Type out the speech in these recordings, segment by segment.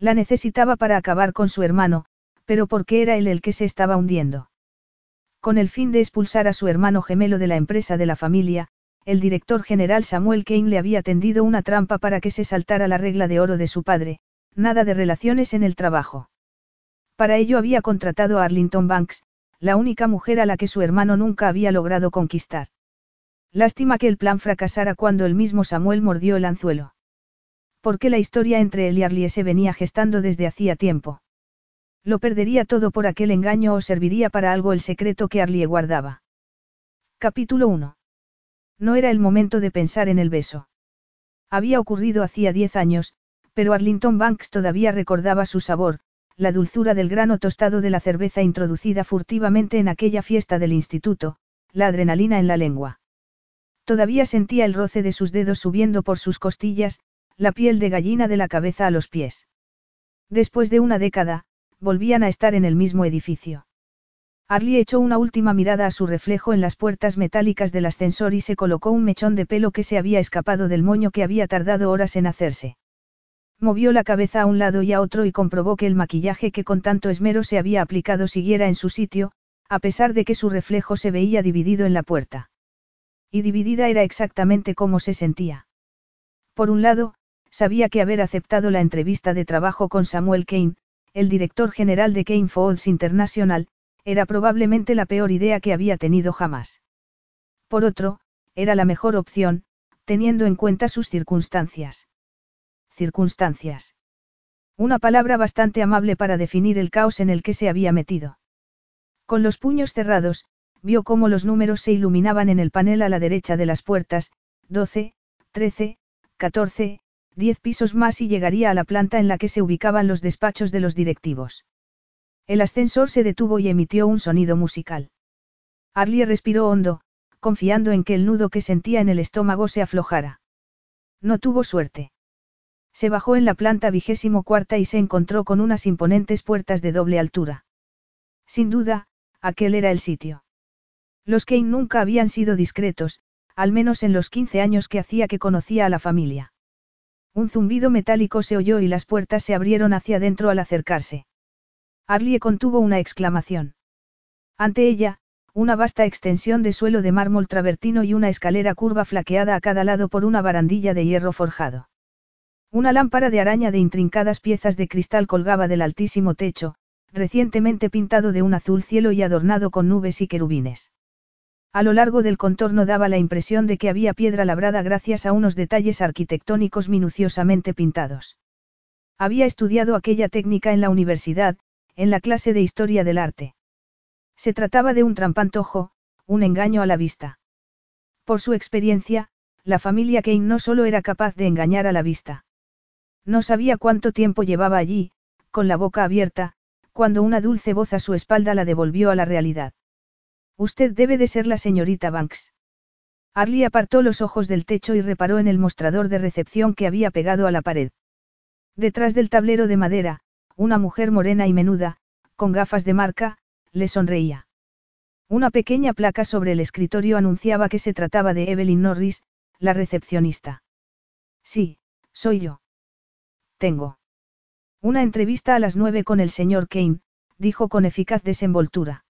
La necesitaba para acabar con su hermano, pero porque era él el que se estaba hundiendo. Con el fin de expulsar a su hermano gemelo de la empresa de la familia, el director general Samuel Kane le había tendido una trampa para que se saltara la regla de oro de su padre, nada de relaciones en el trabajo. Para ello había contratado a Arlington Banks, la única mujer a la que su hermano nunca había logrado conquistar. Lástima que el plan fracasara cuando el mismo Samuel mordió el anzuelo porque la historia entre él y Arlie se venía gestando desde hacía tiempo. Lo perdería todo por aquel engaño o serviría para algo el secreto que Arlie guardaba. Capítulo 1. No era el momento de pensar en el beso. Había ocurrido hacía diez años, pero Arlington Banks todavía recordaba su sabor, la dulzura del grano tostado de la cerveza introducida furtivamente en aquella fiesta del instituto, la adrenalina en la lengua. Todavía sentía el roce de sus dedos subiendo por sus costillas, la piel de gallina de la cabeza a los pies. Después de una década, volvían a estar en el mismo edificio. Arlie echó una última mirada a su reflejo en las puertas metálicas del ascensor y se colocó un mechón de pelo que se había escapado del moño que había tardado horas en hacerse. Movió la cabeza a un lado y a otro y comprobó que el maquillaje que con tanto esmero se había aplicado siguiera en su sitio, a pesar de que su reflejo se veía dividido en la puerta. Y dividida era exactamente como se sentía. Por un lado, sabía que haber aceptado la entrevista de trabajo con Samuel Kane, el director general de Kane Foods International, era probablemente la peor idea que había tenido jamás. Por otro, era la mejor opción, teniendo en cuenta sus circunstancias. Circunstancias. Una palabra bastante amable para definir el caos en el que se había metido. Con los puños cerrados, vio cómo los números se iluminaban en el panel a la derecha de las puertas, 12, 13, 14, diez pisos más y llegaría a la planta en la que se ubicaban los despachos de los directivos. El ascensor se detuvo y emitió un sonido musical. Arlie respiró hondo, confiando en que el nudo que sentía en el estómago se aflojara. No tuvo suerte. Se bajó en la planta vigésimo cuarta y se encontró con unas imponentes puertas de doble altura. Sin duda, aquel era el sitio. Los Kane nunca habían sido discretos, al menos en los 15 años que hacía que conocía a la familia. Un zumbido metálico se oyó y las puertas se abrieron hacia adentro al acercarse. Arlie contuvo una exclamación. Ante ella, una vasta extensión de suelo de mármol travertino y una escalera curva flaqueada a cada lado por una barandilla de hierro forjado. Una lámpara de araña de intrincadas piezas de cristal colgaba del altísimo techo, recientemente pintado de un azul cielo y adornado con nubes y querubines. A lo largo del contorno daba la impresión de que había piedra labrada gracias a unos detalles arquitectónicos minuciosamente pintados. Había estudiado aquella técnica en la universidad, en la clase de historia del arte. Se trataba de un trampantojo, un engaño a la vista. Por su experiencia, la familia Kane no solo era capaz de engañar a la vista. No sabía cuánto tiempo llevaba allí, con la boca abierta, cuando una dulce voz a su espalda la devolvió a la realidad. Usted debe de ser la señorita Banks. Arlie apartó los ojos del techo y reparó en el mostrador de recepción que había pegado a la pared. Detrás del tablero de madera, una mujer morena y menuda, con gafas de marca, le sonreía. Una pequeña placa sobre el escritorio anunciaba que se trataba de Evelyn Norris, la recepcionista. Sí, soy yo. Tengo. Una entrevista a las nueve con el señor Kane, dijo con eficaz desenvoltura.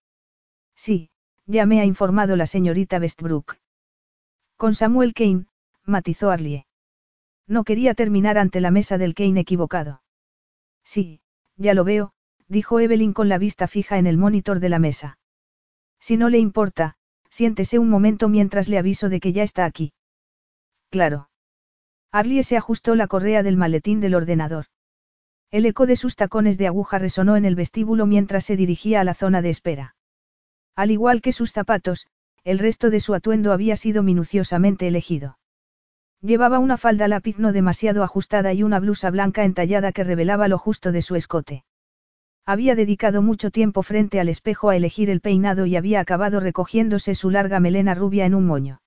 Sí, ya me ha informado la señorita Westbrook. Con Samuel Kane, matizó Arlie. No quería terminar ante la mesa del Kane equivocado. Sí, ya lo veo, dijo Evelyn con la vista fija en el monitor de la mesa. Si no le importa, siéntese un momento mientras le aviso de que ya está aquí. Claro. Arlie se ajustó la correa del maletín del ordenador. El eco de sus tacones de aguja resonó en el vestíbulo mientras se dirigía a la zona de espera. Al igual que sus zapatos, el resto de su atuendo había sido minuciosamente elegido. Llevaba una falda lápiz no demasiado ajustada y una blusa blanca entallada que revelaba lo justo de su escote. Había dedicado mucho tiempo frente al espejo a elegir el peinado y había acabado recogiéndose su larga melena rubia en un moño.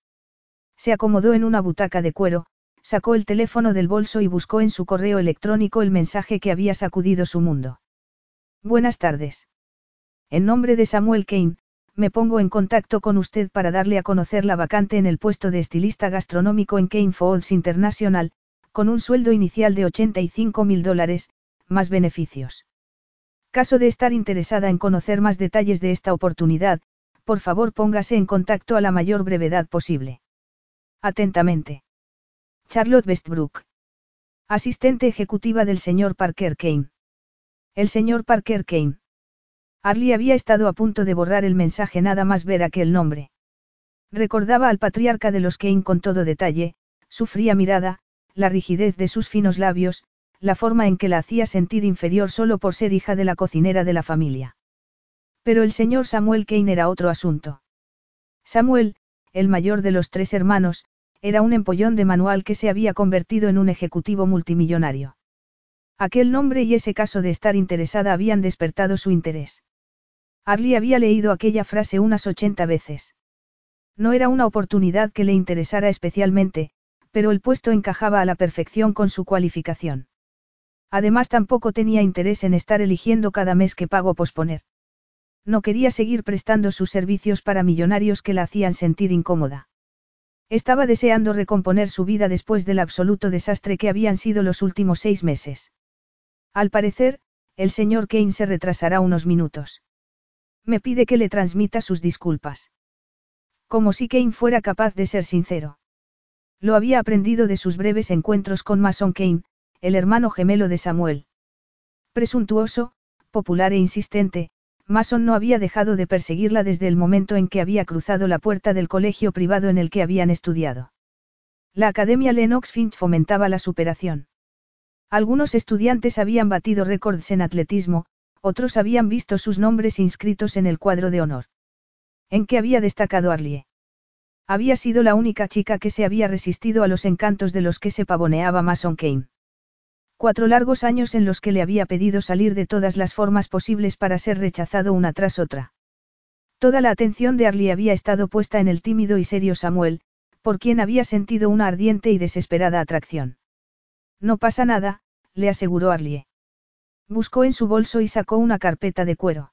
Se acomodó en una butaca de cuero, sacó el teléfono del bolso y buscó en su correo electrónico el mensaje que había sacudido su mundo. Buenas tardes. En nombre de Samuel Kane, me pongo en contacto con usted para darle a conocer la vacante en el puesto de estilista gastronómico en Kane Foods International, con un sueldo inicial de 85 mil dólares, más beneficios. Caso de estar interesada en conocer más detalles de esta oportunidad, por favor póngase en contacto a la mayor brevedad posible. Atentamente. Charlotte Westbrook. Asistente ejecutiva del señor Parker Kane. El señor Parker Kane. Arlie había estado a punto de borrar el mensaje nada más ver aquel nombre. Recordaba al patriarca de los Kane con todo detalle, su fría mirada, la rigidez de sus finos labios, la forma en que la hacía sentir inferior solo por ser hija de la cocinera de la familia. Pero el señor Samuel Kane era otro asunto. Samuel, el mayor de los tres hermanos, era un empollón de manual que se había convertido en un ejecutivo multimillonario. Aquel nombre y ese caso de estar interesada habían despertado su interés. Arlie había leído aquella frase unas ochenta veces. No era una oportunidad que le interesara especialmente, pero el puesto encajaba a la perfección con su cualificación. Además tampoco tenía interés en estar eligiendo cada mes que pago posponer. No quería seguir prestando sus servicios para millonarios que la hacían sentir incómoda. Estaba deseando recomponer su vida después del absoluto desastre que habían sido los últimos seis meses. Al parecer, el señor Kane se retrasará unos minutos. Me pide que le transmita sus disculpas. Como si Kane fuera capaz de ser sincero. Lo había aprendido de sus breves encuentros con Mason Kane, el hermano gemelo de Samuel. Presuntuoso, popular e insistente, Mason no había dejado de perseguirla desde el momento en que había cruzado la puerta del colegio privado en el que habían estudiado. La Academia Lennox Finch fomentaba la superación. Algunos estudiantes habían batido récords en atletismo, otros habían visto sus nombres inscritos en el cuadro de honor. ¿En qué había destacado Arlie? Había sido la única chica que se había resistido a los encantos de los que se pavoneaba Mason Kane. Cuatro largos años en los que le había pedido salir de todas las formas posibles para ser rechazado una tras otra. Toda la atención de Arlie había estado puesta en el tímido y serio Samuel, por quien había sentido una ardiente y desesperada atracción. No pasa nada, le aseguró Arlie. Buscó en su bolso y sacó una carpeta de cuero.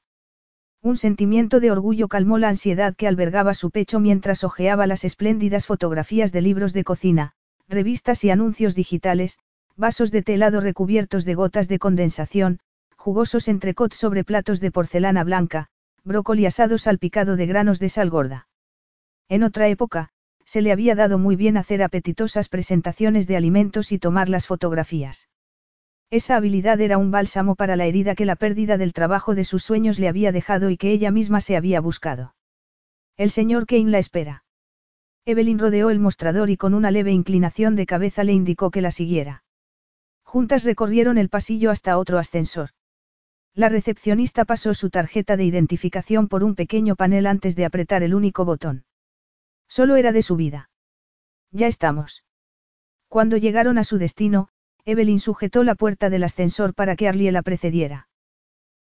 Un sentimiento de orgullo calmó la ansiedad que albergaba su pecho mientras hojeaba las espléndidas fotografías de libros de cocina, revistas y anuncios digitales, vasos de telado recubiertos de gotas de condensación, jugosos entrecots sobre platos de porcelana blanca, brócoli asado salpicado de granos de sal gorda. En otra época, se le había dado muy bien hacer apetitosas presentaciones de alimentos y tomar las fotografías. Esa habilidad era un bálsamo para la herida que la pérdida del trabajo de sus sueños le había dejado y que ella misma se había buscado. El señor Kane la espera. Evelyn rodeó el mostrador y con una leve inclinación de cabeza le indicó que la siguiera. Juntas recorrieron el pasillo hasta otro ascensor. La recepcionista pasó su tarjeta de identificación por un pequeño panel antes de apretar el único botón. Solo era de su vida. Ya estamos. Cuando llegaron a su destino, Evelyn sujetó la puerta del ascensor para que Arlie la precediera.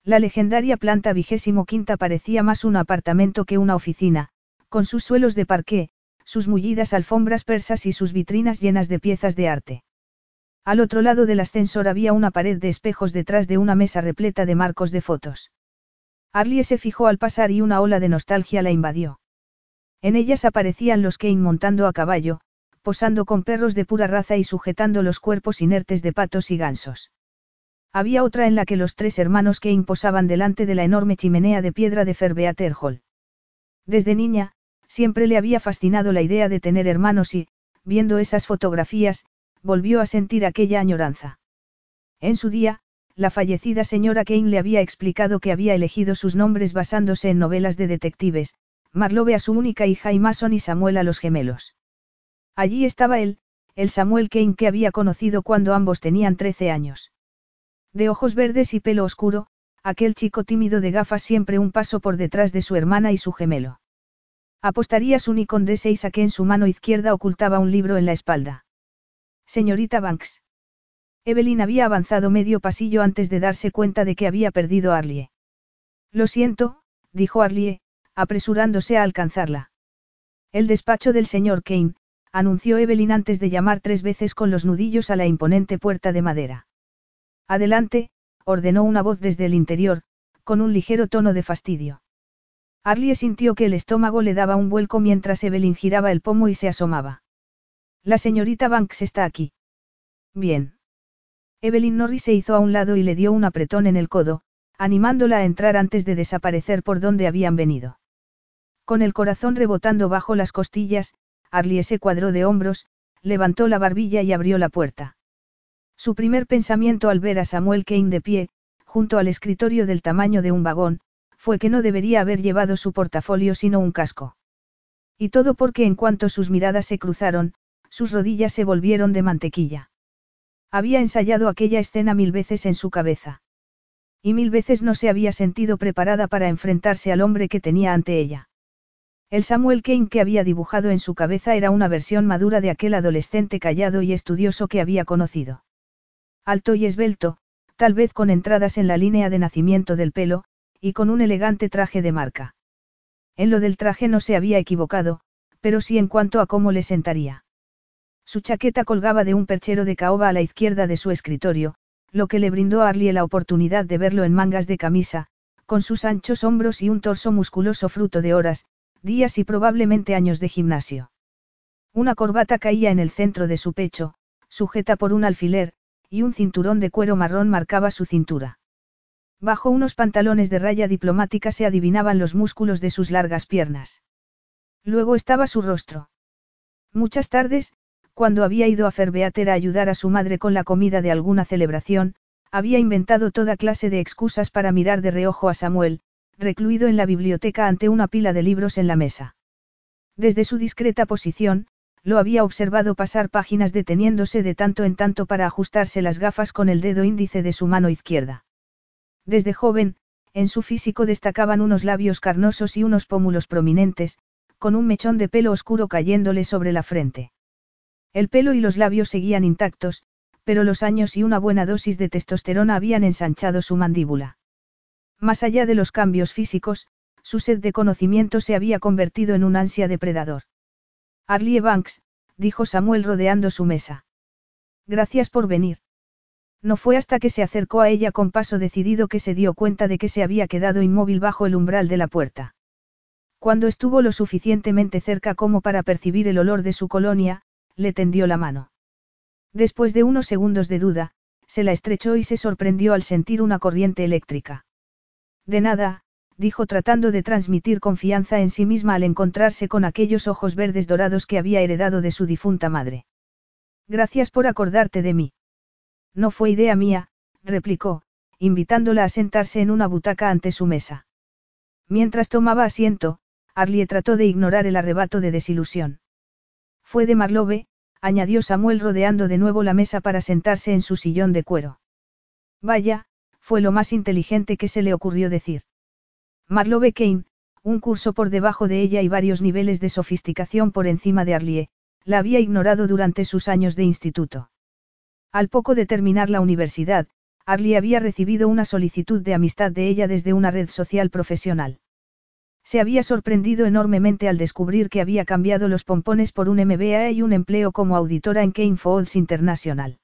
La legendaria planta vigésimo quinta parecía más un apartamento que una oficina, con sus suelos de parqué, sus mullidas alfombras persas y sus vitrinas llenas de piezas de arte. Al otro lado del ascensor había una pared de espejos detrás de una mesa repleta de marcos de fotos. Arlie se fijó al pasar y una ola de nostalgia la invadió. En ellas aparecían los Kane montando a caballo, posando con perros de pura raza y sujetando los cuerpos inertes de patos y gansos. Había otra en la que los tres hermanos que imposaban delante de la enorme chimenea de piedra de Ferbeater Hall. Desde niña, siempre le había fascinado la idea de tener hermanos y, viendo esas fotografías, volvió a sentir aquella añoranza. En su día, la fallecida señora Kane le había explicado que había elegido sus nombres basándose en novelas de detectives, Marlowe a su única hija y Mason y Samuel a los gemelos. Allí estaba él, el Samuel Kane que había conocido cuando ambos tenían 13 años. De ojos verdes y pelo oscuro, aquel chico tímido de gafas siempre un paso por detrás de su hermana y su gemelo. Apostaría su Nikon D6 a que en su mano izquierda ocultaba un libro en la espalda. Señorita Banks. Evelyn había avanzado medio pasillo antes de darse cuenta de que había perdido a Arlie. Lo siento, dijo Arlie, apresurándose a alcanzarla. El despacho del señor Kane, anunció Evelyn antes de llamar tres veces con los nudillos a la imponente puerta de madera. Adelante, ordenó una voz desde el interior, con un ligero tono de fastidio. Arlie sintió que el estómago le daba un vuelco mientras Evelyn giraba el pomo y se asomaba. La señorita Banks está aquí. Bien. Evelyn Norris se hizo a un lado y le dio un apretón en el codo, animándola a entrar antes de desaparecer por donde habían venido. Con el corazón rebotando bajo las costillas, Arlie se cuadró de hombros, levantó la barbilla y abrió la puerta. Su primer pensamiento al ver a Samuel Kane de pie, junto al escritorio del tamaño de un vagón, fue que no debería haber llevado su portafolio sino un casco. Y todo porque en cuanto sus miradas se cruzaron, sus rodillas se volvieron de mantequilla. Había ensayado aquella escena mil veces en su cabeza. Y mil veces no se había sentido preparada para enfrentarse al hombre que tenía ante ella. El Samuel Kane que había dibujado en su cabeza era una versión madura de aquel adolescente callado y estudioso que había conocido. Alto y esbelto, tal vez con entradas en la línea de nacimiento del pelo, y con un elegante traje de marca. En lo del traje no se había equivocado, pero sí en cuanto a cómo le sentaría. Su chaqueta colgaba de un perchero de caoba a la izquierda de su escritorio, lo que le brindó a Arlie la oportunidad de verlo en mangas de camisa, con sus anchos hombros y un torso musculoso fruto de horas, días y probablemente años de gimnasio. Una corbata caía en el centro de su pecho, sujeta por un alfiler, y un cinturón de cuero marrón marcaba su cintura. Bajo unos pantalones de raya diplomática se adivinaban los músculos de sus largas piernas. Luego estaba su rostro. Muchas tardes, cuando había ido a Ferbeater a ayudar a su madre con la comida de alguna celebración, había inventado toda clase de excusas para mirar de reojo a Samuel, recluido en la biblioteca ante una pila de libros en la mesa. Desde su discreta posición, lo había observado pasar páginas deteniéndose de tanto en tanto para ajustarse las gafas con el dedo índice de su mano izquierda. Desde joven, en su físico destacaban unos labios carnosos y unos pómulos prominentes, con un mechón de pelo oscuro cayéndole sobre la frente. El pelo y los labios seguían intactos, pero los años y una buena dosis de testosterona habían ensanchado su mandíbula. Más allá de los cambios físicos, su sed de conocimiento se había convertido en un ansia depredador. Arlie Banks, dijo Samuel rodeando su mesa. Gracias por venir. No fue hasta que se acercó a ella con paso decidido que se dio cuenta de que se había quedado inmóvil bajo el umbral de la puerta. Cuando estuvo lo suficientemente cerca como para percibir el olor de su colonia, le tendió la mano. Después de unos segundos de duda, se la estrechó y se sorprendió al sentir una corriente eléctrica. De nada, dijo tratando de transmitir confianza en sí misma al encontrarse con aquellos ojos verdes dorados que había heredado de su difunta madre. Gracias por acordarte de mí. No fue idea mía, replicó, invitándola a sentarse en una butaca ante su mesa. Mientras tomaba asiento, Arlie trató de ignorar el arrebato de desilusión. Fue de Marlove, añadió Samuel rodeando de nuevo la mesa para sentarse en su sillón de cuero. Vaya, fue lo más inteligente que se le ocurrió decir. Marlove Kane, un curso por debajo de ella y varios niveles de sofisticación por encima de Arlie, la había ignorado durante sus años de instituto. Al poco de terminar la universidad, Arlie había recibido una solicitud de amistad de ella desde una red social profesional. Se había sorprendido enormemente al descubrir que había cambiado los pompones por un MBA y un empleo como auditora en Kane Falls International.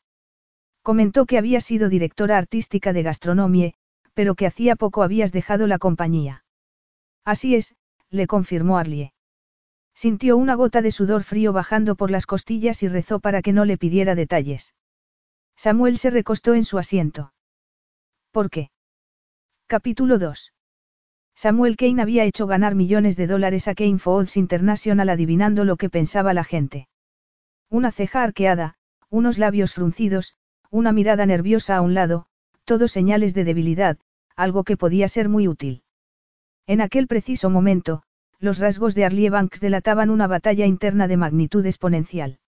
Comentó que había sido directora artística de gastronomía, pero que hacía poco habías dejado la compañía. Así es, le confirmó Arlie. Sintió una gota de sudor frío bajando por las costillas y rezó para que no le pidiera detalles. Samuel se recostó en su asiento. ¿Por qué? Capítulo 2. Samuel Kane había hecho ganar millones de dólares a Kane Foods International adivinando lo que pensaba la gente. Una ceja arqueada, unos labios fruncidos, una mirada nerviosa a un lado, todo señales de debilidad, algo que podía ser muy útil. En aquel preciso momento, los rasgos de Arlie Banks delataban una batalla interna de magnitud exponencial.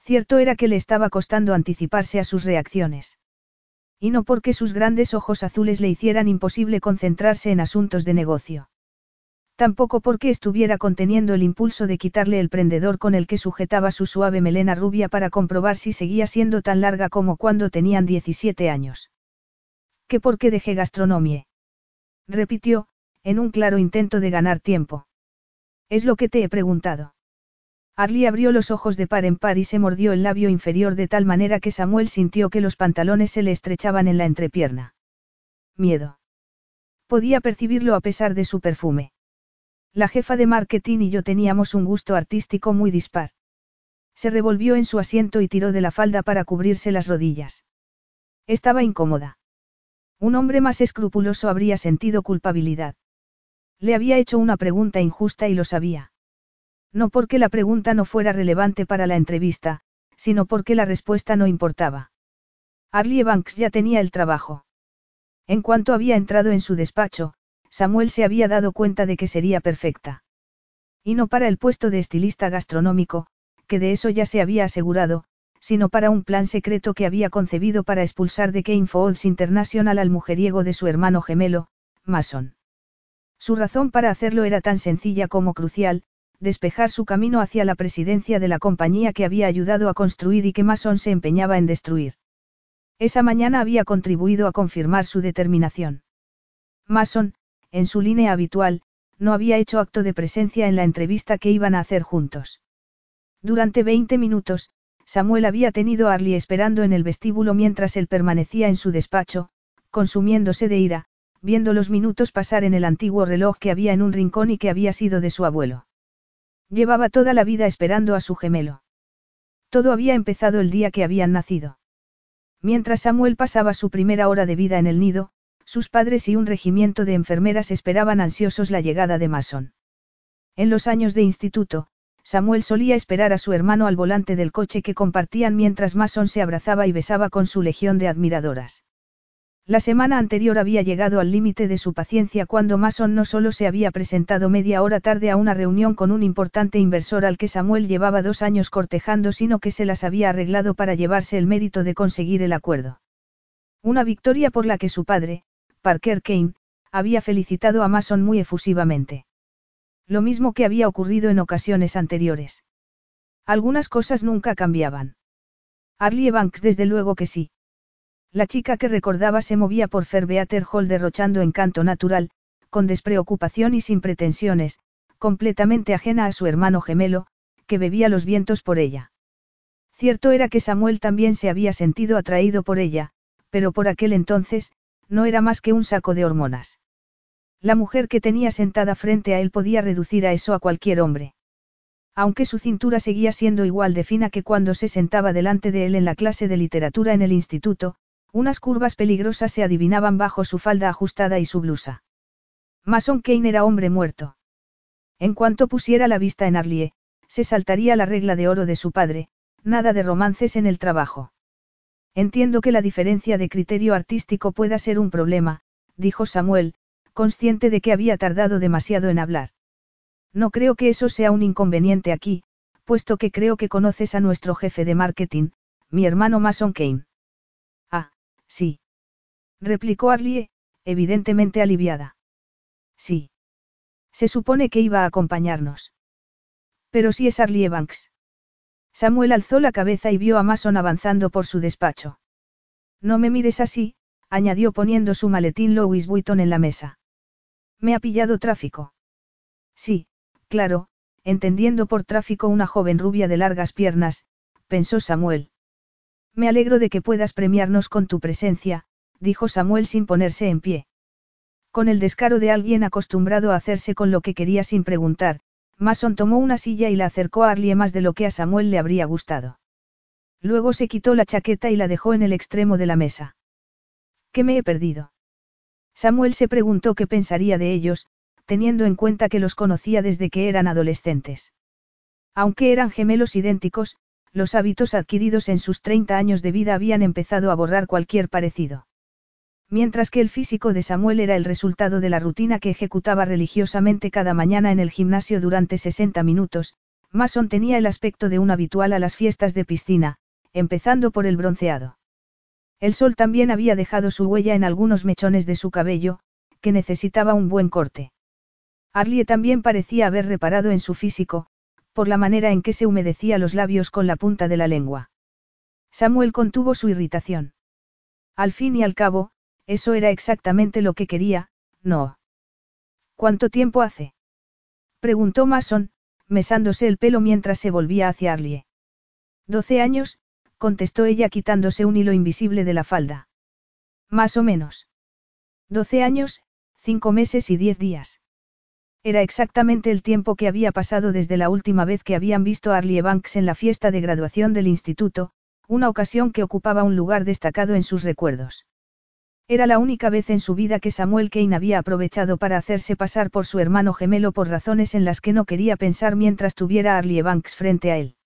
Cierto era que le estaba costando anticiparse a sus reacciones. Y no porque sus grandes ojos azules le hicieran imposible concentrarse en asuntos de negocio. Tampoco porque estuviera conteniendo el impulso de quitarle el prendedor con el que sujetaba su suave melena rubia para comprobar si seguía siendo tan larga como cuando tenían 17 años. ¿Qué por qué dejé gastronomie? repitió, en un claro intento de ganar tiempo. Es lo que te he preguntado. Arlie abrió los ojos de par en par y se mordió el labio inferior de tal manera que Samuel sintió que los pantalones se le estrechaban en la entrepierna. Miedo. Podía percibirlo a pesar de su perfume. La jefa de marketing y yo teníamos un gusto artístico muy dispar. Se revolvió en su asiento y tiró de la falda para cubrirse las rodillas. Estaba incómoda. Un hombre más escrupuloso habría sentido culpabilidad. Le había hecho una pregunta injusta y lo sabía. No porque la pregunta no fuera relevante para la entrevista, sino porque la respuesta no importaba. Arlie Banks ya tenía el trabajo. En cuanto había entrado en su despacho, Samuel se había dado cuenta de que sería perfecta. Y no para el puesto de estilista gastronómico, que de eso ya se había asegurado, sino para un plan secreto que había concebido para expulsar de Kane Foods International al mujeriego de su hermano gemelo, Mason. Su razón para hacerlo era tan sencilla como crucial, despejar su camino hacia la presidencia de la compañía que había ayudado a construir y que Mason se empeñaba en destruir. Esa mañana había contribuido a confirmar su determinación. Mason, en su línea habitual, no había hecho acto de presencia en la entrevista que iban a hacer juntos. Durante 20 minutos, Samuel había tenido a Arlie esperando en el vestíbulo mientras él permanecía en su despacho, consumiéndose de ira, viendo los minutos pasar en el antiguo reloj que había en un rincón y que había sido de su abuelo. Llevaba toda la vida esperando a su gemelo. Todo había empezado el día que habían nacido. Mientras Samuel pasaba su primera hora de vida en el nido, sus padres y un regimiento de enfermeras esperaban ansiosos la llegada de Mason. En los años de instituto, Samuel solía esperar a su hermano al volante del coche que compartían mientras Mason se abrazaba y besaba con su legión de admiradoras. La semana anterior había llegado al límite de su paciencia cuando Mason no solo se había presentado media hora tarde a una reunión con un importante inversor al que Samuel llevaba dos años cortejando, sino que se las había arreglado para llevarse el mérito de conseguir el acuerdo. Una victoria por la que su padre, Parker Kane, había felicitado a Mason muy efusivamente. Lo mismo que había ocurrido en ocasiones anteriores. Algunas cosas nunca cambiaban. Arlie Banks desde luego que sí. La chica que recordaba se movía por Fairbeater Hall derrochando encanto natural, con despreocupación y sin pretensiones, completamente ajena a su hermano gemelo, que bebía los vientos por ella. Cierto era que Samuel también se había sentido atraído por ella, pero por aquel entonces, no era más que un saco de hormonas. La mujer que tenía sentada frente a él podía reducir a eso a cualquier hombre. Aunque su cintura seguía siendo igual de fina que cuando se sentaba delante de él en la clase de literatura en el instituto, unas curvas peligrosas se adivinaban bajo su falda ajustada y su blusa. Mason Kane era hombre muerto. En cuanto pusiera la vista en Arlie, se saltaría la regla de oro de su padre, nada de romances en el trabajo. Entiendo que la diferencia de criterio artístico pueda ser un problema, dijo Samuel, consciente de que había tardado demasiado en hablar. No creo que eso sea un inconveniente aquí, puesto que creo que conoces a nuestro jefe de marketing, mi hermano Mason Kane. Ah, sí. Replicó Arlie, evidentemente aliviada. Sí. Se supone que iba a acompañarnos. Pero si es Arlie Banks. Samuel alzó la cabeza y vio a Mason avanzando por su despacho. No me mires así, añadió poniendo su maletín Louis Vuitton en la mesa. Me ha pillado tráfico. Sí, claro, entendiendo por tráfico una joven rubia de largas piernas, pensó Samuel. Me alegro de que puedas premiarnos con tu presencia, dijo Samuel sin ponerse en pie. Con el descaro de alguien acostumbrado a hacerse con lo que quería sin preguntar, Mason tomó una silla y la acercó a Arlie más de lo que a Samuel le habría gustado. Luego se quitó la chaqueta y la dejó en el extremo de la mesa. ¿Qué me he perdido? Samuel se preguntó qué pensaría de ellos, teniendo en cuenta que los conocía desde que eran adolescentes. Aunque eran gemelos idénticos, los hábitos adquiridos en sus 30 años de vida habían empezado a borrar cualquier parecido. Mientras que el físico de Samuel era el resultado de la rutina que ejecutaba religiosamente cada mañana en el gimnasio durante 60 minutos, Mason tenía el aspecto de un habitual a las fiestas de piscina, empezando por el bronceado. El sol también había dejado su huella en algunos mechones de su cabello, que necesitaba un buen corte. Arlie también parecía haber reparado en su físico, por la manera en que se humedecía los labios con la punta de la lengua. Samuel contuvo su irritación. Al fin y al cabo, eso era exactamente lo que quería, no. ¿Cuánto tiempo hace? Preguntó Mason, mesándose el pelo mientras se volvía hacia Arlie. Doce años, contestó ella quitándose un hilo invisible de la falda. Más o menos. Doce años, cinco meses y diez días. Era exactamente el tiempo que había pasado desde la última vez que habían visto a Arlie Banks en la fiesta de graduación del instituto, una ocasión que ocupaba un lugar destacado en sus recuerdos. Era la única vez en su vida que Samuel Kane había aprovechado para hacerse pasar por su hermano gemelo por razones en las que no quería pensar mientras tuviera a Arlie Banks frente a él.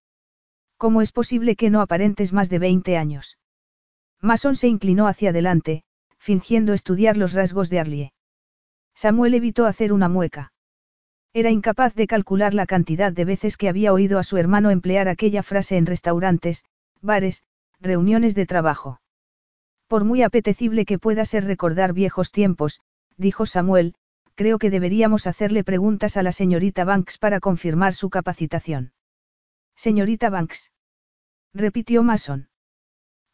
¿Cómo es posible que no aparentes más de 20 años? Mason se inclinó hacia adelante, fingiendo estudiar los rasgos de Arlie. Samuel evitó hacer una mueca. Era incapaz de calcular la cantidad de veces que había oído a su hermano emplear aquella frase en restaurantes, bares, reuniones de trabajo. Por muy apetecible que pueda ser recordar viejos tiempos, dijo Samuel, creo que deberíamos hacerle preguntas a la señorita Banks para confirmar su capacitación. Señorita Banks. Repitió Mason.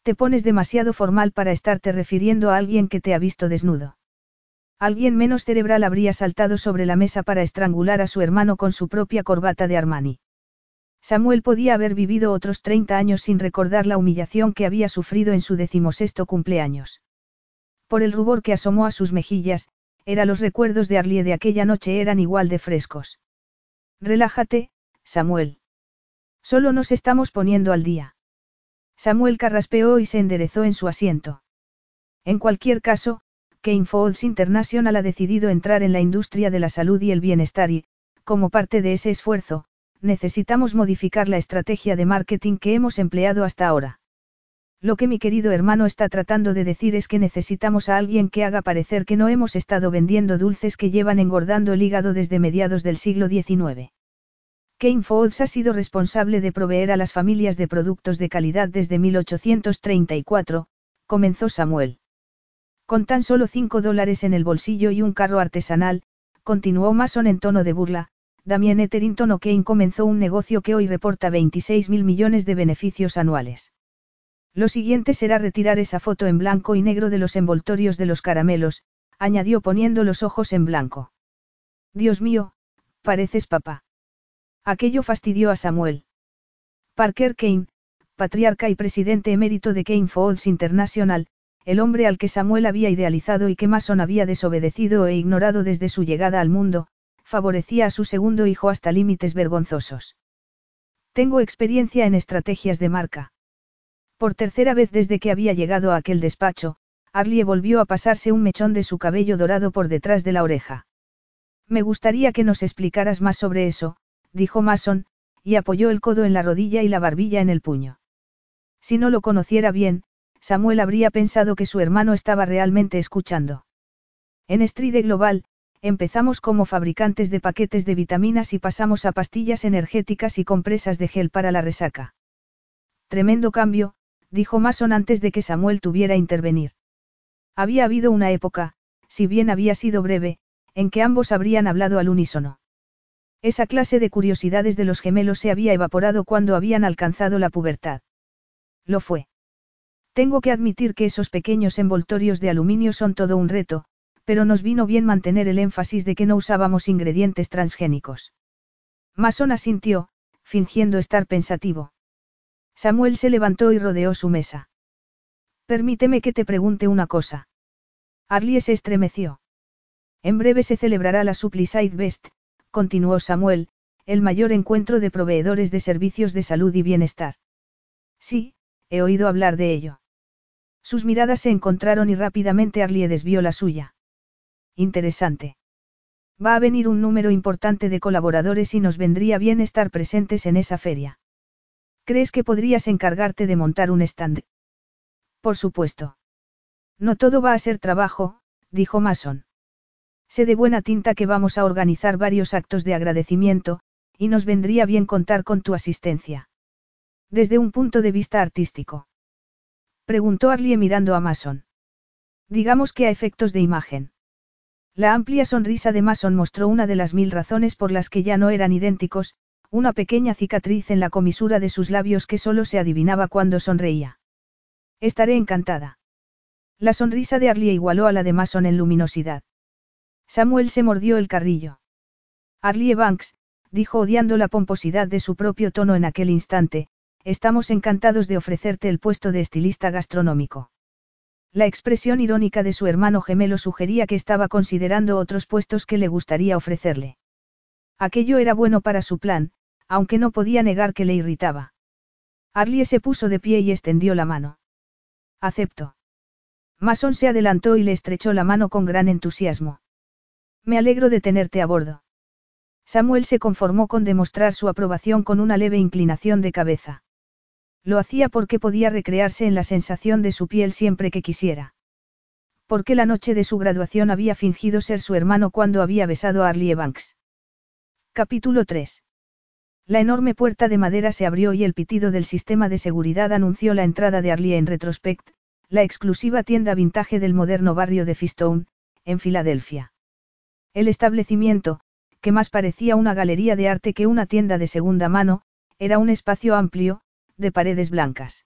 Te pones demasiado formal para estarte refiriendo a alguien que te ha visto desnudo. Alguien menos cerebral habría saltado sobre la mesa para estrangular a su hermano con su propia corbata de Armani. Samuel podía haber vivido otros 30 años sin recordar la humillación que había sufrido en su decimosexto cumpleaños. Por el rubor que asomó a sus mejillas, era los recuerdos de Arlie de aquella noche eran igual de frescos. Relájate, Samuel. Solo nos estamos poniendo al día. Samuel carraspeó y se enderezó en su asiento. En cualquier caso, Kane Foods International ha decidido entrar en la industria de la salud y el bienestar y, como parte de ese esfuerzo, necesitamos modificar la estrategia de marketing que hemos empleado hasta ahora. Lo que mi querido hermano está tratando de decir es que necesitamos a alguien que haga parecer que no hemos estado vendiendo dulces que llevan engordando el hígado desde mediados del siglo XIX. Kane Foods ha sido responsable de proveer a las familias de productos de calidad desde 1834, comenzó Samuel. Con tan solo 5 dólares en el bolsillo y un carro artesanal, continuó Mason en tono de burla, Damien Etherington O'Kane comenzó un negocio que hoy reporta 26 mil millones de beneficios anuales. Lo siguiente será retirar esa foto en blanco y negro de los envoltorios de los caramelos, añadió poniendo los ojos en blanco. Dios mío, pareces papá. Aquello fastidió a Samuel. Parker Kane, patriarca y presidente emérito de Kane Foods International, el hombre al que Samuel había idealizado y que Mason había desobedecido e ignorado desde su llegada al mundo, favorecía a su segundo hijo hasta límites vergonzosos. Tengo experiencia en estrategias de marca. Por tercera vez desde que había llegado a aquel despacho, Arlie volvió a pasarse un mechón de su cabello dorado por detrás de la oreja. Me gustaría que nos explicaras más sobre eso, dijo Mason, y apoyó el codo en la rodilla y la barbilla en el puño. Si no lo conociera bien, Samuel habría pensado que su hermano estaba realmente escuchando. En Stride Global, Empezamos como fabricantes de paquetes de vitaminas y pasamos a pastillas energéticas y compresas de gel para la resaca. Tremendo cambio, dijo Mason antes de que Samuel tuviera intervenir. Había habido una época, si bien había sido breve, en que ambos habrían hablado al unísono. Esa clase de curiosidades de los gemelos se había evaporado cuando habían alcanzado la pubertad. Lo fue. Tengo que admitir que esos pequeños envoltorios de aluminio son todo un reto, pero nos vino bien mantener el énfasis de que no usábamos ingredientes transgénicos. Mason asintió, fingiendo estar pensativo. Samuel se levantó y rodeó su mesa. Permíteme que te pregunte una cosa. Arlie se estremeció. En breve se celebrará la Supply Best, continuó Samuel, el mayor encuentro de proveedores de servicios de salud y bienestar. Sí, he oído hablar de ello. Sus miradas se encontraron y rápidamente Arlie desvió la suya. Interesante. Va a venir un número importante de colaboradores y nos vendría bien estar presentes en esa feria. ¿Crees que podrías encargarte de montar un stand? Por supuesto. No todo va a ser trabajo, dijo Mason. Sé de buena tinta que vamos a organizar varios actos de agradecimiento, y nos vendría bien contar con tu asistencia. Desde un punto de vista artístico. Preguntó Arlie mirando a Mason. Digamos que a efectos de imagen. La amplia sonrisa de Mason mostró una de las mil razones por las que ya no eran idénticos, una pequeña cicatriz en la comisura de sus labios que solo se adivinaba cuando sonreía. Estaré encantada. La sonrisa de Arlie igualó a la de Mason en luminosidad. Samuel se mordió el carrillo. Arlie Banks, dijo odiando la pomposidad de su propio tono en aquel instante, estamos encantados de ofrecerte el puesto de estilista gastronómico. La expresión irónica de su hermano gemelo sugería que estaba considerando otros puestos que le gustaría ofrecerle. Aquello era bueno para su plan, aunque no podía negar que le irritaba. Arlie se puso de pie y extendió la mano. Acepto. Mason se adelantó y le estrechó la mano con gran entusiasmo. Me alegro de tenerte a bordo. Samuel se conformó con demostrar su aprobación con una leve inclinación de cabeza. Lo hacía porque podía recrearse en la sensación de su piel siempre que quisiera. Porque la noche de su graduación había fingido ser su hermano cuando había besado a Arlie Banks. Capítulo 3. La enorme puerta de madera se abrió y el pitido del sistema de seguridad anunció la entrada de Arlie en Retrospect, la exclusiva tienda vintage del moderno barrio de Fistone, en Filadelfia. El establecimiento, que más parecía una galería de arte que una tienda de segunda mano, era un espacio amplio, de paredes blancas.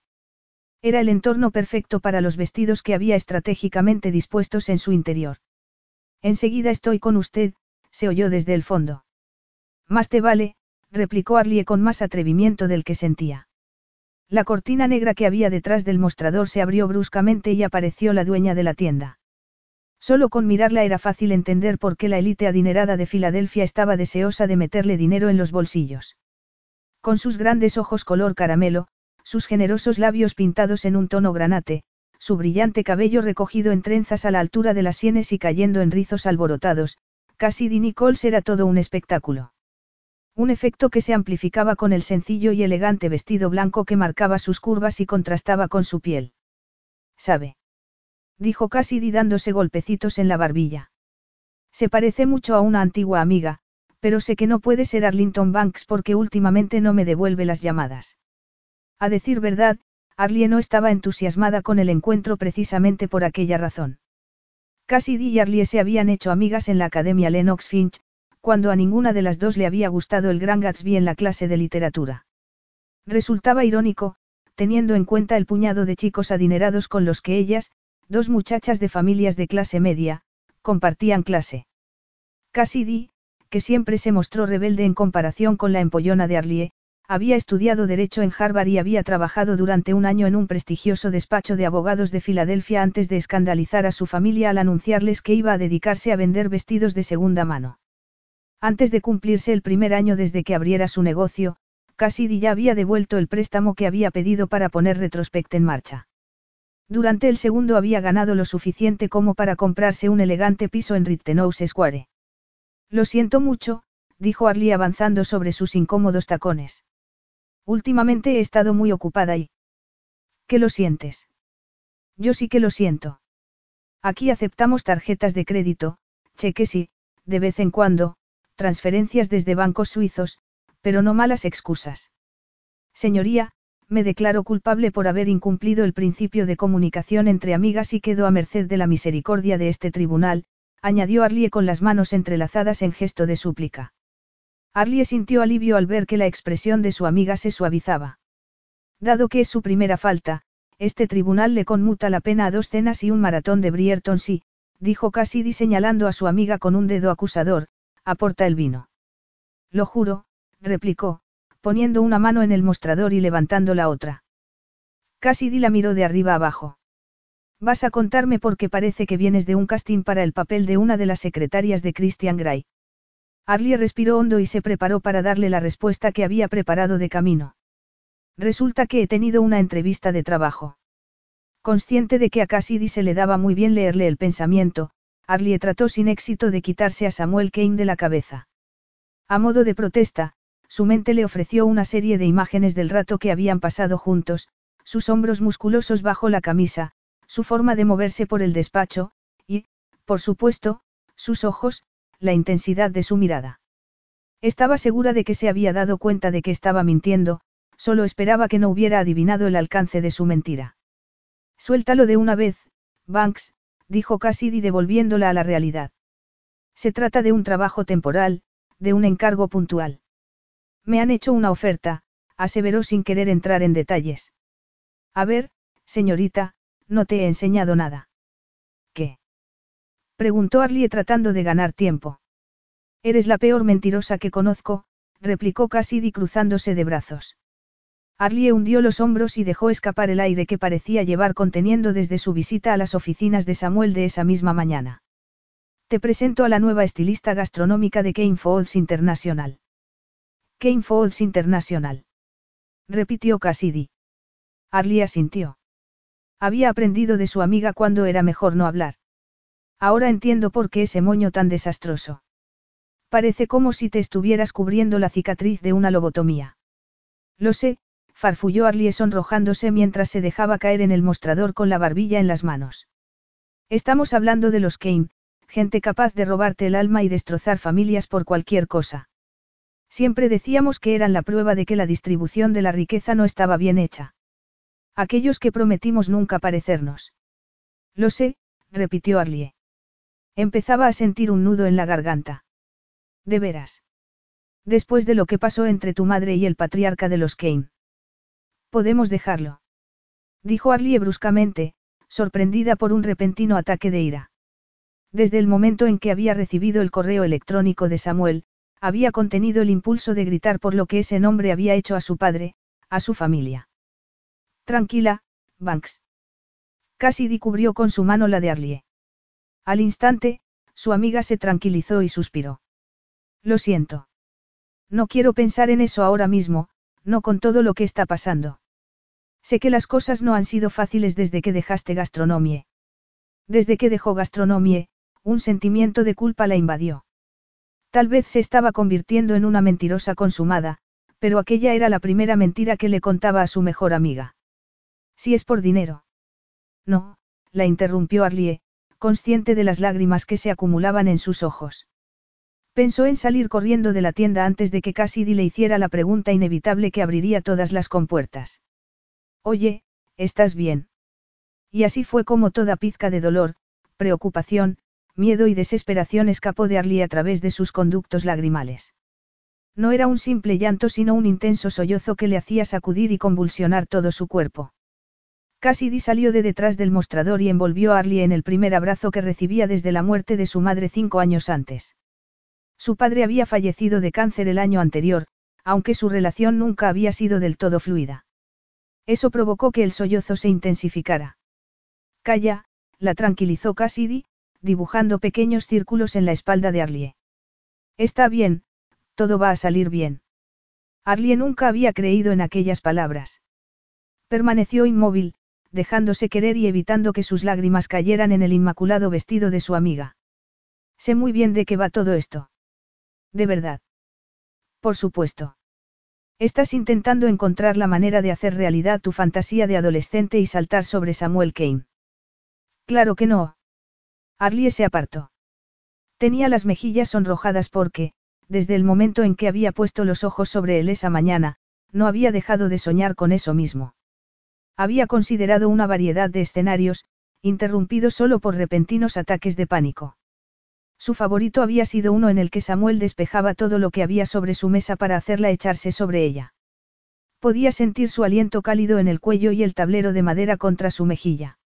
Era el entorno perfecto para los vestidos que había estratégicamente dispuestos en su interior. Enseguida estoy con usted, se oyó desde el fondo. Más te vale, replicó Arlie con más atrevimiento del que sentía. La cortina negra que había detrás del mostrador se abrió bruscamente y apareció la dueña de la tienda. Solo con mirarla era fácil entender por qué la élite adinerada de Filadelfia estaba deseosa de meterle dinero en los bolsillos. Con sus grandes ojos color caramelo, sus generosos labios pintados en un tono granate, su brillante cabello recogido en trenzas a la altura de las sienes y cayendo en rizos alborotados, Cassidy Nichols era todo un espectáculo. Un efecto que se amplificaba con el sencillo y elegante vestido blanco que marcaba sus curvas y contrastaba con su piel. ¿Sabe? Dijo Cassidy dándose golpecitos en la barbilla. Se parece mucho a una antigua amiga, pero sé que no puede ser Arlington Banks porque últimamente no me devuelve las llamadas. A decir verdad, Arlie no estaba entusiasmada con el encuentro precisamente por aquella razón. Cassidy y Arlie se habían hecho amigas en la Academia Lennox Finch, cuando a ninguna de las dos le había gustado el Gran Gatsby en la clase de literatura. Resultaba irónico, teniendo en cuenta el puñado de chicos adinerados con los que ellas, dos muchachas de familias de clase media, compartían clase. Cassidy, que siempre se mostró rebelde en comparación con la empollona de Arlie, había estudiado Derecho en Harvard y había trabajado durante un año en un prestigioso despacho de abogados de Filadelfia antes de escandalizar a su familia al anunciarles que iba a dedicarse a vender vestidos de segunda mano. Antes de cumplirse el primer año desde que abriera su negocio, Cassidy ya había devuelto el préstamo que había pedido para poner Retrospect en marcha. Durante el segundo había ganado lo suficiente como para comprarse un elegante piso en Rittenhouse Square. Lo siento mucho, dijo Arlie avanzando sobre sus incómodos tacones. Últimamente he estado muy ocupada y... ¿Qué lo sientes? Yo sí que lo siento. Aquí aceptamos tarjetas de crédito, cheques y, de vez en cuando, transferencias desde bancos suizos, pero no malas excusas. Señoría, me declaro culpable por haber incumplido el principio de comunicación entre amigas y quedo a merced de la misericordia de este tribunal, añadió Arlie con las manos entrelazadas en gesto de súplica. Arlie sintió alivio al ver que la expresión de su amiga se suavizaba. Dado que es su primera falta, este tribunal le conmuta la pena a dos cenas y un maratón de Brierton sí, dijo Cassidy señalando a su amiga con un dedo acusador, aporta el vino. Lo juro, replicó, poniendo una mano en el mostrador y levantando la otra. Cassidy la miró de arriba abajo. Vas a contarme porque parece que vienes de un casting para el papel de una de las secretarias de Christian Grey. Arlie respiró hondo y se preparó para darle la respuesta que había preparado de camino. Resulta que he tenido una entrevista de trabajo. Consciente de que a Cassidy se le daba muy bien leerle el pensamiento, Arlie trató sin éxito de quitarse a Samuel Kane de la cabeza. A modo de protesta, su mente le ofreció una serie de imágenes del rato que habían pasado juntos, sus hombros musculosos bajo la camisa, su forma de moverse por el despacho, y, por supuesto, sus ojos, la intensidad de su mirada. Estaba segura de que se había dado cuenta de que estaba mintiendo, solo esperaba que no hubiera adivinado el alcance de su mentira. Suéltalo de una vez, Banks, dijo Cassidy devolviéndola a la realidad. Se trata de un trabajo temporal, de un encargo puntual. Me han hecho una oferta, aseveró sin querer entrar en detalles. A ver, señorita, no te he enseñado nada. ¿Qué? preguntó Arlie tratando de ganar tiempo. Eres la peor mentirosa que conozco, replicó Cassidy cruzándose de brazos. Arlie hundió los hombros y dejó escapar el aire que parecía llevar conteniendo desde su visita a las oficinas de Samuel de esa misma mañana. Te presento a la nueva estilista gastronómica de Kane Foods International. Kane Foods International. Repitió Cassidy. Arlie asintió. Había aprendido de su amiga cuando era mejor no hablar. Ahora entiendo por qué ese moño tan desastroso. Parece como si te estuvieras cubriendo la cicatriz de una lobotomía. Lo sé, farfulló Arlie sonrojándose mientras se dejaba caer en el mostrador con la barbilla en las manos. Estamos hablando de los Kane, gente capaz de robarte el alma y destrozar familias por cualquier cosa. Siempre decíamos que eran la prueba de que la distribución de la riqueza no estaba bien hecha. Aquellos que prometimos nunca parecernos. Lo sé, repitió Arlie. Empezaba a sentir un nudo en la garganta. De veras. Después de lo que pasó entre tu madre y el patriarca de los Kane. Podemos dejarlo. Dijo Arlie bruscamente, sorprendida por un repentino ataque de ira. Desde el momento en que había recibido el correo electrónico de Samuel, había contenido el impulso de gritar por lo que ese nombre había hecho a su padre, a su familia. Tranquila, Banks. Cassidy cubrió con su mano la de Arlie. Al instante, su amiga se tranquilizó y suspiró. Lo siento. No quiero pensar en eso ahora mismo, no con todo lo que está pasando. Sé que las cosas no han sido fáciles desde que dejaste gastronomie. Desde que dejó gastronomie, un sentimiento de culpa la invadió. Tal vez se estaba convirtiendo en una mentirosa consumada, pero aquella era la primera mentira que le contaba a su mejor amiga. Si es por dinero. No, la interrumpió Arlie, consciente de las lágrimas que se acumulaban en sus ojos. Pensó en salir corriendo de la tienda antes de que Cassidy le hiciera la pregunta inevitable que abriría todas las compuertas. Oye, ¿estás bien? Y así fue como toda pizca de dolor, preocupación, miedo y desesperación escapó de Arlie a través de sus conductos lagrimales. No era un simple llanto sino un intenso sollozo que le hacía sacudir y convulsionar todo su cuerpo. Cassidy salió de detrás del mostrador y envolvió a Arlie en el primer abrazo que recibía desde la muerte de su madre cinco años antes. Su padre había fallecido de cáncer el año anterior, aunque su relación nunca había sido del todo fluida. Eso provocó que el sollozo se intensificara. Calla, la tranquilizó Cassidy, dibujando pequeños círculos en la espalda de Arlie. Está bien, todo va a salir bien. Arlie nunca había creído en aquellas palabras. Permaneció inmóvil, dejándose querer y evitando que sus lágrimas cayeran en el inmaculado vestido de su amiga. Sé muy bien de qué va todo esto. De verdad. Por supuesto. Estás intentando encontrar la manera de hacer realidad tu fantasía de adolescente y saltar sobre Samuel Kane. Claro que no, Arlie se apartó. Tenía las mejillas sonrojadas porque, desde el momento en que había puesto los ojos sobre él esa mañana, no había dejado de soñar con eso mismo. Había considerado una variedad de escenarios, interrumpidos solo por repentinos ataques de pánico. Su favorito había sido uno en el que Samuel despejaba todo lo que había sobre su mesa para hacerla echarse sobre ella. Podía sentir su aliento cálido en el cuello y el tablero de madera contra su mejilla.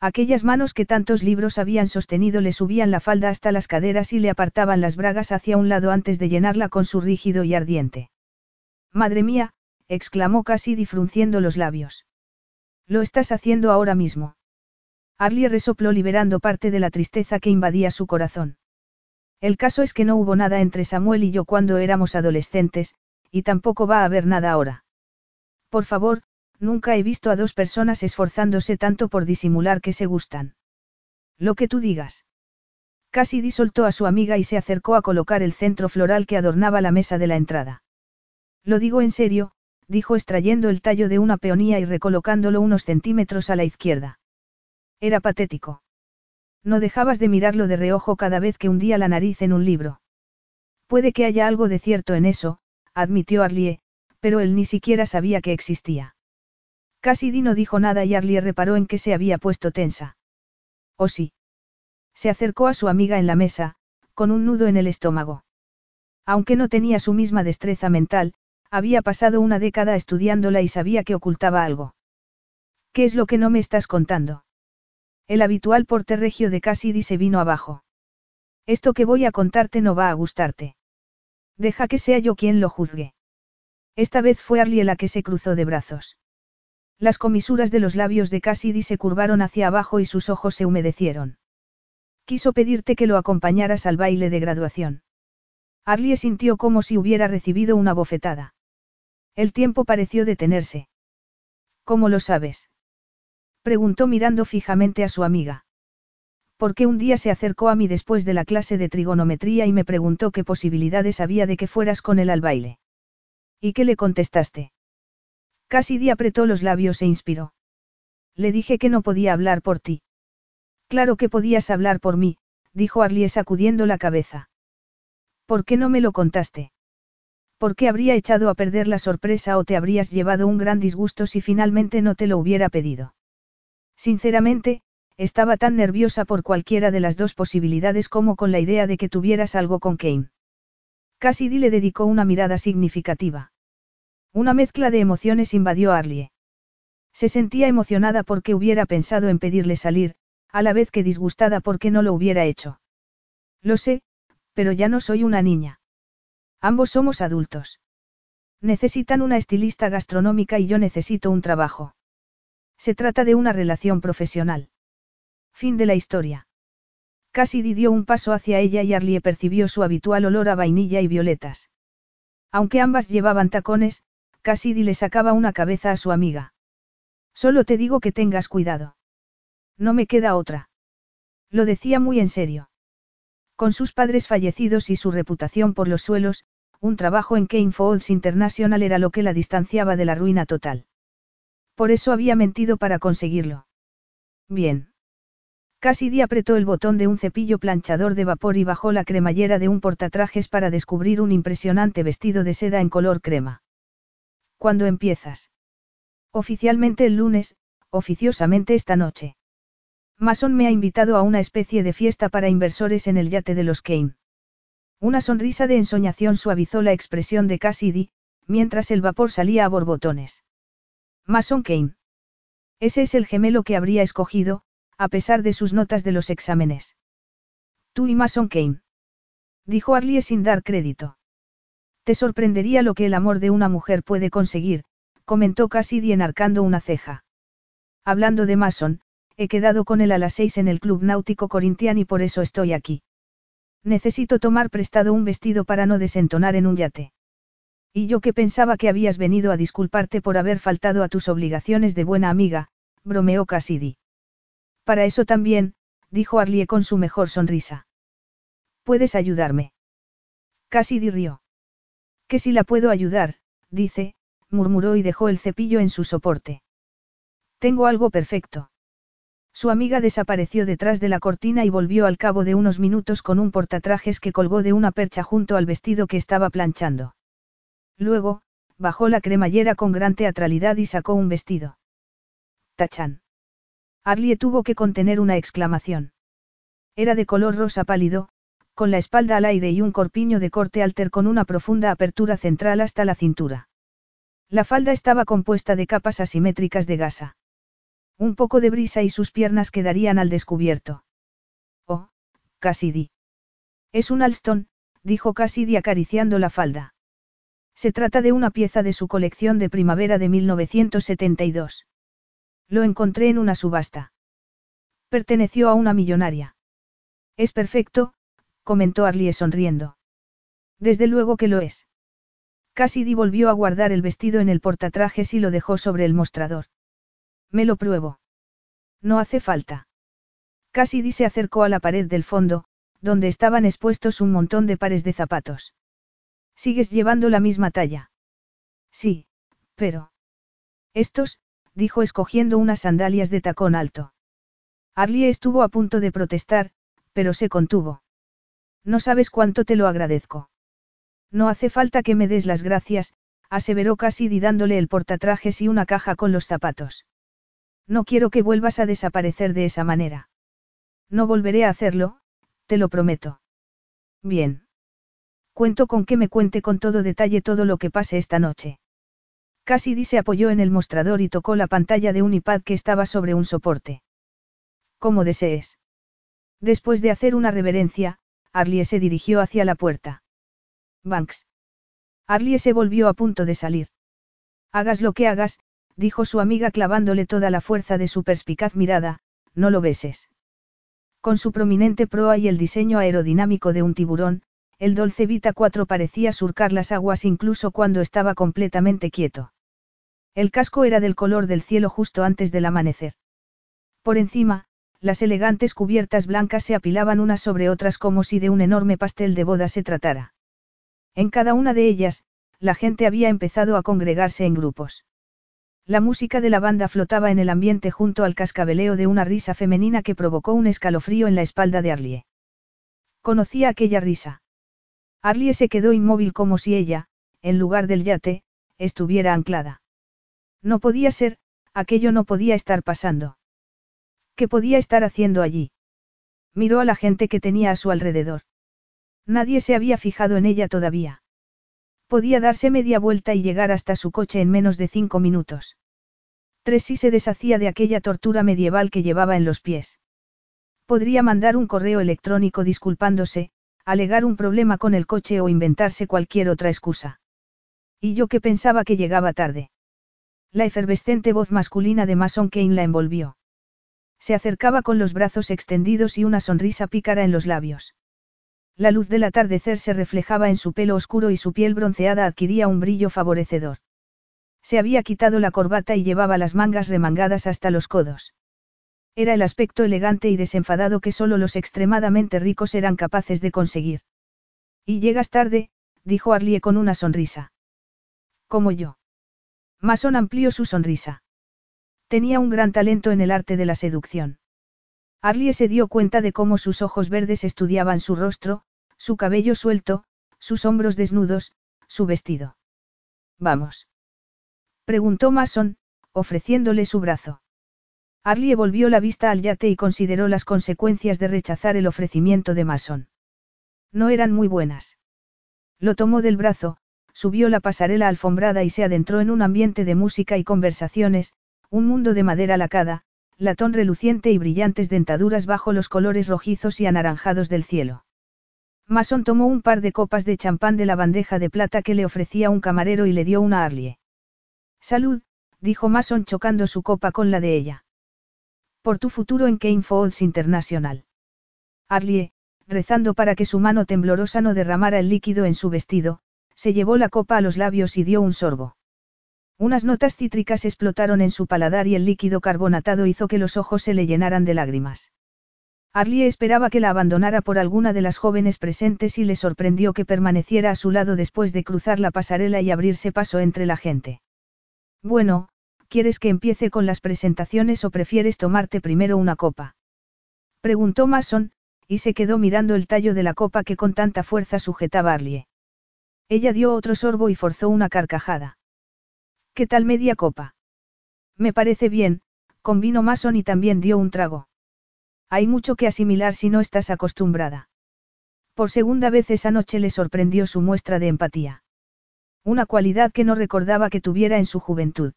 Aquellas manos que tantos libros habían sostenido le subían la falda hasta las caderas y le apartaban las bragas hacia un lado antes de llenarla con su rígido y ardiente. Madre mía, exclamó casi frunciendo los labios. Lo estás haciendo ahora mismo. Arlie resopló liberando parte de la tristeza que invadía su corazón. El caso es que no hubo nada entre Samuel y yo cuando éramos adolescentes, y tampoco va a haber nada ahora. Por favor, Nunca he visto a dos personas esforzándose tanto por disimular que se gustan. Lo que tú digas. Casi disoltó a su amiga y se acercó a colocar el centro floral que adornaba la mesa de la entrada. Lo digo en serio, dijo extrayendo el tallo de una peonía y recolocándolo unos centímetros a la izquierda. Era patético. No dejabas de mirarlo de reojo cada vez que hundía la nariz en un libro. Puede que haya algo de cierto en eso, admitió Arlie, pero él ni siquiera sabía que existía. Cassidy no dijo nada y Arlie reparó en que se había puesto tensa. ¿O sí? Se acercó a su amiga en la mesa, con un nudo en el estómago. Aunque no tenía su misma destreza mental, había pasado una década estudiándola y sabía que ocultaba algo. ¿Qué es lo que no me estás contando? El habitual porte regio de Cassidy se vino abajo. Esto que voy a contarte no va a gustarte. Deja que sea yo quien lo juzgue. Esta vez fue Arlie la que se cruzó de brazos. Las comisuras de los labios de Cassidy se curvaron hacia abajo y sus ojos se humedecieron. Quiso pedirte que lo acompañaras al baile de graduación. Arlie sintió como si hubiera recibido una bofetada. El tiempo pareció detenerse. ¿Cómo lo sabes? Preguntó mirando fijamente a su amiga. Porque un día se acercó a mí después de la clase de trigonometría y me preguntó qué posibilidades había de que fueras con él al baile. ¿Y qué le contestaste? Cassidy apretó los labios e inspiró. Le dije que no podía hablar por ti. Claro que podías hablar por mí, dijo Arlie sacudiendo la cabeza. ¿Por qué no me lo contaste? ¿Por qué habría echado a perder la sorpresa o te habrías llevado un gran disgusto si finalmente no te lo hubiera pedido? Sinceramente, estaba tan nerviosa por cualquiera de las dos posibilidades como con la idea de que tuvieras algo con Kane. Cassidy le dedicó una mirada significativa. Una mezcla de emociones invadió a Arlie. Se sentía emocionada porque hubiera pensado en pedirle salir, a la vez que disgustada porque no lo hubiera hecho. Lo sé, pero ya no soy una niña. Ambos somos adultos. Necesitan una estilista gastronómica y yo necesito un trabajo. Se trata de una relación profesional. Fin de la historia. Cassidy dio un paso hacia ella y Arlie percibió su habitual olor a vainilla y violetas. Aunque ambas llevaban tacones, Cassidy le sacaba una cabeza a su amiga. Solo te digo que tengas cuidado. No me queda otra. Lo decía muy en serio. Con sus padres fallecidos y su reputación por los suelos, un trabajo en Kane Falls International era lo que la distanciaba de la ruina total. Por eso había mentido para conseguirlo. Bien. Cassidy apretó el botón de un cepillo planchador de vapor y bajó la cremallera de un portatrajes para descubrir un impresionante vestido de seda en color crema. ¿Cuándo empiezas? Oficialmente el lunes, oficiosamente esta noche. Mason me ha invitado a una especie de fiesta para inversores en el yate de los Kane. Una sonrisa de ensoñación suavizó la expresión de Cassidy, mientras el vapor salía a borbotones. Mason Kane. Ese es el gemelo que habría escogido, a pesar de sus notas de los exámenes. Tú y Mason Kane. Dijo Arlie sin dar crédito. Te sorprendería lo que el amor de una mujer puede conseguir, comentó Cassidy enarcando una ceja. Hablando de Mason, he quedado con él a las seis en el Club Náutico Corintian y por eso estoy aquí. Necesito tomar prestado un vestido para no desentonar en un yate. Y yo que pensaba que habías venido a disculparte por haber faltado a tus obligaciones de buena amiga, bromeó Cassidy. Para eso también, dijo Arlie con su mejor sonrisa. ¿Puedes ayudarme? Cassidy rió. Que si la puedo ayudar, dice, murmuró y dejó el cepillo en su soporte. Tengo algo perfecto. Su amiga desapareció detrás de la cortina y volvió al cabo de unos minutos con un portatrajes que colgó de una percha junto al vestido que estaba planchando. Luego, bajó la cremallera con gran teatralidad y sacó un vestido. Tachan. Arlie tuvo que contener una exclamación. Era de color rosa pálido, con la espalda al aire y un corpiño de corte alter con una profunda apertura central hasta la cintura. La falda estaba compuesta de capas asimétricas de gasa. Un poco de brisa y sus piernas quedarían al descubierto. Oh, Cassidy. Es un Alston, dijo Cassidy acariciando la falda. Se trata de una pieza de su colección de primavera de 1972. Lo encontré en una subasta. Perteneció a una millonaria. Es perfecto, comentó Arlie sonriendo. Desde luego que lo es. Cassidy volvió a guardar el vestido en el portatrajes y lo dejó sobre el mostrador. Me lo pruebo. No hace falta. Cassidy se acercó a la pared del fondo, donde estaban expuestos un montón de pares de zapatos. ¿Sigues llevando la misma talla? Sí, pero... Estos, dijo escogiendo unas sandalias de tacón alto. Arlie estuvo a punto de protestar, pero se contuvo. No sabes cuánto te lo agradezco. No hace falta que me des las gracias, aseveró Cassidy dándole el portatrajes y una caja con los zapatos. No quiero que vuelvas a desaparecer de esa manera. No volveré a hacerlo, te lo prometo. Bien. Cuento con que me cuente con todo detalle todo lo que pase esta noche. Cassidy se apoyó en el mostrador y tocó la pantalla de un iPad que estaba sobre un soporte. Como desees. Después de hacer una reverencia, Arlie se dirigió hacia la puerta. Banks. Arlie se volvió a punto de salir. Hagas lo que hagas, dijo su amiga clavándole toda la fuerza de su perspicaz mirada, no lo beses. Con su prominente proa y el diseño aerodinámico de un tiburón, el Dolce Vita 4 parecía surcar las aguas incluso cuando estaba completamente quieto. El casco era del color del cielo justo antes del amanecer. Por encima, las elegantes cubiertas blancas se apilaban unas sobre otras como si de un enorme pastel de boda se tratara. En cada una de ellas, la gente había empezado a congregarse en grupos. La música de la banda flotaba en el ambiente junto al cascabeleo de una risa femenina que provocó un escalofrío en la espalda de Arlie. Conocía aquella risa. Arlie se quedó inmóvil como si ella, en lugar del yate, estuviera anclada. No podía ser, aquello no podía estar pasando. ¿Qué podía estar haciendo allí? Miró a la gente que tenía a su alrededor. Nadie se había fijado en ella todavía. Podía darse media vuelta y llegar hasta su coche en menos de cinco minutos. Tracy se deshacía de aquella tortura medieval que llevaba en los pies. Podría mandar un correo electrónico disculpándose, alegar un problema con el coche o inventarse cualquier otra excusa. Y yo que pensaba que llegaba tarde. La efervescente voz masculina de Mason Kane la envolvió. Se acercaba con los brazos extendidos y una sonrisa pícara en los labios. La luz del atardecer se reflejaba en su pelo oscuro y su piel bronceada adquiría un brillo favorecedor. Se había quitado la corbata y llevaba las mangas remangadas hasta los codos. Era el aspecto elegante y desenfadado que solo los extremadamente ricos eran capaces de conseguir. Y llegas tarde, dijo Arlie con una sonrisa. Como yo. Mason amplió su sonrisa. Tenía un gran talento en el arte de la seducción. Arlie se dio cuenta de cómo sus ojos verdes estudiaban su rostro, su cabello suelto, sus hombros desnudos, su vestido. Vamos. Preguntó Mason, ofreciéndole su brazo. Arlie volvió la vista al yate y consideró las consecuencias de rechazar el ofrecimiento de Mason. No eran muy buenas. Lo tomó del brazo, subió la pasarela alfombrada y se adentró en un ambiente de música y conversaciones, un mundo de madera lacada, latón reluciente y brillantes dentaduras bajo los colores rojizos y anaranjados del cielo. Mason tomó un par de copas de champán de la bandeja de plata que le ofrecía un camarero y le dio una Arlie. Salud, dijo Mason chocando su copa con la de ella. Por tu futuro en Kane Falls International. Arlie, rezando para que su mano temblorosa no derramara el líquido en su vestido, se llevó la copa a los labios y dio un sorbo. Unas notas cítricas explotaron en su paladar y el líquido carbonatado hizo que los ojos se le llenaran de lágrimas. Arlie esperaba que la abandonara por alguna de las jóvenes presentes y le sorprendió que permaneciera a su lado después de cruzar la pasarela y abrirse paso entre la gente. Bueno, ¿quieres que empiece con las presentaciones o prefieres tomarte primero una copa? Preguntó Mason, y se quedó mirando el tallo de la copa que con tanta fuerza sujetaba Arlie. Ella dio otro sorbo y forzó una carcajada. ¿Qué tal media copa? Me parece bien, convino Mason y también dio un trago. Hay mucho que asimilar si no estás acostumbrada. Por segunda vez esa noche le sorprendió su muestra de empatía. Una cualidad que no recordaba que tuviera en su juventud.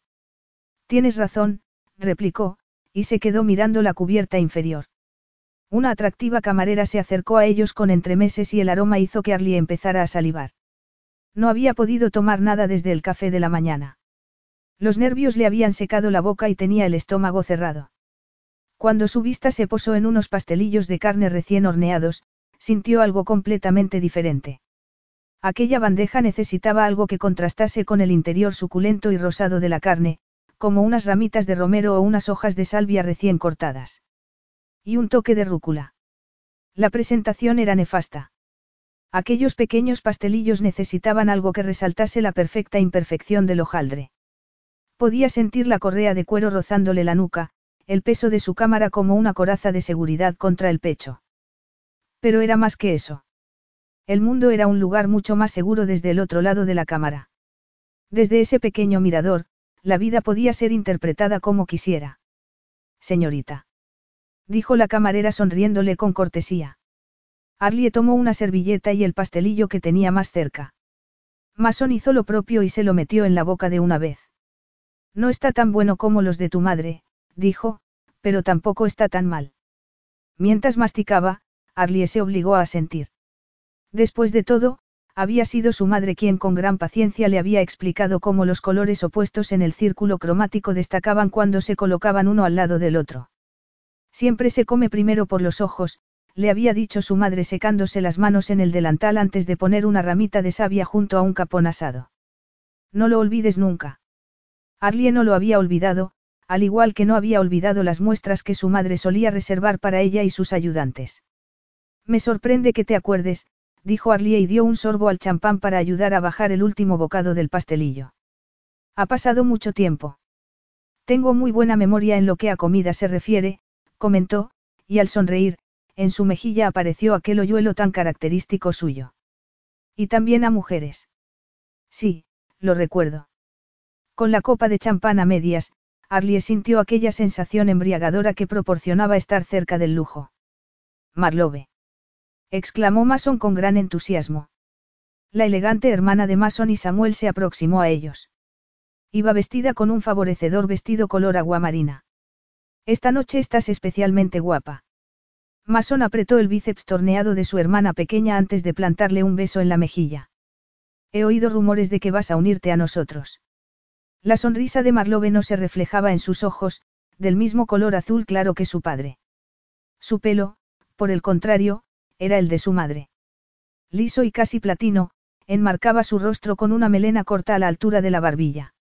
Tienes razón, replicó, y se quedó mirando la cubierta inferior. Una atractiva camarera se acercó a ellos con entremeses y el aroma hizo que Arlie empezara a salivar. No había podido tomar nada desde el café de la mañana. Los nervios le habían secado la boca y tenía el estómago cerrado. Cuando su vista se posó en unos pastelillos de carne recién horneados, sintió algo completamente diferente. Aquella bandeja necesitaba algo que contrastase con el interior suculento y rosado de la carne, como unas ramitas de romero o unas hojas de salvia recién cortadas. Y un toque de rúcula. La presentación era nefasta. Aquellos pequeños pastelillos necesitaban algo que resaltase la perfecta imperfección del hojaldre. Podía sentir la correa de cuero rozándole la nuca, el peso de su cámara como una coraza de seguridad contra el pecho. Pero era más que eso. El mundo era un lugar mucho más seguro desde el otro lado de la cámara. Desde ese pequeño mirador, la vida podía ser interpretada como quisiera. Señorita. Dijo la camarera sonriéndole con cortesía. Arlie tomó una servilleta y el pastelillo que tenía más cerca. Mason hizo lo propio y se lo metió en la boca de una vez. No está tan bueno como los de tu madre, dijo, pero tampoco está tan mal. Mientras masticaba, Arlie se obligó a sentir. Después de todo, había sido su madre quien con gran paciencia le había explicado cómo los colores opuestos en el círculo cromático destacaban cuando se colocaban uno al lado del otro. Siempre se come primero por los ojos, le había dicho su madre secándose las manos en el delantal antes de poner una ramita de savia junto a un capón asado. No lo olvides nunca. Arlie no lo había olvidado, al igual que no había olvidado las muestras que su madre solía reservar para ella y sus ayudantes. Me sorprende que te acuerdes, dijo Arlie y dio un sorbo al champán para ayudar a bajar el último bocado del pastelillo. Ha pasado mucho tiempo. Tengo muy buena memoria en lo que a comida se refiere, comentó, y al sonreír, en su mejilla apareció aquel hoyuelo tan característico suyo. Y también a mujeres. Sí, lo recuerdo. Con la copa de champán a medias, Arlie sintió aquella sensación embriagadora que proporcionaba estar cerca del lujo. Marlowe. exclamó Mason con gran entusiasmo. La elegante hermana de Mason y Samuel se aproximó a ellos. Iba vestida con un favorecedor vestido color aguamarina. Esta noche estás especialmente guapa. Mason apretó el bíceps torneado de su hermana pequeña antes de plantarle un beso en la mejilla. He oído rumores de que vas a unirte a nosotros. La sonrisa de Marlowe no se reflejaba en sus ojos, del mismo color azul claro que su padre. Su pelo, por el contrario, era el de su madre. Liso y casi platino, enmarcaba su rostro con una melena corta a la altura de la barbilla.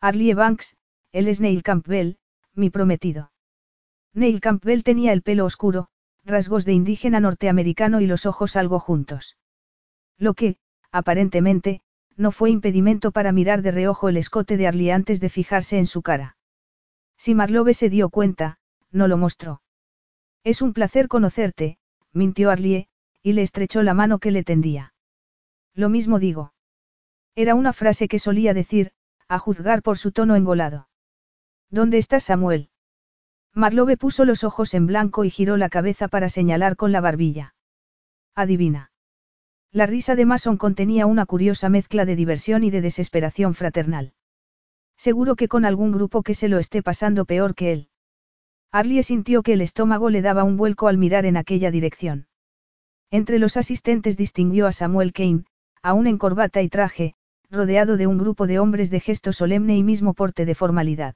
Arlie Banks, él es Neil Campbell, mi prometido. Neil Campbell tenía el pelo oscuro, rasgos de indígena norteamericano y los ojos algo juntos. Lo que, aparentemente, no fue impedimento para mirar de reojo el escote de Arlie antes de fijarse en su cara. Si Marlowe se dio cuenta, no lo mostró. Es un placer conocerte, mintió Arlie, y le estrechó la mano que le tendía. Lo mismo digo. Era una frase que solía decir, a juzgar por su tono engolado. ¿Dónde está Samuel? Marlowe puso los ojos en blanco y giró la cabeza para señalar con la barbilla. Adivina. La risa de Mason contenía una curiosa mezcla de diversión y de desesperación fraternal. Seguro que con algún grupo que se lo esté pasando peor que él. Arlie sintió que el estómago le daba un vuelco al mirar en aquella dirección. Entre los asistentes distinguió a Samuel Kane, aún en corbata y traje, rodeado de un grupo de hombres de gesto solemne y mismo porte de formalidad.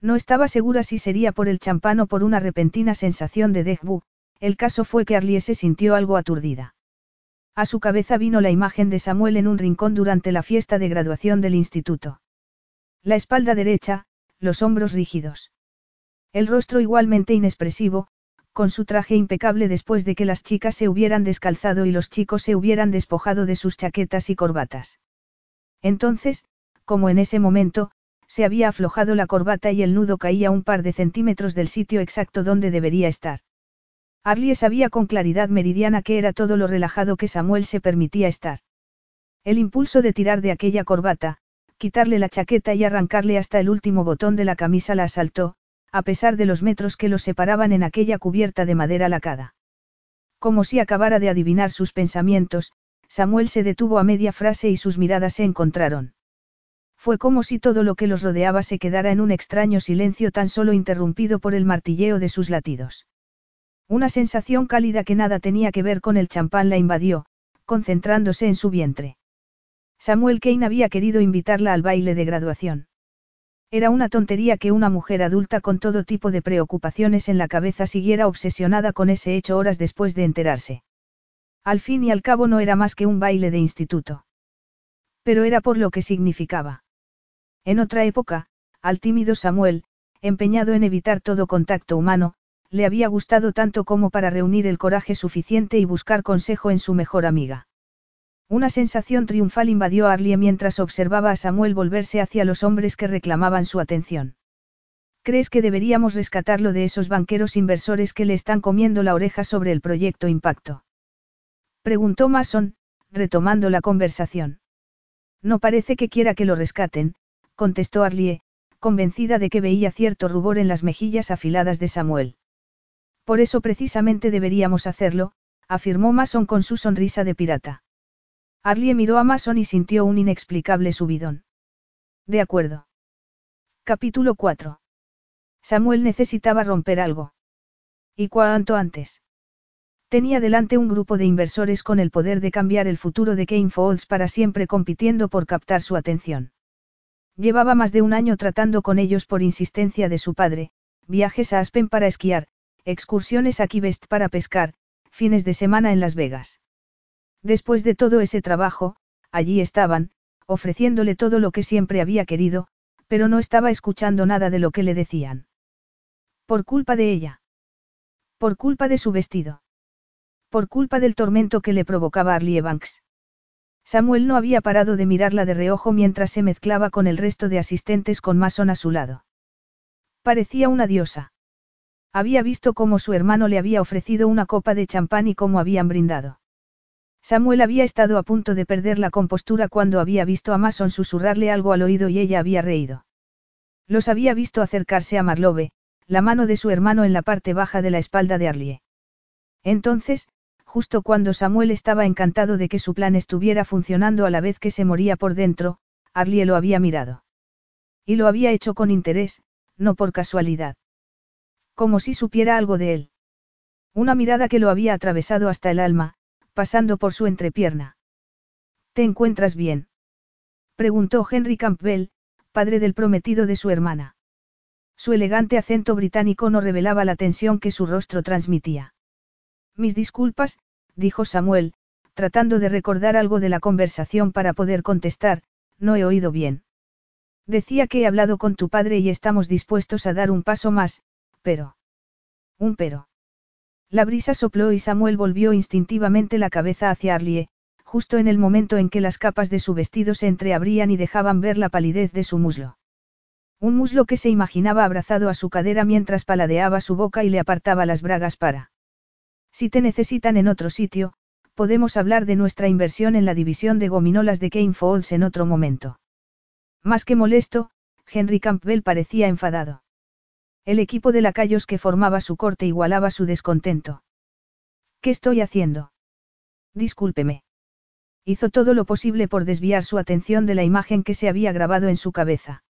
No estaba segura si sería por el champán o por una repentina sensación de déjà el caso fue que Arlie se sintió algo aturdida. A su cabeza vino la imagen de Samuel en un rincón durante la fiesta de graduación del instituto. La espalda derecha, los hombros rígidos. El rostro igualmente inexpresivo, con su traje impecable después de que las chicas se hubieran descalzado y los chicos se hubieran despojado de sus chaquetas y corbatas. Entonces, como en ese momento, se había aflojado la corbata y el nudo caía un par de centímetros del sitio exacto donde debería estar. Arlie sabía con claridad meridiana que era todo lo relajado que Samuel se permitía estar. El impulso de tirar de aquella corbata, quitarle la chaqueta y arrancarle hasta el último botón de la camisa la asaltó, a pesar de los metros que los separaban en aquella cubierta de madera lacada. Como si acabara de adivinar sus pensamientos, Samuel se detuvo a media frase y sus miradas se encontraron. Fue como si todo lo que los rodeaba se quedara en un extraño silencio tan solo interrumpido por el martilleo de sus latidos. Una sensación cálida que nada tenía que ver con el champán la invadió, concentrándose en su vientre. Samuel Kane había querido invitarla al baile de graduación. Era una tontería que una mujer adulta con todo tipo de preocupaciones en la cabeza siguiera obsesionada con ese hecho horas después de enterarse. Al fin y al cabo no era más que un baile de instituto. Pero era por lo que significaba. En otra época, al tímido Samuel, empeñado en evitar todo contacto humano, le había gustado tanto como para reunir el coraje suficiente y buscar consejo en su mejor amiga. Una sensación triunfal invadió a Arlie mientras observaba a Samuel volverse hacia los hombres que reclamaban su atención. ¿Crees que deberíamos rescatarlo de esos banqueros inversores que le están comiendo la oreja sobre el proyecto Impacto? Preguntó Mason, retomando la conversación. No parece que quiera que lo rescaten, contestó Arlie, convencida de que veía cierto rubor en las mejillas afiladas de Samuel. Por eso precisamente deberíamos hacerlo, afirmó Mason con su sonrisa de pirata. Arlie miró a Mason y sintió un inexplicable subidón. De acuerdo. Capítulo 4. Samuel necesitaba romper algo. ¿Y cuánto antes? Tenía delante un grupo de inversores con el poder de cambiar el futuro de Kane Falls para siempre compitiendo por captar su atención. Llevaba más de un año tratando con ellos por insistencia de su padre, viajes a Aspen para esquiar, excursiones a Key para pescar, fines de semana en Las Vegas. Después de todo ese trabajo, allí estaban, ofreciéndole todo lo que siempre había querido, pero no estaba escuchando nada de lo que le decían. Por culpa de ella. Por culpa de su vestido. Por culpa del tormento que le provocaba Arlie Banks. Samuel no había parado de mirarla de reojo mientras se mezclaba con el resto de asistentes con Mason a su lado. Parecía una diosa. Había visto cómo su hermano le había ofrecido una copa de champán y cómo habían brindado. Samuel había estado a punto de perder la compostura cuando había visto a Mason susurrarle algo al oído y ella había reído. Los había visto acercarse a Marlowe, la mano de su hermano en la parte baja de la espalda de Arlie. Entonces, justo cuando Samuel estaba encantado de que su plan estuviera funcionando a la vez que se moría por dentro, Arlie lo había mirado. Y lo había hecho con interés, no por casualidad. Como si supiera algo de él. Una mirada que lo había atravesado hasta el alma, pasando por su entrepierna. ¿Te encuentras bien? preguntó Henry Campbell, padre del prometido de su hermana. Su elegante acento británico no revelaba la tensión que su rostro transmitía. Mis disculpas, dijo Samuel, tratando de recordar algo de la conversación para poder contestar, no he oído bien. Decía que he hablado con tu padre y estamos dispuestos a dar un paso más, pero... Un pero. La brisa sopló y Samuel volvió instintivamente la cabeza hacia Arlie, justo en el momento en que las capas de su vestido se entreabrían y dejaban ver la palidez de su muslo. Un muslo que se imaginaba abrazado a su cadera mientras paladeaba su boca y le apartaba las bragas para. Si te necesitan en otro sitio, podemos hablar de nuestra inversión en la división de gominolas de Kane Falls en otro momento. Más que molesto, Henry Campbell parecía enfadado. El equipo de lacayos que formaba su corte igualaba su descontento. ¿Qué estoy haciendo? Discúlpeme. Hizo todo lo posible por desviar su atención de la imagen que se había grabado en su cabeza.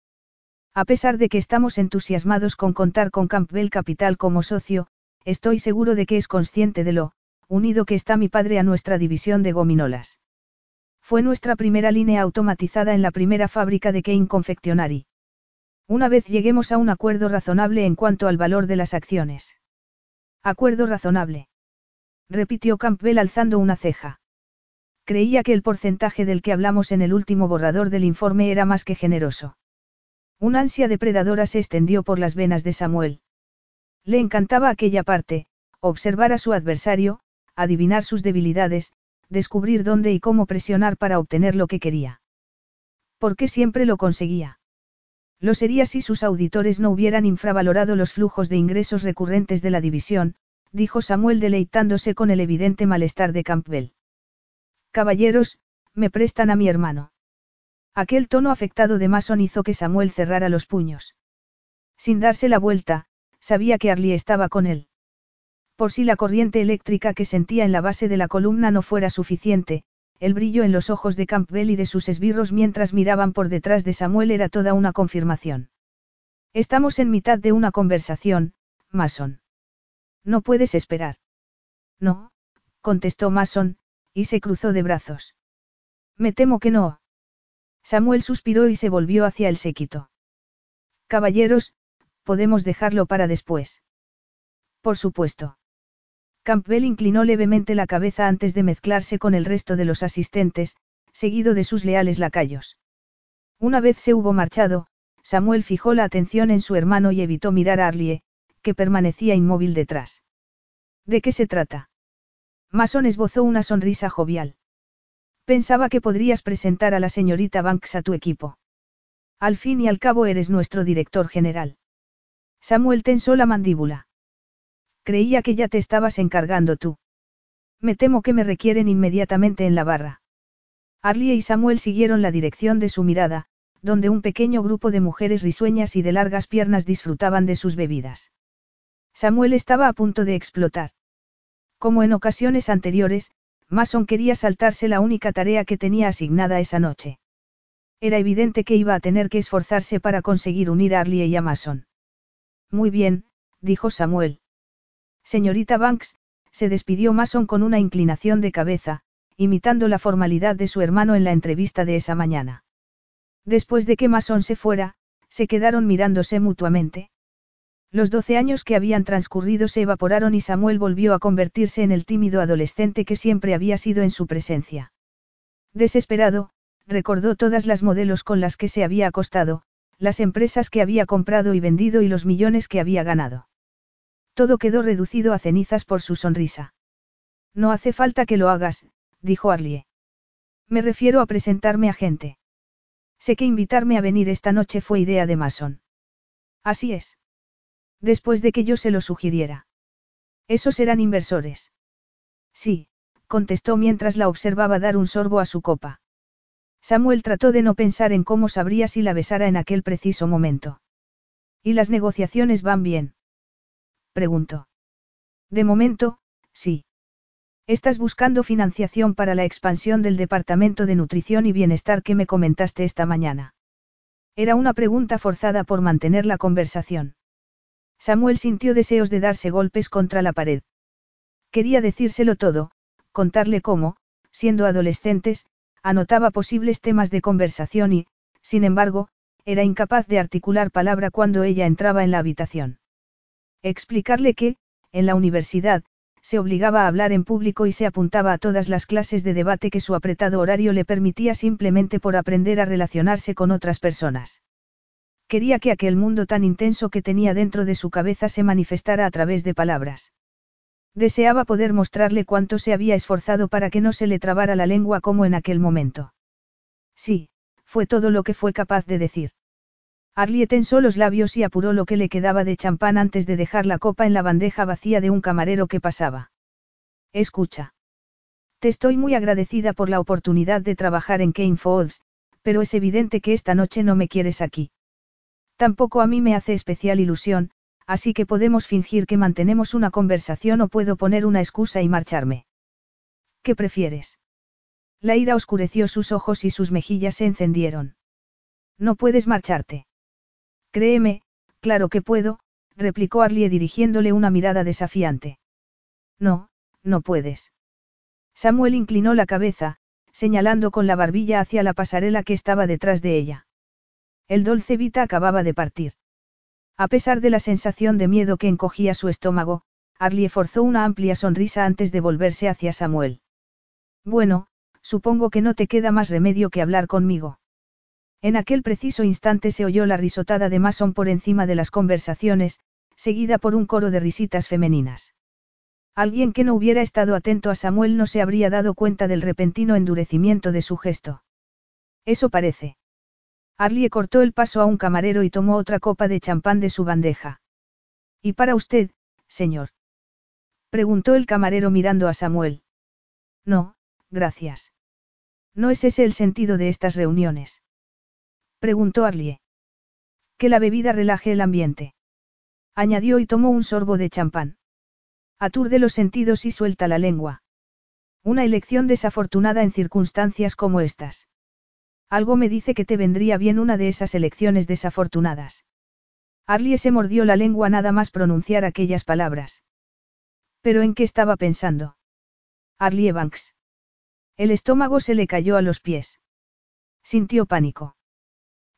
A pesar de que estamos entusiasmados con contar con Campbell Capital como socio, Estoy seguro de que es consciente de lo, unido que está mi padre a nuestra división de gominolas. Fue nuestra primera línea automatizada en la primera fábrica de Kane Confectionery. Una vez lleguemos a un acuerdo razonable en cuanto al valor de las acciones. Acuerdo razonable. Repitió Campbell alzando una ceja. Creía que el porcentaje del que hablamos en el último borrador del informe era más que generoso. Una ansia depredadora se extendió por las venas de Samuel. Le encantaba aquella parte, observar a su adversario, adivinar sus debilidades, descubrir dónde y cómo presionar para obtener lo que quería. Porque siempre lo conseguía. Lo sería si sus auditores no hubieran infravalorado los flujos de ingresos recurrentes de la división, dijo Samuel deleitándose con el evidente malestar de Campbell. Caballeros, me prestan a mi hermano. Aquel tono afectado de Mason hizo que Samuel cerrara los puños. Sin darse la vuelta, sabía que Arlie estaba con él. Por si la corriente eléctrica que sentía en la base de la columna no fuera suficiente, el brillo en los ojos de Campbell y de sus esbirros mientras miraban por detrás de Samuel era toda una confirmación. Estamos en mitad de una conversación, Mason. No puedes esperar. No, contestó Mason, y se cruzó de brazos. Me temo que no. Samuel suspiró y se volvió hacia el séquito. Caballeros, podemos dejarlo para después. Por supuesto. Campbell inclinó levemente la cabeza antes de mezclarse con el resto de los asistentes, seguido de sus leales lacayos. Una vez se hubo marchado, Samuel fijó la atención en su hermano y evitó mirar a Arlie, que permanecía inmóvil detrás. ¿De qué se trata? Mason esbozó una sonrisa jovial. Pensaba que podrías presentar a la señorita Banks a tu equipo. Al fin y al cabo eres nuestro director general. Samuel tensó la mandíbula. Creía que ya te estabas encargando tú. Me temo que me requieren inmediatamente en la barra. Arlie y Samuel siguieron la dirección de su mirada, donde un pequeño grupo de mujeres risueñas y de largas piernas disfrutaban de sus bebidas. Samuel estaba a punto de explotar. Como en ocasiones anteriores, Mason quería saltarse la única tarea que tenía asignada esa noche. Era evidente que iba a tener que esforzarse para conseguir unir a Arlie y a Mason. Muy bien, dijo Samuel. Señorita Banks, se despidió Mason con una inclinación de cabeza, imitando la formalidad de su hermano en la entrevista de esa mañana. Después de que Mason se fuera, se quedaron mirándose mutuamente. Los doce años que habían transcurrido se evaporaron y Samuel volvió a convertirse en el tímido adolescente que siempre había sido en su presencia. Desesperado, recordó todas las modelos con las que se había acostado, las empresas que había comprado y vendido y los millones que había ganado. Todo quedó reducido a cenizas por su sonrisa. No hace falta que lo hagas, dijo Arlie. Me refiero a presentarme a gente. Sé que invitarme a venir esta noche fue idea de Mason. Así es. Después de que yo se lo sugiriera. Esos eran inversores. Sí, contestó mientras la observaba dar un sorbo a su copa. Samuel trató de no pensar en cómo sabría si la besara en aquel preciso momento. ¿Y las negociaciones van bien? Preguntó. De momento, sí. Estás buscando financiación para la expansión del Departamento de Nutrición y Bienestar que me comentaste esta mañana. Era una pregunta forzada por mantener la conversación. Samuel sintió deseos de darse golpes contra la pared. Quería decírselo todo, contarle cómo, siendo adolescentes, anotaba posibles temas de conversación y, sin embargo, era incapaz de articular palabra cuando ella entraba en la habitación. Explicarle que, en la universidad, se obligaba a hablar en público y se apuntaba a todas las clases de debate que su apretado horario le permitía simplemente por aprender a relacionarse con otras personas. Quería que aquel mundo tan intenso que tenía dentro de su cabeza se manifestara a través de palabras. Deseaba poder mostrarle cuánto se había esforzado para que no se le trabara la lengua como en aquel momento. Sí, fue todo lo que fue capaz de decir. Arlie tensó los labios y apuró lo que le quedaba de champán antes de dejar la copa en la bandeja vacía de un camarero que pasaba. Escucha. Te estoy muy agradecida por la oportunidad de trabajar en Kane pero es evidente que esta noche no me quieres aquí. Tampoco a mí me hace especial ilusión, así que podemos fingir que mantenemos una conversación o puedo poner una excusa y marcharme. ¿Qué prefieres? La ira oscureció sus ojos y sus mejillas se encendieron. No puedes marcharte. Créeme, claro que puedo, replicó Arlie dirigiéndole una mirada desafiante. No, no puedes. Samuel inclinó la cabeza, señalando con la barbilla hacia la pasarela que estaba detrás de ella. El Dolce Vita acababa de partir. A pesar de la sensación de miedo que encogía su estómago, Arlie forzó una amplia sonrisa antes de volverse hacia Samuel. Bueno, supongo que no te queda más remedio que hablar conmigo. En aquel preciso instante se oyó la risotada de Mason por encima de las conversaciones, seguida por un coro de risitas femeninas. Alguien que no hubiera estado atento a Samuel no se habría dado cuenta del repentino endurecimiento de su gesto. Eso parece. Arlie cortó el paso a un camarero y tomó otra copa de champán de su bandeja. ¿Y para usted, señor? Preguntó el camarero mirando a Samuel. No, gracias. No es ese el sentido de estas reuniones. Preguntó Arlie. Que la bebida relaje el ambiente. Añadió y tomó un sorbo de champán. Aturde los sentidos y suelta la lengua. Una elección desafortunada en circunstancias como estas. Algo me dice que te vendría bien una de esas elecciones desafortunadas. Arlie se mordió la lengua nada más pronunciar aquellas palabras. ¿Pero en qué estaba pensando? Arlie Banks. El estómago se le cayó a los pies. Sintió pánico.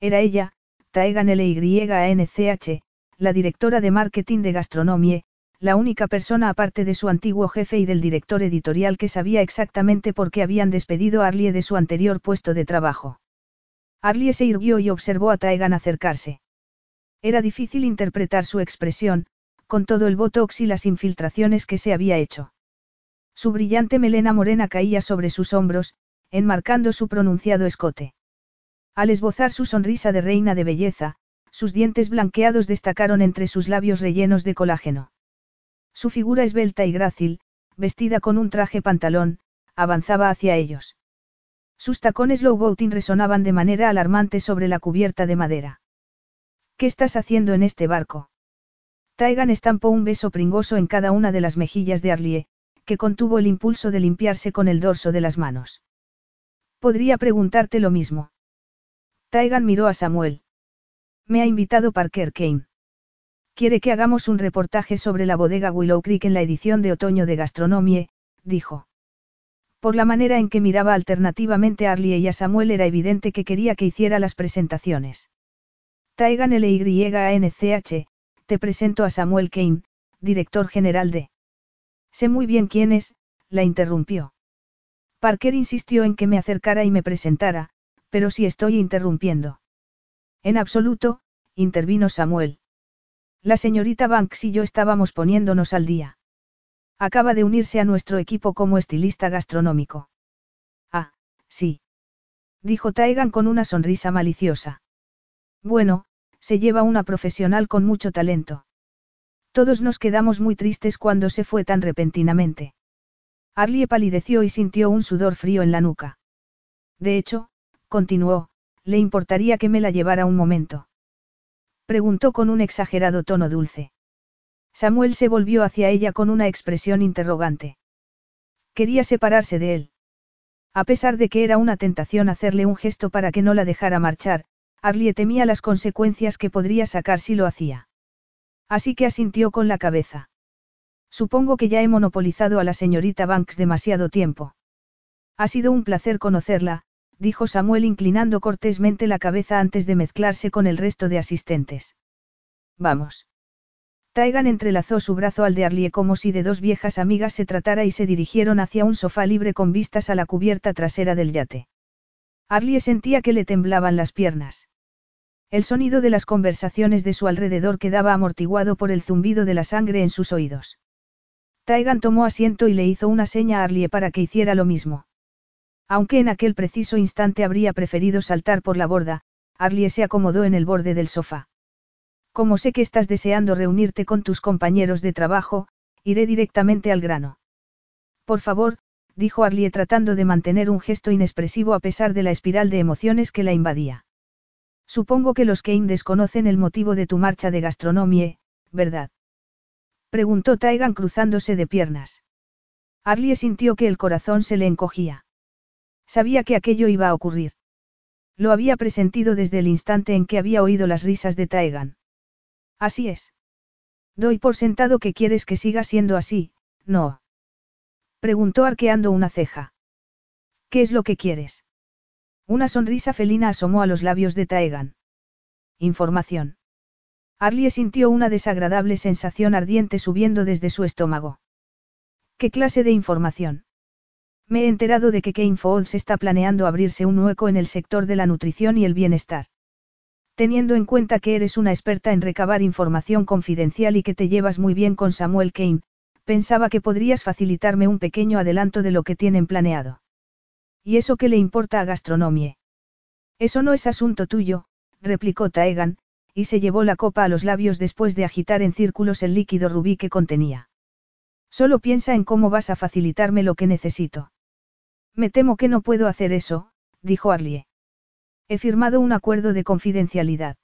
Era ella, Taegan LYANCH, la directora de marketing de Gastronomie, la única persona aparte de su antiguo jefe y del director editorial que sabía exactamente por qué habían despedido a Arlie de su anterior puesto de trabajo. Arlie se irguió y observó a Taegan acercarse. Era difícil interpretar su expresión, con todo el botox y las infiltraciones que se había hecho. Su brillante melena morena caía sobre sus hombros, enmarcando su pronunciado escote. Al esbozar su sonrisa de reina de belleza, sus dientes blanqueados destacaron entre sus labios rellenos de colágeno. Su figura esbelta y grácil, vestida con un traje pantalón, avanzaba hacia ellos. Sus tacones low boating resonaban de manera alarmante sobre la cubierta de madera. ¿Qué estás haciendo en este barco? Taigan estampó un beso pringoso en cada una de las mejillas de Arlie, que contuvo el impulso de limpiarse con el dorso de las manos. Podría preguntarte lo mismo. Taigan miró a Samuel. Me ha invitado Parker Kane. Quiere que hagamos un reportaje sobre la bodega Willow Creek en la edición de otoño de Gastronomie, dijo. Por la manera en que miraba alternativamente a Arlie y a Samuel era evidente que quería que hiciera las presentaciones. Taigan LYANCH, te presento a Samuel Kane, director general de... Sé muy bien quién es, la interrumpió. Parker insistió en que me acercara y me presentara, pero si estoy interrumpiendo. En absoluto, intervino Samuel. La señorita Banks y yo estábamos poniéndonos al día. Acaba de unirse a nuestro equipo como estilista gastronómico. Ah, sí. Dijo Taigan con una sonrisa maliciosa. Bueno, se lleva una profesional con mucho talento. Todos nos quedamos muy tristes cuando se fue tan repentinamente. Arlie palideció y sintió un sudor frío en la nuca. De hecho, continuó, ¿le importaría que me la llevara un momento? Preguntó con un exagerado tono dulce. Samuel se volvió hacia ella con una expresión interrogante. Quería separarse de él. A pesar de que era una tentación hacerle un gesto para que no la dejara marchar, Arlie temía las consecuencias que podría sacar si lo hacía. Así que asintió con la cabeza. Supongo que ya he monopolizado a la señorita Banks demasiado tiempo. Ha sido un placer conocerla, dijo Samuel inclinando cortésmente la cabeza antes de mezclarse con el resto de asistentes. Vamos. Taigan entrelazó su brazo al de Arlie como si de dos viejas amigas se tratara y se dirigieron hacia un sofá libre con vistas a la cubierta trasera del yate. Arlie sentía que le temblaban las piernas. El sonido de las conversaciones de su alrededor quedaba amortiguado por el zumbido de la sangre en sus oídos. Taigan tomó asiento y le hizo una seña a Arlie para que hiciera lo mismo. Aunque en aquel preciso instante habría preferido saltar por la borda, Arlie se acomodó en el borde del sofá. Como sé que estás deseando reunirte con tus compañeros de trabajo, iré directamente al grano. Por favor, dijo Arlie tratando de mantener un gesto inexpresivo a pesar de la espiral de emociones que la invadía. Supongo que los Kane desconocen el motivo de tu marcha de gastronomie, ¿verdad? Preguntó Taigan cruzándose de piernas. Arlie sintió que el corazón se le encogía. Sabía que aquello iba a ocurrir. Lo había presentido desde el instante en que había oído las risas de Taigan. Así es. Doy por sentado que quieres que siga siendo así, ¿no? Preguntó arqueando una ceja. ¿Qué es lo que quieres? Una sonrisa felina asomó a los labios de Taegan. Información. Arlie sintió una desagradable sensación ardiente subiendo desde su estómago. ¿Qué clase de información? Me he enterado de que Kane Foods está planeando abrirse un hueco en el sector de la nutrición y el bienestar. Teniendo en cuenta que eres una experta en recabar información confidencial y que te llevas muy bien con Samuel Kane, pensaba que podrías facilitarme un pequeño adelanto de lo que tienen planeado. ¿Y eso qué le importa a Gastronomie? Eso no es asunto tuyo, replicó Taegan, y se llevó la copa a los labios después de agitar en círculos el líquido rubí que contenía. Solo piensa en cómo vas a facilitarme lo que necesito. Me temo que no puedo hacer eso, dijo Arlie. He firmado un acuerdo de confidencialidad.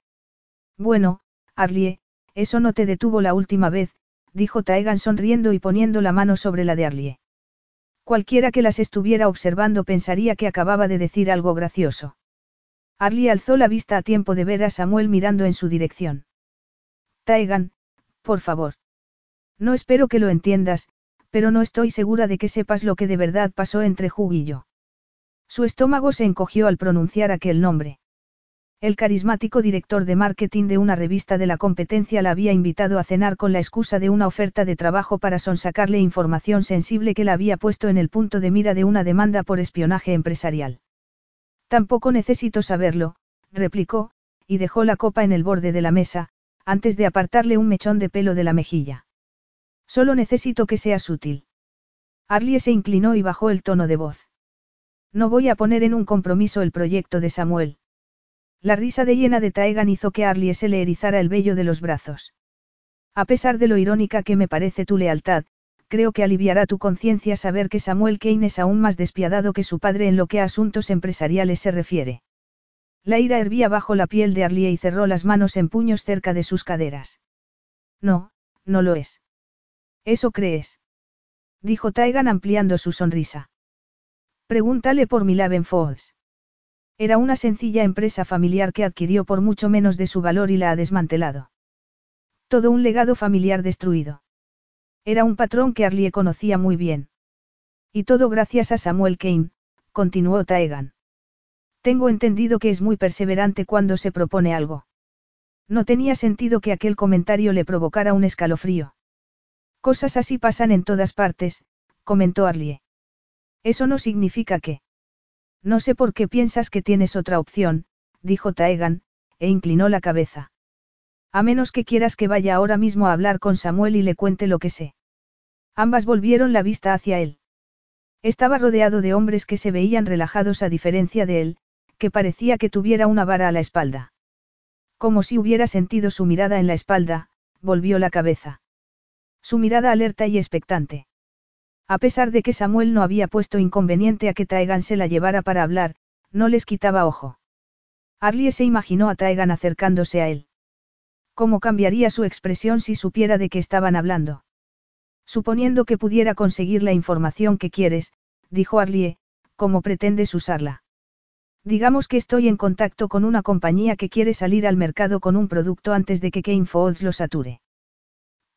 Bueno, Arlie, eso no te detuvo la última vez, dijo Taegan sonriendo y poniendo la mano sobre la de Arlie. Cualquiera que las estuviera observando pensaría que acababa de decir algo gracioso. Arlie alzó la vista a tiempo de ver a Samuel mirando en su dirección. Taegan, por favor. No espero que lo entiendas, pero no estoy segura de que sepas lo que de verdad pasó entre Hugh y yo. Su estómago se encogió al pronunciar aquel nombre. El carismático director de marketing de una revista de la competencia la había invitado a cenar con la excusa de una oferta de trabajo para sonsacarle información sensible que la había puesto en el punto de mira de una demanda por espionaje empresarial. Tampoco necesito saberlo, replicó, y dejó la copa en el borde de la mesa, antes de apartarle un mechón de pelo de la mejilla. Solo necesito que seas útil. Arlie se inclinó y bajó el tono de voz. No voy a poner en un compromiso el proyecto de Samuel. La risa de hiena de Taegan hizo que Arlie se le erizara el vello de los brazos. A pesar de lo irónica que me parece tu lealtad, creo que aliviará tu conciencia saber que Samuel Kane es aún más despiadado que su padre en lo que a asuntos empresariales se refiere. La ira hervía bajo la piel de Arlie y cerró las manos en puños cerca de sus caderas. No, no lo es. ¿Eso crees? Dijo Taigan ampliando su sonrisa. Pregúntale por Milaven Falls. Era una sencilla empresa familiar que adquirió por mucho menos de su valor y la ha desmantelado. Todo un legado familiar destruido. Era un patrón que Arlie conocía muy bien. Y todo gracias a Samuel Kane, continuó Taegan. Tengo entendido que es muy perseverante cuando se propone algo. No tenía sentido que aquel comentario le provocara un escalofrío. Cosas así pasan en todas partes, comentó Arlie. Eso no significa que. No sé por qué piensas que tienes otra opción, dijo Taegan, e inclinó la cabeza. A menos que quieras que vaya ahora mismo a hablar con Samuel y le cuente lo que sé. Ambas volvieron la vista hacia él. Estaba rodeado de hombres que se veían relajados a diferencia de él, que parecía que tuviera una vara a la espalda. Como si hubiera sentido su mirada en la espalda, volvió la cabeza. Su mirada alerta y expectante. A pesar de que Samuel no había puesto inconveniente a que Taegan se la llevara para hablar, no les quitaba ojo. Arlie se imaginó a Taegan acercándose a él. ¿Cómo cambiaría su expresión si supiera de qué estaban hablando? Suponiendo que pudiera conseguir la información que quieres, dijo Arlie, ¿cómo pretendes usarla? Digamos que estoy en contacto con una compañía que quiere salir al mercado con un producto antes de que Kane Foods lo sature.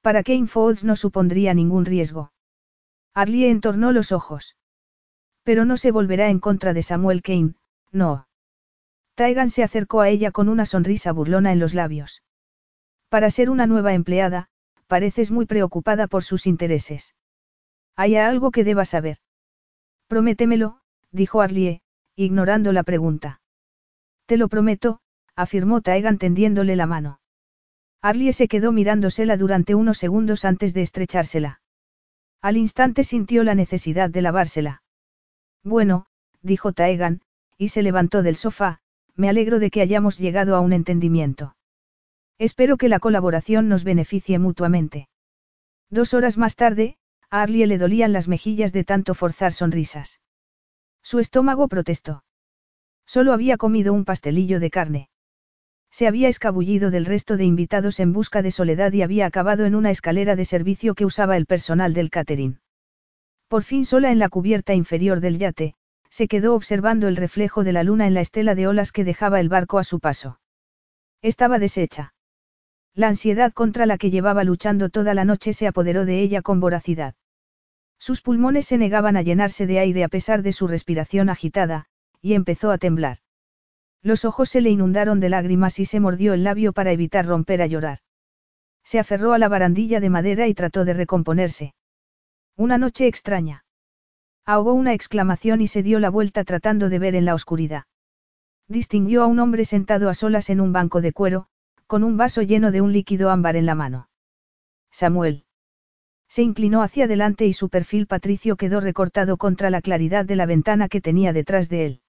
Para Kane Foods no supondría ningún riesgo. Arlie entornó los ojos. Pero no se volverá en contra de Samuel Kane, no. Taigan se acercó a ella con una sonrisa burlona en los labios. Para ser una nueva empleada, pareces muy preocupada por sus intereses. ¿Hay algo que deba saber? Prométemelo, dijo Arlie, ignorando la pregunta. Te lo prometo, afirmó Taegan tendiéndole la mano. Arlie se quedó mirándosela durante unos segundos antes de estrechársela. Al instante sintió la necesidad de lavársela. Bueno, dijo Taegan, y se levantó del sofá, me alegro de que hayamos llegado a un entendimiento. Espero que la colaboración nos beneficie mutuamente. Dos horas más tarde, a Arlie le dolían las mejillas de tanto forzar sonrisas. Su estómago protestó. Solo había comido un pastelillo de carne. Se había escabullido del resto de invitados en busca de soledad y había acabado en una escalera de servicio que usaba el personal del catering. Por fin sola en la cubierta inferior del yate, se quedó observando el reflejo de la luna en la estela de olas que dejaba el barco a su paso. Estaba deshecha. La ansiedad contra la que llevaba luchando toda la noche se apoderó de ella con voracidad. Sus pulmones se negaban a llenarse de aire a pesar de su respiración agitada, y empezó a temblar. Los ojos se le inundaron de lágrimas y se mordió el labio para evitar romper a llorar. Se aferró a la barandilla de madera y trató de recomponerse. Una noche extraña. Ahogó una exclamación y se dio la vuelta tratando de ver en la oscuridad. Distinguió a un hombre sentado a solas en un banco de cuero, con un vaso lleno de un líquido ámbar en la mano. Samuel. Se inclinó hacia adelante y su perfil patricio quedó recortado contra la claridad de la ventana que tenía detrás de él.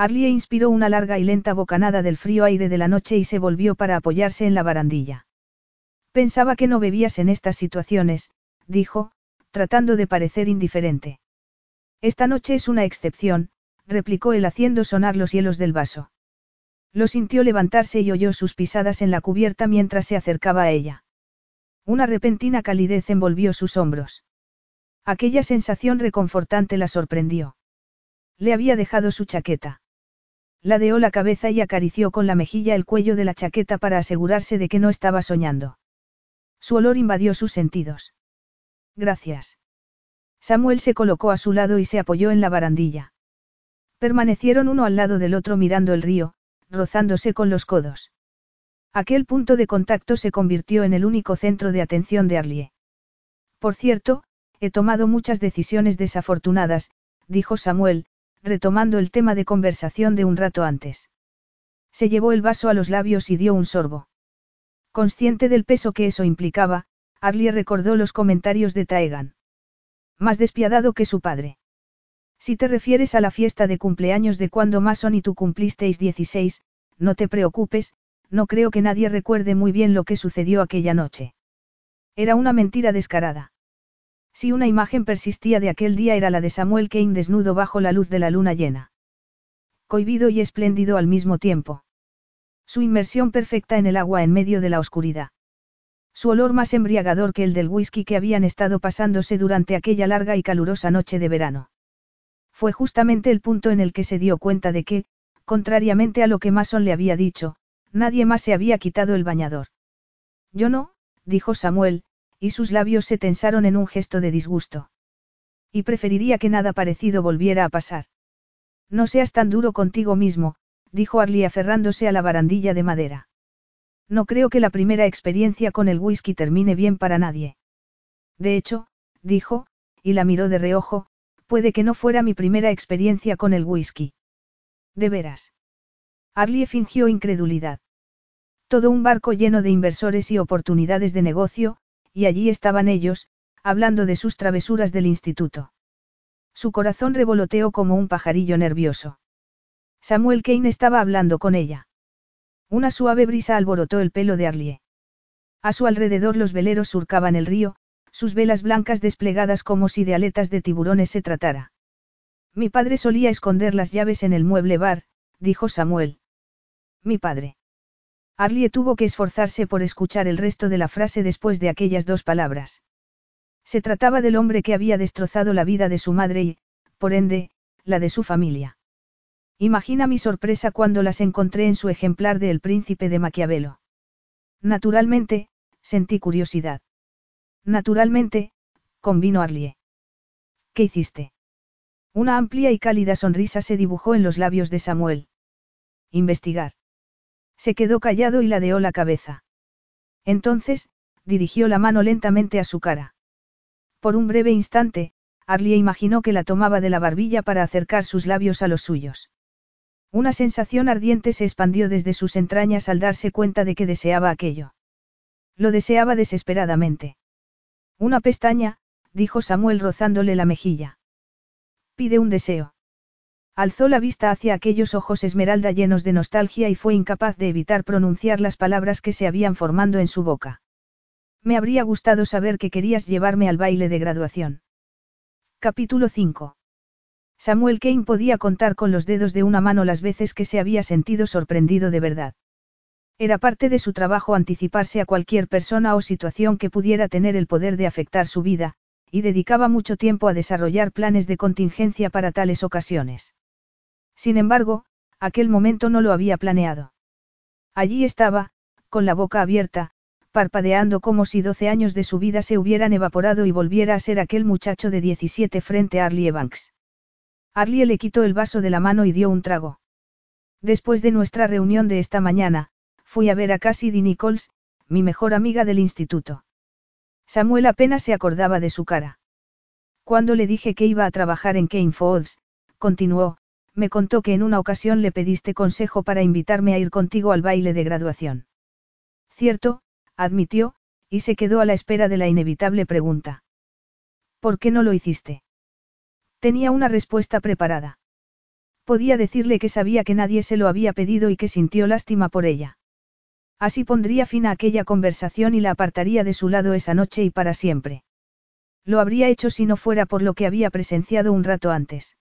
Arlie inspiró una larga y lenta bocanada del frío aire de la noche y se volvió para apoyarse en la barandilla. Pensaba que no bebías en estas situaciones, dijo, tratando de parecer indiferente. Esta noche es una excepción, replicó él haciendo sonar los hielos del vaso. Lo sintió levantarse y oyó sus pisadas en la cubierta mientras se acercaba a ella. Una repentina calidez envolvió sus hombros. Aquella sensación reconfortante la sorprendió. Le había dejado su chaqueta. Ladeó la cabeza y acarició con la mejilla el cuello de la chaqueta para asegurarse de que no estaba soñando. Su olor invadió sus sentidos. Gracias. Samuel se colocó a su lado y se apoyó en la barandilla. Permanecieron uno al lado del otro mirando el río, rozándose con los codos. Aquel punto de contacto se convirtió en el único centro de atención de Arlie. Por cierto, he tomado muchas decisiones desafortunadas, dijo Samuel, retomando el tema de conversación de un rato antes. Se llevó el vaso a los labios y dio un sorbo. Consciente del peso que eso implicaba, Arlie recordó los comentarios de Taegan. Más despiadado que su padre. Si te refieres a la fiesta de cumpleaños de cuando Mason y tú cumplisteis 16, no te preocupes, no creo que nadie recuerde muy bien lo que sucedió aquella noche. Era una mentira descarada. Si una imagen persistía de aquel día era la de Samuel Kane desnudo bajo la luz de la luna llena. Cohibido y espléndido al mismo tiempo. Su inmersión perfecta en el agua en medio de la oscuridad. Su olor más embriagador que el del whisky que habían estado pasándose durante aquella larga y calurosa noche de verano. Fue justamente el punto en el que se dio cuenta de que, contrariamente a lo que Mason le había dicho, nadie más se había quitado el bañador. Yo no, dijo Samuel, y sus labios se tensaron en un gesto de disgusto. Y preferiría que nada parecido volviera a pasar. No seas tan duro contigo mismo, dijo Arlie aferrándose a la barandilla de madera. No creo que la primera experiencia con el whisky termine bien para nadie. De hecho, dijo, y la miró de reojo, puede que no fuera mi primera experiencia con el whisky. ¿De veras? Arlie fingió incredulidad. Todo un barco lleno de inversores y oportunidades de negocio, y allí estaban ellos, hablando de sus travesuras del instituto. Su corazón revoloteó como un pajarillo nervioso. Samuel Kane estaba hablando con ella. Una suave brisa alborotó el pelo de Arlie. A su alrededor los veleros surcaban el río, sus velas blancas desplegadas como si de aletas de tiburones se tratara. Mi padre solía esconder las llaves en el mueble bar, dijo Samuel. Mi padre. Arlie tuvo que esforzarse por escuchar el resto de la frase después de aquellas dos palabras. Se trataba del hombre que había destrozado la vida de su madre y, por ende, la de su familia. Imagina mi sorpresa cuando las encontré en su ejemplar de El Príncipe de Maquiavelo. Naturalmente, sentí curiosidad. Naturalmente, convino Arlie. ¿Qué hiciste? Una amplia y cálida sonrisa se dibujó en los labios de Samuel. Investigar. Se quedó callado y ladeó la cabeza. Entonces, dirigió la mano lentamente a su cara. Por un breve instante, Arlie imaginó que la tomaba de la barbilla para acercar sus labios a los suyos. Una sensación ardiente se expandió desde sus entrañas al darse cuenta de que deseaba aquello. Lo deseaba desesperadamente. Una pestaña, dijo Samuel rozándole la mejilla. Pide un deseo. Alzó la vista hacia aquellos ojos esmeralda llenos de nostalgia y fue incapaz de evitar pronunciar las palabras que se habían formando en su boca. Me habría gustado saber que querías llevarme al baile de graduación. Capítulo 5. Samuel Kane podía contar con los dedos de una mano las veces que se había sentido sorprendido de verdad. Era parte de su trabajo anticiparse a cualquier persona o situación que pudiera tener el poder de afectar su vida, y dedicaba mucho tiempo a desarrollar planes de contingencia para tales ocasiones. Sin embargo, aquel momento no lo había planeado. Allí estaba, con la boca abierta, parpadeando como si doce años de su vida se hubieran evaporado y volviera a ser aquel muchacho de 17 frente a Arlie Banks. Arlie le quitó el vaso de la mano y dio un trago. Después de nuestra reunión de esta mañana, fui a ver a Cassidy Nichols, mi mejor amiga del instituto. Samuel apenas se acordaba de su cara. Cuando le dije que iba a trabajar en Kane Falls, continuó, me contó que en una ocasión le pediste consejo para invitarme a ir contigo al baile de graduación. Cierto, admitió, y se quedó a la espera de la inevitable pregunta. ¿Por qué no lo hiciste? Tenía una respuesta preparada. Podía decirle que sabía que nadie se lo había pedido y que sintió lástima por ella. Así pondría fin a aquella conversación y la apartaría de su lado esa noche y para siempre. Lo habría hecho si no fuera por lo que había presenciado un rato antes.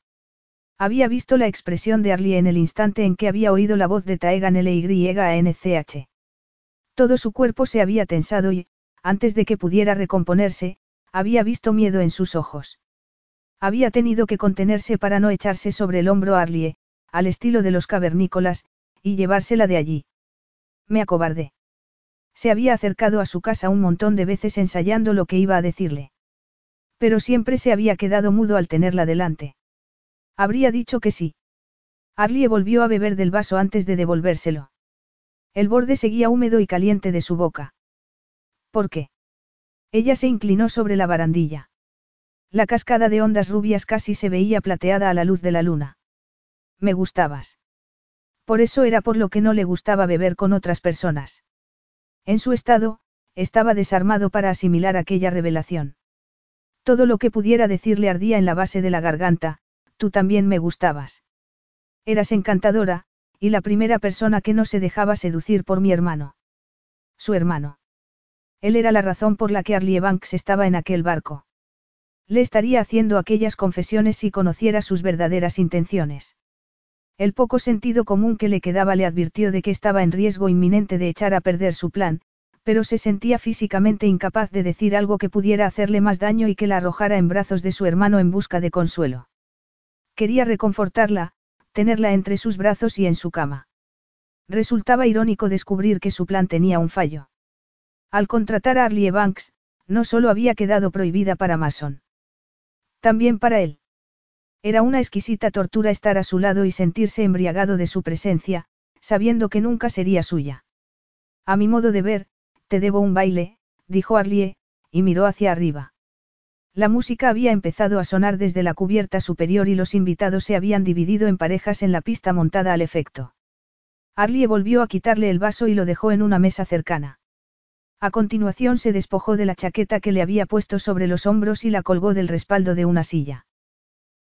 Había visto la expresión de Arlie en el instante en que había oído la voz de Taegan L.Y.A.N.C.H. Todo su cuerpo se había tensado y, antes de que pudiera recomponerse, había visto miedo en sus ojos. Había tenido que contenerse para no echarse sobre el hombro a Arlie, al estilo de los cavernícolas, y llevársela de allí. Me acobardé. Se había acercado a su casa un montón de veces ensayando lo que iba a decirle. Pero siempre se había quedado mudo al tenerla delante. Habría dicho que sí. Arlie volvió a beber del vaso antes de devolvérselo. El borde seguía húmedo y caliente de su boca. ¿Por qué? Ella se inclinó sobre la barandilla. La cascada de ondas rubias casi se veía plateada a la luz de la luna. Me gustabas. Por eso era por lo que no le gustaba beber con otras personas. En su estado, estaba desarmado para asimilar aquella revelación. Todo lo que pudiera decirle ardía en la base de la garganta, tú también me gustabas. Eras encantadora, y la primera persona que no se dejaba seducir por mi hermano. Su hermano. Él era la razón por la que Arlie Banks estaba en aquel barco. Le estaría haciendo aquellas confesiones si conociera sus verdaderas intenciones. El poco sentido común que le quedaba le advirtió de que estaba en riesgo inminente de echar a perder su plan, Pero se sentía físicamente incapaz de decir algo que pudiera hacerle más daño y que la arrojara en brazos de su hermano en busca de consuelo. Quería reconfortarla, tenerla entre sus brazos y en su cama. Resultaba irónico descubrir que su plan tenía un fallo. Al contratar a Arlie Banks, no solo había quedado prohibida para Mason. También para él. Era una exquisita tortura estar a su lado y sentirse embriagado de su presencia, sabiendo que nunca sería suya. A mi modo de ver, te debo un baile, dijo Arlie, y miró hacia arriba. La música había empezado a sonar desde la cubierta superior y los invitados se habían dividido en parejas en la pista montada al efecto. Arlie volvió a quitarle el vaso y lo dejó en una mesa cercana. A continuación se despojó de la chaqueta que le había puesto sobre los hombros y la colgó del respaldo de una silla.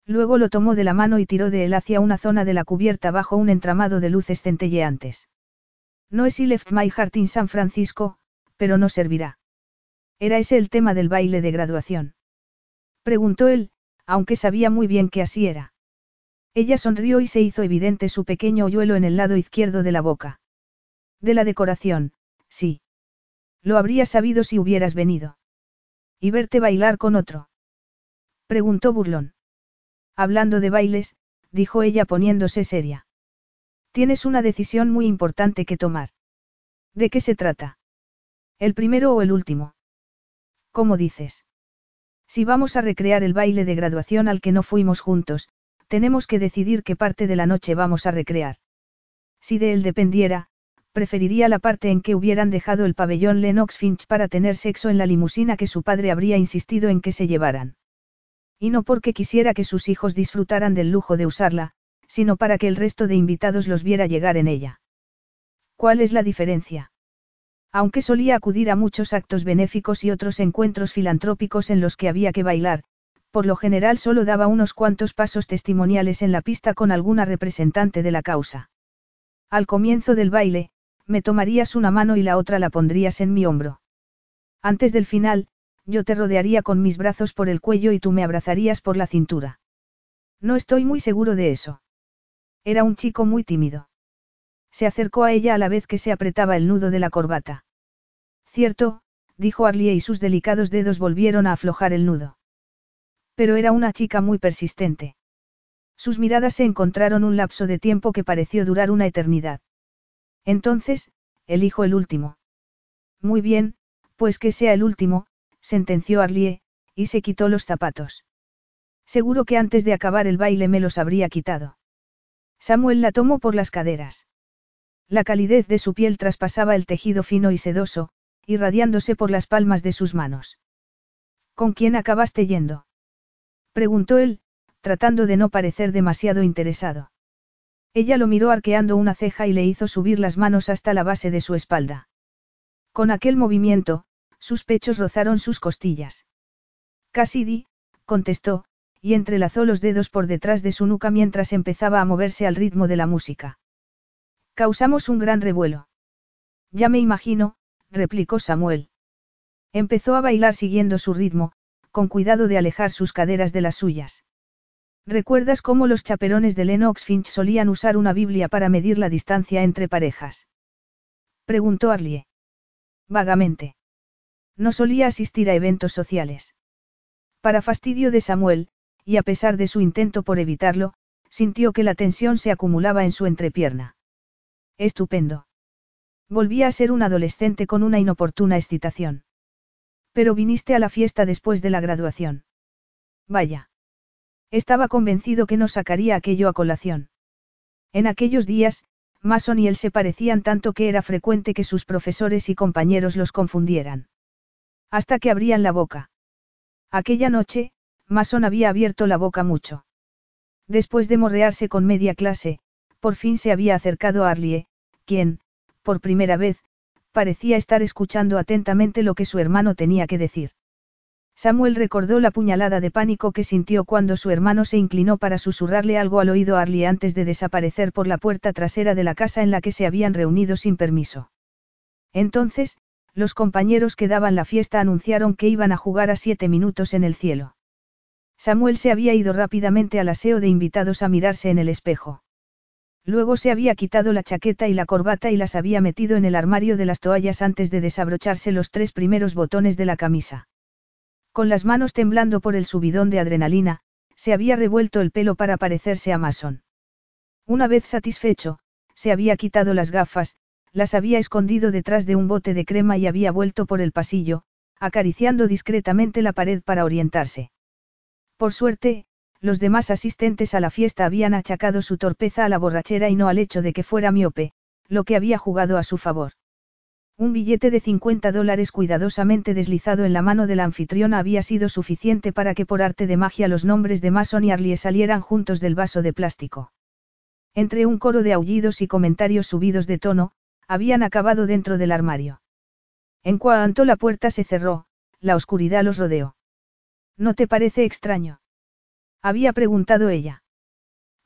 Luego lo tomó de la mano y tiró de él hacia una zona de la cubierta bajo un entramado de luces centelleantes. No es I left my heart in San Francisco, pero no servirá. ¿Era ese el tema del baile de graduación? Preguntó él, aunque sabía muy bien que así era. Ella sonrió y se hizo evidente su pequeño hoyuelo en el lado izquierdo de la boca. De la decoración, sí. Lo habría sabido si hubieras venido. ¿Y verte bailar con otro? Preguntó burlón. Hablando de bailes, dijo ella poniéndose seria. Tienes una decisión muy importante que tomar. ¿De qué se trata? ¿El primero o el último? ¿Cómo dices? Si vamos a recrear el baile de graduación al que no fuimos juntos, tenemos que decidir qué parte de la noche vamos a recrear. Si de él dependiera, preferiría la parte en que hubieran dejado el pabellón Lennox Finch para tener sexo en la limusina que su padre habría insistido en que se llevaran. Y no porque quisiera que sus hijos disfrutaran del lujo de usarla, sino para que el resto de invitados los viera llegar en ella. ¿Cuál es la diferencia? Aunque solía acudir a muchos actos benéficos y otros encuentros filantrópicos en los que había que bailar, por lo general solo daba unos cuantos pasos testimoniales en la pista con alguna representante de la causa. Al comienzo del baile, me tomarías una mano y la otra la pondrías en mi hombro. Antes del final, yo te rodearía con mis brazos por el cuello y tú me abrazarías por la cintura. No estoy muy seguro de eso. Era un chico muy tímido. Se acercó a ella a la vez que se apretaba el nudo de la corbata. Cierto, dijo Arlie y sus delicados dedos volvieron a aflojar el nudo. Pero era una chica muy persistente. Sus miradas se encontraron un lapso de tiempo que pareció durar una eternidad. Entonces, elijo el último. Muy bien, pues que sea el último, sentenció Arlie, y se quitó los zapatos. Seguro que antes de acabar el baile me los habría quitado. Samuel la tomó por las caderas. La calidez de su piel traspasaba el tejido fino y sedoso, irradiándose por las palmas de sus manos. ¿Con quién acabaste yendo? preguntó él, tratando de no parecer demasiado interesado. Ella lo miró arqueando una ceja y le hizo subir las manos hasta la base de su espalda. Con aquel movimiento, sus pechos rozaron sus costillas. Cassidy, contestó, y entrelazó los dedos por detrás de su nuca mientras empezaba a moverse al ritmo de la música. Causamos un gran revuelo. Ya me imagino, replicó Samuel. Empezó a bailar siguiendo su ritmo, con cuidado de alejar sus caderas de las suyas. ¿Recuerdas cómo los chaperones de Lennox Finch solían usar una Biblia para medir la distancia entre parejas? Preguntó Arlie. Vagamente. No solía asistir a eventos sociales. Para fastidio de Samuel, y a pesar de su intento por evitarlo, sintió que la tensión se acumulaba en su entrepierna. Estupendo. Volvía a ser un adolescente con una inoportuna excitación. Pero viniste a la fiesta después de la graduación. Vaya. Estaba convencido que no sacaría aquello a colación. En aquellos días, Mason y él se parecían tanto que era frecuente que sus profesores y compañeros los confundieran. Hasta que abrían la boca. Aquella noche, Mason había abierto la boca mucho. Después de morrearse con media clase, por fin se había acercado a Arlie, quien, por primera vez, parecía estar escuchando atentamente lo que su hermano tenía que decir. Samuel recordó la puñalada de pánico que sintió cuando su hermano se inclinó para susurrarle algo al oído a Arlie antes de desaparecer por la puerta trasera de la casa en la que se habían reunido sin permiso. Entonces, los compañeros que daban la fiesta anunciaron que iban a jugar a siete minutos en el cielo. Samuel se había ido rápidamente al aseo de invitados a mirarse en el espejo. Luego se había quitado la chaqueta y la corbata y las había metido en el armario de las toallas antes de desabrocharse los tres primeros botones de la camisa. Con las manos temblando por el subidón de adrenalina, se había revuelto el pelo para parecerse a Mason. Una vez satisfecho, se había quitado las gafas, las había escondido detrás de un bote de crema y había vuelto por el pasillo, acariciando discretamente la pared para orientarse. Por suerte, los demás asistentes a la fiesta habían achacado su torpeza a la borrachera y no al hecho de que fuera miope, lo que había jugado a su favor. Un billete de 50 dólares cuidadosamente deslizado en la mano de la anfitriona había sido suficiente para que por arte de magia los nombres de Mason y Arlie salieran juntos del vaso de plástico. Entre un coro de aullidos y comentarios subidos de tono, habían acabado dentro del armario. En cuanto la puerta se cerró, la oscuridad los rodeó. ¿No te parece extraño? Había preguntado ella.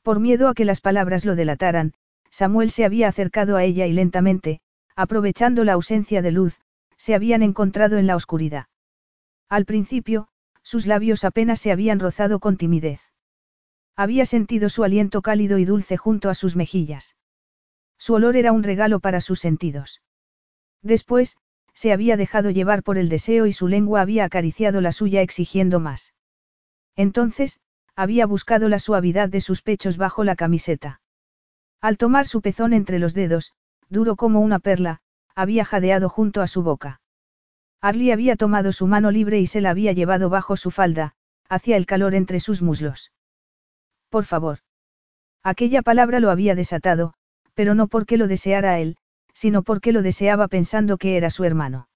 Por miedo a que las palabras lo delataran, Samuel se había acercado a ella y lentamente, aprovechando la ausencia de luz, se habían encontrado en la oscuridad. Al principio, sus labios apenas se habían rozado con timidez. Había sentido su aliento cálido y dulce junto a sus mejillas. Su olor era un regalo para sus sentidos. Después, se había dejado llevar por el deseo y su lengua había acariciado la suya exigiendo más. Entonces, había buscado la suavidad de sus pechos bajo la camiseta. Al tomar su pezón entre los dedos, duro como una perla, había jadeado junto a su boca. Arlie había tomado su mano libre y se la había llevado bajo su falda, hacia el calor entre sus muslos. Por favor. Aquella palabra lo había desatado, pero no porque lo deseara él, sino porque lo deseaba pensando que era su hermano.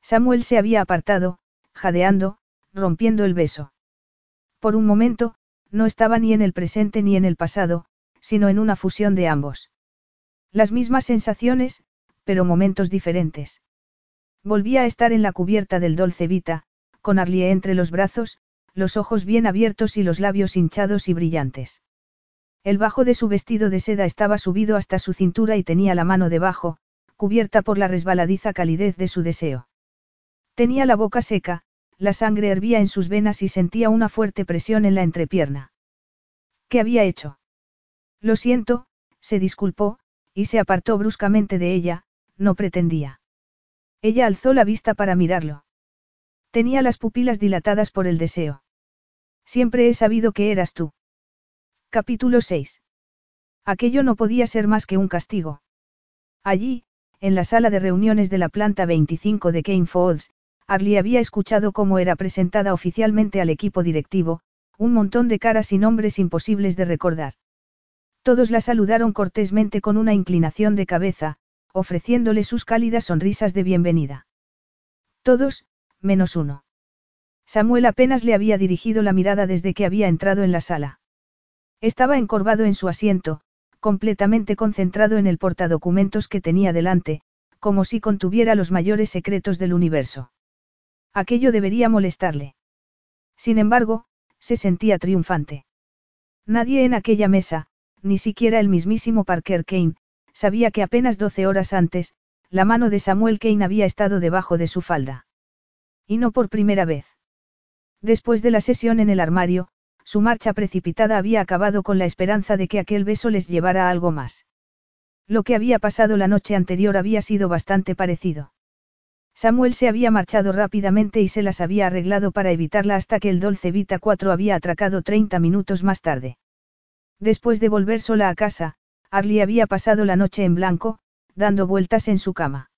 Samuel se había apartado, jadeando, rompiendo el beso. Por un momento, no estaba ni en el presente ni en el pasado, sino en una fusión de ambos. Las mismas sensaciones, pero momentos diferentes. Volvía a estar en la cubierta del Dolce Vita, con Arlie entre los brazos, los ojos bien abiertos y los labios hinchados y brillantes. El bajo de su vestido de seda estaba subido hasta su cintura y tenía la mano debajo, cubierta por la resbaladiza calidez de su deseo. Tenía la boca seca, la sangre hervía en sus venas y sentía una fuerte presión en la entrepierna. ¿Qué había hecho? Lo siento, se disculpó, y se apartó bruscamente de ella, no pretendía. Ella alzó la vista para mirarlo. Tenía las pupilas dilatadas por el deseo. Siempre he sabido que eras tú. Capítulo 6. Aquello no podía ser más que un castigo. Allí, en la sala de reuniones de la planta 25 de Kane Falls, Arlie había escuchado cómo era presentada oficialmente al equipo directivo, un montón de caras y nombres imposibles de recordar. Todos la saludaron cortésmente con una inclinación de cabeza, ofreciéndole sus cálidas sonrisas de bienvenida. Todos, menos uno. Samuel apenas le había dirigido la mirada desde que había entrado en la sala. Estaba encorvado en su asiento, completamente concentrado en el portadocumentos que tenía delante, como si contuviera los mayores secretos del universo. Aquello debería molestarle. Sin embargo, se sentía triunfante. Nadie en aquella mesa, ni siquiera el mismísimo Parker Kane, sabía que apenas doce horas antes, la mano de Samuel Kane había estado debajo de su falda. Y no por primera vez. Después de la sesión en el armario, su marcha precipitada había acabado con la esperanza de que aquel beso les llevara algo más. Lo que había pasado la noche anterior había sido bastante parecido. Samuel se había marchado rápidamente y se las había arreglado para evitarla hasta que el Dolce Vita 4 había atracado 30 minutos más tarde. Después de volver sola a casa, Arlie había pasado la noche en blanco, dando vueltas en su cama.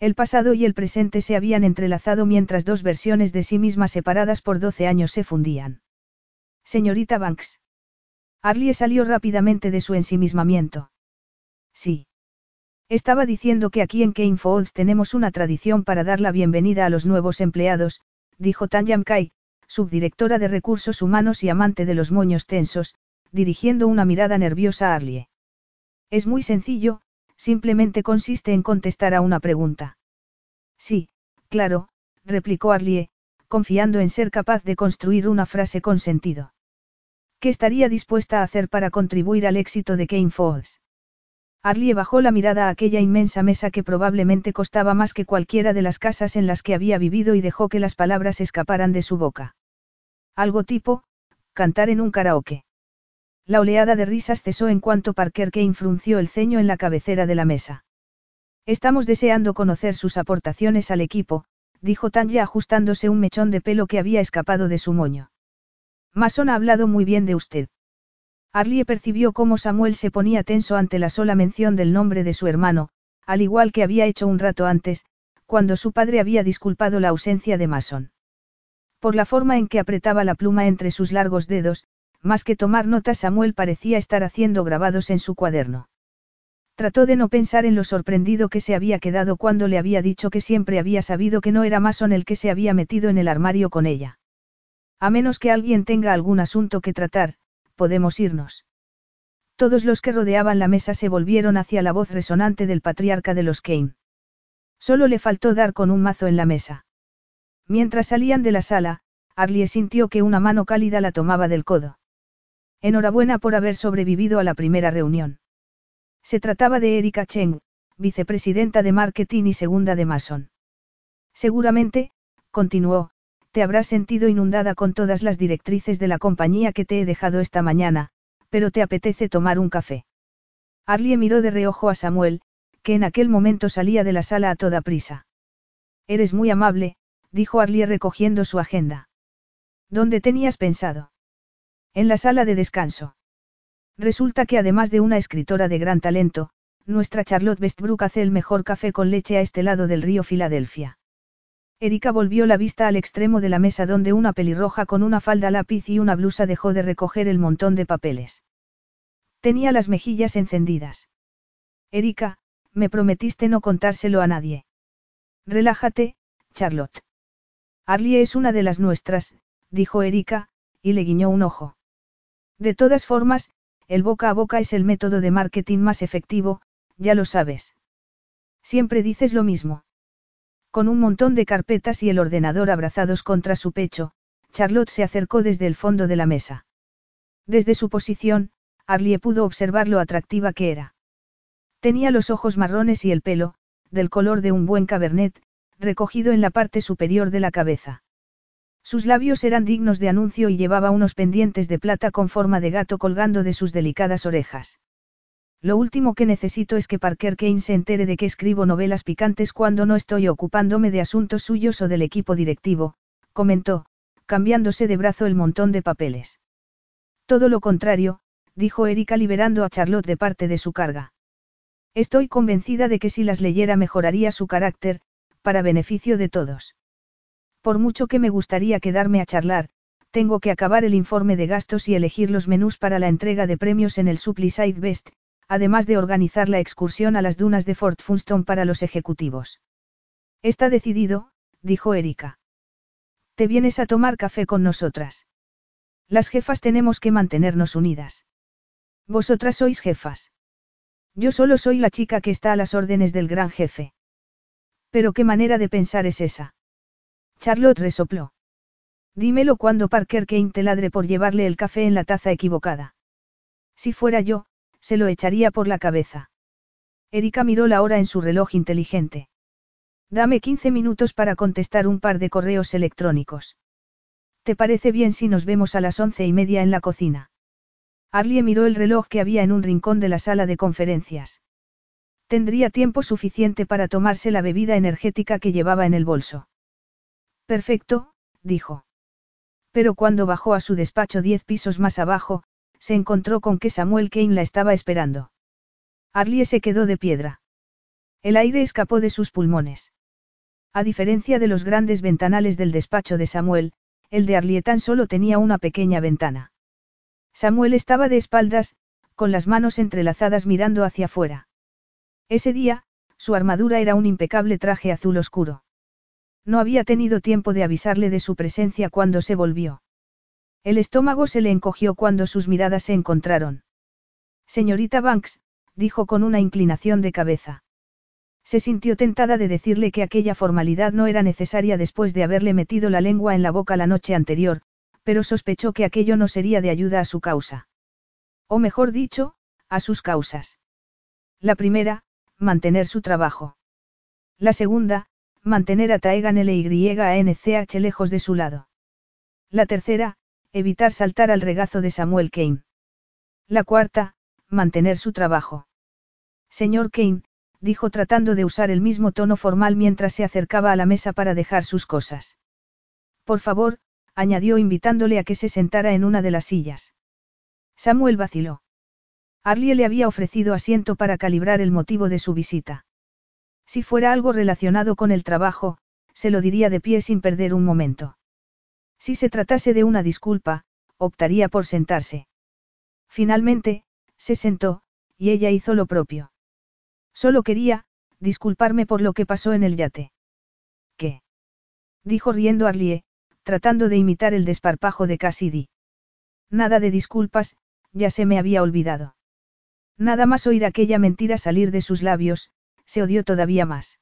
El pasado y el presente se habían entrelazado mientras dos versiones de sí mismas separadas por doce años se fundían. Señorita Banks. Arlie salió rápidamente de su ensimismamiento. Sí. Estaba diciendo que aquí en Kane tenemos una tradición para dar la bienvenida a los nuevos empleados, dijo Tanyam Kai, subdirectora de recursos humanos y amante de los moños tensos, dirigiendo una mirada nerviosa a Arlie. Es muy sencillo, simplemente consiste en contestar a una pregunta. Sí, claro, replicó Arlie, confiando en ser capaz de construir una frase con sentido. ¿Qué estaría dispuesta a hacer para contribuir al éxito de Kane? Arlie bajó la mirada a aquella inmensa mesa que probablemente costaba más que cualquiera de las casas en las que había vivido y dejó que las palabras escaparan de su boca. Algo tipo, cantar en un karaoke. La oleada de risas cesó en cuanto Parker Kane frunció el ceño en la cabecera de la mesa. Estamos deseando conocer sus aportaciones al equipo, dijo Tanya ajustándose un mechón de pelo que había escapado de su moño. Mason ha hablado muy bien de usted. Arlie percibió cómo Samuel se ponía tenso ante la sola mención del nombre de su hermano, al igual que había hecho un rato antes, cuando su padre había disculpado la ausencia de Mason. Por la forma en que apretaba la pluma entre sus largos dedos, más que tomar notas Samuel parecía estar haciendo grabados en su cuaderno. Trató de no pensar en lo sorprendido que se había quedado cuando le había dicho que siempre había sabido que no era Mason el que se había metido en el armario con ella. A menos que alguien tenga algún asunto que tratar, podemos irnos. Todos los que rodeaban la mesa se volvieron hacia la voz resonante del patriarca de los Kane. Solo le faltó dar con un mazo en la mesa. Mientras salían de la sala, Arlie sintió que una mano cálida la tomaba del codo. Enhorabuena por haber sobrevivido a la primera reunión. Se trataba de Erika Cheng, vicepresidenta de marketing y segunda de Mason. Seguramente, continuó, te habrás sentido inundada con todas las directrices de la compañía que te he dejado esta mañana, pero te apetece tomar un café. Arlie miró de reojo a Samuel, que en aquel momento salía de la sala a toda prisa. Eres muy amable, dijo Arlie recogiendo su agenda. ¿Dónde tenías pensado? En la sala de descanso. Resulta que además de una escritora de gran talento, nuestra Charlotte Westbrook hace el mejor café con leche a este lado del río Filadelfia. Erika volvió la vista al extremo de la mesa donde una pelirroja con una falda lápiz y una blusa dejó de recoger el montón de papeles. Tenía las mejillas encendidas. Erika, me prometiste no contárselo a nadie. Relájate, Charlotte. Arlie es una de las nuestras, dijo Erika, y le guiñó un ojo. De todas formas, el boca a boca es el método de marketing más efectivo, ya lo sabes. Siempre dices lo mismo. Con un montón de carpetas y el ordenador abrazados contra su pecho, Charlotte se acercó desde el fondo de la mesa. Desde su posición, Arlie pudo observar lo atractiva que era. Tenía los ojos marrones y el pelo, del color de un buen cabernet, recogido en la parte superior de la cabeza. Sus labios eran dignos de anuncio y llevaba unos pendientes de plata con forma de gato colgando de sus delicadas orejas. Lo último que necesito es que Parker Kane se entere de que escribo novelas picantes cuando no estoy ocupándome de asuntos suyos o del equipo directivo, comentó, cambiándose de brazo el montón de papeles. Todo lo contrario, dijo Erika liberando a Charlotte de parte de su carga. Estoy convencida de que si las leyera mejoraría su carácter, para beneficio de todos. Por mucho que me gustaría quedarme a charlar, tengo que acabar el informe de gastos y elegir los menús para la entrega de premios en el Supply Best, además de organizar la excursión a las dunas de Fort Funston para los ejecutivos. Está decidido, dijo Erika. Te vienes a tomar café con nosotras. Las jefas tenemos que mantenernos unidas. Vosotras sois jefas. Yo solo soy la chica que está a las órdenes del gran jefe. Pero qué manera de pensar es esa. Charlotte resopló. Dímelo cuando Parker Kane te ladre por llevarle el café en la taza equivocada. Si fuera yo, se lo echaría por la cabeza. Erika miró la hora en su reloj inteligente. Dame 15 minutos para contestar un par de correos electrónicos. ¿Te parece bien si nos vemos a las once y media en la cocina? Arlie miró el reloj que había en un rincón de la sala de conferencias. Tendría tiempo suficiente para tomarse la bebida energética que llevaba en el bolso. Perfecto, dijo. Pero cuando bajó a su despacho diez pisos más abajo, se encontró con que Samuel Kane la estaba esperando. Arlie se quedó de piedra. El aire escapó de sus pulmones. A diferencia de los grandes ventanales del despacho de Samuel, el de Arlie tan solo tenía una pequeña ventana. Samuel estaba de espaldas, con las manos entrelazadas mirando hacia afuera. Ese día, su armadura era un impecable traje azul oscuro. No había tenido tiempo de avisarle de su presencia cuando se volvió. El estómago se le encogió cuando sus miradas se encontraron. Señorita Banks, dijo con una inclinación de cabeza. Se sintió tentada de decirle que aquella formalidad no era necesaria después de haberle metido la lengua en la boca la noche anterior, pero sospechó que aquello no sería de ayuda a su causa. O mejor dicho, a sus causas. La primera, mantener su trabajo. La segunda, mantener a Taegan LYANCH lejos de su lado. La tercera, evitar saltar al regazo de Samuel Kane. La cuarta, mantener su trabajo. Señor Kane, dijo tratando de usar el mismo tono formal mientras se acercaba a la mesa para dejar sus cosas. Por favor, añadió invitándole a que se sentara en una de las sillas. Samuel vaciló. Arlie le había ofrecido asiento para calibrar el motivo de su visita. Si fuera algo relacionado con el trabajo, se lo diría de pie sin perder un momento. Si se tratase de una disculpa, optaría por sentarse. Finalmente, se sentó, y ella hizo lo propio. Solo quería, disculparme por lo que pasó en el yate. ¿Qué? dijo riendo Arlie, tratando de imitar el desparpajo de Cassidy. Nada de disculpas, ya se me había olvidado. Nada más oír aquella mentira salir de sus labios, se odió todavía más.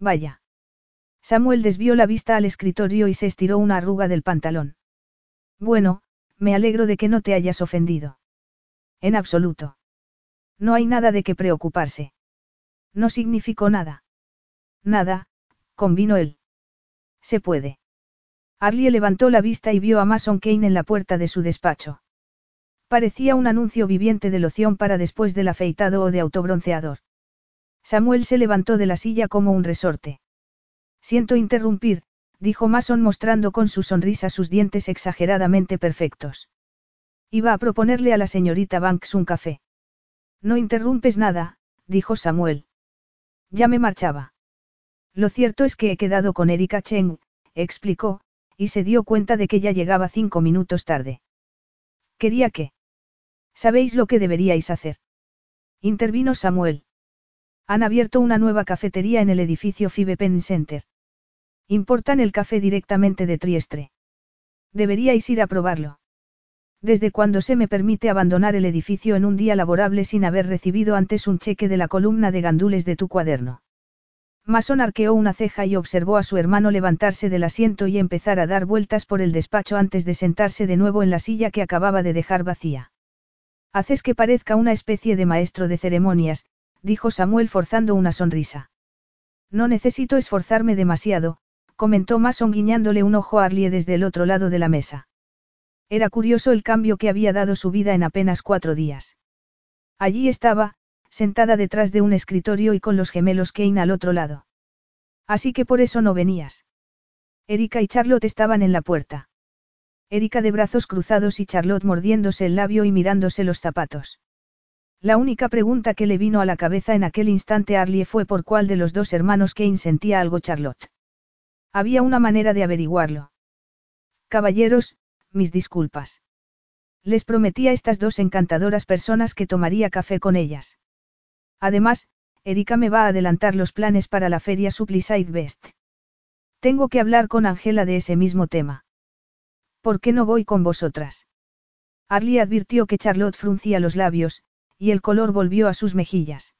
Vaya. Samuel desvió la vista al escritorio y se estiró una arruga del pantalón. Bueno, me alegro de que no te hayas ofendido. En absoluto. No hay nada de qué preocuparse. No significó nada. Nada, convino él. Se puede. Arlie levantó la vista y vio a Mason Kane en la puerta de su despacho. Parecía un anuncio viviente de loción para después del afeitado o de autobronceador. Samuel se levantó de la silla como un resorte. Siento interrumpir, dijo Mason mostrando con su sonrisa sus dientes exageradamente perfectos. Iba a proponerle a la señorita Banks un café. No interrumpes nada, dijo Samuel. Ya me marchaba. Lo cierto es que he quedado con Erika Cheng, explicó, y se dio cuenta de que ya llegaba cinco minutos tarde. Quería que. ¿Sabéis lo que deberíais hacer? Intervino Samuel. Han abierto una nueva cafetería en el edificio Fibe Pen Center. Importan el café directamente de Triestre. Deberíais ir a probarlo. ¿Desde cuándo se me permite abandonar el edificio en un día laborable sin haber recibido antes un cheque de la columna de gandules de tu cuaderno? Mason arqueó una ceja y observó a su hermano levantarse del asiento y empezar a dar vueltas por el despacho antes de sentarse de nuevo en la silla que acababa de dejar vacía. Haces que parezca una especie de maestro de ceremonias, dijo Samuel forzando una sonrisa. No necesito esforzarme demasiado, comentó Mason guiñándole un ojo a Arlie desde el otro lado de la mesa. Era curioso el cambio que había dado su vida en apenas cuatro días. Allí estaba, sentada detrás de un escritorio y con los gemelos Kane al otro lado. Así que por eso no venías. Erika y Charlotte estaban en la puerta. Erika de brazos cruzados y Charlotte mordiéndose el labio y mirándose los zapatos. La única pregunta que le vino a la cabeza en aquel instante a Arlie fue por cuál de los dos hermanos Kane sentía algo Charlotte. Había una manera de averiguarlo. Caballeros, mis disculpas. Les prometí a estas dos encantadoras personas que tomaría café con ellas. Además, Erika me va a adelantar los planes para la feria Supply Best. Tengo que hablar con Angela de ese mismo tema. ¿Por qué no voy con vosotras? Arlie advirtió que Charlotte fruncía los labios, y el color volvió a sus mejillas.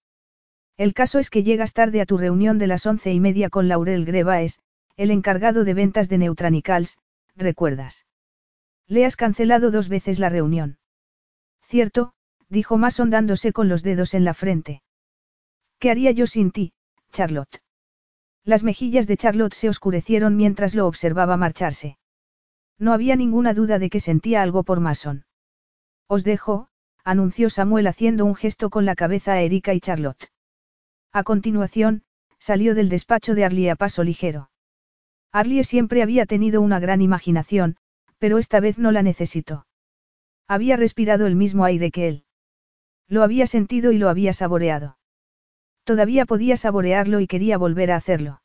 El caso es que llegas tarde a tu reunión de las once y media con Laurel Grevaes, el encargado de ventas de Neutranicals, ¿recuerdas? Le has cancelado dos veces la reunión. Cierto, dijo Mason dándose con los dedos en la frente. ¿Qué haría yo sin ti, Charlotte? Las mejillas de Charlotte se oscurecieron mientras lo observaba marcharse. No había ninguna duda de que sentía algo por Mason. Os dejo, anunció Samuel haciendo un gesto con la cabeza a Erika y Charlotte. A continuación, salió del despacho de Arlie a paso ligero. Arlie siempre había tenido una gran imaginación, pero esta vez no la necesitó. Había respirado el mismo aire que él. Lo había sentido y lo había saboreado. Todavía podía saborearlo y quería volver a hacerlo.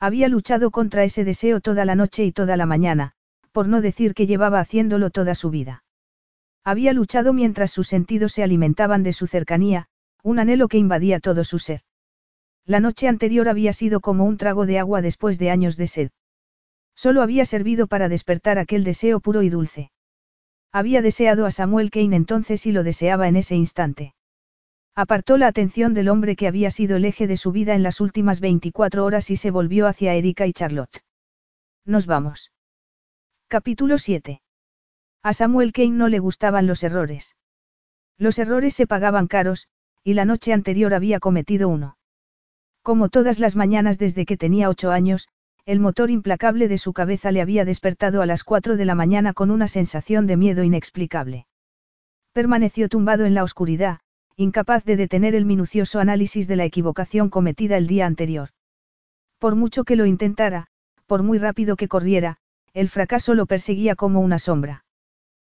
Había luchado contra ese deseo toda la noche y toda la mañana, por no decir que llevaba haciéndolo toda su vida. Había luchado mientras sus sentidos se alimentaban de su cercanía, un anhelo que invadía todo su ser. La noche anterior había sido como un trago de agua después de años de sed. Solo había servido para despertar aquel deseo puro y dulce. Había deseado a Samuel Kane entonces y lo deseaba en ese instante. Apartó la atención del hombre que había sido el eje de su vida en las últimas 24 horas y se volvió hacia Erika y Charlotte. Nos vamos. Capítulo 7. A Samuel Kane no le gustaban los errores. Los errores se pagaban caros, y la noche anterior había cometido uno. Como todas las mañanas desde que tenía ocho años, el motor implacable de su cabeza le había despertado a las cuatro de la mañana con una sensación de miedo inexplicable. Permaneció tumbado en la oscuridad, incapaz de detener el minucioso análisis de la equivocación cometida el día anterior. Por mucho que lo intentara, por muy rápido que corriera, el fracaso lo perseguía como una sombra.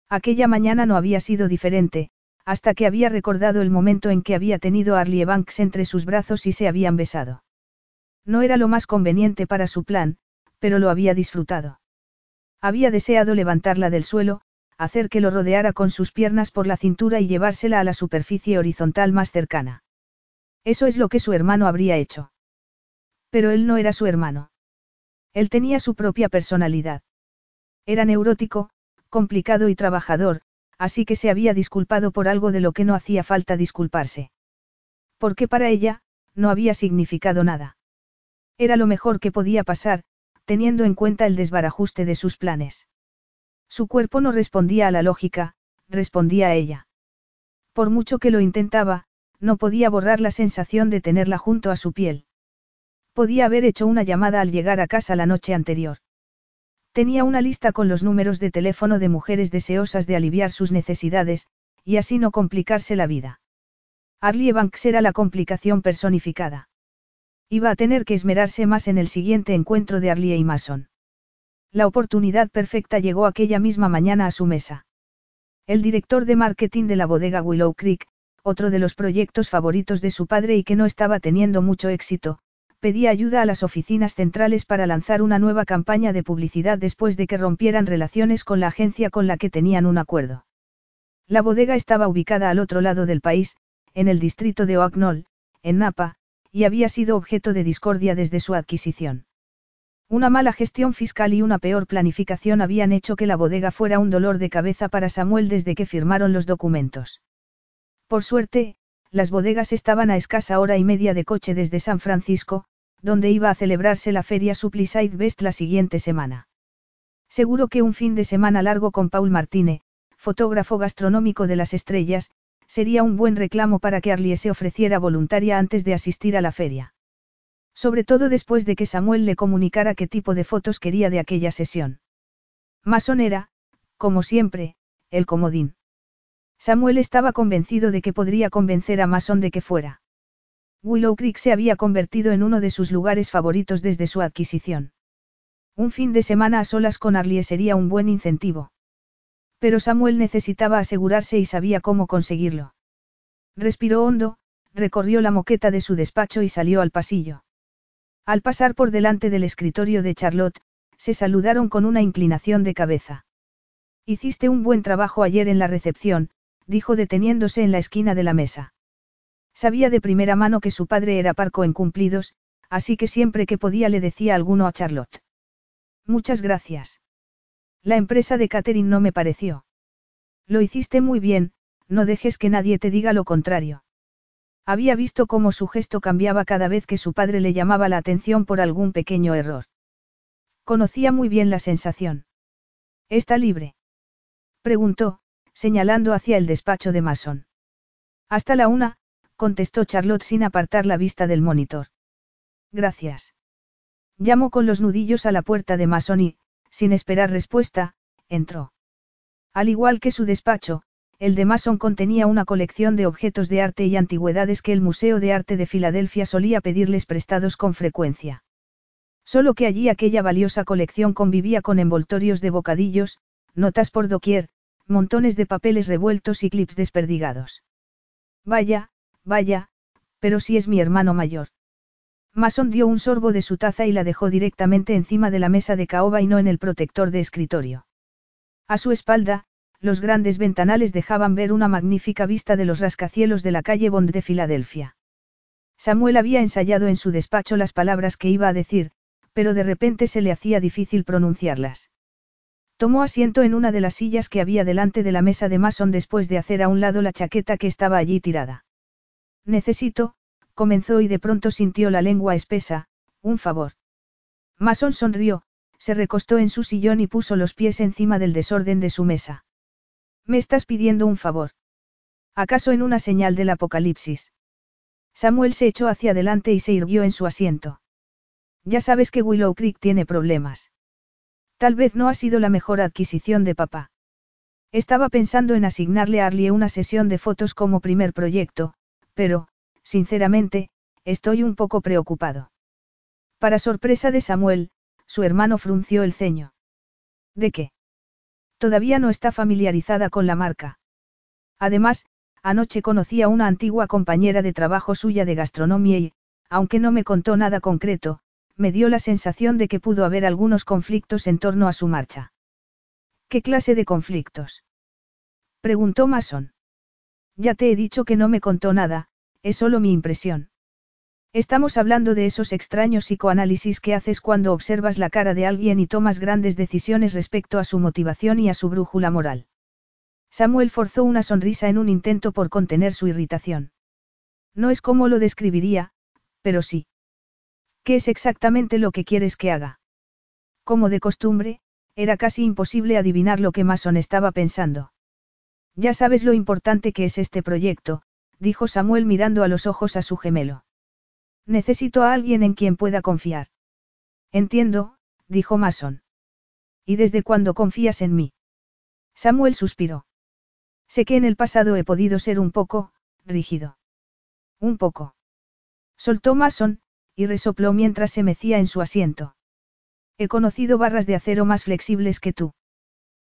Aquella mañana no había sido diferente, hasta que había recordado el momento en que había tenido a Arlie Banks entre sus brazos y se habían besado. No era lo más conveniente para su plan, pero lo había disfrutado. Había deseado levantarla del suelo, hacer que lo rodeara con sus piernas por la cintura y llevársela a la superficie horizontal más cercana. Eso es lo que su hermano habría hecho. Pero él no era su hermano. Él tenía su propia personalidad. Era neurótico, complicado y trabajador, así que se había disculpado por algo de lo que no hacía falta disculparse. Porque para ella, no había significado nada. Era lo mejor que podía pasar, teniendo en cuenta el desbarajuste de sus planes. Su cuerpo no respondía a la lógica, respondía a ella. Por mucho que lo intentaba, no podía borrar la sensación de tenerla junto a su piel. Podía haber hecho una llamada al llegar a casa la noche anterior. Tenía una lista con los números de teléfono de mujeres deseosas de aliviar sus necesidades, y así no complicarse la vida. Arlie Banks era la complicación personificada. Iba a tener que esmerarse más en el siguiente encuentro de Arlie y Mason. La oportunidad perfecta llegó aquella misma mañana a su mesa. El director de marketing de la bodega Willow Creek, otro de los proyectos favoritos de su padre y que no estaba teniendo mucho éxito, pedía ayuda a las oficinas centrales para lanzar una nueva campaña de publicidad después de que rompieran relaciones con la agencia con la que tenían un acuerdo. La bodega estaba ubicada al otro lado del país, en el distrito de Oaknoll, en Napa, y había sido objeto de discordia desde su adquisición. Una mala gestión fiscal y una peor planificación habían hecho que la bodega fuera un dolor de cabeza para Samuel desde que firmaron los documentos. Por suerte, las bodegas estaban a escasa hora y media de coche desde San Francisco, donde iba a celebrarse la feria Supply Best la siguiente semana. Seguro que un fin de semana largo con Paul Martine, fotógrafo gastronómico de las estrellas, sería un buen reclamo para que Arlie se ofreciera voluntaria antes de asistir a la feria. Sobre todo después de que Samuel le comunicara qué tipo de fotos quería de aquella sesión. Mason era, como siempre, el comodín. Samuel estaba convencido de que podría convencer a Mason de que fuera. Willow Creek se había convertido en uno de sus lugares favoritos desde su adquisición. Un fin de semana a solas con Arlie sería un buen incentivo. Pero Samuel necesitaba asegurarse y sabía cómo conseguirlo. Respiró hondo, recorrió la moqueta de su despacho y salió al pasillo. Al pasar por delante del escritorio de Charlotte, se saludaron con una inclinación de cabeza. Hiciste un buen trabajo ayer en la recepción, dijo deteniéndose en la esquina de la mesa. Sabía de primera mano que su padre era parco en cumplidos, así que siempre que podía le decía alguno a Charlotte. Muchas gracias. La empresa de Catherine no me pareció. Lo hiciste muy bien, no dejes que nadie te diga lo contrario. Había visto cómo su gesto cambiaba cada vez que su padre le llamaba la atención por algún pequeño error. Conocía muy bien la sensación. ¿Está libre? Preguntó, señalando hacia el despacho de Mason. Hasta la una, contestó Charlotte sin apartar la vista del monitor. Gracias. Llamó con los nudillos a la puerta de Mason y, sin esperar respuesta, entró. Al igual que su despacho, el de Mason contenía una colección de objetos de arte y antigüedades que el Museo de Arte de Filadelfia solía pedirles prestados con frecuencia. Solo que allí aquella valiosa colección convivía con envoltorios de bocadillos, notas por doquier, montones de papeles revueltos y clips desperdigados. Vaya, vaya, pero si es mi hermano mayor. Mason dio un sorbo de su taza y la dejó directamente encima de la mesa de caoba y no en el protector de escritorio. A su espalda, los grandes ventanales dejaban ver una magnífica vista de los rascacielos de la calle Bond de Filadelfia. Samuel había ensayado en su despacho las palabras que iba a decir, pero de repente se le hacía difícil pronunciarlas. Tomó asiento en una de las sillas que había delante de la mesa de Mason después de hacer a un lado la chaqueta que estaba allí tirada. Necesito, comenzó y de pronto sintió la lengua espesa, un favor. Mason sonrió, se recostó en su sillón y puso los pies encima del desorden de su mesa. Me estás pidiendo un favor. ¿Acaso en una señal del apocalipsis? Samuel se echó hacia adelante y se irguió en su asiento. Ya sabes que Willow Creek tiene problemas. Tal vez no ha sido la mejor adquisición de papá. Estaba pensando en asignarle a Arlie una sesión de fotos como primer proyecto, pero, sinceramente, estoy un poco preocupado. Para sorpresa de Samuel, su hermano frunció el ceño. ¿De qué? Todavía no está familiarizada con la marca. Además, anoche conocí a una antigua compañera de trabajo suya de gastronomía y, aunque no me contó nada concreto, me dio la sensación de que pudo haber algunos conflictos en torno a su marcha. ¿Qué clase de conflictos? Preguntó Mason. Ya te he dicho que no me contó nada, es solo mi impresión. Estamos hablando de esos extraños psicoanálisis que haces cuando observas la cara de alguien y tomas grandes decisiones respecto a su motivación y a su brújula moral. Samuel forzó una sonrisa en un intento por contener su irritación. No es como lo describiría, pero sí. ¿Qué es exactamente lo que quieres que haga? Como de costumbre, era casi imposible adivinar lo que Mason estaba pensando. Ya sabes lo importante que es este proyecto, dijo Samuel mirando a los ojos a su gemelo. Necesito a alguien en quien pueda confiar. Entiendo, dijo Mason. ¿Y desde cuándo confías en mí? Samuel suspiró. Sé que en el pasado he podido ser un poco, rígido. Un poco. Soltó Mason, y resopló mientras se mecía en su asiento. He conocido barras de acero más flexibles que tú.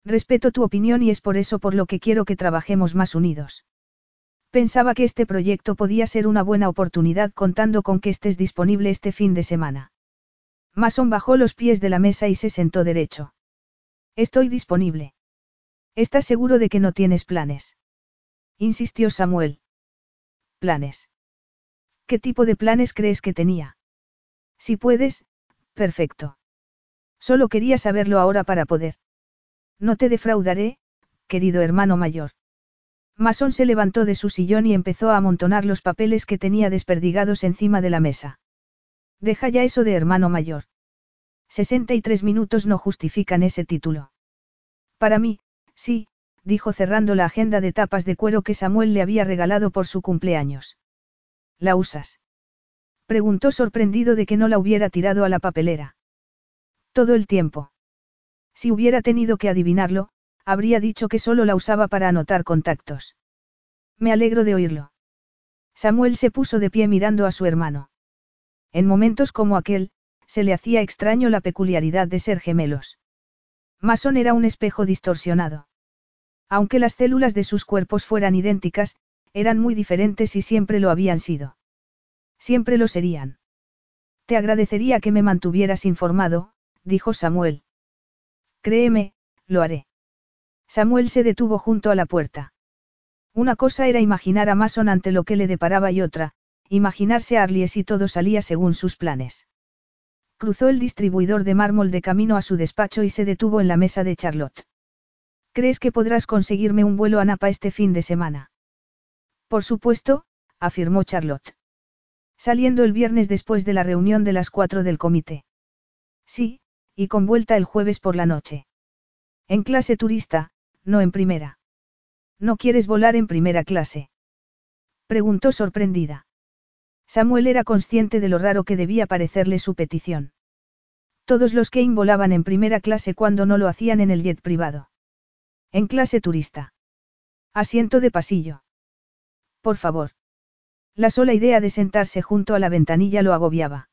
Respeto tu opinión y es por eso por lo que quiero que trabajemos más unidos. Pensaba que este proyecto podía ser una buena oportunidad contando con que estés disponible este fin de semana. Mason bajó los pies de la mesa y se sentó derecho. Estoy disponible. ¿Estás seguro de que no tienes planes? Insistió Samuel. ¿Planes? ¿Qué tipo de planes crees que tenía? Si puedes, perfecto. Solo quería saberlo ahora para poder. No te defraudaré, querido hermano mayor. Mason se levantó de su sillón y empezó a amontonar los papeles que tenía desperdigados encima de la mesa. Deja ya eso de hermano mayor. 63 minutos no justifican ese título. Para mí, sí, dijo cerrando la agenda de tapas de cuero que Samuel le había regalado por su cumpleaños. ¿La usas? Preguntó sorprendido de que no la hubiera tirado a la papelera. Todo el tiempo. Si hubiera tenido que adivinarlo, habría dicho que solo la usaba para anotar contactos. Me alegro de oírlo. Samuel se puso de pie mirando a su hermano. En momentos como aquel, se le hacía extraño la peculiaridad de ser gemelos. Mason era un espejo distorsionado. Aunque las células de sus cuerpos fueran idénticas, eran muy diferentes y siempre lo habían sido. Siempre lo serían. Te agradecería que me mantuvieras informado, dijo Samuel. Créeme, lo haré. Samuel se detuvo junto a la puerta. Una cosa era imaginar a Mason ante lo que le deparaba y otra, imaginarse a Arlie si todo salía según sus planes. Cruzó el distribuidor de mármol de camino a su despacho y se detuvo en la mesa de Charlotte. ¿Crees que podrás conseguirme un vuelo a Napa este fin de semana? Por supuesto, afirmó Charlotte. Saliendo el viernes después de la reunión de las cuatro del comité. Sí, y con vuelta el jueves por la noche. En clase turista, no en primera. ¿No quieres volar en primera clase? Preguntó sorprendida. Samuel era consciente de lo raro que debía parecerle su petición. Todos los que volaban en primera clase cuando no lo hacían en el jet privado. En clase turista. Asiento de pasillo. Por favor. La sola idea de sentarse junto a la ventanilla lo agobiaba.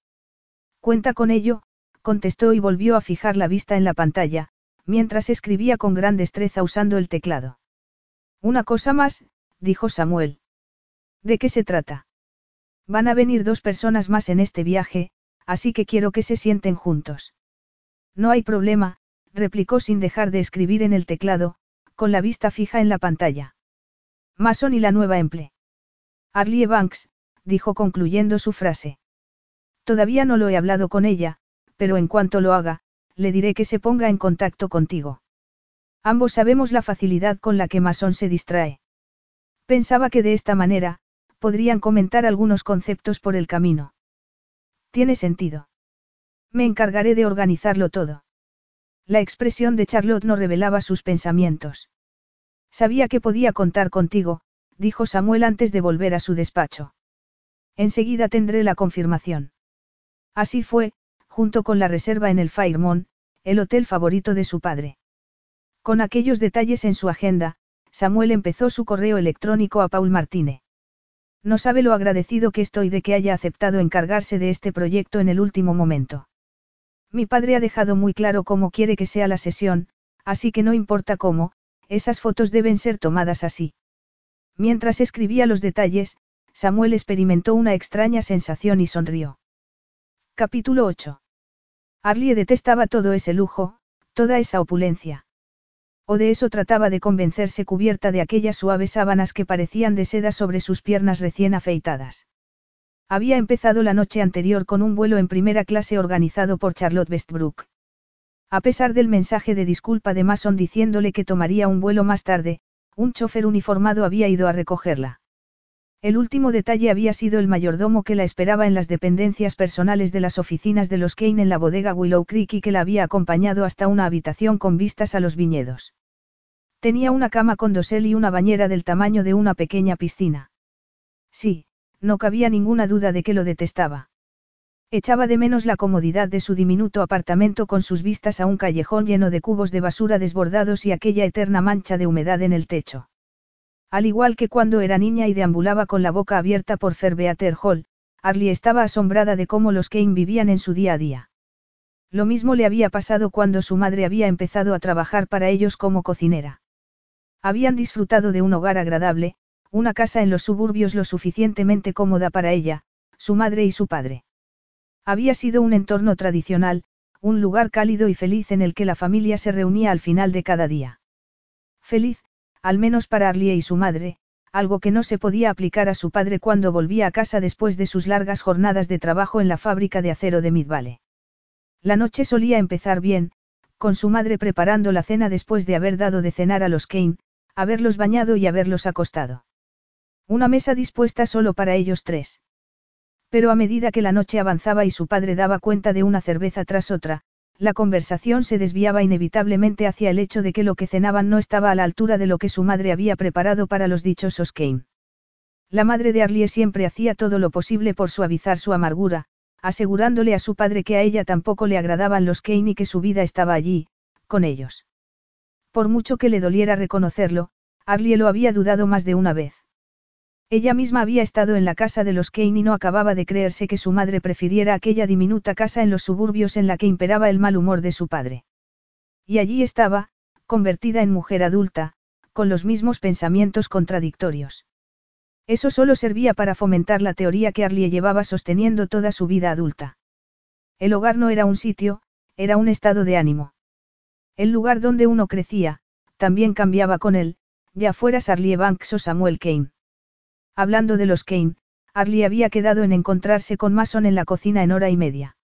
Cuenta con ello, contestó y volvió a fijar la vista en la pantalla, mientras escribía con gran destreza usando el teclado. Una cosa más, dijo Samuel. ¿De qué se trata? Van a venir dos personas más en este viaje, así que quiero que se sienten juntos. No hay problema, replicó sin dejar de escribir en el teclado, con la vista fija en la pantalla. Mason y la nueva emple. Arlie Banks, dijo concluyendo su frase. Todavía no lo he hablado con ella, pero en cuanto lo haga, le diré que se ponga en contacto contigo. Ambos sabemos la facilidad con la que Mason se distrae. Pensaba que de esta manera, podrían comentar algunos conceptos por el camino. Tiene sentido. Me encargaré de organizarlo todo. La expresión de Charlotte no revelaba sus pensamientos. Sabía que podía contar contigo, dijo Samuel antes de volver a su despacho. Enseguida tendré la confirmación. Así fue, junto con la reserva en el Fairmont, el hotel favorito de su padre. Con aquellos detalles en su agenda, Samuel empezó su correo electrónico a Paul Martínez. No sabe lo agradecido que estoy de que haya aceptado encargarse de este proyecto en el último momento. Mi padre ha dejado muy claro cómo quiere que sea la sesión, así que no importa cómo, esas fotos deben ser tomadas así. Mientras escribía los detalles, Samuel experimentó una extraña sensación y sonrió. Capítulo 8. Arlie detestaba todo ese lujo, toda esa opulencia. O de eso trataba de convencerse cubierta de aquellas suaves sábanas que parecían de seda sobre sus piernas recién afeitadas. Había empezado la noche anterior con un vuelo en primera clase organizado por Charlotte Westbrook. A pesar del mensaje de disculpa de Mason diciéndole que tomaría un vuelo más tarde, un chofer uniformado había ido a recogerla. El último detalle había sido el mayordomo que la esperaba en las dependencias personales de las oficinas de los Kane en la bodega Willow Creek y que la había acompañado hasta una habitación con vistas a los viñedos. Tenía una cama con dosel y una bañera del tamaño de una pequeña piscina. Sí, no cabía ninguna duda de que lo detestaba. Echaba de menos la comodidad de su diminuto apartamento con sus vistas a un callejón lleno de cubos de basura desbordados y aquella eterna mancha de humedad en el techo. Al igual que cuando era niña y deambulaba con la boca abierta por Fairbeater Hall, Arlie estaba asombrada de cómo los Kane vivían en su día a día. Lo mismo le había pasado cuando su madre había empezado a trabajar para ellos como cocinera. Habían disfrutado de un hogar agradable, una casa en los suburbios lo suficientemente cómoda para ella, su madre y su padre. Había sido un entorno tradicional, un lugar cálido y feliz en el que la familia se reunía al final de cada día. Feliz, al menos para Arlie y su madre, algo que no se podía aplicar a su padre cuando volvía a casa después de sus largas jornadas de trabajo en la fábrica de acero de Midvale. La noche solía empezar bien, con su madre preparando la cena después de haber dado de cenar a los Kane, haberlos bañado y haberlos acostado. Una mesa dispuesta solo para ellos tres. Pero a medida que la noche avanzaba y su padre daba cuenta de una cerveza tras otra, la conversación se desviaba inevitablemente hacia el hecho de que lo que cenaban no estaba a la altura de lo que su madre había preparado para los dichosos Kane. La madre de Arlie siempre hacía todo lo posible por suavizar su amargura, asegurándole a su padre que a ella tampoco le agradaban los Kane y que su vida estaba allí, con ellos. Por mucho que le doliera reconocerlo, Arlie lo había dudado más de una vez. Ella misma había estado en la casa de los Kane y no acababa de creerse que su madre prefiriera aquella diminuta casa en los suburbios en la que imperaba el mal humor de su padre. Y allí estaba, convertida en mujer adulta, con los mismos pensamientos contradictorios. Eso solo servía para fomentar la teoría que Arlie llevaba sosteniendo toda su vida adulta. El hogar no era un sitio, era un estado de ánimo. El lugar donde uno crecía, también cambiaba con él, ya fueras Arlie Banks o Samuel Kane. Hablando de los Kane, Arlie había quedado en encontrarse con Mason en la cocina en hora y media.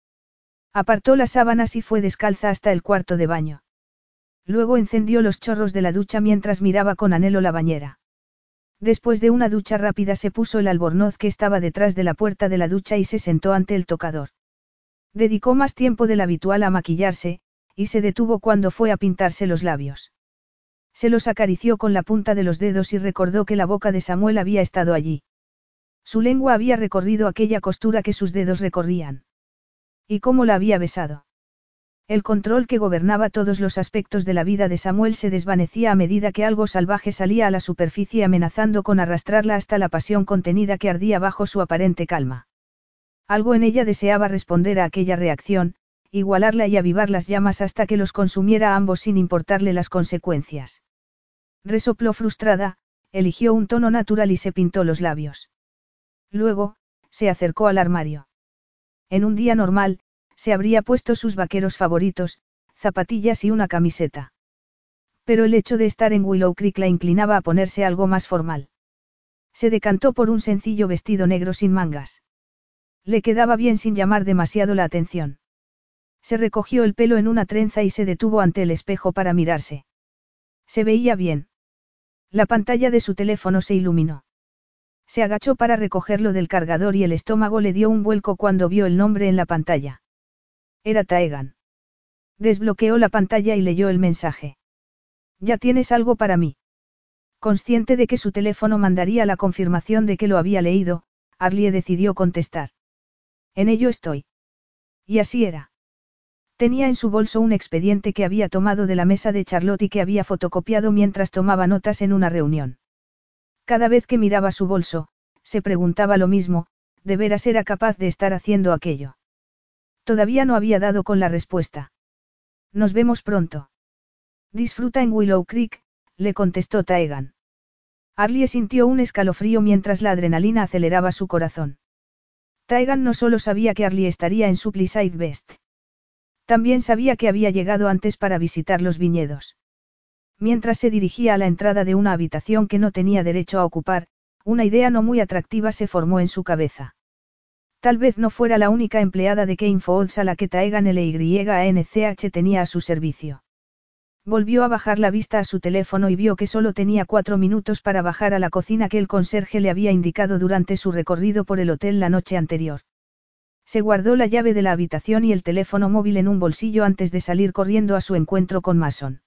Apartó las sábanas y fue descalza hasta el cuarto de baño. Luego encendió los chorros de la ducha mientras miraba con anhelo la bañera. Después de una ducha rápida se puso el albornoz que estaba detrás de la puerta de la ducha y se sentó ante el tocador. Dedicó más tiempo del habitual a maquillarse, y se detuvo cuando fue a pintarse los labios. Se los acarició con la punta de los dedos y recordó que la boca de Samuel había estado allí. Su lengua había recorrido aquella costura que sus dedos recorrían. ¿Y cómo la había besado? El control que gobernaba todos los aspectos de la vida de Samuel se desvanecía a medida que algo salvaje salía a la superficie amenazando con arrastrarla hasta la pasión contenida que ardía bajo su aparente calma. Algo en ella deseaba responder a aquella reacción, igualarla y avivar las llamas hasta que los consumiera a ambos sin importarle las consecuencias. Resopló frustrada, eligió un tono natural y se pintó los labios. Luego, se acercó al armario. En un día normal, se habría puesto sus vaqueros favoritos, zapatillas y una camiseta. Pero el hecho de estar en Willow Creek la inclinaba a ponerse algo más formal. Se decantó por un sencillo vestido negro sin mangas. Le quedaba bien sin llamar demasiado la atención. Se recogió el pelo en una trenza y se detuvo ante el espejo para mirarse. Se veía bien. La pantalla de su teléfono se iluminó. Se agachó para recogerlo del cargador y el estómago le dio un vuelco cuando vio el nombre en la pantalla. Era Taegan. Desbloqueó la pantalla y leyó el mensaje. Ya tienes algo para mí. Consciente de que su teléfono mandaría la confirmación de que lo había leído, Arlie decidió contestar. En ello estoy. Y así era. Tenía en su bolso un expediente que había tomado de la mesa de Charlotte y que había fotocopiado mientras tomaba notas en una reunión. Cada vez que miraba su bolso, se preguntaba lo mismo, ¿de veras era capaz de estar haciendo aquello? Todavía no había dado con la respuesta. Nos vemos pronto. Disfruta en Willow Creek, le contestó Taegan. Arlie sintió un escalofrío mientras la adrenalina aceleraba su corazón. Taegan no solo sabía que Arlie estaría en Suppliside Best. También sabía que había llegado antes para visitar los viñedos. Mientras se dirigía a la entrada de una habitación que no tenía derecho a ocupar, una idea no muy atractiva se formó en su cabeza. Tal vez no fuera la única empleada de Kane Foods a la que Taegan LYANCH tenía a su servicio. Volvió a bajar la vista a su teléfono y vio que solo tenía cuatro minutos para bajar a la cocina que el conserje le había indicado durante su recorrido por el hotel la noche anterior. Se guardó la llave de la habitación y el teléfono móvil en un bolsillo antes de salir corriendo a su encuentro con Mason.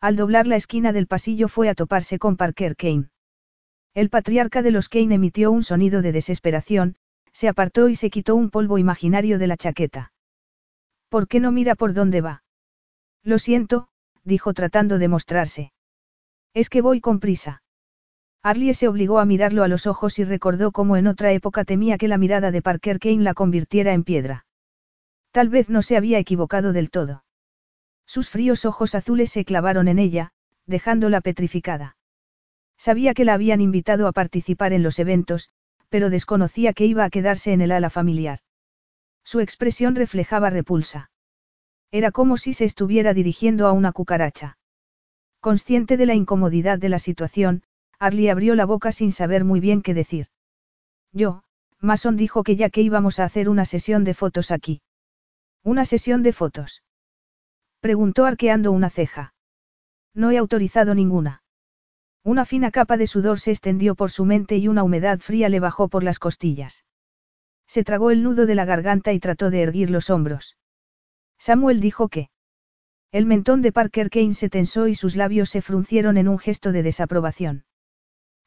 Al doblar la esquina del pasillo fue a toparse con Parker Kane. El patriarca de los Kane emitió un sonido de desesperación, se apartó y se quitó un polvo imaginario de la chaqueta. ¿Por qué no mira por dónde va? Lo siento, dijo tratando de mostrarse. Es que voy con prisa. Arlie se obligó a mirarlo a los ojos y recordó cómo en otra época temía que la mirada de Parker Kane la convirtiera en piedra. Tal vez no se había equivocado del todo. Sus fríos ojos azules se clavaron en ella, dejándola petrificada. Sabía que la habían invitado a participar en los eventos, pero desconocía que iba a quedarse en el ala familiar. Su expresión reflejaba repulsa. Era como si se estuviera dirigiendo a una cucaracha. Consciente de la incomodidad de la situación, Arlie abrió la boca sin saber muy bien qué decir. Yo, Mason dijo que ya que íbamos a hacer una sesión de fotos aquí. ¿Una sesión de fotos? Preguntó arqueando una ceja. No he autorizado ninguna. Una fina capa de sudor se extendió por su mente y una humedad fría le bajó por las costillas. Se tragó el nudo de la garganta y trató de erguir los hombros. Samuel dijo que. El mentón de Parker Kane se tensó y sus labios se fruncieron en un gesto de desaprobación.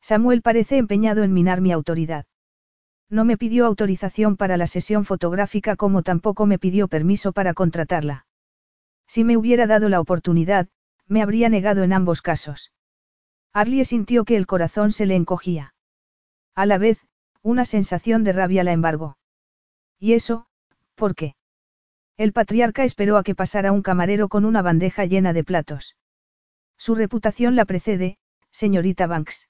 Samuel parece empeñado en minar mi autoridad. No me pidió autorización para la sesión fotográfica como tampoco me pidió permiso para contratarla. Si me hubiera dado la oportunidad, me habría negado en ambos casos. Arlie sintió que el corazón se le encogía. A la vez, una sensación de rabia la embargó. ¿Y eso, por qué? El patriarca esperó a que pasara un camarero con una bandeja llena de platos. Su reputación la precede, señorita Banks.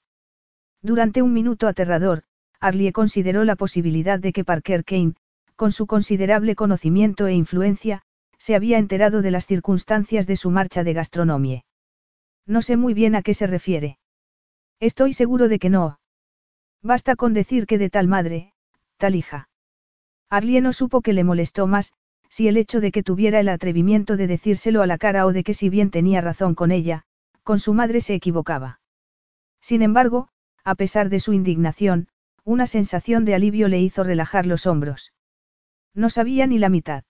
Durante un minuto aterrador, Arlie consideró la posibilidad de que Parker Kane, con su considerable conocimiento e influencia, se había enterado de las circunstancias de su marcha de gastronomía. No sé muy bien a qué se refiere. Estoy seguro de que no. Basta con decir que de tal madre, tal hija. Arlie no supo que le molestó más, si el hecho de que tuviera el atrevimiento de decírselo a la cara o de que si bien tenía razón con ella, con su madre se equivocaba. Sin embargo, a pesar de su indignación, una sensación de alivio le hizo relajar los hombros. No sabía ni la mitad.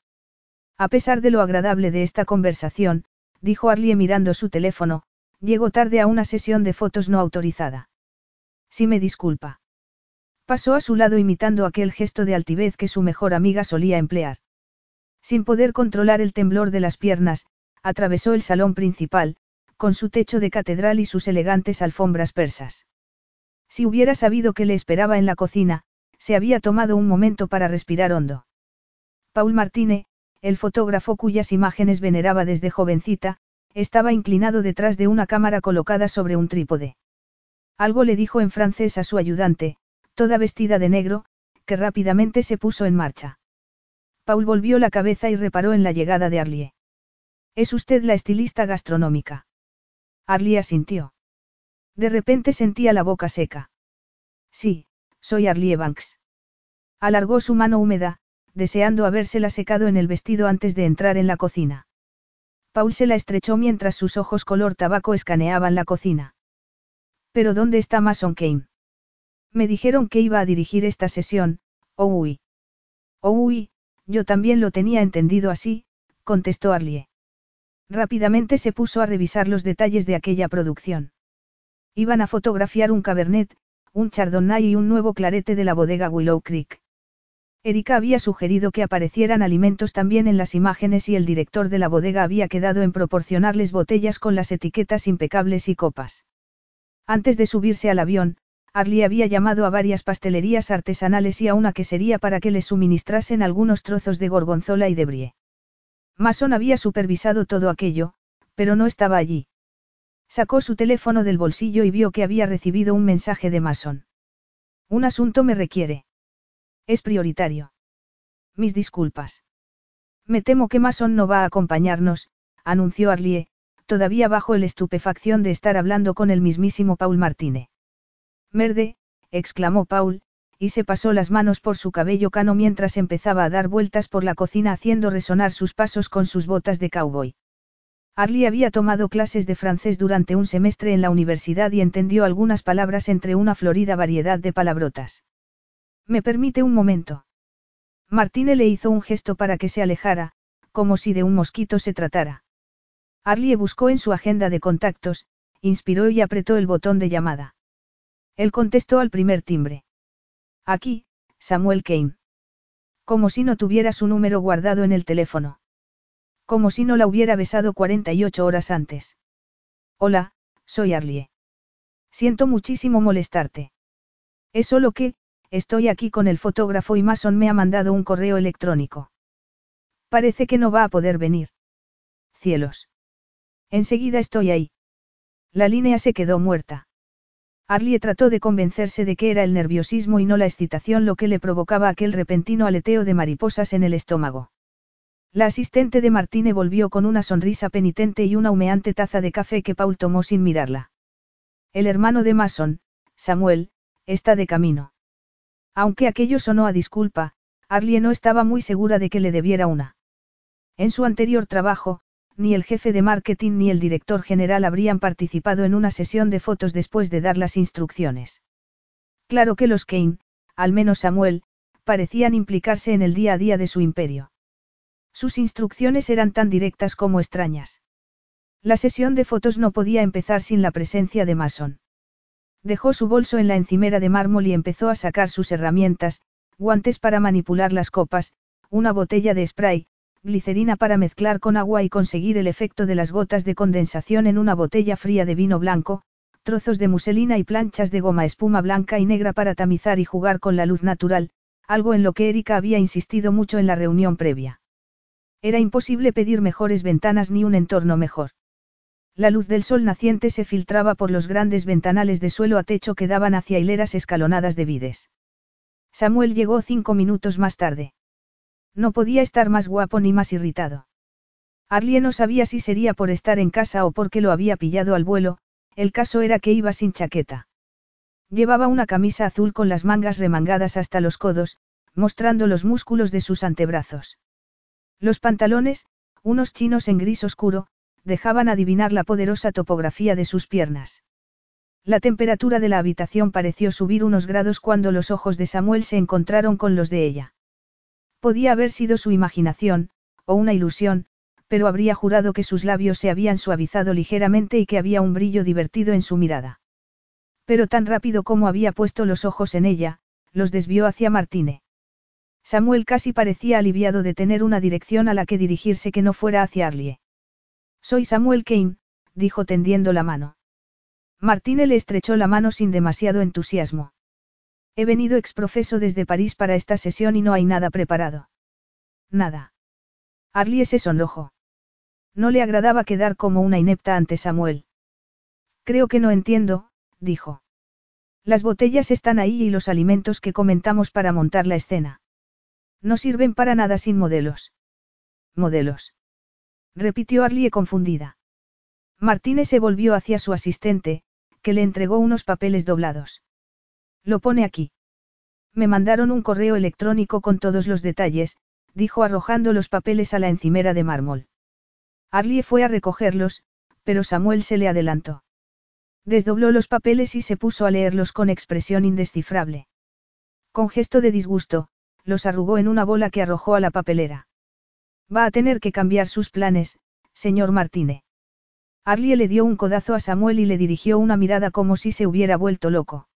A pesar de lo agradable de esta conversación, dijo Arlie mirando su teléfono, llegó tarde a una sesión de fotos no autorizada. Si me disculpa. Pasó a su lado imitando aquel gesto de altivez que su mejor amiga solía emplear. Sin poder controlar el temblor de las piernas, atravesó el salón principal, con su techo de catedral y sus elegantes alfombras persas. Si hubiera sabido que le esperaba en la cocina, se había tomado un momento para respirar hondo. Paul Martine, el fotógrafo cuyas imágenes veneraba desde jovencita, estaba inclinado detrás de una cámara colocada sobre un trípode. Algo le dijo en francés a su ayudante, toda vestida de negro, que rápidamente se puso en marcha. Paul volvió la cabeza y reparó en la llegada de Arlie. ¿Es usted la estilista gastronómica? Arlie asintió. De repente sentía la boca seca. Sí, soy Arlie Banks. Alargó su mano húmeda, deseando habérsela secado en el vestido antes de entrar en la cocina. Paul se la estrechó mientras sus ojos color tabaco escaneaban la cocina. ¿Pero dónde está Mason Kane? Me dijeron que iba a dirigir esta sesión, oh uy. Oh uy, yo también lo tenía entendido así, contestó Arlie. Rápidamente se puso a revisar los detalles de aquella producción. Iban a fotografiar un cabernet, un chardonnay y un nuevo clarete de la bodega Willow Creek. Erika había sugerido que aparecieran alimentos también en las imágenes y el director de la bodega había quedado en proporcionarles botellas con las etiquetas impecables y copas. Antes de subirse al avión, Arlie había llamado a varias pastelerías artesanales y a una quesería para que le suministrasen algunos trozos de gorgonzola y de brie. Mason había supervisado todo aquello, pero no estaba allí. Sacó su teléfono del bolsillo y vio que había recibido un mensaje de Mason. Un asunto me requiere. Es prioritario. Mis disculpas. Me temo que Mason no va a acompañarnos, anunció Arlie, todavía bajo el estupefacción de estar hablando con el mismísimo Paul Martínez. Merde, exclamó Paul, y se pasó las manos por su cabello cano mientras empezaba a dar vueltas por la cocina haciendo resonar sus pasos con sus botas de cowboy. Arlie había tomado clases de francés durante un semestre en la universidad y entendió algunas palabras entre una florida variedad de palabrotas. ¿Me permite un momento? Martine le hizo un gesto para que se alejara, como si de un mosquito se tratara. Arlie buscó en su agenda de contactos, inspiró y apretó el botón de llamada. Él contestó al primer timbre. Aquí, Samuel Kane. Como si no tuviera su número guardado en el teléfono. Como si no la hubiera besado 48 horas antes. Hola, soy Arlie. Siento muchísimo molestarte. Es solo que, Estoy aquí con el fotógrafo y Mason me ha mandado un correo electrónico. Parece que no va a poder venir. Cielos. Enseguida estoy ahí. La línea se quedó muerta. Arlie trató de convencerse de que era el nerviosismo y no la excitación lo que le provocaba aquel repentino aleteo de mariposas en el estómago. La asistente de Martine volvió con una sonrisa penitente y una humeante taza de café que Paul tomó sin mirarla. El hermano de Mason, Samuel, está de camino. Aunque aquello sonó a disculpa, Arlie no estaba muy segura de que le debiera una. En su anterior trabajo, ni el jefe de marketing ni el director general habrían participado en una sesión de fotos después de dar las instrucciones. Claro que los Kane, al menos Samuel, parecían implicarse en el día a día de su imperio. Sus instrucciones eran tan directas como extrañas. La sesión de fotos no podía empezar sin la presencia de Mason. Dejó su bolso en la encimera de mármol y empezó a sacar sus herramientas, guantes para manipular las copas, una botella de spray, glicerina para mezclar con agua y conseguir el efecto de las gotas de condensación en una botella fría de vino blanco, trozos de muselina y planchas de goma espuma blanca y negra para tamizar y jugar con la luz natural, algo en lo que Erika había insistido mucho en la reunión previa. Era imposible pedir mejores ventanas ni un entorno mejor. La luz del sol naciente se filtraba por los grandes ventanales de suelo a techo que daban hacia hileras escalonadas de vides. Samuel llegó cinco minutos más tarde. No podía estar más guapo ni más irritado. Arlie no sabía si sería por estar en casa o porque lo había pillado al vuelo, el caso era que iba sin chaqueta. Llevaba una camisa azul con las mangas remangadas hasta los codos, mostrando los músculos de sus antebrazos. Los pantalones, unos chinos en gris oscuro, dejaban adivinar la poderosa topografía de sus piernas. La temperatura de la habitación pareció subir unos grados cuando los ojos de Samuel se encontraron con los de ella. Podía haber sido su imaginación, o una ilusión, pero habría jurado que sus labios se habían suavizado ligeramente y que había un brillo divertido en su mirada. Pero tan rápido como había puesto los ojos en ella, los desvió hacia Martine. Samuel casi parecía aliviado de tener una dirección a la que dirigirse que no fuera hacia Arlie. Soy Samuel Kane, dijo tendiendo la mano. Martine le estrechó la mano sin demasiado entusiasmo. He venido exprofeso desde París para esta sesión y no hay nada preparado. Nada. Arlie se sonrojó. No le agradaba quedar como una inepta ante Samuel. Creo que no entiendo, dijo. Las botellas están ahí y los alimentos que comentamos para montar la escena. No sirven para nada sin modelos. Modelos repitió Arlie confundida. Martínez se volvió hacia su asistente, que le entregó unos papeles doblados. Lo pone aquí. Me mandaron un correo electrónico con todos los detalles, dijo arrojando los papeles a la encimera de mármol. Arlie fue a recogerlos, pero Samuel se le adelantó. Desdobló los papeles y se puso a leerlos con expresión indescifrable. Con gesto de disgusto, los arrugó en una bola que arrojó a la papelera. Va a tener que cambiar sus planes, señor Martínez. Arlie le dio un codazo a Samuel y le dirigió una mirada como si se hubiera vuelto loco.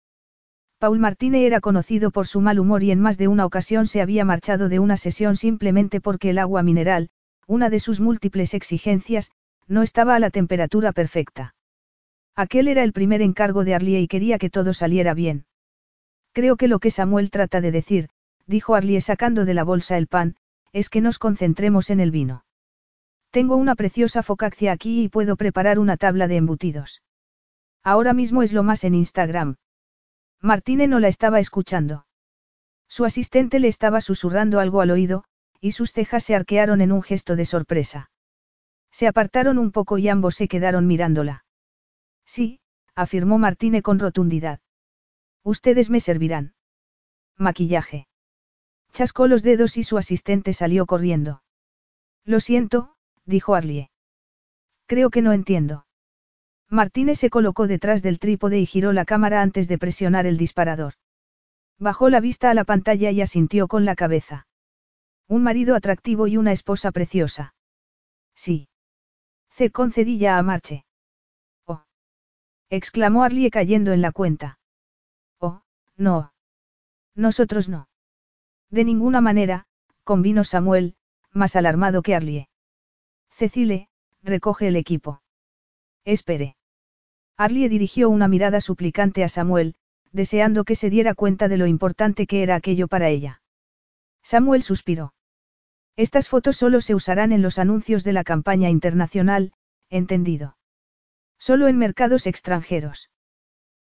Paul Martínez era conocido por su mal humor y en más de una ocasión se había marchado de una sesión simplemente porque el agua mineral, una de sus múltiples exigencias, no estaba a la temperatura perfecta. Aquel era el primer encargo de Arlie y quería que todo saliera bien. Creo que lo que Samuel trata de decir, dijo Arlie sacando de la bolsa el pan, es que nos concentremos en el vino. Tengo una preciosa focaccia aquí y puedo preparar una tabla de embutidos. Ahora mismo es lo más en Instagram. Martine no la estaba escuchando. Su asistente le estaba susurrando algo al oído, y sus cejas se arquearon en un gesto de sorpresa. Se apartaron un poco y ambos se quedaron mirándola. Sí, afirmó Martine con rotundidad. Ustedes me servirán. Maquillaje. Chascó los dedos y su asistente salió corriendo. Lo siento, dijo Arlie. Creo que no entiendo. Martínez se colocó detrás del trípode y giró la cámara antes de presionar el disparador. Bajó la vista a la pantalla y asintió con la cabeza. Un marido atractivo y una esposa preciosa. Sí. Ce concedí ya a Marche. Oh. exclamó Arlie cayendo en la cuenta. Oh, no. Nosotros no. De ninguna manera, convino Samuel, más alarmado que Arlie. Cecile, recoge el equipo. Espere. Arlie dirigió una mirada suplicante a Samuel, deseando que se diera cuenta de lo importante que era aquello para ella. Samuel suspiró. Estas fotos solo se usarán en los anuncios de la campaña internacional, entendido. Solo en mercados extranjeros.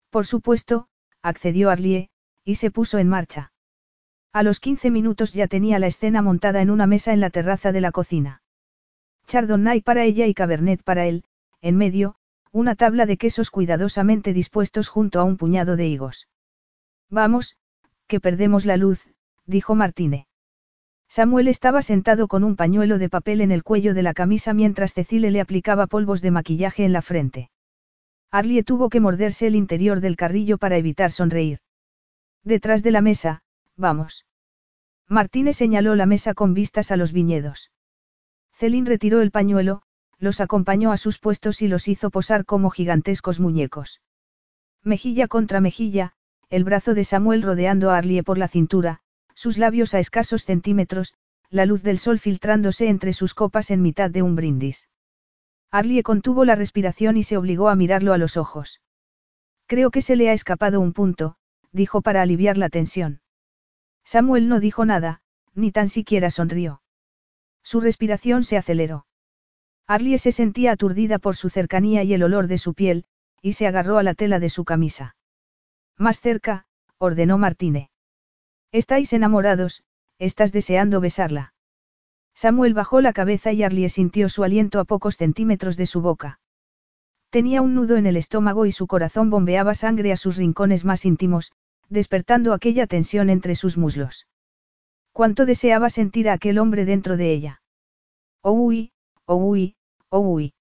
Por supuesto, accedió Arlie, y se puso en marcha. A los 15 minutos ya tenía la escena montada en una mesa en la terraza de la cocina. Chardonnay para ella y Cabernet para él, en medio, una tabla de quesos cuidadosamente dispuestos junto a un puñado de higos. Vamos, que perdemos la luz, dijo Martine. Samuel estaba sentado con un pañuelo de papel en el cuello de la camisa mientras Cecile le aplicaba polvos de maquillaje en la frente. Arlie tuvo que morderse el interior del carrillo para evitar sonreír. Detrás de la mesa, vamos. Martínez señaló la mesa con vistas a los viñedos. Celine retiró el pañuelo, los acompañó a sus puestos y los hizo posar como gigantescos muñecos. Mejilla contra mejilla, el brazo de Samuel rodeando a Arlie por la cintura, sus labios a escasos centímetros, la luz del sol filtrándose entre sus copas en mitad de un brindis. Arlie contuvo la respiración y se obligó a mirarlo a los ojos. Creo que se le ha escapado un punto, dijo para aliviar la tensión. Samuel no dijo nada, ni tan siquiera sonrió. Su respiración se aceleró. Arlie se sentía aturdida por su cercanía y el olor de su piel, y se agarró a la tela de su camisa. Más cerca, ordenó Martine. Estáis enamorados, estás deseando besarla. Samuel bajó la cabeza y Arlie sintió su aliento a pocos centímetros de su boca. Tenía un nudo en el estómago y su corazón bombeaba sangre a sus rincones más íntimos, despertando aquella tensión entre sus muslos. Cuánto deseaba sentir a aquel hombre dentro de ella. Oh uy, oh uy, oh uy.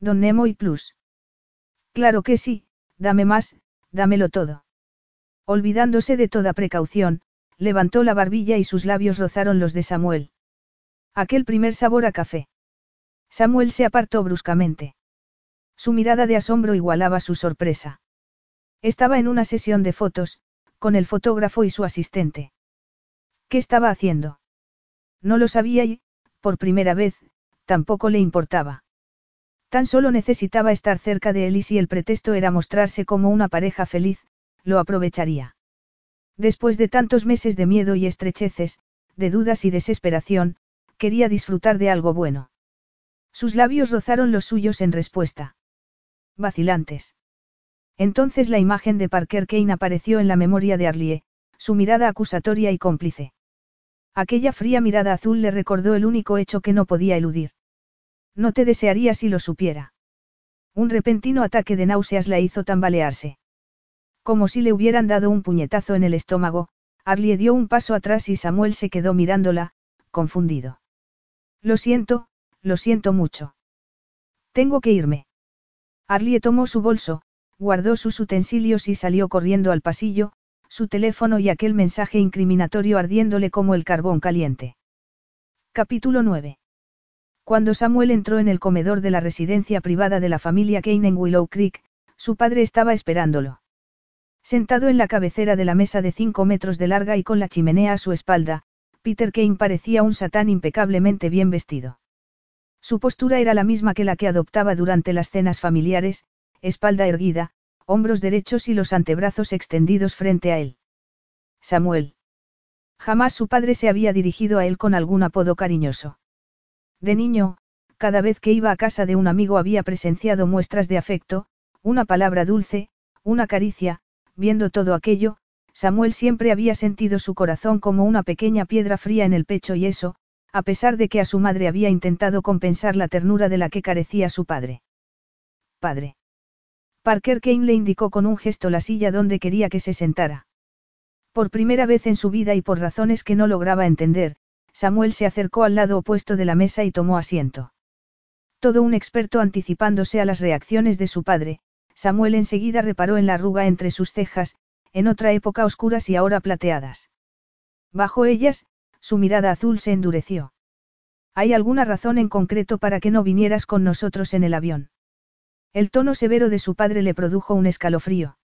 Don Nemo y Plus. Claro que sí, dame más, dámelo todo. Olvidándose de toda precaución, levantó la barbilla y sus labios rozaron los de Samuel. Aquel primer sabor a café. Samuel se apartó bruscamente. Su mirada de asombro igualaba su sorpresa. Estaba en una sesión de fotos, con el fotógrafo y su asistente. ¿Qué estaba haciendo? No lo sabía y, por primera vez, tampoco le importaba. Tan solo necesitaba estar cerca de él y si el pretexto era mostrarse como una pareja feliz, lo aprovecharía. Después de tantos meses de miedo y estrecheces, de dudas y desesperación, quería disfrutar de algo bueno. Sus labios rozaron los suyos en respuesta. Vacilantes. Entonces la imagen de Parker Kane apareció en la memoria de Arlie, su mirada acusatoria y cómplice. Aquella fría mirada azul le recordó el único hecho que no podía eludir. No te desearía si lo supiera. Un repentino ataque de náuseas la hizo tambalearse. Como si le hubieran dado un puñetazo en el estómago, Arlie dio un paso atrás y Samuel se quedó mirándola, confundido. Lo siento, lo siento mucho. Tengo que irme. Arlie tomó su bolso, guardó sus utensilios y salió corriendo al pasillo, su teléfono y aquel mensaje incriminatorio ardiéndole como el carbón caliente. Capítulo 9. Cuando Samuel entró en el comedor de la residencia privada de la familia Kane en Willow Creek, su padre estaba esperándolo. Sentado en la cabecera de la mesa de cinco metros de larga y con la chimenea a su espalda, Peter Kane parecía un satán impecablemente bien vestido. Su postura era la misma que la que adoptaba durante las cenas familiares, espalda erguida, hombros derechos y los antebrazos extendidos frente a él. Samuel. Jamás su padre se había dirigido a él con algún apodo cariñoso. De niño, cada vez que iba a casa de un amigo había presenciado muestras de afecto, una palabra dulce, una caricia, viendo todo aquello, Samuel siempre había sentido su corazón como una pequeña piedra fría en el pecho y eso, a pesar de que a su madre había intentado compensar la ternura de la que carecía su padre. Padre. Parker Kane le indicó con un gesto la silla donde quería que se sentara. Por primera vez en su vida y por razones que no lograba entender, Samuel se acercó al lado opuesto de la mesa y tomó asiento. Todo un experto anticipándose a las reacciones de su padre, Samuel enseguida reparó en la arruga entre sus cejas, en otra época oscuras y ahora plateadas. Bajo ellas, su mirada azul se endureció. ¿Hay alguna razón en concreto para que no vinieras con nosotros en el avión? El tono severo de su padre le produjo un escalofrío.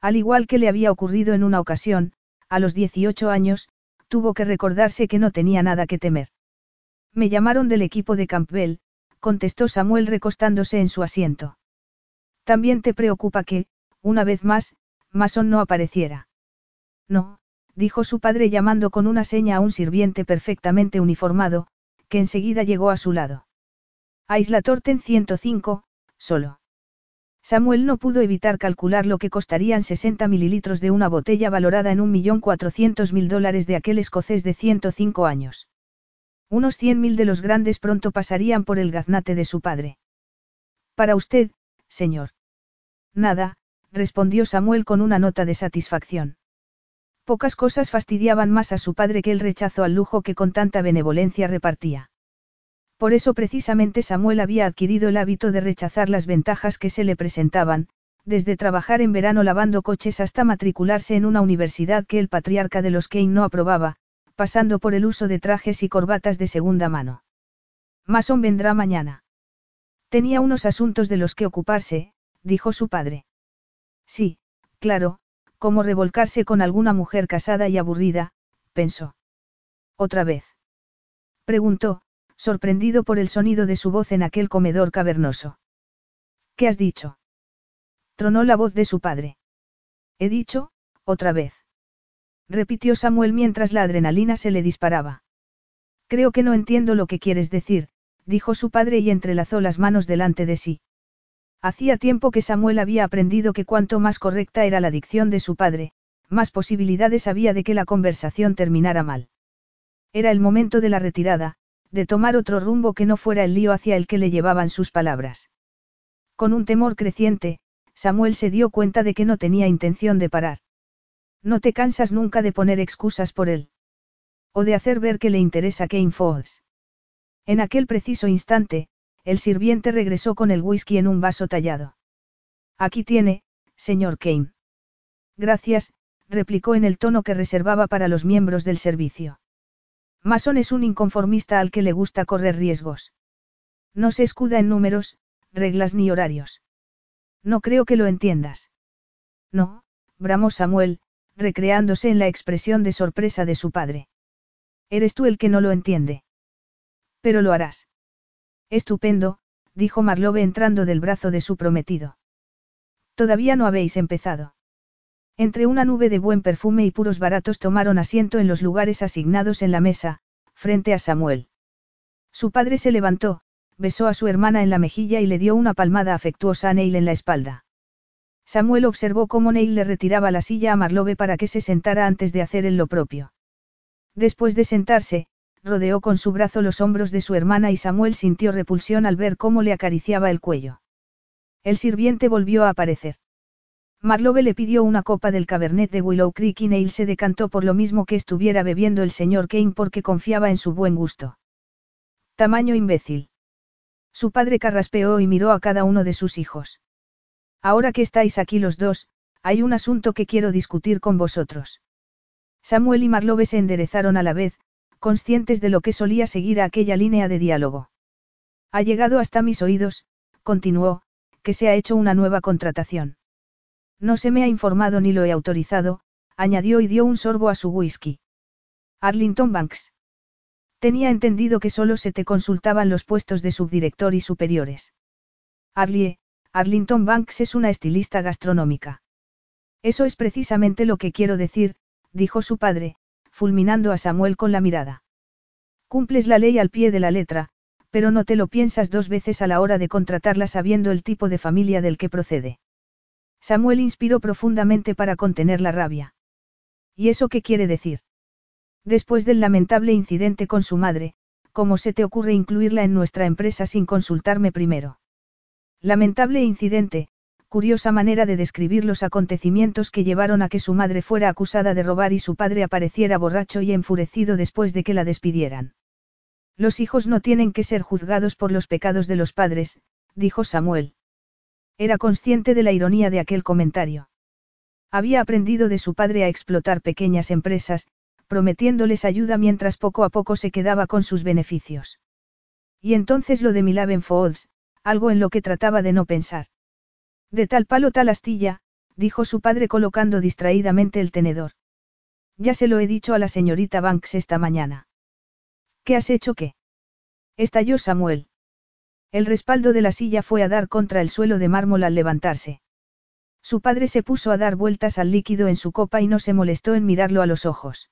Al igual que le había ocurrido en una ocasión, a los 18 años, tuvo que recordarse que no tenía nada que temer. Me llamaron del equipo de Campbell, contestó Samuel recostándose en su asiento. También te preocupa que, una vez más, Mason no apareciera. No, dijo su padre llamando con una seña a un sirviente perfectamente uniformado, que enseguida llegó a su lado. Aisla Torten 105, solo. Samuel no pudo evitar calcular lo que costarían 60 mililitros de una botella valorada en 1.400.000 dólares de aquel escocés de 105 años. Unos 100.000 de los grandes pronto pasarían por el gaznate de su padre. Para usted, señor. Nada, respondió Samuel con una nota de satisfacción. Pocas cosas fastidiaban más a su padre que el rechazo al lujo que con tanta benevolencia repartía. Por eso precisamente Samuel había adquirido el hábito de rechazar las ventajas que se le presentaban, desde trabajar en verano lavando coches hasta matricularse en una universidad que el patriarca de los Kane no aprobaba, pasando por el uso de trajes y corbatas de segunda mano. Mason vendrá mañana. Tenía unos asuntos de los que ocuparse, dijo su padre. Sí, claro, como revolcarse con alguna mujer casada y aburrida, pensó. ¿Otra vez? Preguntó, sorprendido por el sonido de su voz en aquel comedor cavernoso. ¿Qué has dicho? Tronó la voz de su padre. He dicho, otra vez. Repitió Samuel mientras la adrenalina se le disparaba. Creo que no entiendo lo que quieres decir, dijo su padre y entrelazó las manos delante de sí. Hacía tiempo que Samuel había aprendido que cuanto más correcta era la dicción de su padre, más posibilidades había de que la conversación terminara mal. Era el momento de la retirada, de tomar otro rumbo que no fuera el lío hacia el que le llevaban sus palabras. Con un temor creciente, Samuel se dio cuenta de que no tenía intención de parar. No te cansas nunca de poner excusas por él. O de hacer ver que le interesa Kane Falls. En aquel preciso instante, el sirviente regresó con el whisky en un vaso tallado. Aquí tiene, señor Kane. Gracias, replicó en el tono que reservaba para los miembros del servicio. Mason es un inconformista al que le gusta correr riesgos. No se escuda en números, reglas ni horarios. No creo que lo entiendas. No, bramó Samuel, recreándose en la expresión de sorpresa de su padre. Eres tú el que no lo entiende. Pero lo harás. Estupendo, dijo Marlowe entrando del brazo de su prometido. Todavía no habéis empezado. Entre una nube de buen perfume y puros baratos tomaron asiento en los lugares asignados en la mesa, frente a Samuel. Su padre se levantó, besó a su hermana en la mejilla y le dio una palmada afectuosa a Neil en la espalda. Samuel observó cómo Neil le retiraba la silla a Marlowe para que se sentara antes de hacer él lo propio. Después de sentarse, rodeó con su brazo los hombros de su hermana y Samuel sintió repulsión al ver cómo le acariciaba el cuello. El sirviente volvió a aparecer. Marlowe le pidió una copa del Cabernet de Willow Creek y Neil se decantó por lo mismo que estuviera bebiendo el señor Kane porque confiaba en su buen gusto. Tamaño imbécil. Su padre carraspeó y miró a cada uno de sus hijos. Ahora que estáis aquí los dos, hay un asunto que quiero discutir con vosotros. Samuel y Marlowe se enderezaron a la vez, conscientes de lo que solía seguir a aquella línea de diálogo. Ha llegado hasta mis oídos, continuó, que se ha hecho una nueva contratación. No se me ha informado ni lo he autorizado, añadió y dio un sorbo a su whisky. Arlington Banks. Tenía entendido que solo se te consultaban los puestos de subdirector y superiores. Arlie, Arlington Banks es una estilista gastronómica. Eso es precisamente lo que quiero decir, dijo su padre, fulminando a Samuel con la mirada. Cumples la ley al pie de la letra, pero no te lo piensas dos veces a la hora de contratarla sabiendo el tipo de familia del que procede. Samuel inspiró profundamente para contener la rabia. ¿Y eso qué quiere decir? Después del lamentable incidente con su madre, ¿cómo se te ocurre incluirla en nuestra empresa sin consultarme primero? Lamentable incidente, curiosa manera de describir los acontecimientos que llevaron a que su madre fuera acusada de robar y su padre apareciera borracho y enfurecido después de que la despidieran. Los hijos no tienen que ser juzgados por los pecados de los padres, dijo Samuel. Era consciente de la ironía de aquel comentario. Había aprendido de su padre a explotar pequeñas empresas, prometiéndoles ayuda mientras poco a poco se quedaba con sus beneficios. Y entonces lo de Milaven Foods, algo en lo que trataba de no pensar. De tal palo tal astilla, dijo su padre colocando distraídamente el tenedor. Ya se lo he dicho a la señorita Banks esta mañana. ¿Qué has hecho qué? Estalló Samuel. El respaldo de la silla fue a dar contra el suelo de mármol al levantarse. Su padre se puso a dar vueltas al líquido en su copa y no se molestó en mirarlo a los ojos.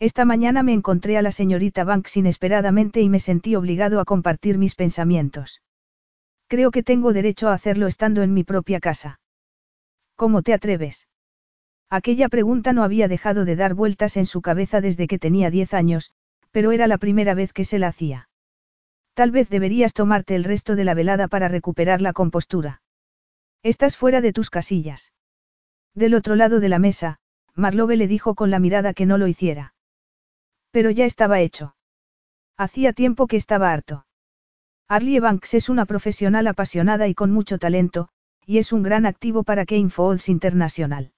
Esta mañana me encontré a la señorita Banks inesperadamente y me sentí obligado a compartir mis pensamientos. Creo que tengo derecho a hacerlo estando en mi propia casa. ¿Cómo te atreves? Aquella pregunta no había dejado de dar vueltas en su cabeza desde que tenía diez años, pero era la primera vez que se la hacía. Tal vez deberías tomarte el resto de la velada para recuperar la compostura. Estás fuera de tus casillas. Del otro lado de la mesa, Marlove le dijo con la mirada que no lo hiciera. Pero ya estaba hecho. Hacía tiempo que estaba harto. Arlie Banks es una profesional apasionada y con mucho talento, y es un gran activo para Kane Foods International.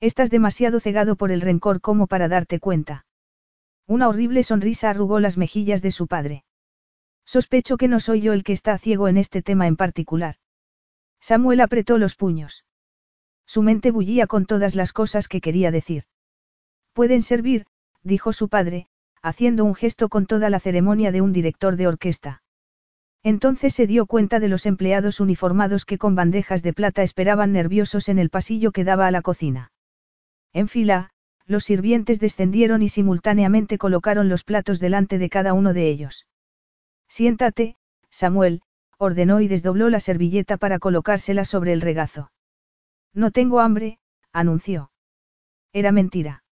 Estás demasiado cegado por el rencor como para darte cuenta. Una horrible sonrisa arrugó las mejillas de su padre. Sospecho que no soy yo el que está ciego en este tema en particular. Samuel apretó los puños. Su mente bullía con todas las cosas que quería decir. Pueden servir, dijo su padre, haciendo un gesto con toda la ceremonia de un director de orquesta. Entonces se dio cuenta de los empleados uniformados que con bandejas de plata esperaban nerviosos en el pasillo que daba a la cocina. En fila, los sirvientes descendieron y simultáneamente colocaron los platos delante de cada uno de ellos. Siéntate, Samuel, ordenó y desdobló la servilleta para colocársela sobre el regazo. No tengo hambre, anunció. Era mentira.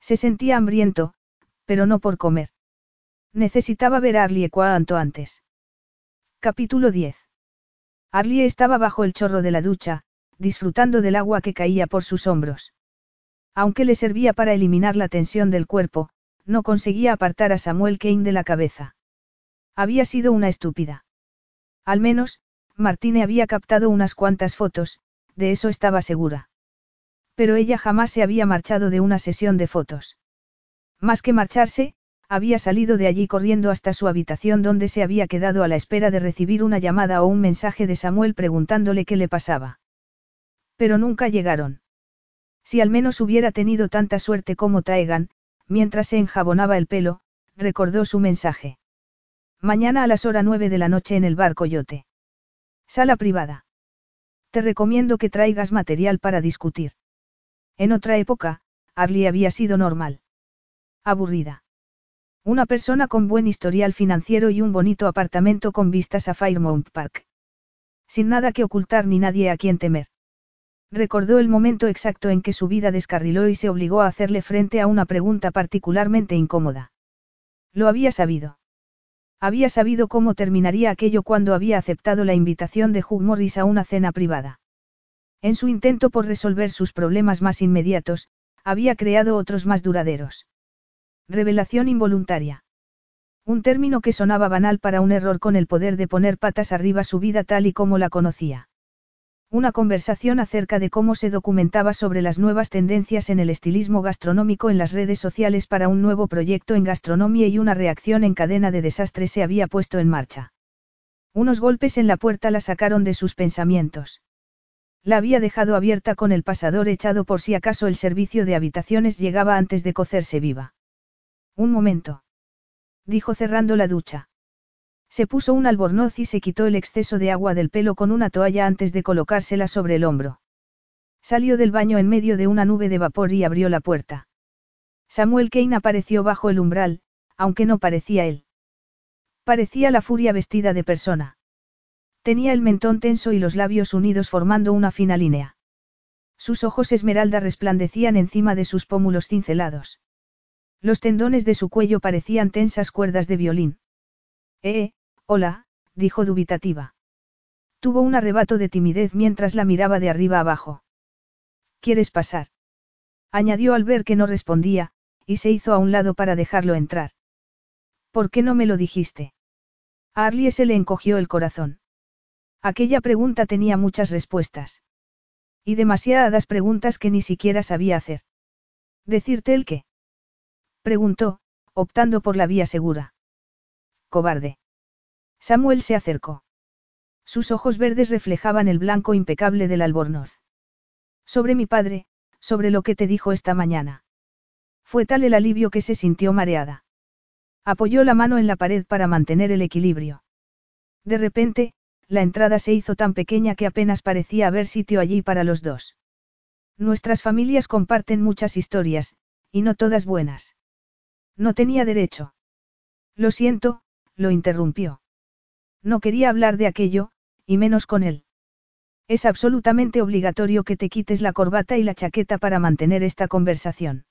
Se sentía hambriento, pero no por comer. Necesitaba ver a Arlie cuanto antes. Capítulo 10. Arlie estaba bajo el chorro de la ducha, disfrutando del agua que caía por sus hombros. Aunque le servía para eliminar la tensión del cuerpo, no conseguía apartar a Samuel Kane de la cabeza. Había sido una estúpida. Al menos, Martine había captado unas cuantas fotos, de eso estaba segura. Pero ella jamás se había marchado de una sesión de fotos. Más que marcharse, había salido de allí corriendo hasta su habitación donde se había quedado a la espera de recibir una llamada o un mensaje de Samuel preguntándole qué le pasaba. Pero nunca llegaron. Si al menos hubiera tenido tanta suerte como Taegan, mientras se enjabonaba el pelo, recordó su mensaje. Mañana a las hora nueve de la noche en el bar Coyote. Sala privada. Te recomiendo que traigas material para discutir. En otra época, Arlie había sido normal. Aburrida. Una persona con buen historial financiero y un bonito apartamento con vistas a Fairmount Park. Sin nada que ocultar ni nadie a quien temer. Recordó el momento exacto en que su vida descarriló y se obligó a hacerle frente a una pregunta particularmente incómoda. Lo había sabido. Había sabido cómo terminaría aquello cuando había aceptado la invitación de Hugh Morris a una cena privada. En su intento por resolver sus problemas más inmediatos, había creado otros más duraderos. Revelación involuntaria. Un término que sonaba banal para un error con el poder de poner patas arriba su vida tal y como la conocía. Una conversación acerca de cómo se documentaba sobre las nuevas tendencias en el estilismo gastronómico en las redes sociales para un nuevo proyecto en gastronomía y una reacción en cadena de desastre se había puesto en marcha. Unos golpes en la puerta la sacaron de sus pensamientos. La había dejado abierta con el pasador echado por si acaso el servicio de habitaciones llegaba antes de cocerse viva. Un momento. Dijo cerrando la ducha. Se puso un albornoz y se quitó el exceso de agua del pelo con una toalla antes de colocársela sobre el hombro. Salió del baño en medio de una nube de vapor y abrió la puerta. Samuel Kane apareció bajo el umbral, aunque no parecía él. Parecía la furia vestida de persona. Tenía el mentón tenso y los labios unidos formando una fina línea. Sus ojos esmeralda resplandecían encima de sus pómulos cincelados. Los tendones de su cuello parecían tensas cuerdas de violín. Eh, hola, dijo dubitativa. Tuvo un arrebato de timidez mientras la miraba de arriba abajo. ¿Quieres pasar? añadió al ver que no respondía, y se hizo a un lado para dejarlo entrar. ¿Por qué no me lo dijiste? A Arlie se le encogió el corazón. Aquella pregunta tenía muchas respuestas. Y demasiadas preguntas que ni siquiera sabía hacer. ¿Decirte el qué? Preguntó, optando por la vía segura. Cobarde. Samuel se acercó. Sus ojos verdes reflejaban el blanco impecable del albornoz. Sobre mi padre, sobre lo que te dijo esta mañana. Fue tal el alivio que se sintió mareada. Apoyó la mano en la pared para mantener el equilibrio. De repente, la entrada se hizo tan pequeña que apenas parecía haber sitio allí para los dos. Nuestras familias comparten muchas historias, y no todas buenas. No tenía derecho. Lo siento, lo interrumpió. No quería hablar de aquello, y menos con él. Es absolutamente obligatorio que te quites la corbata y la chaqueta para mantener esta conversación.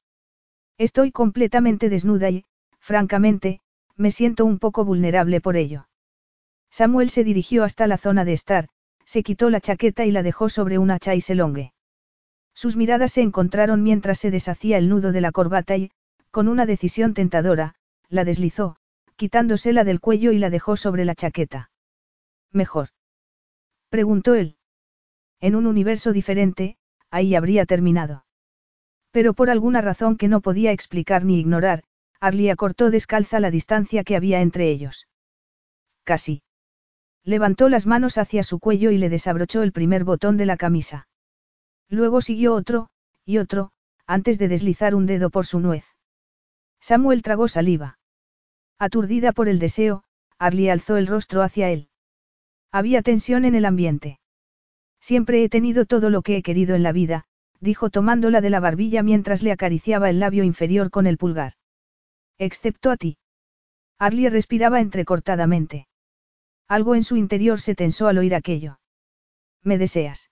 Estoy completamente desnuda y, francamente, me siento un poco vulnerable por ello. Samuel se dirigió hasta la zona de estar, se quitó la chaqueta y la dejó sobre una chaiselongue. Sus miradas se encontraron mientras se deshacía el nudo de la corbata y, con una decisión tentadora, la deslizó, quitándosela del cuello y la dejó sobre la chaqueta. ¿Mejor? preguntó él. En un universo diferente, ahí habría terminado. Pero por alguna razón que no podía explicar ni ignorar, Arlie acortó descalza la distancia que había entre ellos. Casi. Levantó las manos hacia su cuello y le desabrochó el primer botón de la camisa. Luego siguió otro, y otro, antes de deslizar un dedo por su nuez. Samuel tragó saliva. Aturdida por el deseo, Arlie alzó el rostro hacia él. Había tensión en el ambiente. Siempre he tenido todo lo que he querido en la vida, dijo tomándola de la barbilla mientras le acariciaba el labio inferior con el pulgar. Excepto a ti. Arlie respiraba entrecortadamente. Algo en su interior se tensó al oír aquello. ¿Me deseas?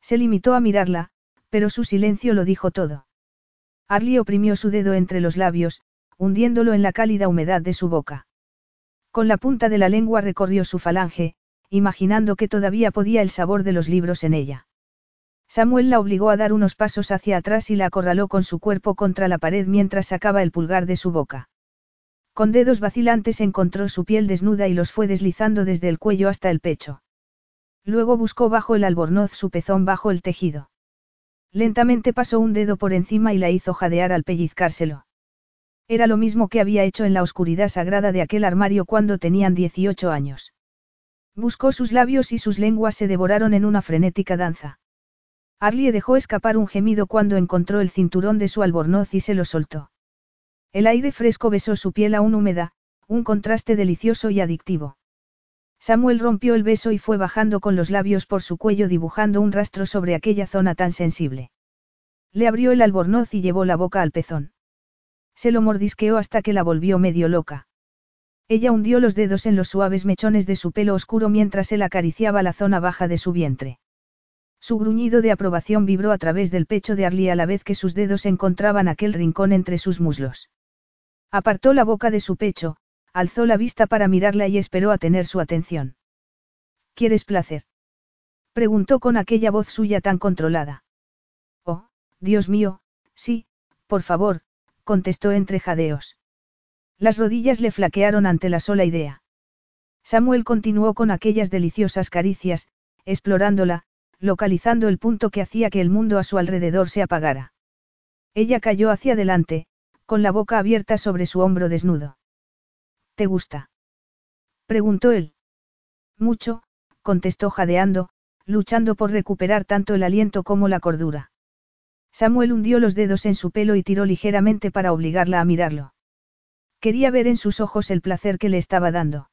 Se limitó a mirarla, pero su silencio lo dijo todo. Arlie oprimió su dedo entre los labios, hundiéndolo en la cálida humedad de su boca. Con la punta de la lengua recorrió su falange, imaginando que todavía podía el sabor de los libros en ella. Samuel la obligó a dar unos pasos hacia atrás y la acorraló con su cuerpo contra la pared mientras sacaba el pulgar de su boca. Con dedos vacilantes encontró su piel desnuda y los fue deslizando desde el cuello hasta el pecho. Luego buscó bajo el albornoz su pezón bajo el tejido. Lentamente pasó un dedo por encima y la hizo jadear al pellizcárselo. Era lo mismo que había hecho en la oscuridad sagrada de aquel armario cuando tenían 18 años. Buscó sus labios y sus lenguas se devoraron en una frenética danza. Arlie dejó escapar un gemido cuando encontró el cinturón de su albornoz y se lo soltó. El aire fresco besó su piel aún húmeda, un contraste delicioso y adictivo. Samuel rompió el beso y fue bajando con los labios por su cuello dibujando un rastro sobre aquella zona tan sensible. Le abrió el albornoz y llevó la boca al pezón. Se lo mordisqueó hasta que la volvió medio loca. Ella hundió los dedos en los suaves mechones de su pelo oscuro mientras él acariciaba la zona baja de su vientre. Su gruñido de aprobación vibró a través del pecho de Arlie a la vez que sus dedos encontraban aquel rincón entre sus muslos. Apartó la boca de su pecho, alzó la vista para mirarla y esperó a tener su atención. ¿Quieres placer? Preguntó con aquella voz suya tan controlada. Oh, Dios mío, sí, por favor, contestó entre jadeos. Las rodillas le flaquearon ante la sola idea. Samuel continuó con aquellas deliciosas caricias, explorándola, localizando el punto que hacía que el mundo a su alrededor se apagara. Ella cayó hacia adelante, con la boca abierta sobre su hombro desnudo. ¿Te gusta? preguntó él. Mucho, contestó jadeando, luchando por recuperar tanto el aliento como la cordura. Samuel hundió los dedos en su pelo y tiró ligeramente para obligarla a mirarlo. Quería ver en sus ojos el placer que le estaba dando.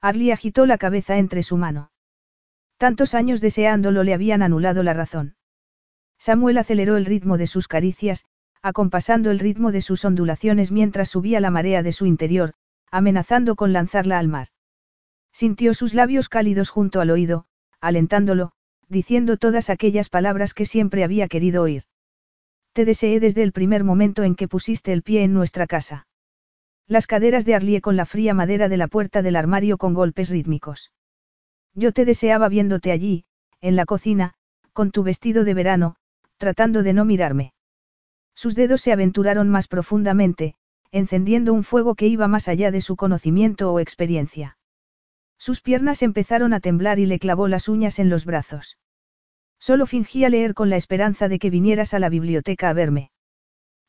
Arlie agitó la cabeza entre su mano. Tantos años deseándolo le habían anulado la razón. Samuel aceleró el ritmo de sus caricias, acompasando el ritmo de sus ondulaciones mientras subía la marea de su interior, amenazando con lanzarla al mar. Sintió sus labios cálidos junto al oído, alentándolo, diciendo todas aquellas palabras que siempre había querido oír. Te deseé desde el primer momento en que pusiste el pie en nuestra casa. Las caderas de Arlie con la fría madera de la puerta del armario con golpes rítmicos. Yo te deseaba viéndote allí, en la cocina, con tu vestido de verano, tratando de no mirarme. Sus dedos se aventuraron más profundamente, encendiendo un fuego que iba más allá de su conocimiento o experiencia. Sus piernas empezaron a temblar y le clavó las uñas en los brazos. Solo fingía leer con la esperanza de que vinieras a la biblioteca a verme.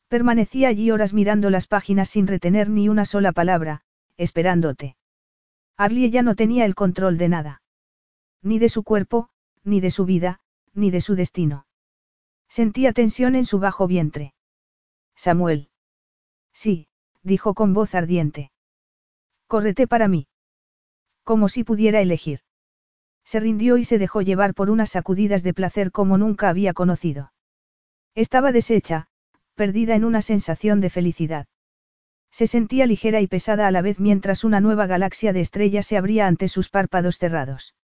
Permanecía allí horas mirando las páginas sin retener ni una sola palabra, esperándote. Arlie ya no tenía el control de nada. Ni de su cuerpo, ni de su vida, ni de su destino. Sentía tensión en su bajo vientre. Samuel. Sí, dijo con voz ardiente. Córrete para mí. Como si pudiera elegir. Se rindió y se dejó llevar por unas sacudidas de placer como nunca había conocido. Estaba deshecha, perdida en una sensación de felicidad. Se sentía ligera y pesada a la vez mientras una nueva galaxia de estrellas se abría ante sus párpados cerrados.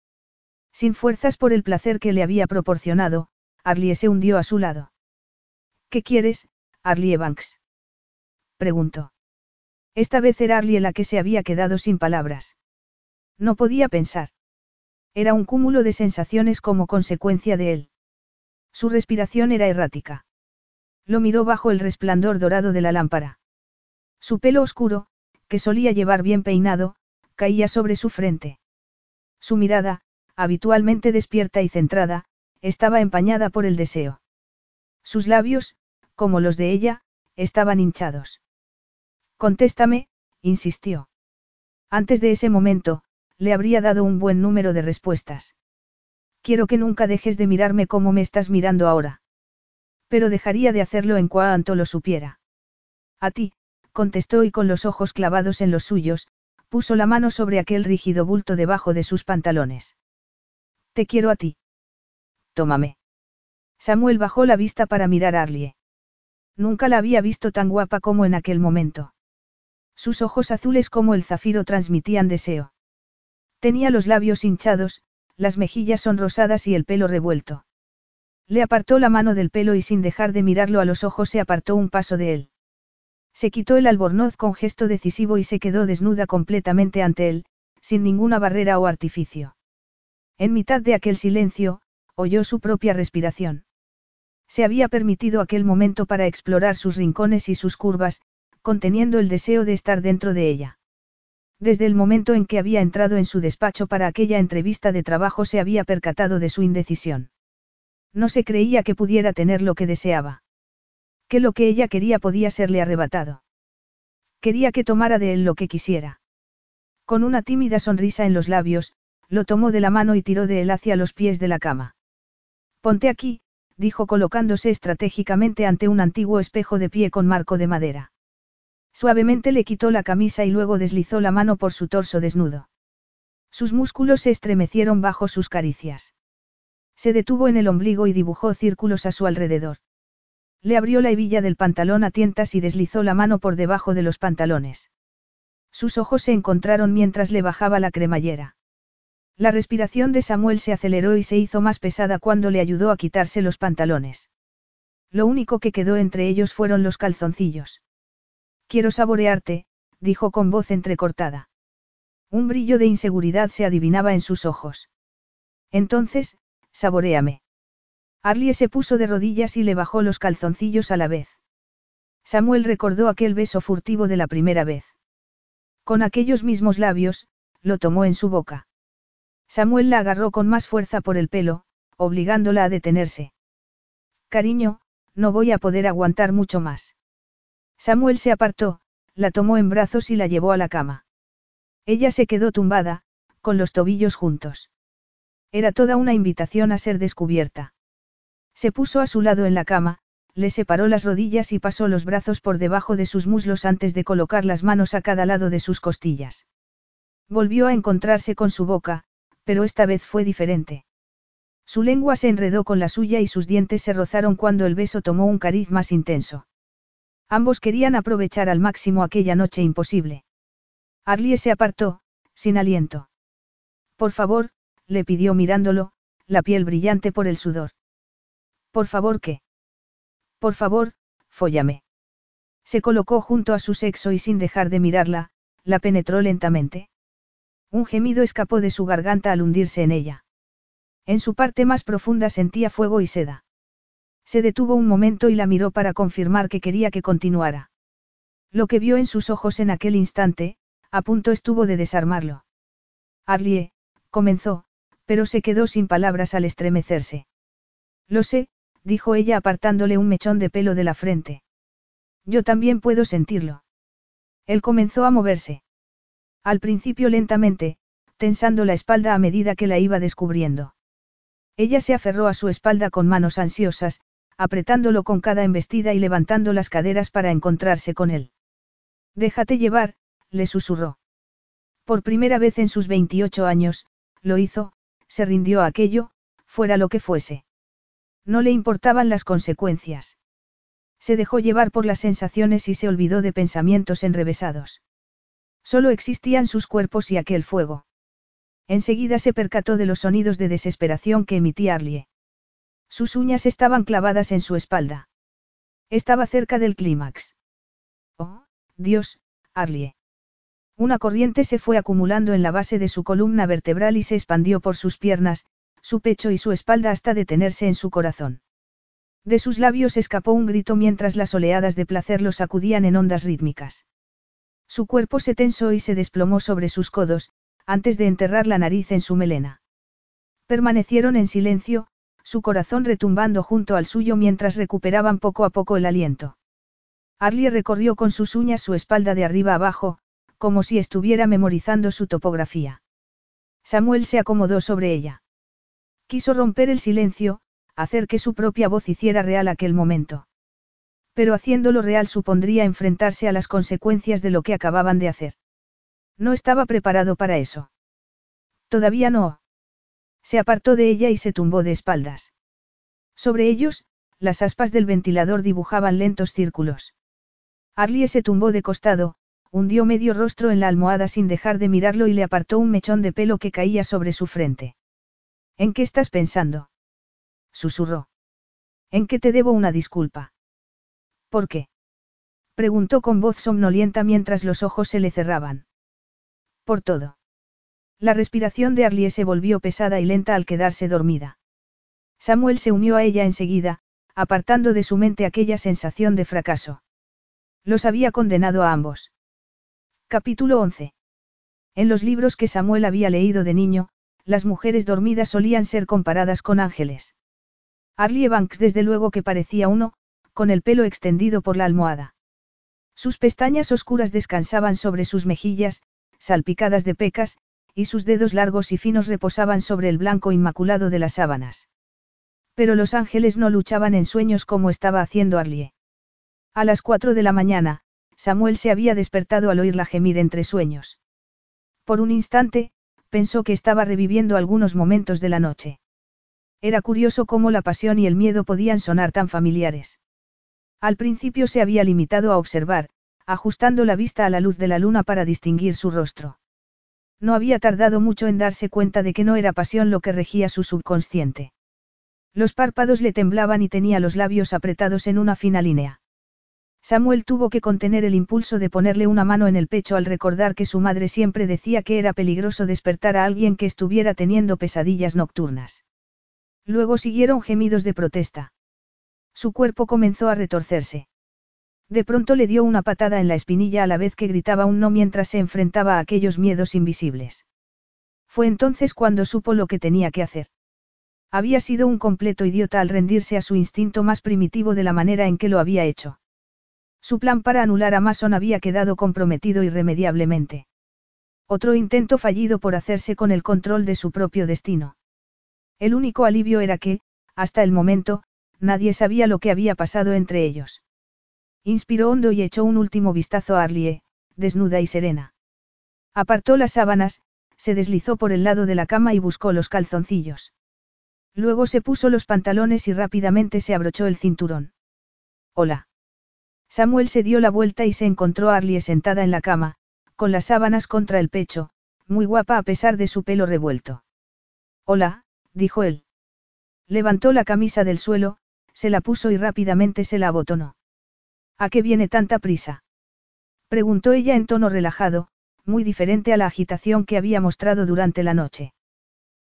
Sin fuerzas por el placer que le había proporcionado, Arlie se hundió a su lado. ¿Qué quieres, Arlie Banks? preguntó. Esta vez era Arlie la que se había quedado sin palabras. No podía pensar. Era un cúmulo de sensaciones como consecuencia de él. Su respiración era errática. Lo miró bajo el resplandor dorado de la lámpara. Su pelo oscuro, que solía llevar bien peinado, caía sobre su frente. Su mirada, habitualmente despierta y centrada, estaba empañada por el deseo. Sus labios, como los de ella, estaban hinchados. Contéstame, insistió. Antes de ese momento, le habría dado un buen número de respuestas. Quiero que nunca dejes de mirarme como me estás mirando ahora. Pero dejaría de hacerlo en cuanto lo supiera. A ti, contestó y con los ojos clavados en los suyos, puso la mano sobre aquel rígido bulto debajo de sus pantalones. Te quiero a ti. Tómame. Samuel bajó la vista para mirar a Arlie. Nunca la había visto tan guapa como en aquel momento. Sus ojos azules como el zafiro transmitían deseo. Tenía los labios hinchados, las mejillas sonrosadas y el pelo revuelto. Le apartó la mano del pelo y sin dejar de mirarlo a los ojos se apartó un paso de él. Se quitó el albornoz con gesto decisivo y se quedó desnuda completamente ante él, sin ninguna barrera o artificio. En mitad de aquel silencio, oyó su propia respiración. Se había permitido aquel momento para explorar sus rincones y sus curvas, conteniendo el deseo de estar dentro de ella. Desde el momento en que había entrado en su despacho para aquella entrevista de trabajo se había percatado de su indecisión. No se creía que pudiera tener lo que deseaba. Que lo que ella quería podía serle arrebatado. Quería que tomara de él lo que quisiera. Con una tímida sonrisa en los labios, lo tomó de la mano y tiró de él hacia los pies de la cama. Ponte aquí, dijo colocándose estratégicamente ante un antiguo espejo de pie con marco de madera. Suavemente le quitó la camisa y luego deslizó la mano por su torso desnudo. Sus músculos se estremecieron bajo sus caricias. Se detuvo en el ombligo y dibujó círculos a su alrededor. Le abrió la hebilla del pantalón a tientas y deslizó la mano por debajo de los pantalones. Sus ojos se encontraron mientras le bajaba la cremallera. La respiración de Samuel se aceleró y se hizo más pesada cuando le ayudó a quitarse los pantalones. Lo único que quedó entre ellos fueron los calzoncillos. Quiero saborearte, dijo con voz entrecortada. Un brillo de inseguridad se adivinaba en sus ojos. Entonces, saboreame. Arlie se puso de rodillas y le bajó los calzoncillos a la vez. Samuel recordó aquel beso furtivo de la primera vez. Con aquellos mismos labios, lo tomó en su boca. Samuel la agarró con más fuerza por el pelo, obligándola a detenerse. Cariño, no voy a poder aguantar mucho más. Samuel se apartó, la tomó en brazos y la llevó a la cama. Ella se quedó tumbada, con los tobillos juntos. Era toda una invitación a ser descubierta. Se puso a su lado en la cama, le separó las rodillas y pasó los brazos por debajo de sus muslos antes de colocar las manos a cada lado de sus costillas. Volvió a encontrarse con su boca, pero esta vez fue diferente. Su lengua se enredó con la suya y sus dientes se rozaron cuando el beso tomó un cariz más intenso. Ambos querían aprovechar al máximo aquella noche imposible. Arlie se apartó, sin aliento. Por favor, le pidió mirándolo, la piel brillante por el sudor. Por favor, ¿qué? Por favor, fóllame. Se colocó junto a su sexo y sin dejar de mirarla, la penetró lentamente. Un gemido escapó de su garganta al hundirse en ella. En su parte más profunda sentía fuego y seda. Se detuvo un momento y la miró para confirmar que quería que continuara. Lo que vio en sus ojos en aquel instante, a punto estuvo de desarmarlo. Arlie, comenzó, pero se quedó sin palabras al estremecerse. Lo sé, dijo ella apartándole un mechón de pelo de la frente. Yo también puedo sentirlo. Él comenzó a moverse. Al principio lentamente, tensando la espalda a medida que la iba descubriendo. Ella se aferró a su espalda con manos ansiosas, apretándolo con cada embestida y levantando las caderas para encontrarse con él. Déjate llevar, le susurró. Por primera vez en sus 28 años, lo hizo, se rindió a aquello, fuera lo que fuese. No le importaban las consecuencias. Se dejó llevar por las sensaciones y se olvidó de pensamientos enrevesados. Solo existían sus cuerpos y aquel fuego. Enseguida se percató de los sonidos de desesperación que emitía Arlie. Sus uñas estaban clavadas en su espalda. Estaba cerca del clímax. Oh, Dios, Arlie. Una corriente se fue acumulando en la base de su columna vertebral y se expandió por sus piernas, su pecho y su espalda hasta detenerse en su corazón. De sus labios escapó un grito mientras las oleadas de placer lo sacudían en ondas rítmicas. Su cuerpo se tensó y se desplomó sobre sus codos, antes de enterrar la nariz en su melena. Permanecieron en silencio, su corazón retumbando junto al suyo mientras recuperaban poco a poco el aliento. Arlie recorrió con sus uñas su espalda de arriba abajo, como si estuviera memorizando su topografía. Samuel se acomodó sobre ella. Quiso romper el silencio, hacer que su propia voz hiciera real aquel momento. Pero haciéndolo real supondría enfrentarse a las consecuencias de lo que acababan de hacer. No estaba preparado para eso. Todavía no. Se apartó de ella y se tumbó de espaldas. Sobre ellos, las aspas del ventilador dibujaban lentos círculos. Arlie se tumbó de costado, hundió medio rostro en la almohada sin dejar de mirarlo y le apartó un mechón de pelo que caía sobre su frente. ¿En qué estás pensando? susurró. ¿En qué te debo una disculpa? ¿Por qué? Preguntó con voz somnolienta mientras los ojos se le cerraban. Por todo. La respiración de Arlie se volvió pesada y lenta al quedarse dormida. Samuel se unió a ella enseguida, apartando de su mente aquella sensación de fracaso. Los había condenado a ambos. Capítulo 11. En los libros que Samuel había leído de niño, las mujeres dormidas solían ser comparadas con ángeles. Arlie Banks desde luego que parecía uno, con el pelo extendido por la almohada. Sus pestañas oscuras descansaban sobre sus mejillas, salpicadas de pecas, y sus dedos largos y finos reposaban sobre el blanco inmaculado de las sábanas. Pero los ángeles no luchaban en sueños como estaba haciendo Arlie. A las cuatro de la mañana, Samuel se había despertado al oírla gemir entre sueños. Por un instante, pensó que estaba reviviendo algunos momentos de la noche. Era curioso cómo la pasión y el miedo podían sonar tan familiares. Al principio se había limitado a observar, ajustando la vista a la luz de la luna para distinguir su rostro. No había tardado mucho en darse cuenta de que no era pasión lo que regía su subconsciente. Los párpados le temblaban y tenía los labios apretados en una fina línea. Samuel tuvo que contener el impulso de ponerle una mano en el pecho al recordar que su madre siempre decía que era peligroso despertar a alguien que estuviera teniendo pesadillas nocturnas. Luego siguieron gemidos de protesta. Su cuerpo comenzó a retorcerse. De pronto le dio una patada en la espinilla a la vez que gritaba un no mientras se enfrentaba a aquellos miedos invisibles. Fue entonces cuando supo lo que tenía que hacer. Había sido un completo idiota al rendirse a su instinto más primitivo de la manera en que lo había hecho. Su plan para anular a Mason había quedado comprometido irremediablemente. Otro intento fallido por hacerse con el control de su propio destino. El único alivio era que, hasta el momento, nadie sabía lo que había pasado entre ellos. Inspiró hondo y echó un último vistazo a Arlie, desnuda y serena. Apartó las sábanas, se deslizó por el lado de la cama y buscó los calzoncillos. Luego se puso los pantalones y rápidamente se abrochó el cinturón. Hola. Samuel se dio la vuelta y se encontró a Arlie sentada en la cama, con las sábanas contra el pecho, muy guapa a pesar de su pelo revuelto. Hola, dijo él. Levantó la camisa del suelo, se la puso y rápidamente se la abotonó. ¿A qué viene tanta prisa? Preguntó ella en tono relajado, muy diferente a la agitación que había mostrado durante la noche.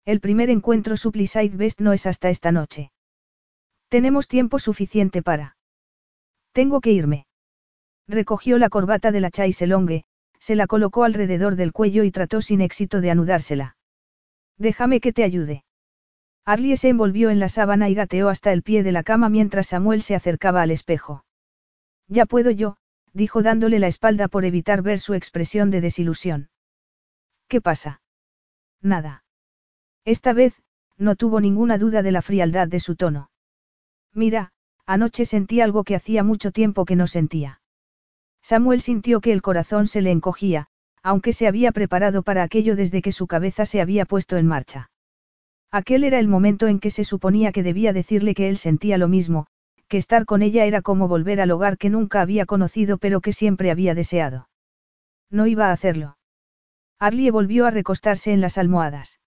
El primer encuentro Supply Best no es hasta esta noche. Tenemos tiempo suficiente para. Tengo que irme. Recogió la corbata de la Chaiselongue, se la colocó alrededor del cuello y trató sin éxito de anudársela. Déjame que te ayude. Arlie se envolvió en la sábana y gateó hasta el pie de la cama mientras Samuel se acercaba al espejo. Ya puedo yo, dijo dándole la espalda por evitar ver su expresión de desilusión. ¿Qué pasa? Nada. Esta vez, no tuvo ninguna duda de la frialdad de su tono. Mira, anoche sentí algo que hacía mucho tiempo que no sentía. Samuel sintió que el corazón se le encogía, aunque se había preparado para aquello desde que su cabeza se había puesto en marcha. Aquel era el momento en que se suponía que debía decirle que él sentía lo mismo, que estar con ella era como volver al hogar que nunca había conocido pero que siempre había deseado. No iba a hacerlo. Arlie volvió a recostarse en las almohadas.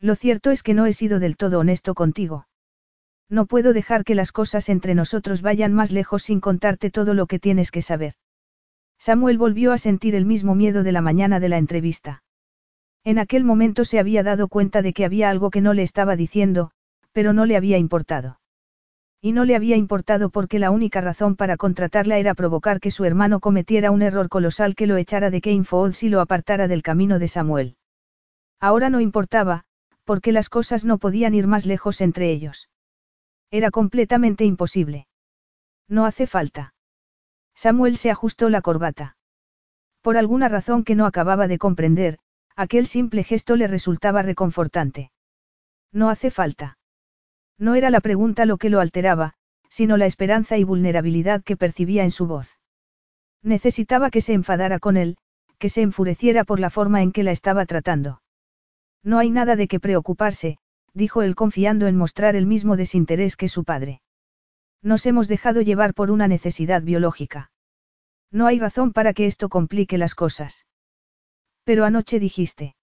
Lo cierto es que no he sido del todo honesto contigo. No puedo dejar que las cosas entre nosotros vayan más lejos sin contarte todo lo que tienes que saber. Samuel volvió a sentir el mismo miedo de la mañana de la entrevista. En aquel momento se había dado cuenta de que había algo que no le estaba diciendo, pero no le había importado. Y no le había importado porque la única razón para contratarla era provocar que su hermano cometiera un error colosal que lo echara de Kane Foods y lo apartara del camino de Samuel. Ahora no importaba, porque las cosas no podían ir más lejos entre ellos. Era completamente imposible. No hace falta. Samuel se ajustó la corbata. Por alguna razón que no acababa de comprender, aquel simple gesto le resultaba reconfortante. No hace falta. No era la pregunta lo que lo alteraba, sino la esperanza y vulnerabilidad que percibía en su voz. Necesitaba que se enfadara con él, que se enfureciera por la forma en que la estaba tratando. No hay nada de qué preocuparse, dijo él confiando en mostrar el mismo desinterés que su padre. Nos hemos dejado llevar por una necesidad biológica. No hay razón para que esto complique las cosas. Pero anoche dijiste.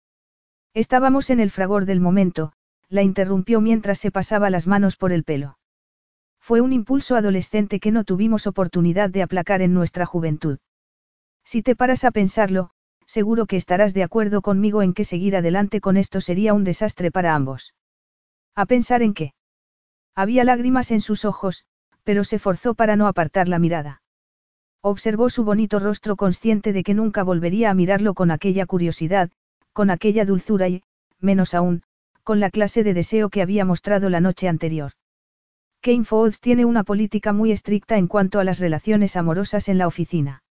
Estábamos en el fragor del momento, la interrumpió mientras se pasaba las manos por el pelo. Fue un impulso adolescente que no tuvimos oportunidad de aplacar en nuestra juventud. Si te paras a pensarlo, seguro que estarás de acuerdo conmigo en que seguir adelante con esto sería un desastre para ambos. A pensar en qué. Había lágrimas en sus ojos, pero se forzó para no apartar la mirada. Observó su bonito rostro consciente de que nunca volvería a mirarlo con aquella curiosidad, con aquella dulzura y, menos aún, con la clase de deseo que había mostrado la noche anterior. Kane Foods tiene una política muy estricta en cuanto a las relaciones amorosas en la oficina.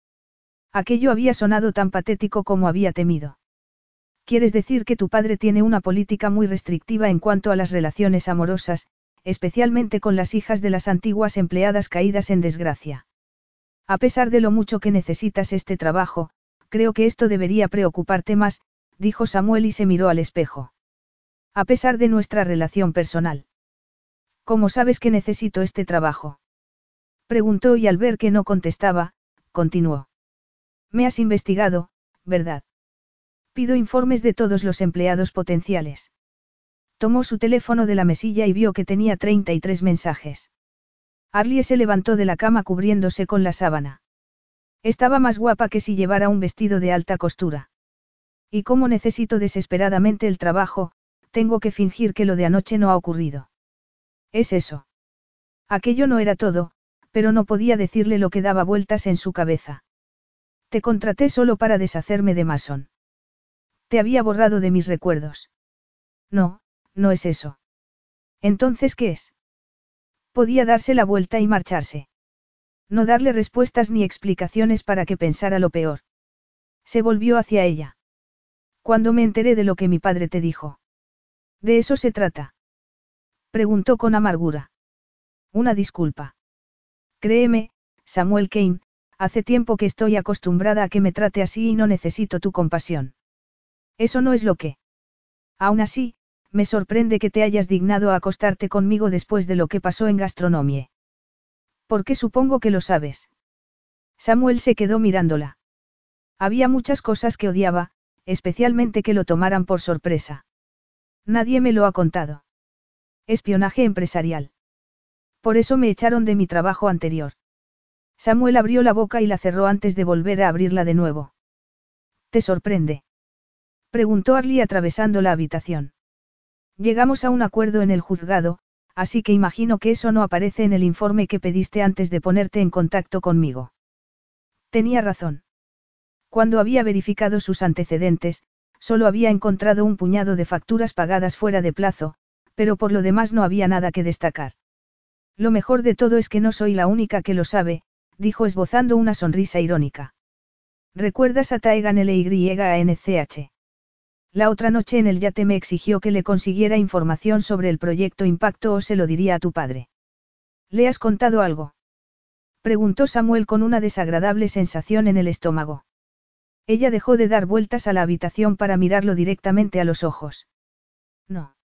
Aquello había sonado tan patético como había temido. ¿Quieres decir que tu padre tiene una política muy restrictiva en cuanto a las relaciones amorosas, especialmente con las hijas de las antiguas empleadas caídas en desgracia. A pesar de lo mucho que necesitas este trabajo, creo que esto debería preocuparte más, dijo Samuel y se miró al espejo. A pesar de nuestra relación personal. ¿Cómo sabes que necesito este trabajo? Preguntó y al ver que no contestaba, continuó. Me has investigado, ¿verdad? Pido informes de todos los empleados potenciales. Tomó su teléfono de la mesilla y vio que tenía 33 mensajes. Arlie se levantó de la cama cubriéndose con la sábana. Estaba más guapa que si llevara un vestido de alta costura. Y como necesito desesperadamente el trabajo, tengo que fingir que lo de anoche no ha ocurrido. Es eso. Aquello no era todo, pero no podía decirle lo que daba vueltas en su cabeza. Te contraté solo para deshacerme de Mason. Te había borrado de mis recuerdos. No, no es eso. Entonces, ¿qué es? Podía darse la vuelta y marcharse. No darle respuestas ni explicaciones para que pensara lo peor. Se volvió hacia ella. Cuando me enteré de lo que mi padre te dijo. De eso se trata. Preguntó con amargura. Una disculpa. Créeme, Samuel Kane, hace tiempo que estoy acostumbrada a que me trate así y no necesito tu compasión. Eso no es lo que. Aún así, me sorprende que te hayas dignado a acostarte conmigo después de lo que pasó en gastronomie. ¿Por qué supongo que lo sabes? Samuel se quedó mirándola. Había muchas cosas que odiaba, especialmente que lo tomaran por sorpresa. Nadie me lo ha contado. Espionaje empresarial. Por eso me echaron de mi trabajo anterior. Samuel abrió la boca y la cerró antes de volver a abrirla de nuevo. ¿Te sorprende? Preguntó Arlie atravesando la habitación. Llegamos a un acuerdo en el juzgado, así que imagino que eso no aparece en el informe que pediste antes de ponerte en contacto conmigo. Tenía razón. Cuando había verificado sus antecedentes, solo había encontrado un puñado de facturas pagadas fuera de plazo, pero por lo demás no había nada que destacar. Lo mejor de todo es que no soy la única que lo sabe, dijo esbozando una sonrisa irónica. ¿Recuerdas a Taegan LYANCH? La otra noche en el yate me exigió que le consiguiera información sobre el proyecto Impacto o se lo diría a tu padre. ¿Le has contado algo? Preguntó Samuel con una desagradable sensación en el estómago. Ella dejó de dar vueltas a la habitación para mirarlo directamente a los ojos. No.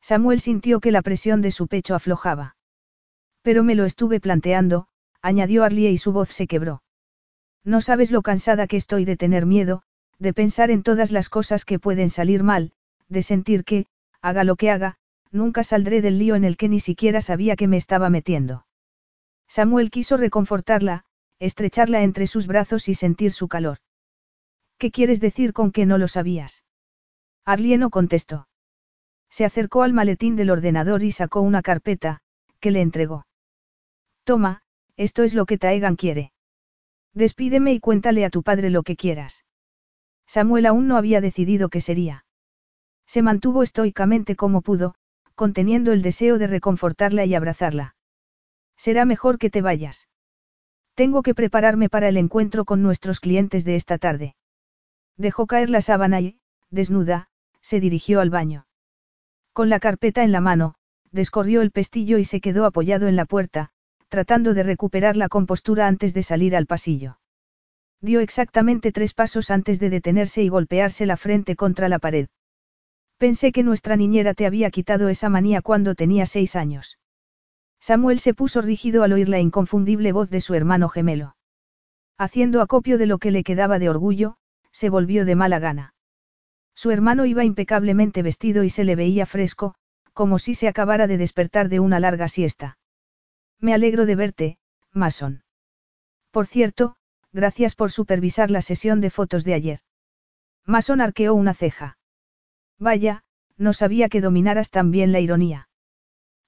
Samuel sintió que la presión de su pecho aflojaba. Pero me lo estuve planteando, añadió Arlie y su voz se quebró. No sabes lo cansada que estoy de tener miedo, de pensar en todas las cosas que pueden salir mal, de sentir que, haga lo que haga, nunca saldré del lío en el que ni siquiera sabía que me estaba metiendo. Samuel quiso reconfortarla, estrecharla entre sus brazos y sentir su calor. ¿Qué quieres decir con que no lo sabías? Arlie no contestó. Se acercó al maletín del ordenador y sacó una carpeta, que le entregó. Toma, esto es lo que Taegan quiere. Despídeme y cuéntale a tu padre lo que quieras. Samuel aún no había decidido qué sería. Se mantuvo estoicamente como pudo, conteniendo el deseo de reconfortarla y abrazarla. Será mejor que te vayas. Tengo que prepararme para el encuentro con nuestros clientes de esta tarde. Dejó caer la sábana y, desnuda, se dirigió al baño. Con la carpeta en la mano, descorrió el pestillo y se quedó apoyado en la puerta, tratando de recuperar la compostura antes de salir al pasillo. Dio exactamente tres pasos antes de detenerse y golpearse la frente contra la pared. Pensé que nuestra niñera te había quitado esa manía cuando tenía seis años. Samuel se puso rígido al oír la inconfundible voz de su hermano gemelo. Haciendo acopio de lo que le quedaba de orgullo, se volvió de mala gana. Su hermano iba impecablemente vestido y se le veía fresco, como si se acabara de despertar de una larga siesta. Me alegro de verte, Mason. Por cierto, gracias por supervisar la sesión de fotos de ayer. Mason arqueó una ceja. Vaya, no sabía que dominaras tan bien la ironía.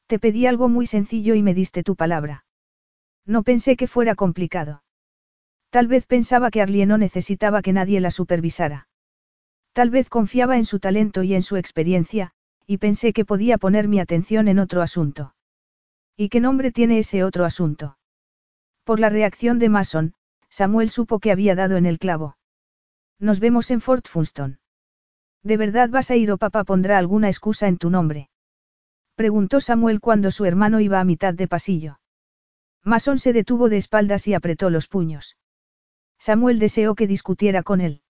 Te pedí algo muy sencillo y me diste tu palabra. No pensé que fuera complicado. Tal vez pensaba que Arlie no necesitaba que nadie la supervisara. Tal vez confiaba en su talento y en su experiencia, y pensé que podía poner mi atención en otro asunto. ¿Y qué nombre tiene ese otro asunto? Por la reacción de Mason, Samuel supo que había dado en el clavo. Nos vemos en Fort Funston. ¿De verdad vas a ir o papá pondrá alguna excusa en tu nombre? Preguntó Samuel cuando su hermano iba a mitad de pasillo. Mason se detuvo de espaldas y apretó los puños. Samuel deseó que discutiera con él.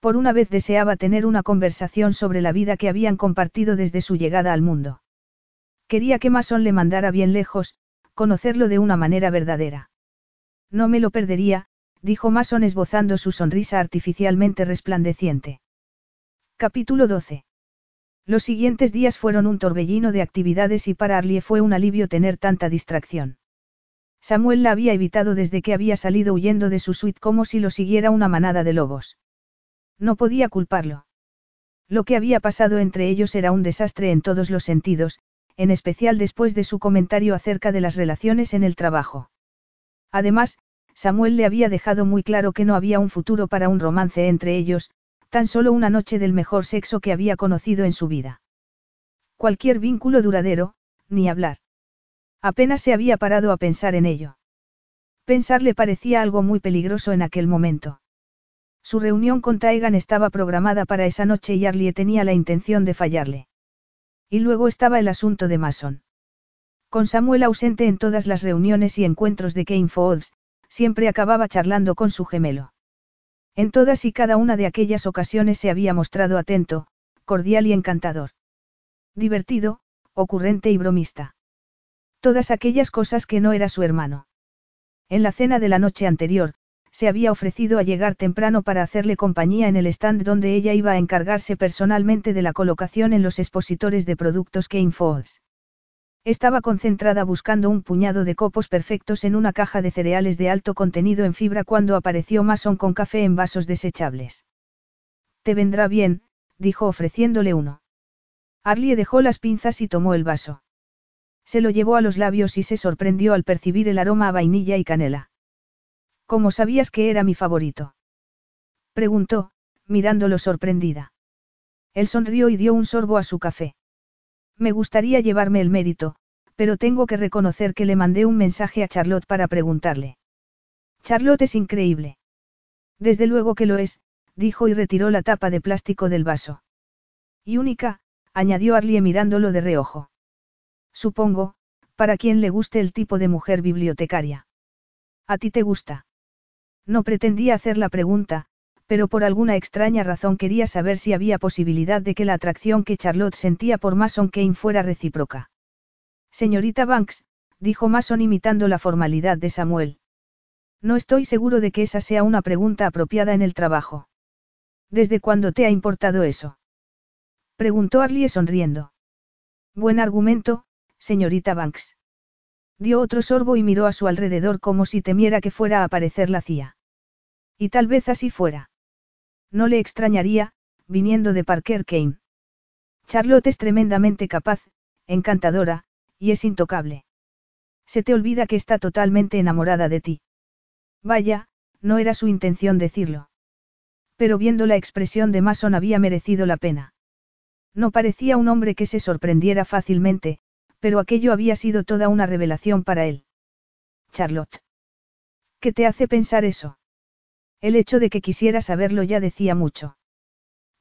Por una vez deseaba tener una conversación sobre la vida que habían compartido desde su llegada al mundo. Quería que Mason le mandara bien lejos, conocerlo de una manera verdadera. No me lo perdería, dijo Mason esbozando su sonrisa artificialmente resplandeciente. Capítulo 12. Los siguientes días fueron un torbellino de actividades y para Arlie fue un alivio tener tanta distracción. Samuel la había evitado desde que había salido huyendo de su suite como si lo siguiera una manada de lobos. No podía culparlo. Lo que había pasado entre ellos era un desastre en todos los sentidos, en especial después de su comentario acerca de las relaciones en el trabajo. Además, Samuel le había dejado muy claro que no había un futuro para un romance entre ellos, tan solo una noche del mejor sexo que había conocido en su vida. Cualquier vínculo duradero, ni hablar. Apenas se había parado a pensar en ello. Pensar le parecía algo muy peligroso en aquel momento. Su reunión con Taegan estaba programada para esa noche y Arlie tenía la intención de fallarle. Y luego estaba el asunto de Mason. Con Samuel ausente en todas las reuniones y encuentros de Kane Falls, siempre acababa charlando con su gemelo. En todas y cada una de aquellas ocasiones se había mostrado atento, cordial y encantador. Divertido, ocurrente y bromista. Todas aquellas cosas que no era su hermano. En la cena de la noche anterior, se había ofrecido a llegar temprano para hacerle compañía en el stand donde ella iba a encargarse personalmente de la colocación en los expositores de productos Kane Falls. Estaba concentrada buscando un puñado de copos perfectos en una caja de cereales de alto contenido en fibra cuando apareció Mason con café en vasos desechables. Te vendrá bien, dijo ofreciéndole uno. Arlie dejó las pinzas y tomó el vaso. Se lo llevó a los labios y se sorprendió al percibir el aroma a vainilla y canela. ¿Cómo sabías que era mi favorito? Preguntó, mirándolo sorprendida. Él sonrió y dio un sorbo a su café. Me gustaría llevarme el mérito, pero tengo que reconocer que le mandé un mensaje a Charlotte para preguntarle. Charlotte es increíble. Desde luego que lo es, dijo y retiró la tapa de plástico del vaso. Y única, añadió Arlie mirándolo de reojo. Supongo, para quien le guste el tipo de mujer bibliotecaria. ¿A ti te gusta? No pretendía hacer la pregunta, pero por alguna extraña razón quería saber si había posibilidad de que la atracción que Charlotte sentía por Mason Kane fuera recíproca. Señorita Banks, dijo Mason imitando la formalidad de Samuel. No estoy seguro de que esa sea una pregunta apropiada en el trabajo. ¿Desde cuándo te ha importado eso? Preguntó Arlie sonriendo. Buen argumento, señorita Banks. Dio otro sorbo y miró a su alrededor como si temiera que fuera a aparecer la CIA. Y tal vez así fuera. No le extrañaría, viniendo de Parker Kane. Charlotte es tremendamente capaz, encantadora, y es intocable. Se te olvida que está totalmente enamorada de ti. Vaya, no era su intención decirlo. Pero viendo la expresión de Mason había merecido la pena. No parecía un hombre que se sorprendiera fácilmente, pero aquello había sido toda una revelación para él. Charlotte. ¿Qué te hace pensar eso? El hecho de que quisiera saberlo ya decía mucho.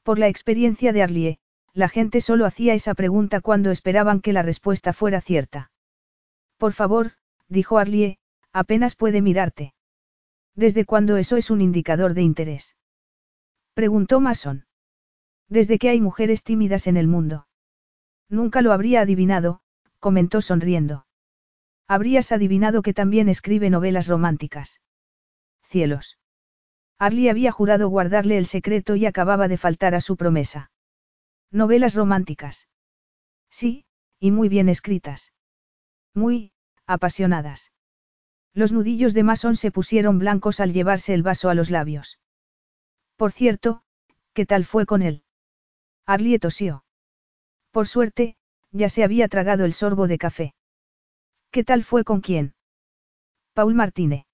Por la experiencia de Arlie, la gente solo hacía esa pregunta cuando esperaban que la respuesta fuera cierta. Por favor, dijo Arlie, apenas puede mirarte. ¿Desde cuándo eso es un indicador de interés? Preguntó Mason. Desde que hay mujeres tímidas en el mundo. Nunca lo habría adivinado, comentó sonriendo. Habrías adivinado que también escribe novelas románticas. Cielos. Arlie había jurado guardarle el secreto y acababa de faltar a su promesa. Novelas románticas. Sí, y muy bien escritas. Muy, apasionadas. Los nudillos de Mason se pusieron blancos al llevarse el vaso a los labios. Por cierto, ¿qué tal fue con él? Arlie tosió. Por suerte, ya se había tragado el sorbo de café. ¿Qué tal fue con quién? Paul Martínez.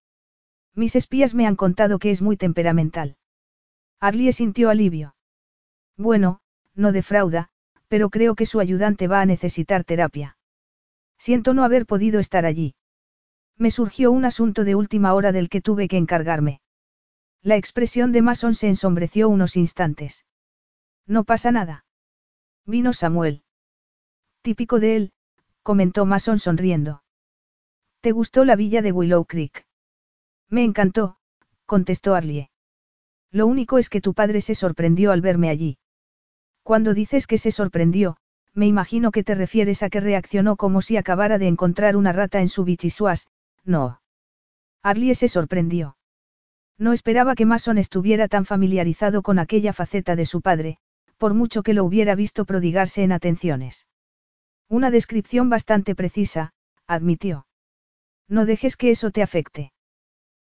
Mis espías me han contado que es muy temperamental. Arlie sintió alivio. Bueno, no defrauda, pero creo que su ayudante va a necesitar terapia. Siento no haber podido estar allí. Me surgió un asunto de última hora del que tuve que encargarme. La expresión de Mason se ensombreció unos instantes. No pasa nada. Vino Samuel. Típico de él, comentó Mason sonriendo. ¿Te gustó la villa de Willow Creek? Me encantó, contestó Arlie. Lo único es que tu padre se sorprendió al verme allí. Cuando dices que se sorprendió, me imagino que te refieres a que reaccionó como si acabara de encontrar una rata en su bichisuas, no. Arlie se sorprendió. No esperaba que Mason estuviera tan familiarizado con aquella faceta de su padre, por mucho que lo hubiera visto prodigarse en atenciones. Una descripción bastante precisa, admitió. No dejes que eso te afecte.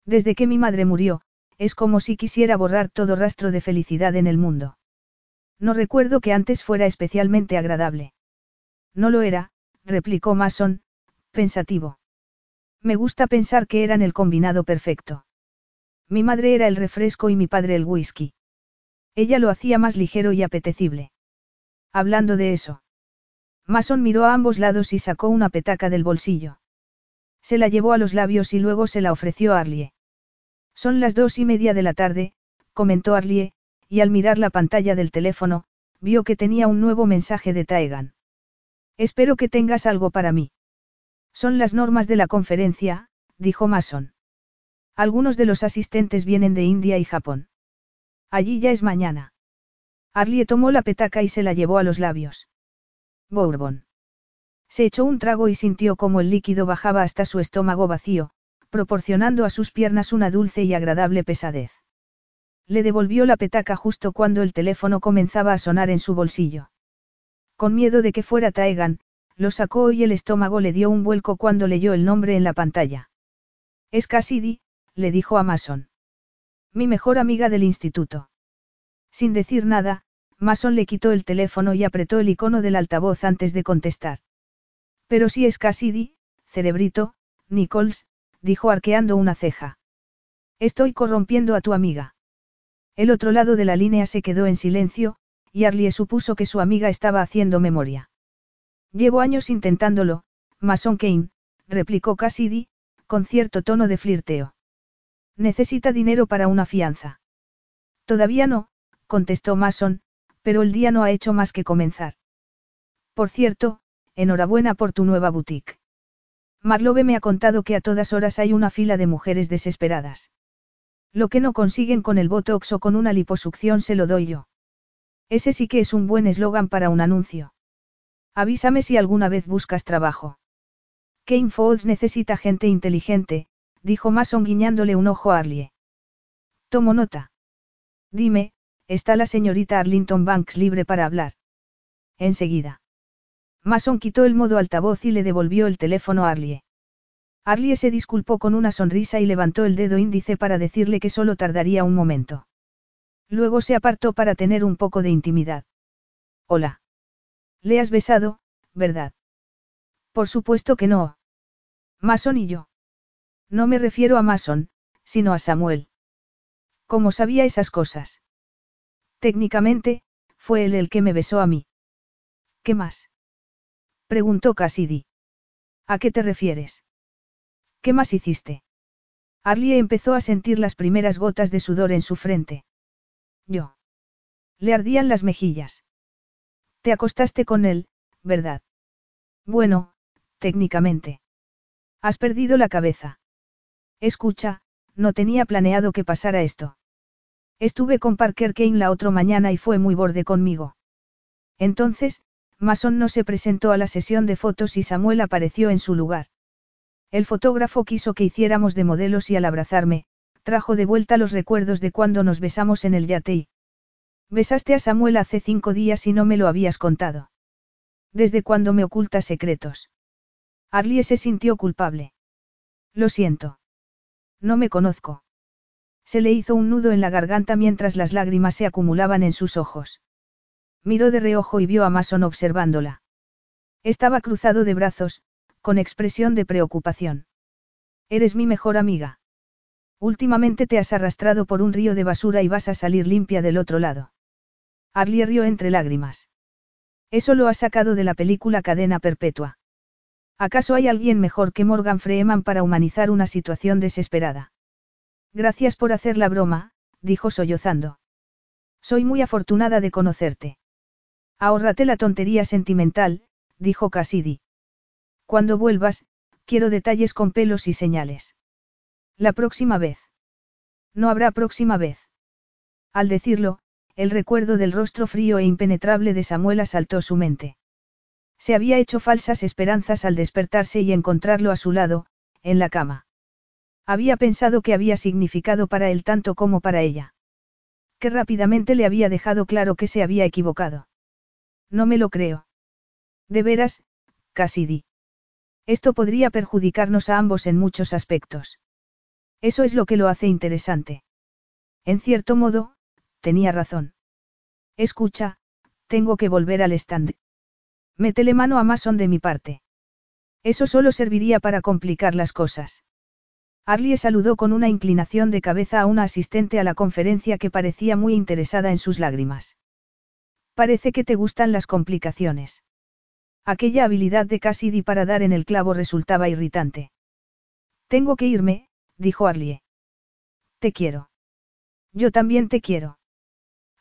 Desde que mi madre murió, es como si quisiera borrar todo rastro de felicidad en el mundo. No recuerdo que antes fuera especialmente agradable. No lo era, replicó Mason, pensativo. Me gusta pensar que eran el combinado perfecto. Mi madre era el refresco y mi padre el whisky. Ella lo hacía más ligero y apetecible. Hablando de eso. Mason miró a ambos lados y sacó una petaca del bolsillo. Se la llevó a los labios y luego se la ofreció a Arlie. Son las dos y media de la tarde, comentó Arlie, y al mirar la pantalla del teléfono, vio que tenía un nuevo mensaje de Taegan. Espero que tengas algo para mí. Son las normas de la conferencia, dijo Mason. Algunos de los asistentes vienen de India y Japón. Allí ya es mañana. Arlie tomó la petaca y se la llevó a los labios. Bourbon. Se echó un trago y sintió como el líquido bajaba hasta su estómago vacío, proporcionando a sus piernas una dulce y agradable pesadez. Le devolvió la petaca justo cuando el teléfono comenzaba a sonar en su bolsillo. Con miedo de que fuera Taegan, lo sacó y el estómago le dio un vuelco cuando leyó el nombre en la pantalla. Es Cassidy, le dijo a Mason. Mi mejor amiga del instituto. Sin decir nada, Mason le quitó el teléfono y apretó el icono del altavoz antes de contestar. Pero si es Cassidy, cerebrito, Nichols, dijo arqueando una ceja. Estoy corrompiendo a tu amiga. El otro lado de la línea se quedó en silencio, y Arlie supuso que su amiga estaba haciendo memoria. Llevo años intentándolo, Mason Kane, replicó Cassidy, con cierto tono de flirteo. Necesita dinero para una fianza. Todavía no, contestó Mason, pero el día no ha hecho más que comenzar. Por cierto, enhorabuena por tu nueva boutique. Marlove me ha contado que a todas horas hay una fila de mujeres desesperadas. Lo que no consiguen con el botox o con una liposucción se lo doy yo. Ese sí que es un buen eslogan para un anuncio. Avísame si alguna vez buscas trabajo. Kane Falls necesita gente inteligente, dijo Mason guiñándole un ojo a Arlie. Tomo nota. Dime, ¿está la señorita Arlington Banks libre para hablar? Enseguida. Mason quitó el modo altavoz y le devolvió el teléfono a Arlie. Arlie se disculpó con una sonrisa y levantó el dedo índice para decirle que solo tardaría un momento. Luego se apartó para tener un poco de intimidad. Hola. Le has besado, ¿verdad? Por supuesto que no. Mason y yo. No me refiero a Mason, sino a Samuel. ¿Cómo sabía esas cosas? Técnicamente, fue él el que me besó a mí. ¿Qué más? Preguntó Cassidy. ¿A qué te refieres? ¿Qué más hiciste? Arlie empezó a sentir las primeras gotas de sudor en su frente. Yo. Le ardían las mejillas. Te acostaste con él, ¿verdad? Bueno, técnicamente. Has perdido la cabeza. Escucha, no tenía planeado que pasara esto. Estuve con Parker Kane la otra mañana y fue muy borde conmigo. Entonces, Mason no se presentó a la sesión de fotos y Samuel apareció en su lugar. El fotógrafo quiso que hiciéramos de modelos y al abrazarme, trajo de vuelta los recuerdos de cuando nos besamos en el yate. Besaste a Samuel hace cinco días y no me lo habías contado. ¿Desde cuándo me ocultas secretos? Arlie se sintió culpable. Lo siento. No me conozco. Se le hizo un nudo en la garganta mientras las lágrimas se acumulaban en sus ojos. Miró de reojo y vio a Mason observándola. Estaba cruzado de brazos, con expresión de preocupación. Eres mi mejor amiga. Últimamente te has arrastrado por un río de basura y vas a salir limpia del otro lado. Arlie rió entre lágrimas. Eso lo ha sacado de la película Cadena Perpetua. ¿Acaso hay alguien mejor que Morgan Freeman para humanizar una situación desesperada? Gracias por hacer la broma, dijo sollozando. Soy muy afortunada de conocerte. Ahórrate la tontería sentimental, dijo Cassidy. Cuando vuelvas, quiero detalles con pelos y señales. La próxima vez. No habrá próxima vez. Al decirlo, el recuerdo del rostro frío e impenetrable de Samuel asaltó su mente. Se había hecho falsas esperanzas al despertarse y encontrarlo a su lado, en la cama. Había pensado que había significado para él tanto como para ella. Que rápidamente le había dejado claro que se había equivocado. No me lo creo. De veras, Cassidy. Esto podría perjudicarnos a ambos en muchos aspectos. Eso es lo que lo hace interesante. En cierto modo, tenía razón. Escucha, tengo que volver al stand. Métele mano a Mason de mi parte. Eso solo serviría para complicar las cosas. Arlie saludó con una inclinación de cabeza a una asistente a la conferencia que parecía muy interesada en sus lágrimas. Parece que te gustan las complicaciones. Aquella habilidad de Cassidy para dar en el clavo resultaba irritante. Tengo que irme, dijo Arlie. Te quiero. Yo también te quiero.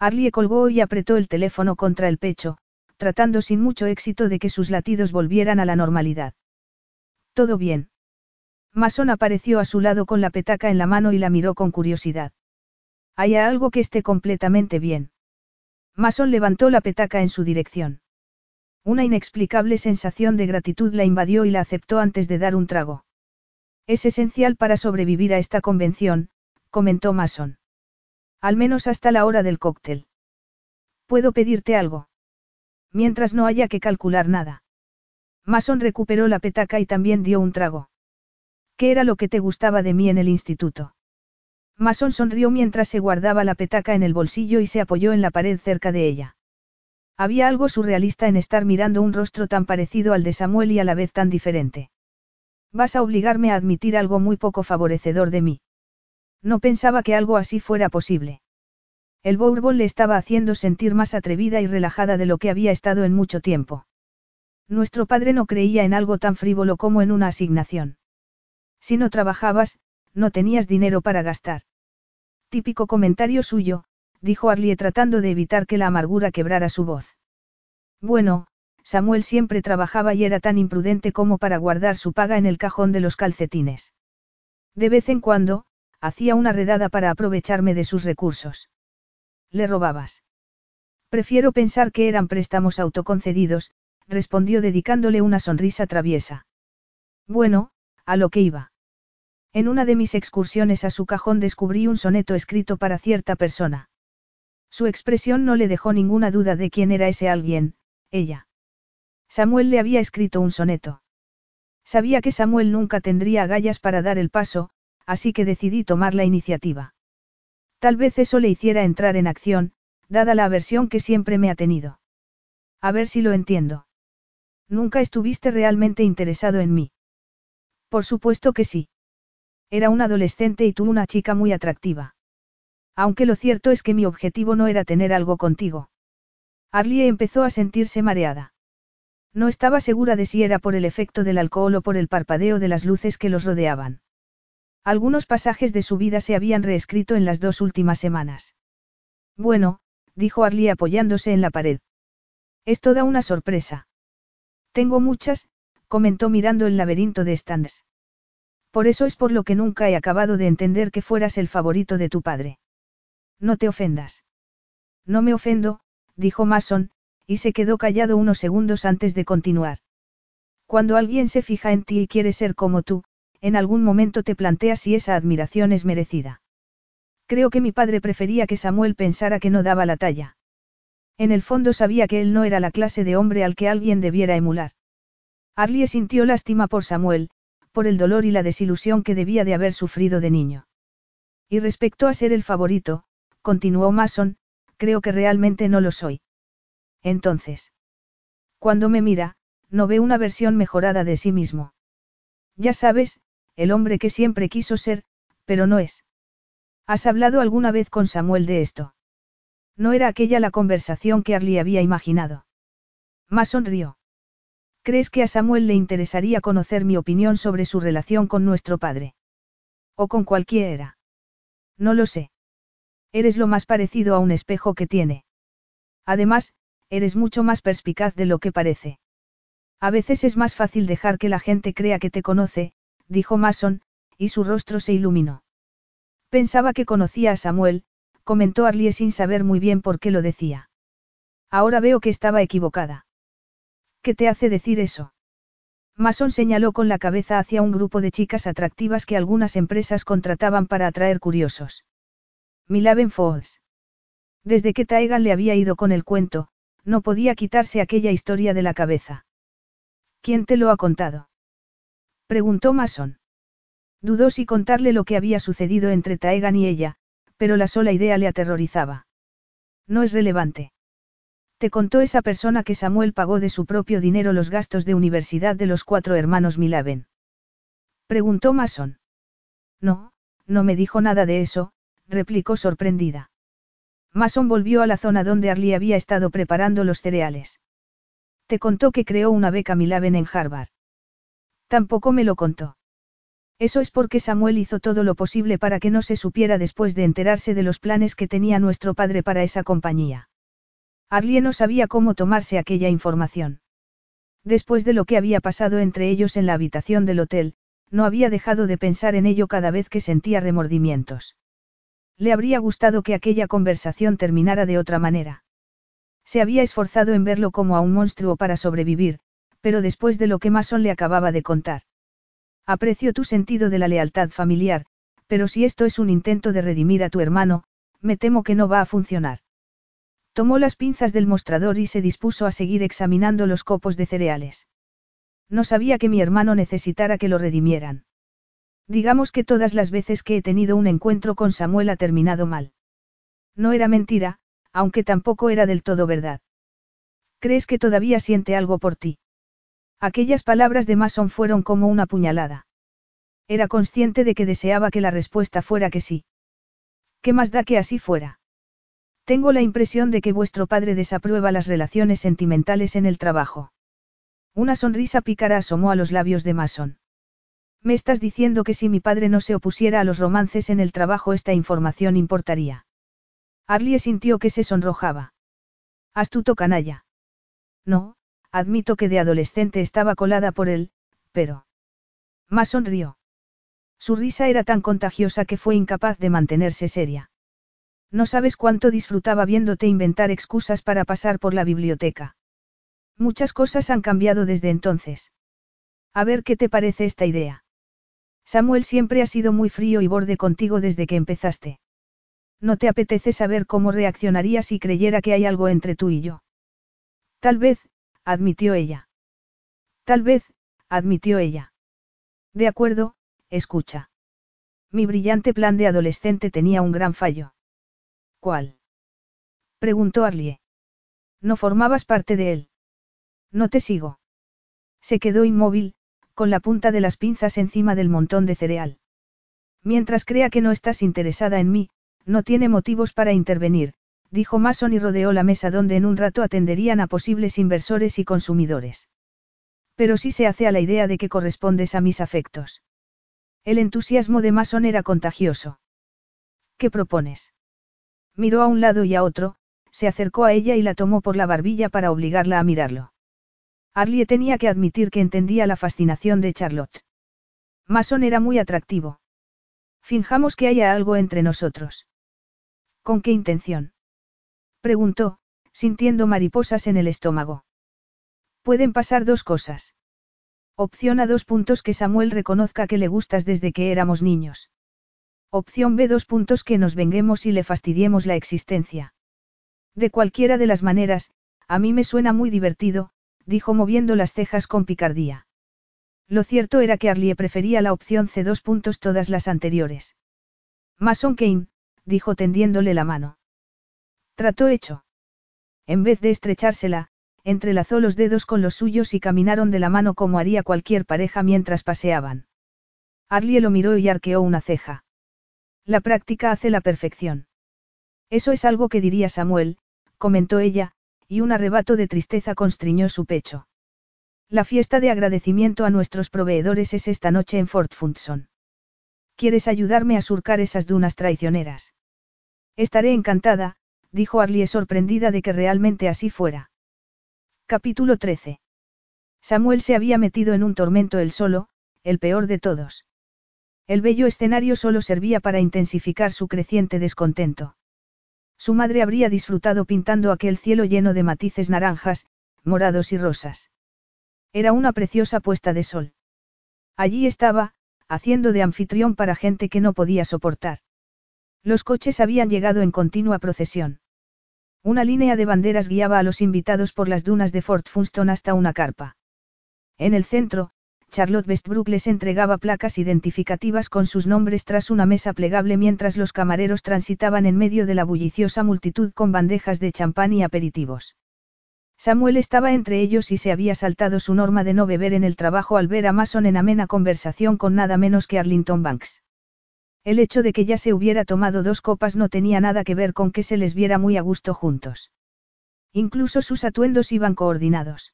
Arlie colgó y apretó el teléfono contra el pecho, tratando sin mucho éxito de que sus latidos volvieran a la normalidad. ¿Todo bien? Mason apareció a su lado con la petaca en la mano y la miró con curiosidad. ¿Hay algo que esté completamente bien? Mason levantó la petaca en su dirección. Una inexplicable sensación de gratitud la invadió y la aceptó antes de dar un trago. Es esencial para sobrevivir a esta convención, comentó Mason. Al menos hasta la hora del cóctel. ¿Puedo pedirte algo? Mientras no haya que calcular nada. Mason recuperó la petaca y también dio un trago. ¿Qué era lo que te gustaba de mí en el instituto? Mason sonrió mientras se guardaba la petaca en el bolsillo y se apoyó en la pared cerca de ella. Había algo surrealista en estar mirando un rostro tan parecido al de Samuel y a la vez tan diferente. Vas a obligarme a admitir algo muy poco favorecedor de mí. No pensaba que algo así fuera posible. El bourbon le estaba haciendo sentir más atrevida y relajada de lo que había estado en mucho tiempo. Nuestro padre no creía en algo tan frívolo como en una asignación. Si no trabajabas, no tenías dinero para gastar. Típico comentario suyo, dijo Arlie tratando de evitar que la amargura quebrara su voz. Bueno, Samuel siempre trabajaba y era tan imprudente como para guardar su paga en el cajón de los calcetines. De vez en cuando, hacía una redada para aprovecharme de sus recursos. ¿Le robabas? Prefiero pensar que eran préstamos autoconcedidos, respondió dedicándole una sonrisa traviesa. Bueno, a lo que iba. En una de mis excursiones a su cajón descubrí un soneto escrito para cierta persona. Su expresión no le dejó ninguna duda de quién era ese alguien, ella. Samuel le había escrito un soneto. Sabía que Samuel nunca tendría agallas para dar el paso, así que decidí tomar la iniciativa. Tal vez eso le hiciera entrar en acción, dada la aversión que siempre me ha tenido. A ver si lo entiendo. Nunca estuviste realmente interesado en mí. Por supuesto que sí. Era un adolescente y tú una chica muy atractiva. Aunque lo cierto es que mi objetivo no era tener algo contigo. Arlie empezó a sentirse mareada. No estaba segura de si era por el efecto del alcohol o por el parpadeo de las luces que los rodeaban. Algunos pasajes de su vida se habían reescrito en las dos últimas semanas. Bueno, dijo Arlie apoyándose en la pared. Es toda una sorpresa. Tengo muchas, comentó mirando el laberinto de stands. Por eso es por lo que nunca he acabado de entender que fueras el favorito de tu padre. No te ofendas. No me ofendo, dijo Mason, y se quedó callado unos segundos antes de continuar. Cuando alguien se fija en ti y quiere ser como tú, en algún momento te planteas si esa admiración es merecida. Creo que mi padre prefería que Samuel pensara que no daba la talla. En el fondo sabía que él no era la clase de hombre al que alguien debiera emular. Arlie sintió lástima por Samuel, por el dolor y la desilusión que debía de haber sufrido de niño. Y respecto a ser el favorito, continuó Mason, creo que realmente no lo soy. Entonces. Cuando me mira, no ve una versión mejorada de sí mismo. Ya sabes, el hombre que siempre quiso ser, pero no es. ¿Has hablado alguna vez con Samuel de esto? No era aquella la conversación que Arlie había imaginado. Más sonrió. ¿Crees que a Samuel le interesaría conocer mi opinión sobre su relación con nuestro padre? ¿O con cualquiera? No lo sé. Eres lo más parecido a un espejo que tiene. Además, eres mucho más perspicaz de lo que parece. A veces es más fácil dejar que la gente crea que te conoce, dijo Mason, y su rostro se iluminó. Pensaba que conocía a Samuel, comentó Arlie sin saber muy bien por qué lo decía. Ahora veo que estaba equivocada. ¿Qué te hace decir eso? Mason señaló con la cabeza hacia un grupo de chicas atractivas que algunas empresas contrataban para atraer curiosos. Milaven Falls. Desde que Taegan le había ido con el cuento, no podía quitarse aquella historia de la cabeza. ¿Quién te lo ha contado? Preguntó Mason. Dudó si contarle lo que había sucedido entre Taegan y ella, pero la sola idea le aterrorizaba. No es relevante. Te contó esa persona que Samuel pagó de su propio dinero los gastos de universidad de los cuatro hermanos Milaven. Preguntó Mason. No, no me dijo nada de eso, replicó sorprendida. Mason volvió a la zona donde Arlie había estado preparando los cereales. Te contó que creó una beca Milaven en Harvard. Tampoco me lo contó. Eso es porque Samuel hizo todo lo posible para que no se supiera después de enterarse de los planes que tenía nuestro padre para esa compañía. Arlie no sabía cómo tomarse aquella información. Después de lo que había pasado entre ellos en la habitación del hotel, no había dejado de pensar en ello cada vez que sentía remordimientos. Le habría gustado que aquella conversación terminara de otra manera. Se había esforzado en verlo como a un monstruo para sobrevivir, pero después de lo que Mason le acababa de contar. Aprecio tu sentido de la lealtad familiar, pero si esto es un intento de redimir a tu hermano, me temo que no va a funcionar. Tomó las pinzas del mostrador y se dispuso a seguir examinando los copos de cereales. No sabía que mi hermano necesitara que lo redimieran. Digamos que todas las veces que he tenido un encuentro con Samuel ha terminado mal. No era mentira, aunque tampoco era del todo verdad. ¿Crees que todavía siente algo por ti? Aquellas palabras de Mason fueron como una puñalada. Era consciente de que deseaba que la respuesta fuera que sí. ¿Qué más da que así fuera? Tengo la impresión de que vuestro padre desaprueba las relaciones sentimentales en el trabajo. Una sonrisa pícara asomó a los labios de Mason. Me estás diciendo que si mi padre no se opusiera a los romances en el trabajo esta información importaría. Arlie sintió que se sonrojaba. Astuto canalla. No, admito que de adolescente estaba colada por él, pero... Más sonrió. Su risa era tan contagiosa que fue incapaz de mantenerse seria. No sabes cuánto disfrutaba viéndote inventar excusas para pasar por la biblioteca. Muchas cosas han cambiado desde entonces. A ver qué te parece esta idea. Samuel siempre ha sido muy frío y borde contigo desde que empezaste. ¿No te apetece saber cómo reaccionaría si creyera que hay algo entre tú y yo? Tal vez, admitió ella. Tal vez, admitió ella. De acuerdo, escucha. Mi brillante plan de adolescente tenía un gran fallo. ¿Cuál? preguntó Arlie. No formabas parte de él. No te sigo. Se quedó inmóvil, con la punta de las pinzas encima del montón de cereal. Mientras crea que no estás interesada en mí, no tiene motivos para intervenir, dijo Mason y rodeó la mesa donde en un rato atenderían a posibles inversores y consumidores. Pero sí se hace a la idea de que correspondes a mis afectos. El entusiasmo de Mason era contagioso. ¿Qué propones? Miró a un lado y a otro, se acercó a ella y la tomó por la barbilla para obligarla a mirarlo. Arlie tenía que admitir que entendía la fascinación de Charlotte. Mason era muy atractivo. Finjamos que haya algo entre nosotros. ¿Con qué intención? Preguntó, sintiendo mariposas en el estómago. Pueden pasar dos cosas. Opción A dos puntos que Samuel reconozca que le gustas desde que éramos niños. Opción B dos puntos que nos venguemos y le fastidiemos la existencia. De cualquiera de las maneras, a mí me suena muy divertido, dijo moviendo las cejas con picardía. Lo cierto era que Arlie prefería la opción C dos puntos todas las anteriores. Mason Kane, dijo tendiéndole la mano. Trató hecho. En vez de estrechársela, entrelazó los dedos con los suyos y caminaron de la mano como haría cualquier pareja mientras paseaban. Arlie lo miró y arqueó una ceja. La práctica hace la perfección. Eso es algo que diría Samuel, comentó ella, y un arrebato de tristeza constriñó su pecho. La fiesta de agradecimiento a nuestros proveedores es esta noche en Fort Funson. ¿Quieres ayudarme a surcar esas dunas traicioneras? Estaré encantada, dijo Arlie sorprendida de que realmente así fuera. Capítulo 13. Samuel se había metido en un tormento él solo, el peor de todos. El bello escenario solo servía para intensificar su creciente descontento. Su madre habría disfrutado pintando aquel cielo lleno de matices naranjas, morados y rosas. Era una preciosa puesta de sol. Allí estaba, haciendo de anfitrión para gente que no podía soportar. Los coches habían llegado en continua procesión. Una línea de banderas guiaba a los invitados por las dunas de Fort Funston hasta una carpa. En el centro, Charlotte Westbrook les entregaba placas identificativas con sus nombres tras una mesa plegable mientras los camareros transitaban en medio de la bulliciosa multitud con bandejas de champán y aperitivos. Samuel estaba entre ellos y se había saltado su norma de no beber en el trabajo al ver a Mason en amena conversación con nada menos que Arlington Banks. El hecho de que ya se hubiera tomado dos copas no tenía nada que ver con que se les viera muy a gusto juntos. Incluso sus atuendos iban coordinados.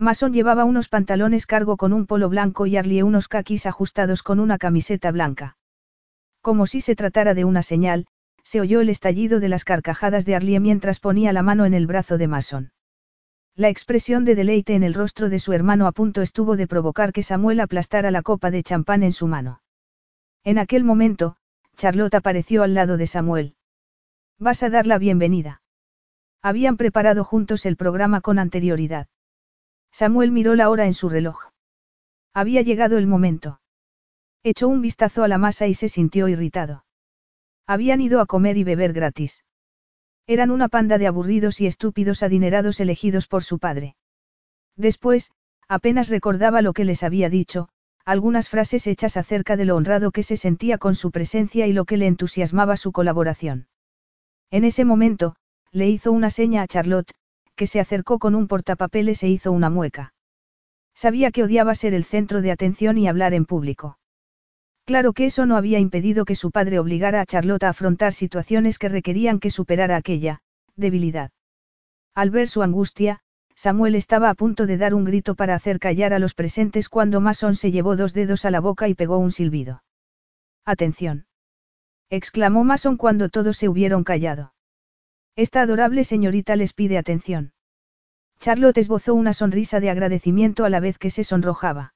Mason llevaba unos pantalones cargo con un polo blanco y Arlie unos caquis ajustados con una camiseta blanca. Como si se tratara de una señal, se oyó el estallido de las carcajadas de Arlie mientras ponía la mano en el brazo de Mason. La expresión de deleite en el rostro de su hermano a punto estuvo de provocar que Samuel aplastara la copa de champán en su mano. En aquel momento, Charlotte apareció al lado de Samuel. Vas a dar la bienvenida. Habían preparado juntos el programa con anterioridad. Samuel miró la hora en su reloj. Había llegado el momento. Echó un vistazo a la masa y se sintió irritado. Habían ido a comer y beber gratis. Eran una panda de aburridos y estúpidos adinerados elegidos por su padre. Después, apenas recordaba lo que les había dicho, algunas frases hechas acerca de lo honrado que se sentía con su presencia y lo que le entusiasmaba su colaboración. En ese momento, le hizo una seña a Charlotte, que se acercó con un portapapeles e hizo una mueca. Sabía que odiaba ser el centro de atención y hablar en público. Claro que eso no había impedido que su padre obligara a Charlotte a afrontar situaciones que requerían que superara aquella, debilidad. Al ver su angustia, Samuel estaba a punto de dar un grito para hacer callar a los presentes cuando Mason se llevó dos dedos a la boca y pegó un silbido. Atención. exclamó Mason cuando todos se hubieron callado. Esta adorable señorita les pide atención. Charlotte esbozó una sonrisa de agradecimiento a la vez que se sonrojaba.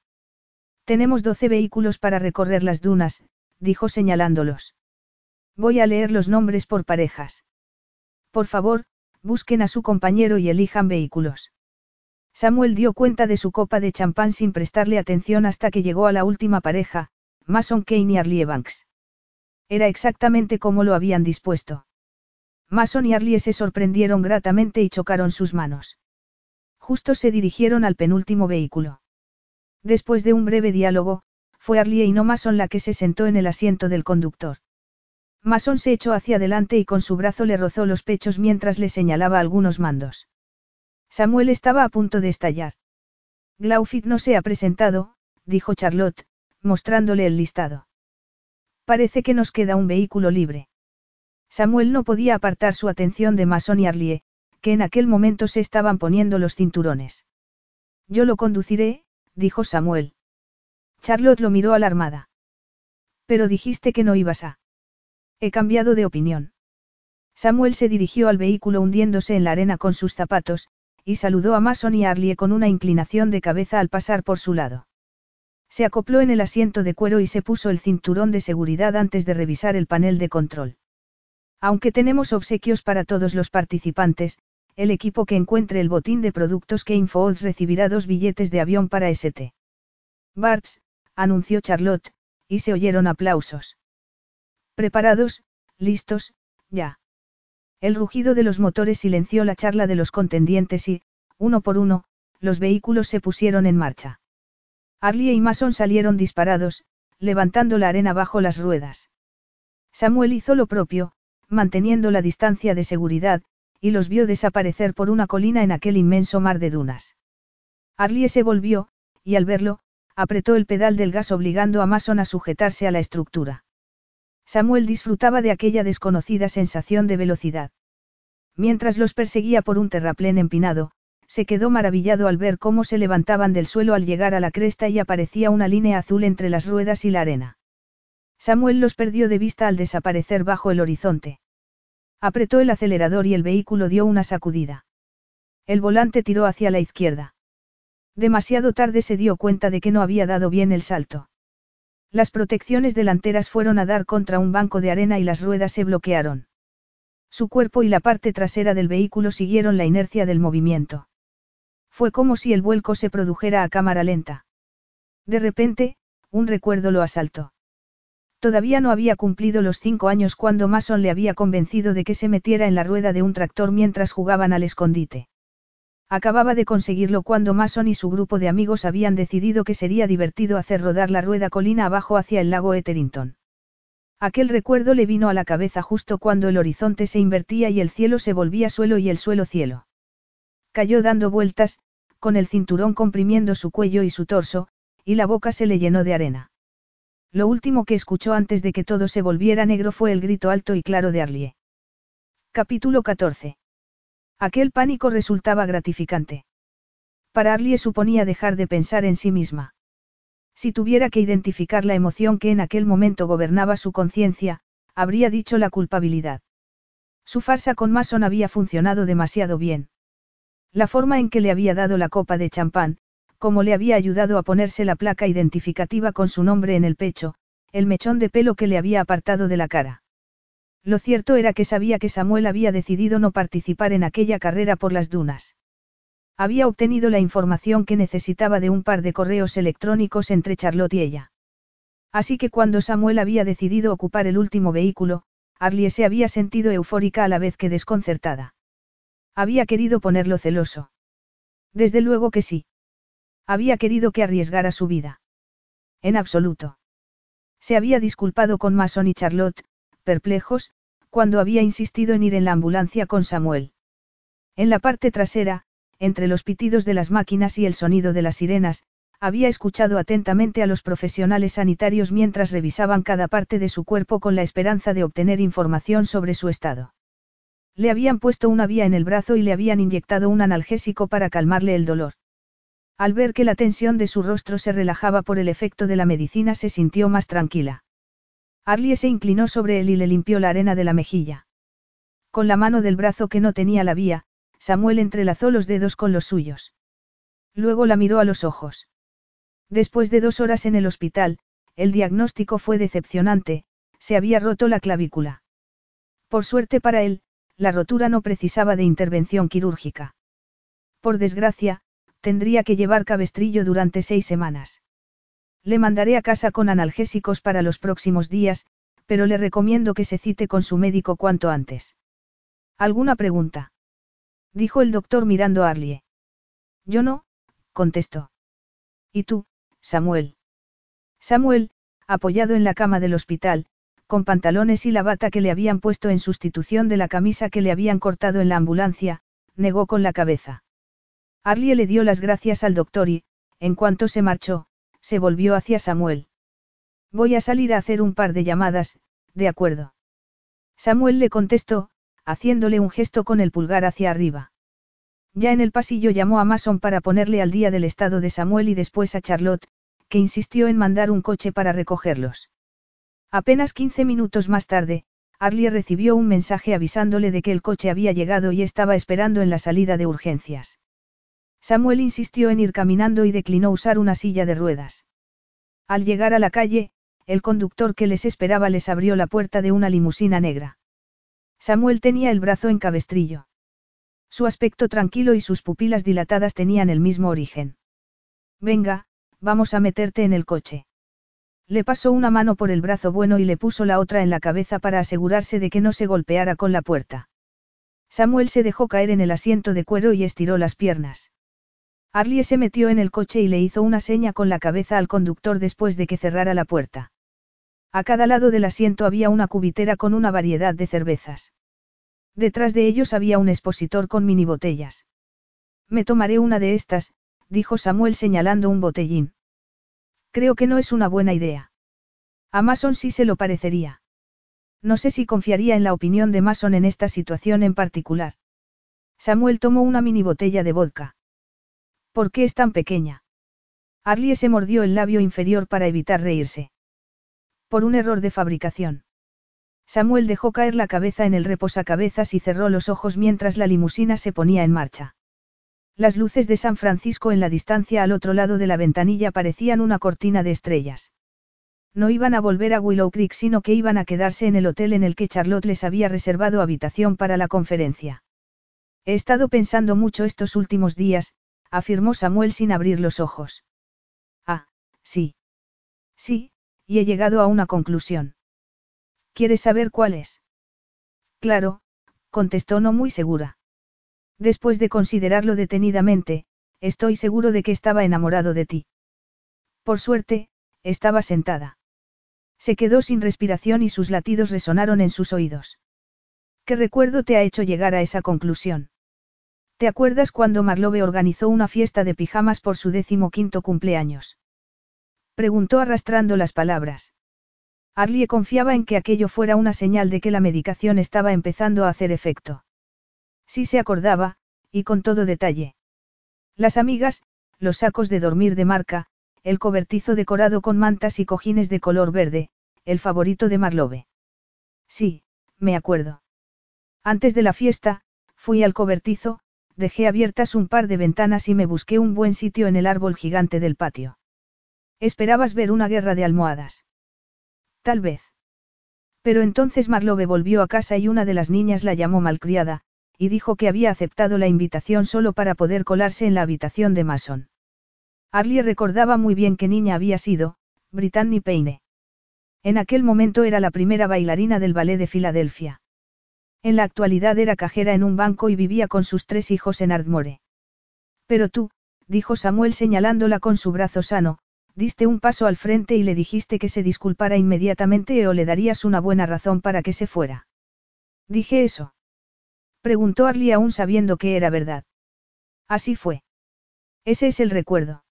Tenemos doce vehículos para recorrer las dunas, dijo señalándolos. Voy a leer los nombres por parejas. Por favor, busquen a su compañero y elijan vehículos. Samuel dio cuenta de su copa de champán sin prestarle atención hasta que llegó a la última pareja, Mason Kane y Arlie Banks. Era exactamente como lo habían dispuesto. Mason y Arlie se sorprendieron gratamente y chocaron sus manos. Justo se dirigieron al penúltimo vehículo. Después de un breve diálogo, fue Arlie y no Mason la que se sentó en el asiento del conductor. Mason se echó hacia adelante y con su brazo le rozó los pechos mientras le señalaba algunos mandos. Samuel estaba a punto de estallar. Glaufit no se ha presentado, dijo Charlotte, mostrándole el listado. Parece que nos queda un vehículo libre. Samuel no podía apartar su atención de Mason y Arlie, que en aquel momento se estaban poniendo los cinturones. Yo lo conduciré, dijo Samuel. Charlotte lo miró alarmada. Pero dijiste que no ibas a. He cambiado de opinión. Samuel se dirigió al vehículo hundiéndose en la arena con sus zapatos, y saludó a Mason y Arlie con una inclinación de cabeza al pasar por su lado. Se acopló en el asiento de cuero y se puso el cinturón de seguridad antes de revisar el panel de control. Aunque tenemos obsequios para todos los participantes, el equipo que encuentre el botín de productos que InfoOds recibirá dos billetes de avión para ST. Barts, anunció Charlotte, y se oyeron aplausos. Preparados, listos, ya. El rugido de los motores silenció la charla de los contendientes y, uno por uno, los vehículos se pusieron en marcha. Arlie y Mason salieron disparados, levantando la arena bajo las ruedas. Samuel hizo lo propio, manteniendo la distancia de seguridad, y los vio desaparecer por una colina en aquel inmenso mar de dunas. Arlie se volvió, y al verlo, apretó el pedal del gas obligando a Mason a sujetarse a la estructura. Samuel disfrutaba de aquella desconocida sensación de velocidad. Mientras los perseguía por un terraplén empinado, se quedó maravillado al ver cómo se levantaban del suelo al llegar a la cresta y aparecía una línea azul entre las ruedas y la arena. Samuel los perdió de vista al desaparecer bajo el horizonte. Apretó el acelerador y el vehículo dio una sacudida. El volante tiró hacia la izquierda. Demasiado tarde se dio cuenta de que no había dado bien el salto. Las protecciones delanteras fueron a dar contra un banco de arena y las ruedas se bloquearon. Su cuerpo y la parte trasera del vehículo siguieron la inercia del movimiento. Fue como si el vuelco se produjera a cámara lenta. De repente, un recuerdo lo asaltó. Todavía no había cumplido los cinco años cuando Mason le había convencido de que se metiera en la rueda de un tractor mientras jugaban al escondite. Acababa de conseguirlo cuando Mason y su grupo de amigos habían decidido que sería divertido hacer rodar la rueda colina abajo hacia el lago Etherington. Aquel recuerdo le vino a la cabeza justo cuando el horizonte se invertía y el cielo se volvía suelo y el suelo cielo. Cayó dando vueltas, con el cinturón comprimiendo su cuello y su torso, y la boca se le llenó de arena. Lo último que escuchó antes de que todo se volviera negro fue el grito alto y claro de Arlie. Capítulo 14. Aquel pánico resultaba gratificante. Para Arlie suponía dejar de pensar en sí misma. Si tuviera que identificar la emoción que en aquel momento gobernaba su conciencia, habría dicho la culpabilidad. Su farsa con Mason había funcionado demasiado bien. La forma en que le había dado la copa de champán, como le había ayudado a ponerse la placa identificativa con su nombre en el pecho, el mechón de pelo que le había apartado de la cara. Lo cierto era que sabía que Samuel había decidido no participar en aquella carrera por las dunas. Había obtenido la información que necesitaba de un par de correos electrónicos entre Charlotte y ella. Así que cuando Samuel había decidido ocupar el último vehículo, Arlie se había sentido eufórica a la vez que desconcertada. Había querido ponerlo celoso. Desde luego que sí. Había querido que arriesgara su vida. En absoluto. Se había disculpado con Mason y Charlotte, perplejos, cuando había insistido en ir en la ambulancia con Samuel. En la parte trasera, entre los pitidos de las máquinas y el sonido de las sirenas, había escuchado atentamente a los profesionales sanitarios mientras revisaban cada parte de su cuerpo con la esperanza de obtener información sobre su estado. Le habían puesto una vía en el brazo y le habían inyectado un analgésico para calmarle el dolor. Al ver que la tensión de su rostro se relajaba por el efecto de la medicina se sintió más tranquila. Arlie se inclinó sobre él y le limpió la arena de la mejilla. Con la mano del brazo que no tenía la vía, Samuel entrelazó los dedos con los suyos. Luego la miró a los ojos. Después de dos horas en el hospital, el diagnóstico fue decepcionante, se había roto la clavícula. Por suerte para él, la rotura no precisaba de intervención quirúrgica. Por desgracia, tendría que llevar cabestrillo durante seis semanas. Le mandaré a casa con analgésicos para los próximos días, pero le recomiendo que se cite con su médico cuanto antes. ¿Alguna pregunta? Dijo el doctor mirando a Arlie. Yo no, contestó. ¿Y tú, Samuel? Samuel, apoyado en la cama del hospital, con pantalones y la bata que le habían puesto en sustitución de la camisa que le habían cortado en la ambulancia, negó con la cabeza. Arlie le dio las gracias al doctor y, en cuanto se marchó, se volvió hacia Samuel. Voy a salir a hacer un par de llamadas, de acuerdo. Samuel le contestó, haciéndole un gesto con el pulgar hacia arriba. Ya en el pasillo llamó a Mason para ponerle al día del estado de Samuel y después a Charlotte, que insistió en mandar un coche para recogerlos. Apenas 15 minutos más tarde, Arlie recibió un mensaje avisándole de que el coche había llegado y estaba esperando en la salida de urgencias. Samuel insistió en ir caminando y declinó usar una silla de ruedas. Al llegar a la calle, el conductor que les esperaba les abrió la puerta de una limusina negra. Samuel tenía el brazo en cabestrillo. Su aspecto tranquilo y sus pupilas dilatadas tenían el mismo origen. Venga, vamos a meterte en el coche. Le pasó una mano por el brazo bueno y le puso la otra en la cabeza para asegurarse de que no se golpeara con la puerta. Samuel se dejó caer en el asiento de cuero y estiró las piernas. Arlie se metió en el coche y le hizo una seña con la cabeza al conductor después de que cerrara la puerta. A cada lado del asiento había una cubitera con una variedad de cervezas. Detrás de ellos había un expositor con mini botellas. Me tomaré una de estas, dijo Samuel señalando un botellín. Creo que no es una buena idea. A Mason sí se lo parecería. No sé si confiaría en la opinión de Mason en esta situación en particular. Samuel tomó una mini botella de vodka. ¿Por qué es tan pequeña? Arlie se mordió el labio inferior para evitar reírse. Por un error de fabricación. Samuel dejó caer la cabeza en el reposacabezas y cerró los ojos mientras la limusina se ponía en marcha. Las luces de San Francisco en la distancia al otro lado de la ventanilla parecían una cortina de estrellas. No iban a volver a Willow Creek sino que iban a quedarse en el hotel en el que Charlotte les había reservado habitación para la conferencia. He estado pensando mucho estos últimos días, afirmó Samuel sin abrir los ojos. Ah, sí. Sí, y he llegado a una conclusión. ¿Quieres saber cuál es? Claro, contestó no muy segura. Después de considerarlo detenidamente, estoy seguro de que estaba enamorado de ti. Por suerte, estaba sentada. Se quedó sin respiración y sus latidos resonaron en sus oídos. ¿Qué recuerdo te ha hecho llegar a esa conclusión? ¿Te acuerdas cuando Marlowe organizó una fiesta de pijamas por su décimo quinto cumpleaños? Preguntó arrastrando las palabras. Arlie confiaba en que aquello fuera una señal de que la medicación estaba empezando a hacer efecto. Sí se acordaba, y con todo detalle. Las amigas, los sacos de dormir de marca, el cobertizo decorado con mantas y cojines de color verde, el favorito de Marlowe. Sí, me acuerdo. Antes de la fiesta, fui al cobertizo, dejé abiertas un par de ventanas y me busqué un buen sitio en el árbol gigante del patio. Esperabas ver una guerra de almohadas. Tal vez. Pero entonces Marlowe volvió a casa y una de las niñas la llamó malcriada, y dijo que había aceptado la invitación solo para poder colarse en la habitación de Mason. Arlie recordaba muy bien qué niña había sido, Brittany Payne. En aquel momento era la primera bailarina del ballet de Filadelfia. En la actualidad era cajera en un banco y vivía con sus tres hijos en Ardmore. Pero tú, dijo Samuel señalándola con su brazo sano, diste un paso al frente y le dijiste que se disculpara inmediatamente o le darías una buena razón para que se fuera. Dije eso. Preguntó Arlie aún sabiendo que era verdad. Así fue. Ese es el recuerdo.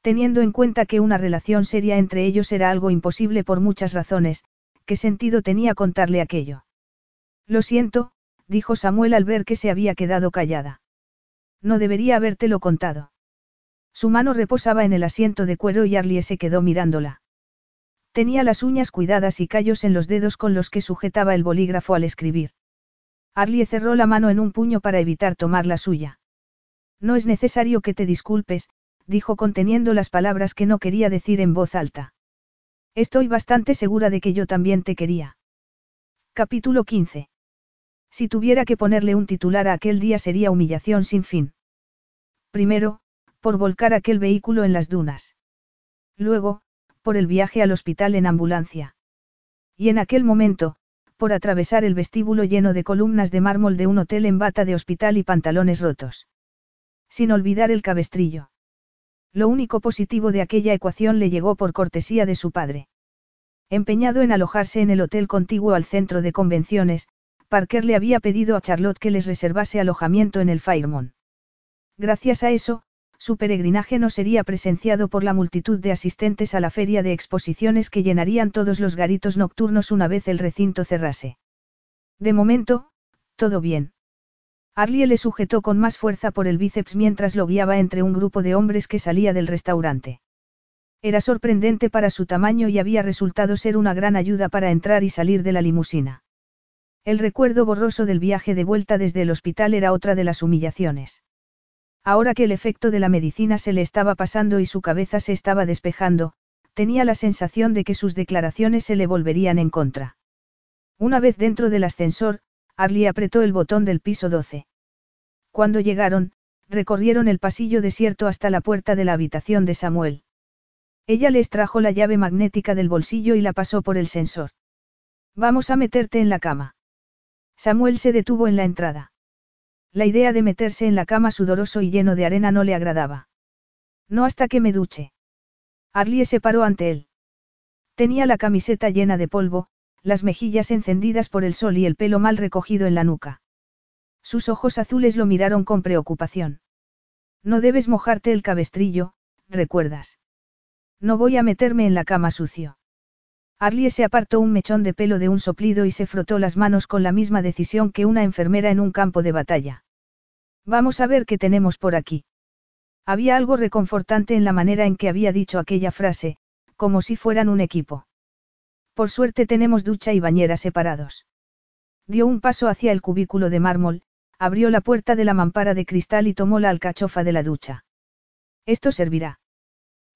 Teniendo en cuenta que una relación seria entre ellos era algo imposible por muchas razones, ¿qué sentido tenía contarle aquello? Lo siento, dijo Samuel al ver que se había quedado callada. No debería habértelo contado. Su mano reposaba en el asiento de cuero y Arlie se quedó mirándola. Tenía las uñas cuidadas y callos en los dedos con los que sujetaba el bolígrafo al escribir. Arlie cerró la mano en un puño para evitar tomar la suya. No es necesario que te disculpes, dijo conteniendo las palabras que no quería decir en voz alta. Estoy bastante segura de que yo también te quería. Capítulo 15. Si tuviera que ponerle un titular a aquel día sería humillación sin fin. Primero, por volcar aquel vehículo en las dunas. Luego, por el viaje al hospital en ambulancia. Y en aquel momento, por atravesar el vestíbulo lleno de columnas de mármol de un hotel en bata de hospital y pantalones rotos. Sin olvidar el cabestrillo. Lo único positivo de aquella ecuación le llegó por cortesía de su padre. Empeñado en alojarse en el hotel contiguo al centro de convenciones, Parker le había pedido a Charlotte que les reservase alojamiento en el Fairmont. Gracias a eso, su peregrinaje no sería presenciado por la multitud de asistentes a la feria de exposiciones que llenarían todos los garitos nocturnos una vez el recinto cerrase. De momento, todo bien. Arlie le sujetó con más fuerza por el bíceps mientras lo guiaba entre un grupo de hombres que salía del restaurante. Era sorprendente para su tamaño y había resultado ser una gran ayuda para entrar y salir de la limusina. El recuerdo borroso del viaje de vuelta desde el hospital era otra de las humillaciones. Ahora que el efecto de la medicina se le estaba pasando y su cabeza se estaba despejando, tenía la sensación de que sus declaraciones se le volverían en contra. Una vez dentro del ascensor, Arlie apretó el botón del piso 12. Cuando llegaron, recorrieron el pasillo desierto hasta la puerta de la habitación de Samuel. Ella le extrajo la llave magnética del bolsillo y la pasó por el sensor. Vamos a meterte en la cama. Samuel se detuvo en la entrada. La idea de meterse en la cama sudoroso y lleno de arena no le agradaba. No hasta que me duche. Arlie se paró ante él. Tenía la camiseta llena de polvo, las mejillas encendidas por el sol y el pelo mal recogido en la nuca. Sus ojos azules lo miraron con preocupación. No debes mojarte el cabestrillo, recuerdas. No voy a meterme en la cama sucio. Arlie se apartó un mechón de pelo de un soplido y se frotó las manos con la misma decisión que una enfermera en un campo de batalla. Vamos a ver qué tenemos por aquí. Había algo reconfortante en la manera en que había dicho aquella frase, como si fueran un equipo. Por suerte tenemos ducha y bañera separados. Dio un paso hacia el cubículo de mármol, abrió la puerta de la mampara de cristal y tomó la alcachofa de la ducha. Esto servirá.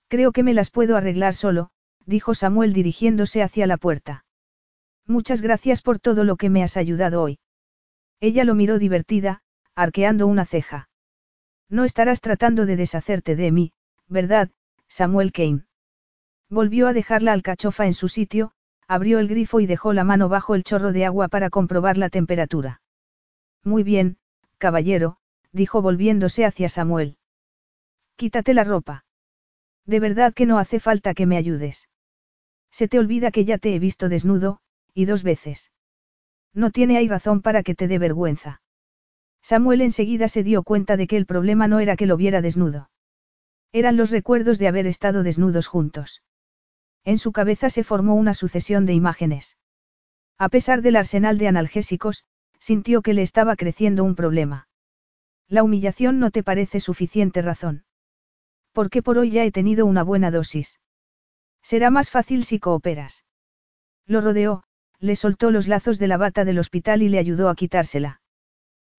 Creo que me las puedo arreglar solo, dijo Samuel dirigiéndose hacia la puerta. Muchas gracias por todo lo que me has ayudado hoy. Ella lo miró divertida, arqueando una ceja. No estarás tratando de deshacerte de mí, ¿verdad, Samuel Kane? Volvió a dejar la alcachofa en su sitio, abrió el grifo y dejó la mano bajo el chorro de agua para comprobar la temperatura. Muy bien, caballero, dijo volviéndose hacia Samuel. Quítate la ropa. De verdad que no hace falta que me ayudes. Se te olvida que ya te he visto desnudo, y dos veces. No tiene ahí razón para que te dé vergüenza. Samuel enseguida se dio cuenta de que el problema no era que lo viera desnudo. Eran los recuerdos de haber estado desnudos juntos. En su cabeza se formó una sucesión de imágenes. A pesar del arsenal de analgésicos, sintió que le estaba creciendo un problema. La humillación no te parece suficiente razón. Porque por hoy ya he tenido una buena dosis. Será más fácil si cooperas. Lo rodeó, le soltó los lazos de la bata del hospital y le ayudó a quitársela.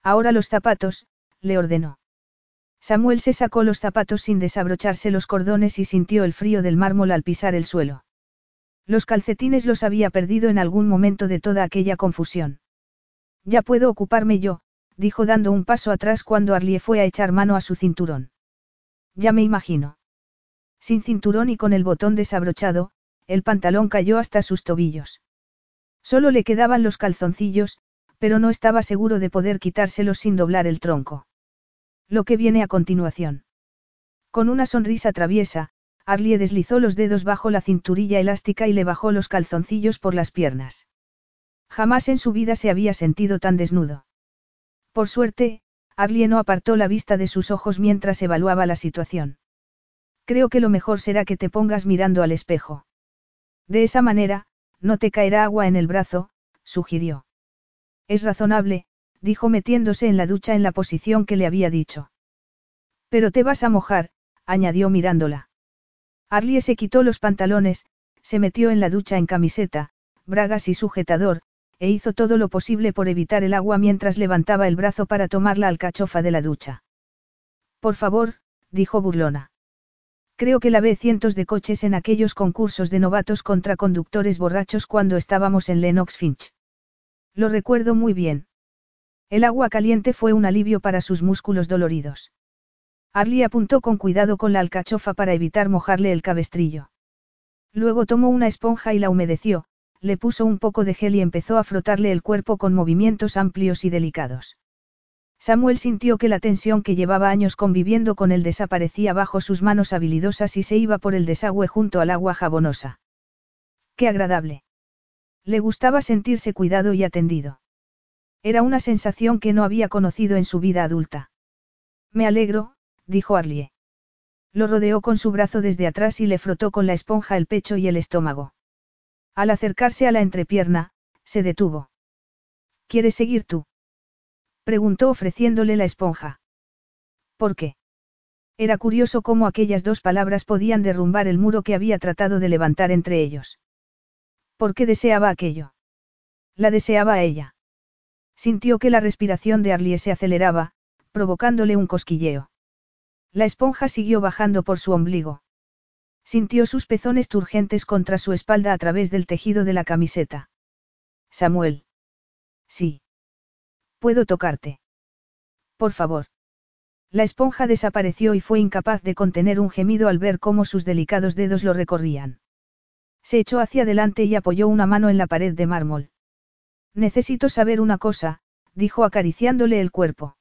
Ahora los zapatos, le ordenó. Samuel se sacó los zapatos sin desabrocharse los cordones y sintió el frío del mármol al pisar el suelo. Los calcetines los había perdido en algún momento de toda aquella confusión. Ya puedo ocuparme yo, dijo dando un paso atrás cuando Arlie fue a echar mano a su cinturón. Ya me imagino. Sin cinturón y con el botón desabrochado, el pantalón cayó hasta sus tobillos. Solo le quedaban los calzoncillos, pero no estaba seguro de poder quitárselos sin doblar el tronco. Lo que viene a continuación. Con una sonrisa traviesa, Arlie deslizó los dedos bajo la cinturilla elástica y le bajó los calzoncillos por las piernas. Jamás en su vida se había sentido tan desnudo. Por suerte, Arlie no apartó la vista de sus ojos mientras evaluaba la situación. Creo que lo mejor será que te pongas mirando al espejo. De esa manera, no te caerá agua en el brazo, sugirió. Es razonable, dijo metiéndose en la ducha en la posición que le había dicho. Pero te vas a mojar, añadió mirándola. Arlie se quitó los pantalones, se metió en la ducha en camiseta, bragas y sujetador, e hizo todo lo posible por evitar el agua mientras levantaba el brazo para tomar la alcachofa de la ducha. Por favor, dijo burlona. Creo que la ve cientos de coches en aquellos concursos de novatos contra conductores borrachos cuando estábamos en Lennox Finch. Lo recuerdo muy bien. El agua caliente fue un alivio para sus músculos doloridos. Arlie apuntó con cuidado con la alcachofa para evitar mojarle el cabestrillo. Luego tomó una esponja y la humedeció, le puso un poco de gel y empezó a frotarle el cuerpo con movimientos amplios y delicados. Samuel sintió que la tensión que llevaba años conviviendo con él desaparecía bajo sus manos habilidosas y se iba por el desagüe junto al agua jabonosa. Qué agradable. Le gustaba sentirse cuidado y atendido. Era una sensación que no había conocido en su vida adulta. Me alegro, dijo Arlie. Lo rodeó con su brazo desde atrás y le frotó con la esponja el pecho y el estómago. Al acercarse a la entrepierna, se detuvo. ¿Quieres seguir tú? Preguntó ofreciéndole la esponja. ¿Por qué? Era curioso cómo aquellas dos palabras podían derrumbar el muro que había tratado de levantar entre ellos. ¿Por qué deseaba aquello? La deseaba a ella. Sintió que la respiración de Arlie se aceleraba, provocándole un cosquilleo. La esponja siguió bajando por su ombligo. Sintió sus pezones turgentes contra su espalda a través del tejido de la camiseta. Samuel. Sí. ¿Puedo tocarte? Por favor. La esponja desapareció y fue incapaz de contener un gemido al ver cómo sus delicados dedos lo recorrían. Se echó hacia adelante y apoyó una mano en la pared de mármol. Necesito saber una cosa, dijo acariciándole el cuerpo.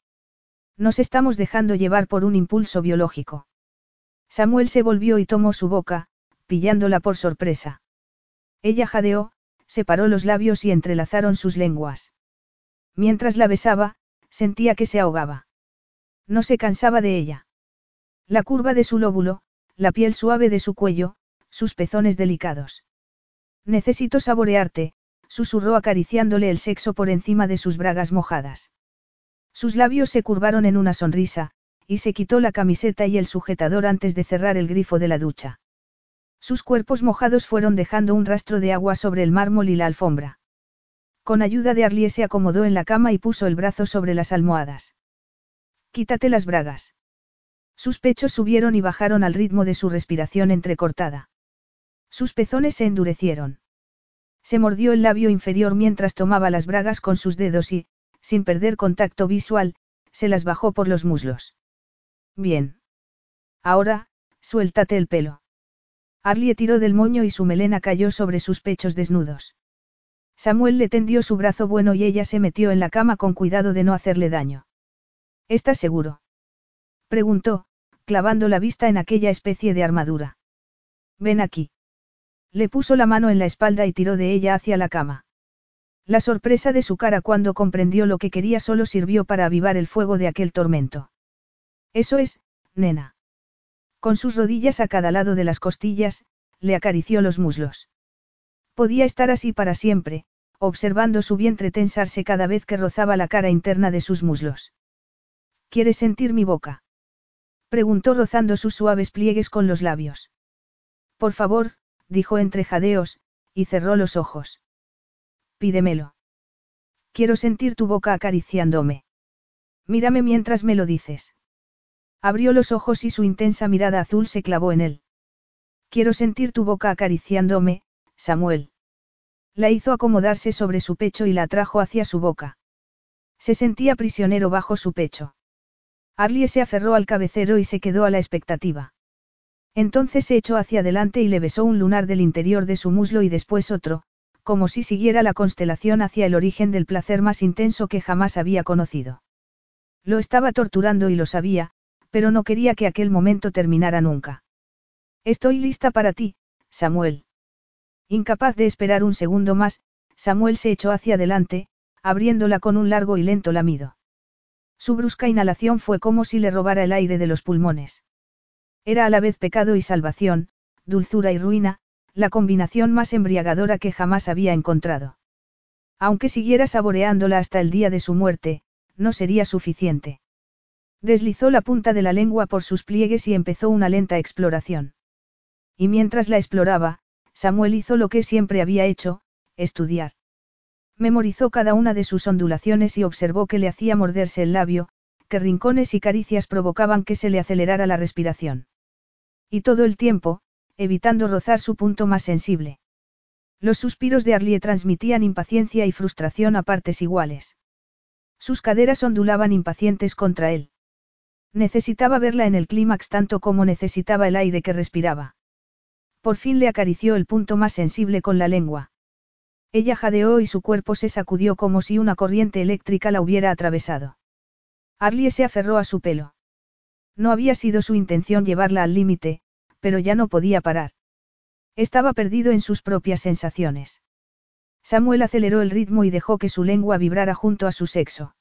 Nos estamos dejando llevar por un impulso biológico. Samuel se volvió y tomó su boca, pillándola por sorpresa. Ella jadeó, separó los labios y entrelazaron sus lenguas. Mientras la besaba, sentía que se ahogaba. No se cansaba de ella. La curva de su lóbulo, la piel suave de su cuello, sus pezones delicados. Necesito saborearte, susurró acariciándole el sexo por encima de sus bragas mojadas. Sus labios se curvaron en una sonrisa, y se quitó la camiseta y el sujetador antes de cerrar el grifo de la ducha. Sus cuerpos mojados fueron dejando un rastro de agua sobre el mármol y la alfombra. Con ayuda de Arlie se acomodó en la cama y puso el brazo sobre las almohadas. Quítate las bragas. Sus pechos subieron y bajaron al ritmo de su respiración entrecortada. Sus pezones se endurecieron. Se mordió el labio inferior mientras tomaba las bragas con sus dedos y, sin perder contacto visual, se las bajó por los muslos. Bien. Ahora, suéltate el pelo. Arlie tiró del moño y su melena cayó sobre sus pechos desnudos. Samuel le tendió su brazo bueno y ella se metió en la cama con cuidado de no hacerle daño. ¿Estás seguro? preguntó, clavando la vista en aquella especie de armadura. Ven aquí. Le puso la mano en la espalda y tiró de ella hacia la cama. La sorpresa de su cara cuando comprendió lo que quería solo sirvió para avivar el fuego de aquel tormento. Eso es, nena. Con sus rodillas a cada lado de las costillas, le acarició los muslos. Podía estar así para siempre, observando su vientre tensarse cada vez que rozaba la cara interna de sus muslos. ¿Quieres sentir mi boca? Preguntó rozando sus suaves pliegues con los labios. Por favor, dijo entre jadeos, y cerró los ojos. Pídemelo. Quiero sentir tu boca acariciándome. Mírame mientras me lo dices. Abrió los ojos y su intensa mirada azul se clavó en él. Quiero sentir tu boca acariciándome, Samuel. La hizo acomodarse sobre su pecho y la atrajo hacia su boca. Se sentía prisionero bajo su pecho. Arlie se aferró al cabecero y se quedó a la expectativa. Entonces se echó hacia adelante y le besó un lunar del interior de su muslo y después otro, como si siguiera la constelación hacia el origen del placer más intenso que jamás había conocido. Lo estaba torturando y lo sabía, pero no quería que aquel momento terminara nunca. Estoy lista para ti, Samuel. Incapaz de esperar un segundo más, Samuel se echó hacia adelante, abriéndola con un largo y lento lamido. Su brusca inhalación fue como si le robara el aire de los pulmones. Era a la vez pecado y salvación, dulzura y ruina, la combinación más embriagadora que jamás había encontrado. Aunque siguiera saboreándola hasta el día de su muerte, no sería suficiente. Deslizó la punta de la lengua por sus pliegues y empezó una lenta exploración. Y mientras la exploraba, Samuel hizo lo que siempre había hecho, estudiar. Memorizó cada una de sus ondulaciones y observó que le hacía morderse el labio, que rincones y caricias provocaban que se le acelerara la respiración. Y todo el tiempo, evitando rozar su punto más sensible. Los suspiros de Arlie transmitían impaciencia y frustración a partes iguales. Sus caderas ondulaban impacientes contra él. Necesitaba verla en el clímax tanto como necesitaba el aire que respiraba. Por fin le acarició el punto más sensible con la lengua. Ella jadeó y su cuerpo se sacudió como si una corriente eléctrica la hubiera atravesado. Arlie se aferró a su pelo. No había sido su intención llevarla al límite, pero ya no podía parar. Estaba perdido en sus propias sensaciones. Samuel aceleró el ritmo y dejó que su lengua vibrara junto a su sexo.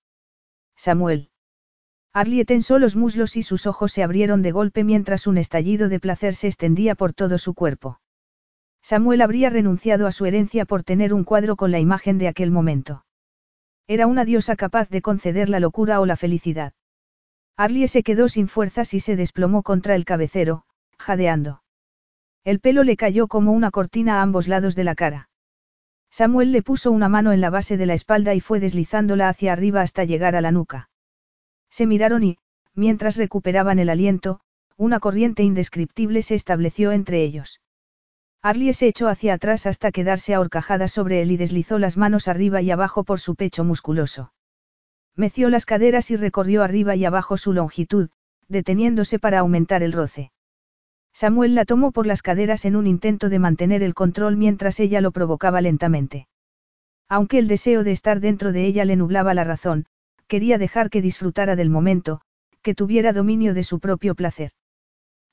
Samuel. Arlie tensó los muslos y sus ojos se abrieron de golpe mientras un estallido de placer se extendía por todo su cuerpo. Samuel habría renunciado a su herencia por tener un cuadro con la imagen de aquel momento. Era una diosa capaz de conceder la locura o la felicidad. Arlie se quedó sin fuerzas y se desplomó contra el cabecero, jadeando. El pelo le cayó como una cortina a ambos lados de la cara. Samuel le puso una mano en la base de la espalda y fue deslizándola hacia arriba hasta llegar a la nuca. Se miraron y, mientras recuperaban el aliento, una corriente indescriptible se estableció entre ellos. Arlie se echó hacia atrás hasta quedarse ahorcajada sobre él y deslizó las manos arriba y abajo por su pecho musculoso. Meció las caderas y recorrió arriba y abajo su longitud, deteniéndose para aumentar el roce. Samuel la tomó por las caderas en un intento de mantener el control mientras ella lo provocaba lentamente. Aunque el deseo de estar dentro de ella le nublaba la razón, quería dejar que disfrutara del momento, que tuviera dominio de su propio placer.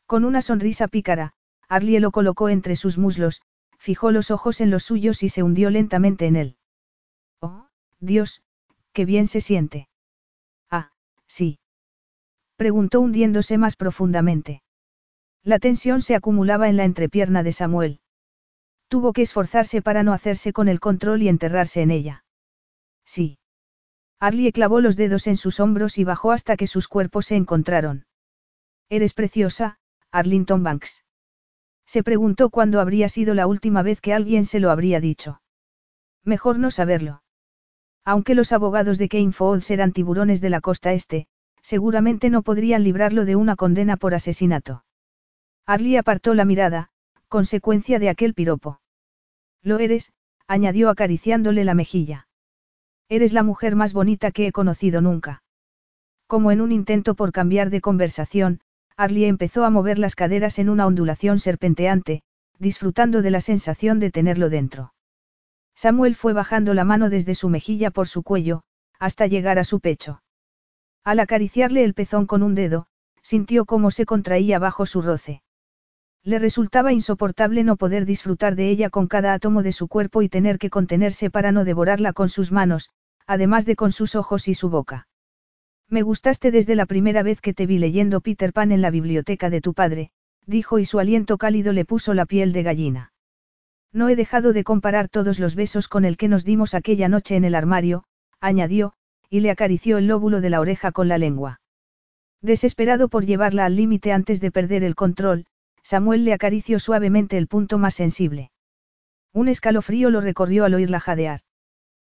Con una sonrisa pícara, Arlie lo colocó entre sus muslos, fijó los ojos en los suyos y se hundió lentamente en él. Oh, Dios, qué bien se siente. Ah, sí. Preguntó hundiéndose más profundamente. La tensión se acumulaba en la entrepierna de Samuel. Tuvo que esforzarse para no hacerse con el control y enterrarse en ella. Sí. Arlie clavó los dedos en sus hombros y bajó hasta que sus cuerpos se encontraron. Eres preciosa, Arlington Banks. Se preguntó cuándo habría sido la última vez que alguien se lo habría dicho. Mejor no saberlo. Aunque los abogados de Kane Falls eran tiburones de la costa este, seguramente no podrían librarlo de una condena por asesinato. Arlie apartó la mirada, consecuencia de aquel piropo. Lo eres, añadió acariciándole la mejilla. Eres la mujer más bonita que he conocido nunca. Como en un intento por cambiar de conversación, Arlie empezó a mover las caderas en una ondulación serpenteante, disfrutando de la sensación de tenerlo dentro. Samuel fue bajando la mano desde su mejilla por su cuello, hasta llegar a su pecho. Al acariciarle el pezón con un dedo, sintió cómo se contraía bajo su roce. Le resultaba insoportable no poder disfrutar de ella con cada átomo de su cuerpo y tener que contenerse para no devorarla con sus manos, además de con sus ojos y su boca. Me gustaste desde la primera vez que te vi leyendo Peter Pan en la biblioteca de tu padre, dijo y su aliento cálido le puso la piel de gallina. No he dejado de comparar todos los besos con el que nos dimos aquella noche en el armario, añadió, y le acarició el lóbulo de la oreja con la lengua. Desesperado por llevarla al límite antes de perder el control, Samuel le acarició suavemente el punto más sensible. Un escalofrío lo recorrió al oírla jadear.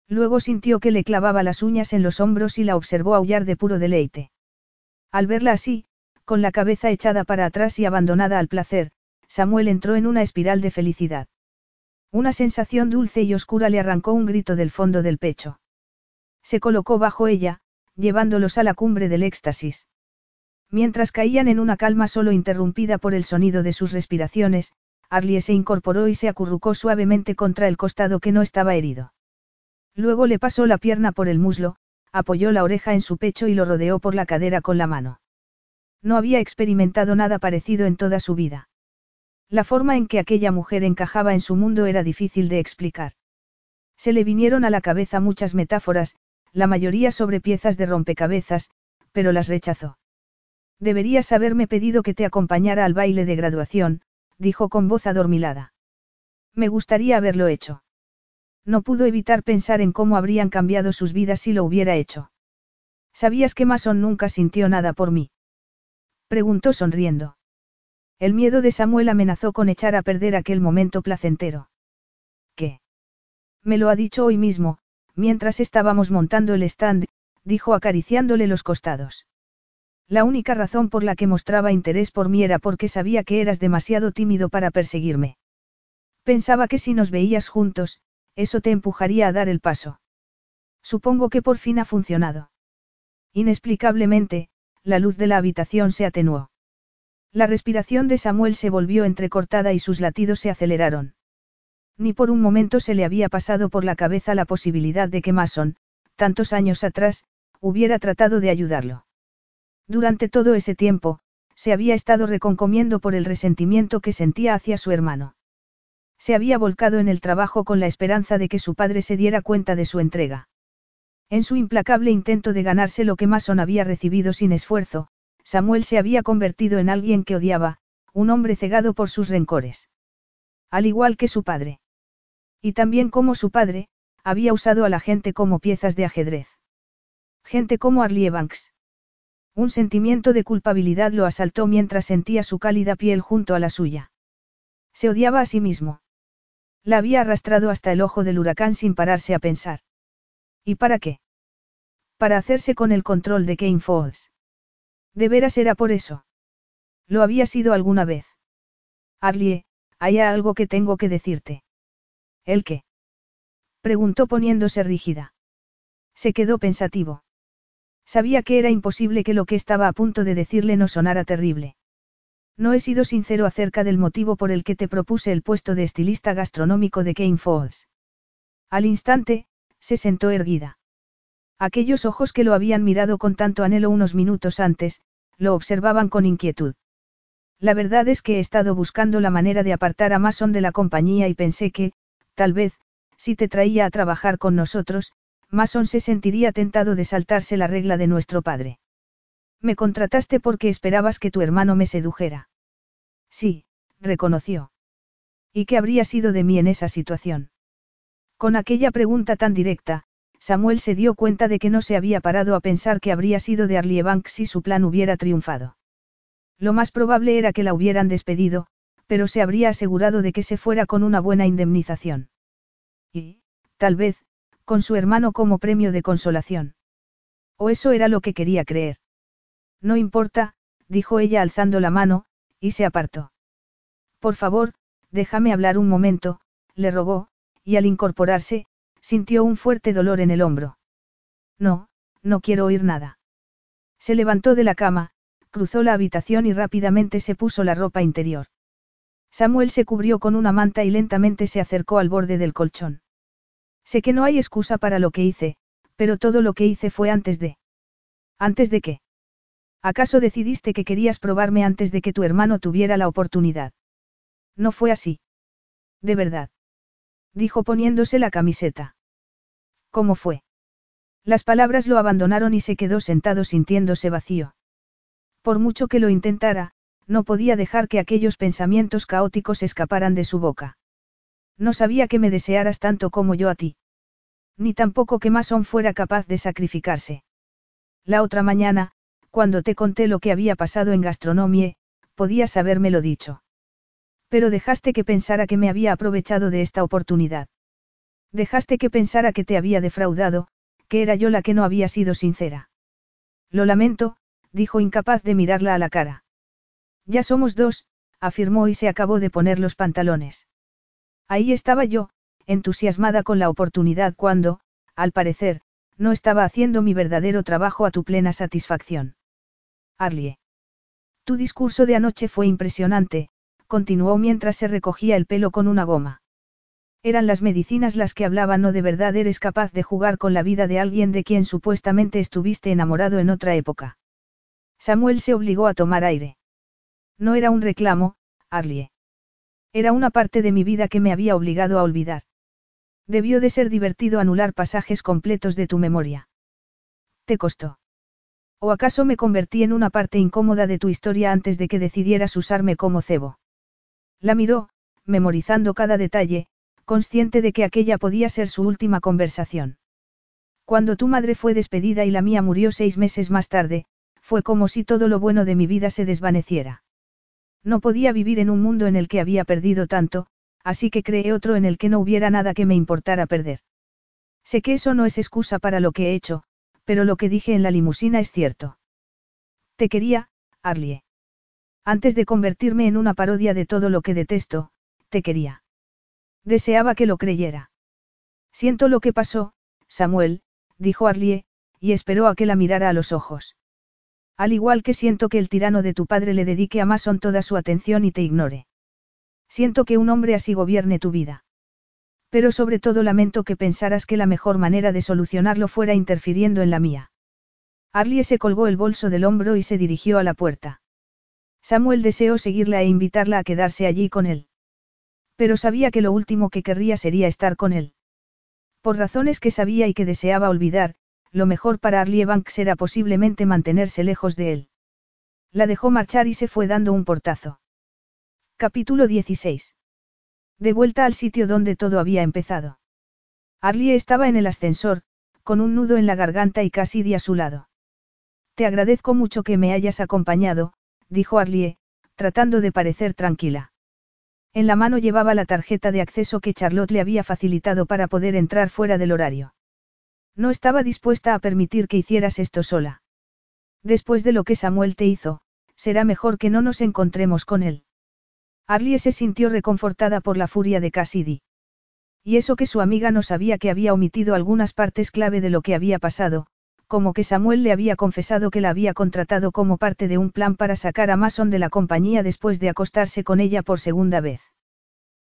Luego sintió que le clavaba las uñas en los hombros y la observó aullar de puro deleite. Al verla así, con la cabeza echada para atrás y abandonada al placer, Samuel entró en una espiral de felicidad. Una sensación dulce y oscura le arrancó un grito del fondo del pecho. Se colocó bajo ella, llevándolos a la cumbre del éxtasis. Mientras caían en una calma solo interrumpida por el sonido de sus respiraciones, Arlie se incorporó y se acurrucó suavemente contra el costado que no estaba herido. Luego le pasó la pierna por el muslo, apoyó la oreja en su pecho y lo rodeó por la cadera con la mano. No había experimentado nada parecido en toda su vida. La forma en que aquella mujer encajaba en su mundo era difícil de explicar. Se le vinieron a la cabeza muchas metáforas, la mayoría sobre piezas de rompecabezas, pero las rechazó. Deberías haberme pedido que te acompañara al baile de graduación, dijo con voz adormilada. Me gustaría haberlo hecho. No pudo evitar pensar en cómo habrían cambiado sus vidas si lo hubiera hecho. ¿Sabías que Mason nunca sintió nada por mí? Preguntó sonriendo. El miedo de Samuel amenazó con echar a perder aquel momento placentero. ¿Qué? Me lo ha dicho hoy mismo, mientras estábamos montando el stand, dijo acariciándole los costados. La única razón por la que mostraba interés por mí era porque sabía que eras demasiado tímido para perseguirme. Pensaba que si nos veías juntos, eso te empujaría a dar el paso. Supongo que por fin ha funcionado. Inexplicablemente, la luz de la habitación se atenuó. La respiración de Samuel se volvió entrecortada y sus latidos se aceleraron. Ni por un momento se le había pasado por la cabeza la posibilidad de que Mason, tantos años atrás, hubiera tratado de ayudarlo. Durante todo ese tiempo, se había estado reconcomiendo por el resentimiento que sentía hacia su hermano. Se había volcado en el trabajo con la esperanza de que su padre se diera cuenta de su entrega. En su implacable intento de ganarse lo que Mason había recibido sin esfuerzo, Samuel se había convertido en alguien que odiaba, un hombre cegado por sus rencores. Al igual que su padre. Y también como su padre, había usado a la gente como piezas de ajedrez. Gente como Arlie Banks. Un sentimiento de culpabilidad lo asaltó mientras sentía su cálida piel junto a la suya. Se odiaba a sí mismo. La había arrastrado hasta el ojo del huracán sin pararse a pensar. ¿Y para qué? Para hacerse con el control de Kane Falls. De veras era por eso. Lo había sido alguna vez. Arlie, hay algo que tengo que decirte. ¿El qué? Preguntó poniéndose rígida. Se quedó pensativo. Sabía que era imposible que lo que estaba a punto de decirle no sonara terrible. No he sido sincero acerca del motivo por el que te propuse el puesto de estilista gastronómico de Kane Falls. Al instante, se sentó erguida. Aquellos ojos que lo habían mirado con tanto anhelo unos minutos antes, lo observaban con inquietud. La verdad es que he estado buscando la manera de apartar a Mason de la compañía y pensé que, tal vez, si te traía a trabajar con nosotros, Mason se sentiría tentado de saltarse la regla de nuestro padre. Me contrataste porque esperabas que tu hermano me sedujera. Sí, reconoció. ¿Y qué habría sido de mí en esa situación? Con aquella pregunta tan directa, Samuel se dio cuenta de que no se había parado a pensar que habría sido de Arlie Banks si su plan hubiera triunfado. Lo más probable era que la hubieran despedido, pero se habría asegurado de que se fuera con una buena indemnización. Y, tal vez, con su hermano como premio de consolación. O eso era lo que quería creer. No importa, dijo ella alzando la mano, y se apartó. Por favor, déjame hablar un momento, le rogó, y al incorporarse, Sintió un fuerte dolor en el hombro. No, no quiero oír nada. Se levantó de la cama, cruzó la habitación y rápidamente se puso la ropa interior. Samuel se cubrió con una manta y lentamente se acercó al borde del colchón. Sé que no hay excusa para lo que hice, pero todo lo que hice fue antes de... ¿Antes de qué? ¿Acaso decidiste que querías probarme antes de que tu hermano tuviera la oportunidad? No fue así. De verdad. Dijo poniéndose la camiseta. ¿Cómo fue? Las palabras lo abandonaron y se quedó sentado sintiéndose vacío. Por mucho que lo intentara, no podía dejar que aquellos pensamientos caóticos escaparan de su boca. No sabía que me desearas tanto como yo a ti. Ni tampoco que Mason fuera capaz de sacrificarse. La otra mañana, cuando te conté lo que había pasado en gastronomía, podías habérmelo dicho. Pero dejaste que pensara que me había aprovechado de esta oportunidad. Dejaste que pensara que te había defraudado, que era yo la que no había sido sincera. Lo lamento, dijo incapaz de mirarla a la cara. Ya somos dos, afirmó y se acabó de poner los pantalones. Ahí estaba yo, entusiasmada con la oportunidad cuando, al parecer, no estaba haciendo mi verdadero trabajo a tu plena satisfacción. Arlie. Tu discurso de anoche fue impresionante, continuó mientras se recogía el pelo con una goma. Eran las medicinas las que hablaban o de verdad eres capaz de jugar con la vida de alguien de quien supuestamente estuviste enamorado en otra época. Samuel se obligó a tomar aire. No era un reclamo, Arlie. Era una parte de mi vida que me había obligado a olvidar. Debió de ser divertido anular pasajes completos de tu memoria. ¿Te costó? ¿O acaso me convertí en una parte incómoda de tu historia antes de que decidieras usarme como cebo? La miró, memorizando cada detalle, consciente de que aquella podía ser su última conversación. Cuando tu madre fue despedida y la mía murió seis meses más tarde, fue como si todo lo bueno de mi vida se desvaneciera. No podía vivir en un mundo en el que había perdido tanto, así que creé otro en el que no hubiera nada que me importara perder. Sé que eso no es excusa para lo que he hecho, pero lo que dije en la limusina es cierto. Te quería, Arlie. Antes de convertirme en una parodia de todo lo que detesto, te quería. Deseaba que lo creyera. Siento lo que pasó, Samuel, dijo Arlie, y esperó a que la mirara a los ojos. Al igual que siento que el tirano de tu padre le dedique a Mason toda su atención y te ignore. Siento que un hombre así gobierne tu vida. Pero sobre todo lamento que pensaras que la mejor manera de solucionarlo fuera interfiriendo en la mía. Arlie se colgó el bolso del hombro y se dirigió a la puerta. Samuel deseó seguirla e invitarla a quedarse allí con él. Pero sabía que lo último que querría sería estar con él. Por razones que sabía y que deseaba olvidar, lo mejor para Arlie Banks era posiblemente mantenerse lejos de él. La dejó marchar y se fue dando un portazo. Capítulo 16. De vuelta al sitio donde todo había empezado. Arlie estaba en el ascensor, con un nudo en la garganta y Cassidy a su lado. Te agradezco mucho que me hayas acompañado, dijo Arlie, tratando de parecer tranquila. En la mano llevaba la tarjeta de acceso que Charlotte le había facilitado para poder entrar fuera del horario. No estaba dispuesta a permitir que hicieras esto sola. Después de lo que Samuel te hizo, será mejor que no nos encontremos con él. Arlie se sintió reconfortada por la furia de Cassidy. Y eso que su amiga no sabía que había omitido algunas partes clave de lo que había pasado, como que Samuel le había confesado que la había contratado como parte de un plan para sacar a Mason de la compañía después de acostarse con ella por segunda vez.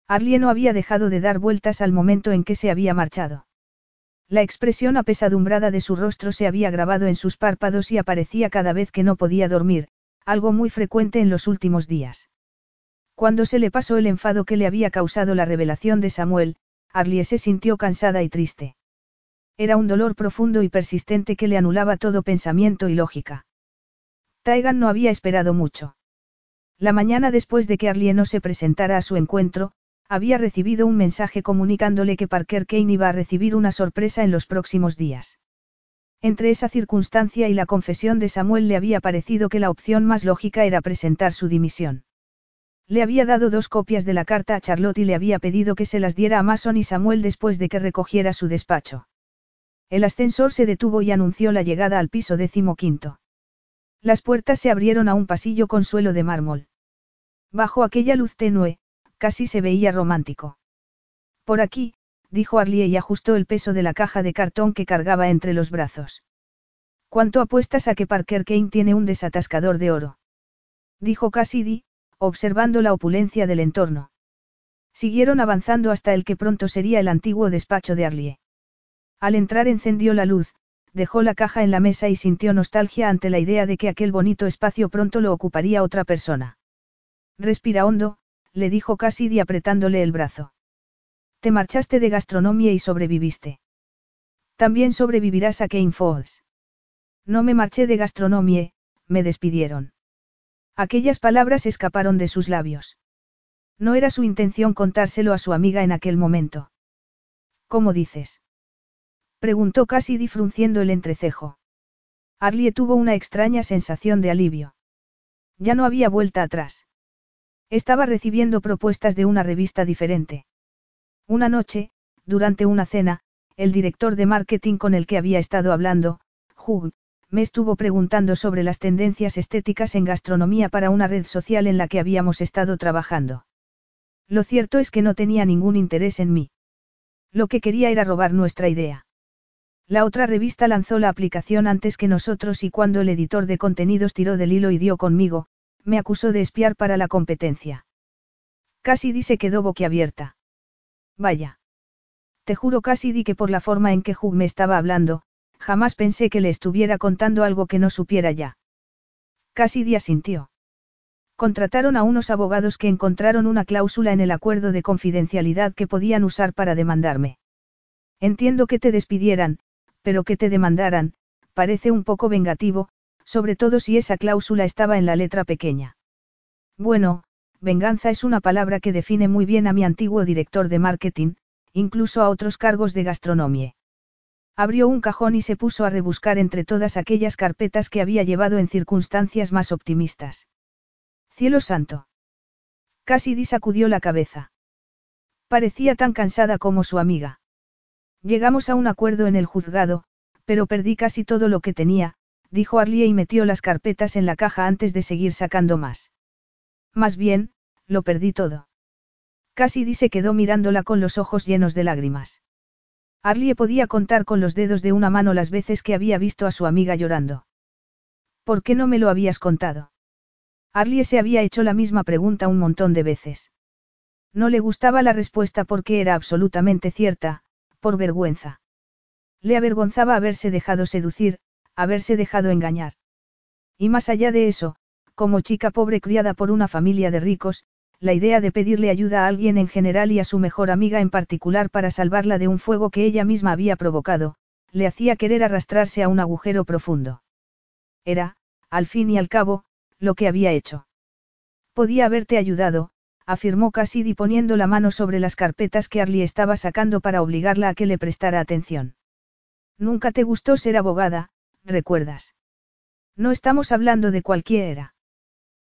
Arlie no había dejado de dar vueltas al momento en que se había marchado. La expresión apesadumbrada de su rostro se había grabado en sus párpados y aparecía cada vez que no podía dormir, algo muy frecuente en los últimos días. Cuando se le pasó el enfado que le había causado la revelación de Samuel, Arlie se sintió cansada y triste. Era un dolor profundo y persistente que le anulaba todo pensamiento y lógica. Taigan no había esperado mucho. La mañana después de que Arlie no se presentara a su encuentro, había recibido un mensaje comunicándole que Parker Kane iba a recibir una sorpresa en los próximos días. Entre esa circunstancia y la confesión de Samuel le había parecido que la opción más lógica era presentar su dimisión. Le había dado dos copias de la carta a Charlotte y le había pedido que se las diera a Mason y Samuel después de que recogiera su despacho. El ascensor se detuvo y anunció la llegada al piso decimoquinto. Las puertas se abrieron a un pasillo con suelo de mármol. Bajo aquella luz tenue, casi se veía romántico. Por aquí, dijo Arlie y ajustó el peso de la caja de cartón que cargaba entre los brazos. ¿Cuánto apuestas a que Parker Kane tiene un desatascador de oro? Dijo Cassidy, observando la opulencia del entorno. Siguieron avanzando hasta el que pronto sería el antiguo despacho de Arlie. Al entrar encendió la luz, dejó la caja en la mesa y sintió nostalgia ante la idea de que aquel bonito espacio pronto lo ocuparía otra persona. Respira hondo, le dijo Cassidy apretándole el brazo. Te marchaste de gastronomía y sobreviviste. También sobrevivirás a Kane Falls. No me marché de gastronomía, me despidieron. Aquellas palabras escaparon de sus labios. No era su intención contárselo a su amiga en aquel momento. ¿Cómo dices? Preguntó casi difrunciendo el entrecejo. Arlie tuvo una extraña sensación de alivio. Ya no había vuelta atrás. Estaba recibiendo propuestas de una revista diferente. Una noche, Durante una cena, el director de marketing con el que había estado hablando, Hugh, me estuvo preguntando sobre las tendencias estéticas en gastronomía para una red social en la que habíamos estado trabajando. Lo cierto es que no tenía ningún interés en mí. Lo que quería era robar nuestra idea. La otra revista lanzó la aplicación antes que nosotros y cuando el editor de contenidos tiró del hilo y dio conmigo, me acusó de espiar para la competencia. Cassidy se quedó boquiabierta. Vaya. Te juro Cassidy que por la forma en que Hugh me estaba hablando, jamás pensé que le estuviera contando algo que no supiera ya. Cassidy asintió. Contrataron a unos abogados que encontraron una cláusula en el acuerdo de confidencialidad que podían usar para demandarme. Entiendo que te despidieran, pero que te demandaran, parece un poco vengativo, sobre todo si esa cláusula estaba en la letra pequeña. Bueno, venganza es una palabra que define muy bien a mi antiguo director de marketing, incluso a otros cargos de gastronomía. Abrió un cajón y se puso a rebuscar entre todas aquellas carpetas que había llevado en circunstancias más optimistas. Cielo santo. Casi sacudió la cabeza. Parecía tan cansada como su amiga. Llegamos a un acuerdo en el juzgado, pero perdí casi todo lo que tenía, dijo Arlie y metió las carpetas en la caja antes de seguir sacando más. Más bien, lo perdí todo. Cassidy se quedó mirándola con los ojos llenos de lágrimas. Arlie podía contar con los dedos de una mano las veces que había visto a su amiga llorando. ¿Por qué no me lo habías contado? Arlie se había hecho la misma pregunta un montón de veces. No le gustaba la respuesta porque era absolutamente cierta, por vergüenza. Le avergonzaba haberse dejado seducir, haberse dejado engañar. Y más allá de eso, como chica pobre criada por una familia de ricos, la idea de pedirle ayuda a alguien en general y a su mejor amiga en particular para salvarla de un fuego que ella misma había provocado, le hacía querer arrastrarse a un agujero profundo. Era, al fin y al cabo, lo que había hecho. Podía haberte ayudado, afirmó Cassidy poniendo la mano sobre las carpetas que Arlie estaba sacando para obligarla a que le prestara atención. Nunca te gustó ser abogada, recuerdas. No estamos hablando de cualquiera.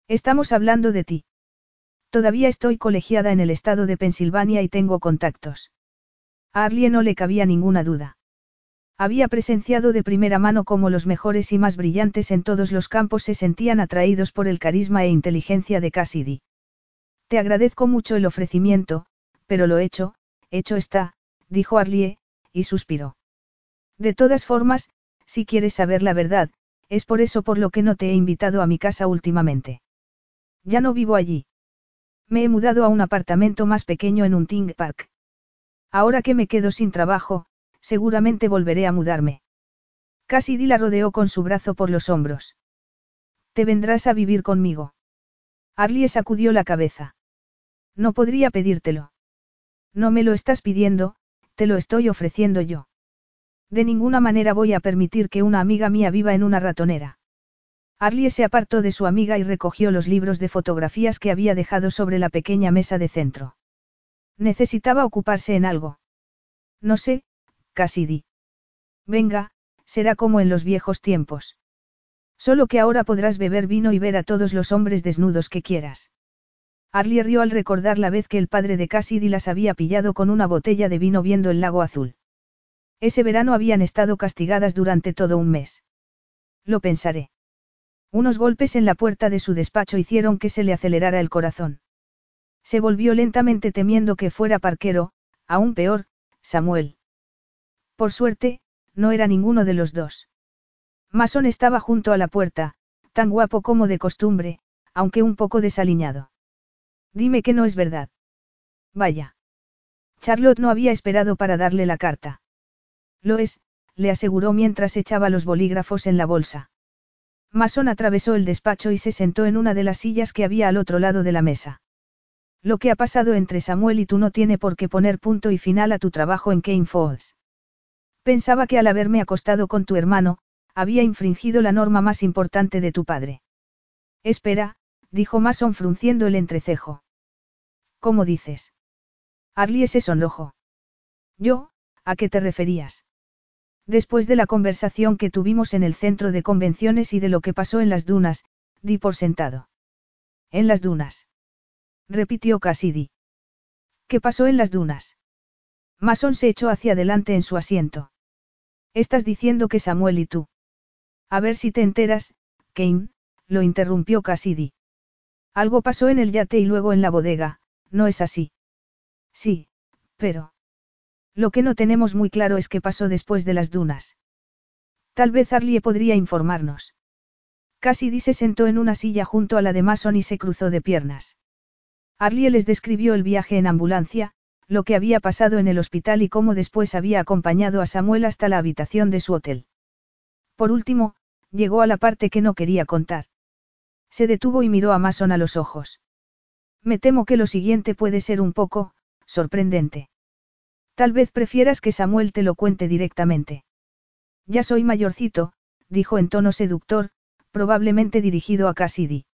Estamos hablando de ti. Todavía estoy colegiada en el estado de Pensilvania y tengo contactos. A Arlie no le cabía ninguna duda. Había presenciado de primera mano cómo los mejores y más brillantes en todos los campos se sentían atraídos por el carisma e inteligencia de Cassidy. Te agradezco mucho el ofrecimiento, pero lo hecho, hecho está, dijo Arlie, y suspiró. De todas formas, si quieres saber la verdad, es por eso por lo que no te he invitado a mi casa últimamente. Ya no vivo allí. Me he mudado a un apartamento más pequeño en un Ting Park. Ahora que me quedo sin trabajo, seguramente volveré a mudarme. Cassidy la rodeó con su brazo por los hombros. Te vendrás a vivir conmigo. Arlie sacudió la cabeza. No podría pedírtelo. No me lo estás pidiendo, te lo estoy ofreciendo yo. De ninguna manera voy a permitir que una amiga mía viva en una ratonera. Arlie se apartó de su amiga y recogió los libros de fotografías que había dejado sobre la pequeña mesa de centro. Necesitaba ocuparse en algo. No sé, casi di. Venga, será como en los viejos tiempos. Solo que ahora podrás beber vino y ver a todos los hombres desnudos que quieras. Arlie rió al recordar la vez que el padre de Cassidy las había pillado con una botella de vino viendo el lago azul. Ese verano habían estado castigadas durante todo un mes. Lo pensaré. Unos golpes en la puerta de su despacho hicieron que se le acelerara el corazón. Se volvió lentamente temiendo que fuera parquero, aún peor, Samuel. Por suerte, no era ninguno de los dos. Mason estaba junto a la puerta, tan guapo como de costumbre, aunque un poco desaliñado. Dime que no es verdad. Vaya. Charlotte no había esperado para darle la carta. Lo es, le aseguró mientras echaba los bolígrafos en la bolsa. Mason atravesó el despacho y se sentó en una de las sillas que había al otro lado de la mesa. Lo que ha pasado entre Samuel y tú no tiene por qué poner punto y final a tu trabajo en Kane Falls. Pensaba que al haberme acostado con tu hermano, había infringido la norma más importante de tu padre. Espera, dijo Mason frunciendo el entrecejo. ¿Cómo dices? Arlie se sonrojó. Yo, ¿a qué te referías? Después de la conversación que tuvimos en el centro de convenciones y de lo que pasó en las dunas, di por sentado. En las dunas. Repitió Cassidy. ¿Qué pasó en las dunas? Mason se echó hacia adelante en su asiento. Estás diciendo que Samuel y tú. A ver si te enteras, Kane, lo interrumpió Cassidy. Algo pasó en el yate y luego en la bodega, ¿no es así? Sí, pero. Lo que no tenemos muy claro es qué pasó después de las dunas. Tal vez Arlie podría informarnos. Cassidy se sentó en una silla junto a la de Mason y se cruzó de piernas. Arlie les describió el viaje en ambulancia, lo que había pasado en el hospital y cómo después había acompañado a Samuel hasta la habitación de su hotel. Por último, llegó a la parte que no quería contar. Se detuvo y miró a Mason a los ojos. Me temo que lo siguiente puede ser un poco, sorprendente. Tal vez prefieras que Samuel te lo cuente directamente. Ya soy mayorcito, dijo en tono seductor, probablemente dirigido a Cassidy.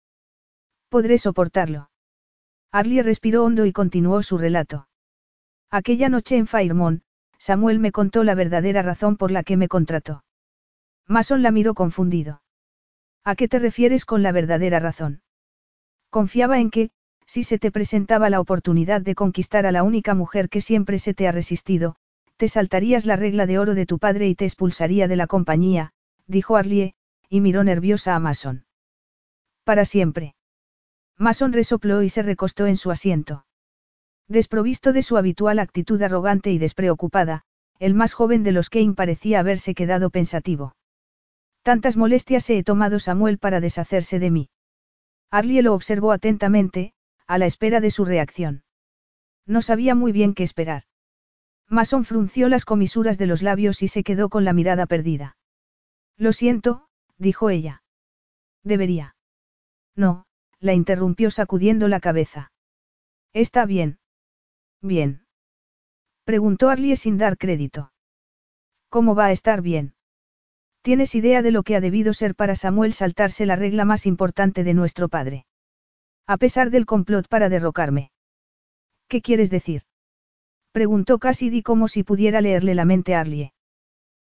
Podré soportarlo. Arlie respiró hondo y continuó su relato. Aquella noche en Fairmont, Samuel me contó la verdadera razón por la que me contrató. Mason la miró confundido. ¿A qué te refieres con la verdadera razón? Confiaba en que, si se te presentaba la oportunidad de conquistar a la única mujer que siempre se te ha resistido, te saltarías la regla de oro de tu padre y te expulsaría de la compañía, dijo Arlie, y miró nerviosa a Mason. Para siempre. Mason resopló y se recostó en su asiento. Desprovisto de su habitual actitud arrogante y despreocupada, el más joven de los Kane parecía haberse quedado pensativo. Tantas molestias he tomado Samuel para deshacerse de mí. Arlie lo observó atentamente, a la espera de su reacción. No sabía muy bien qué esperar. Mason frunció las comisuras de los labios y se quedó con la mirada perdida. Lo siento, dijo ella. Debería. No, la interrumpió sacudiendo la cabeza. Está bien. Bien. Preguntó Arlie sin dar crédito. ¿Cómo va a estar bien? ¿Tienes idea de lo que ha debido ser para Samuel saltarse la regla más importante de nuestro padre? A pesar del complot para derrocarme. ¿Qué quieres decir? Preguntó Cassidy como si pudiera leerle la mente a Arlie.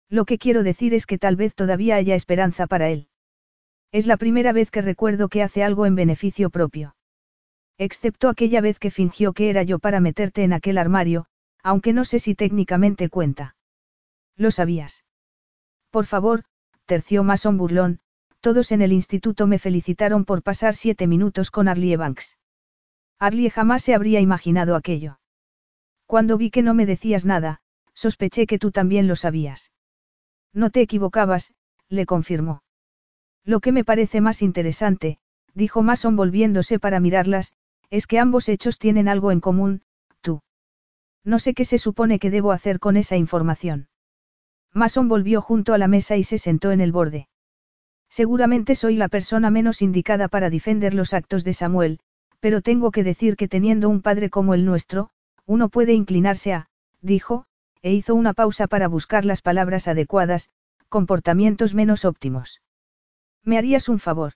Lo que quiero decir es que tal vez todavía haya esperanza para él. Es la primera vez que recuerdo que hace algo en beneficio propio. Excepto aquella vez que fingió que era yo para meterte en aquel armario, aunque no sé si técnicamente cuenta. Lo sabías. Por favor, terció Mason burlón, todos en el instituto me felicitaron por pasar siete minutos con Arlie Banks. Arlie jamás se habría imaginado aquello. Cuando vi que no me decías nada, sospeché que tú también lo sabías. No te equivocabas, le confirmó. Lo que me parece más interesante, dijo Mason volviéndose para mirarlas, es que ambos hechos tienen algo en común, tú. No sé qué se supone que debo hacer con esa información. Mason volvió junto a la mesa y se sentó en el borde. Seguramente soy la persona menos indicada para defender los actos de Samuel, pero tengo que decir que teniendo un padre como el nuestro, uno puede inclinarse a, dijo, e hizo una pausa para buscar las palabras adecuadas, comportamientos menos óptimos. ¿Me harías un favor?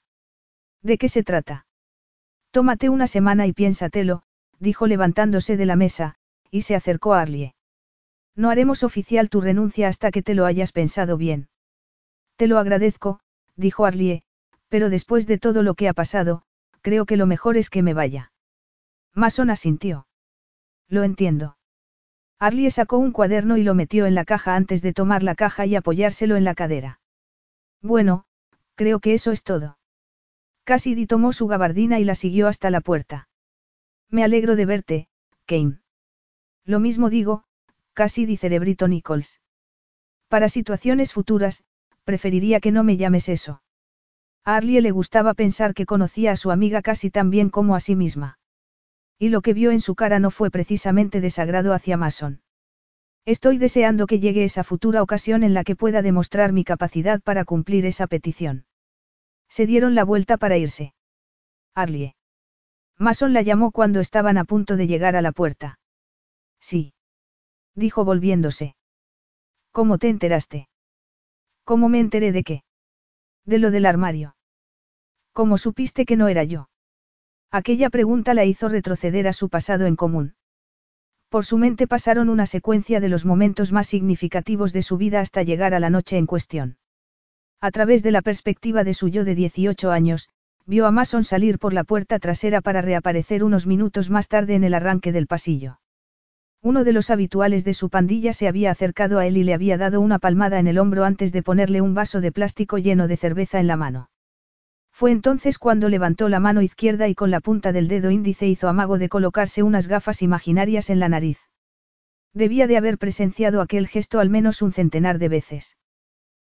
¿De qué se trata? Tómate una semana y piénsatelo, dijo levantándose de la mesa, y se acercó a Arlie. No haremos oficial tu renuncia hasta que te lo hayas pensado bien. Te lo agradezco, dijo Arlie, pero después de todo lo que ha pasado, creo que lo mejor es que me vaya. Mason asintió. Lo entiendo. Arlie sacó un cuaderno y lo metió en la caja antes de tomar la caja y apoyárselo en la cadera. Bueno, creo que eso es todo. Cassidy tomó su gabardina y la siguió hasta la puerta. Me alegro de verte, Kane. Lo mismo digo, Cassidy Cerebrito Nichols. Para situaciones futuras, preferiría que no me llames eso. A Arlie le gustaba pensar que conocía a su amiga casi tan bien como a sí misma. Y lo que vio en su cara no fue precisamente desagrado hacia Mason. Estoy deseando que llegue esa futura ocasión en la que pueda demostrar mi capacidad para cumplir esa petición. Se dieron la vuelta para irse. Arlie. Mason la llamó cuando estaban a punto de llegar a la puerta. Sí. Dijo volviéndose. ¿Cómo te enteraste? ¿Cómo me enteré de qué? De lo del armario. ¿Cómo supiste que no era yo? Aquella pregunta la hizo retroceder a su pasado en común. Por su mente pasaron una secuencia de los momentos más significativos de su vida hasta llegar a la noche en cuestión. A través de la perspectiva de su yo de 18 años, vio a Mason salir por la puerta trasera para reaparecer unos minutos más tarde en el arranque del pasillo. Uno de los habituales de su pandilla se había acercado a él y le había dado una palmada en el hombro antes de ponerle un vaso de plástico lleno de cerveza en la mano. Fue entonces cuando levantó la mano izquierda y con la punta del dedo índice hizo amago de colocarse unas gafas imaginarias en la nariz. Debía de haber presenciado aquel gesto al menos un centenar de veces.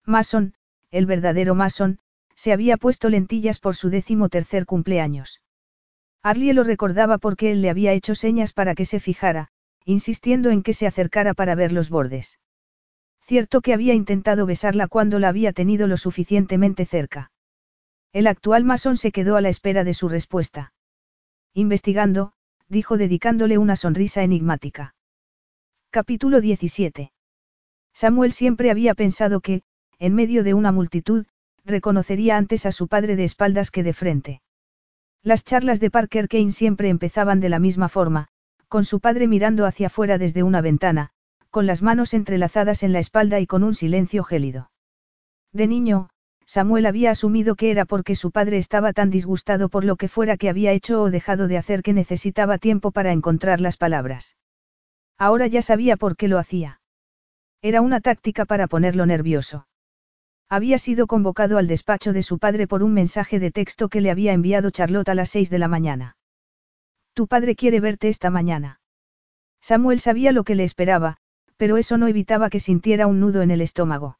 Mason, el verdadero Mason, se había puesto lentillas por su décimo tercer cumpleaños. Arlie lo recordaba porque él le había hecho señas para que se fijara, insistiendo en que se acercara para ver los bordes. Cierto que había intentado besarla cuando la había tenido lo suficientemente cerca. El actual masón se quedó a la espera de su respuesta. Investigando, dijo dedicándole una sonrisa enigmática. Capítulo 17. Samuel siempre había pensado que, en medio de una multitud, reconocería antes a su padre de espaldas que de frente. Las charlas de Parker Kane siempre empezaban de la misma forma, con su padre mirando hacia afuera desde una ventana, con las manos entrelazadas en la espalda y con un silencio gélido. De niño, Samuel había asumido que era porque su padre estaba tan disgustado por lo que fuera que había hecho o dejado de hacer que necesitaba tiempo para encontrar las palabras. Ahora ya sabía por qué lo hacía. Era una táctica para ponerlo nervioso. Había sido convocado al despacho de su padre por un mensaje de texto que le había enviado Charlotte a las seis de la mañana. Tu padre quiere verte esta mañana. Samuel sabía lo que le esperaba, pero eso no evitaba que sintiera un nudo en el estómago.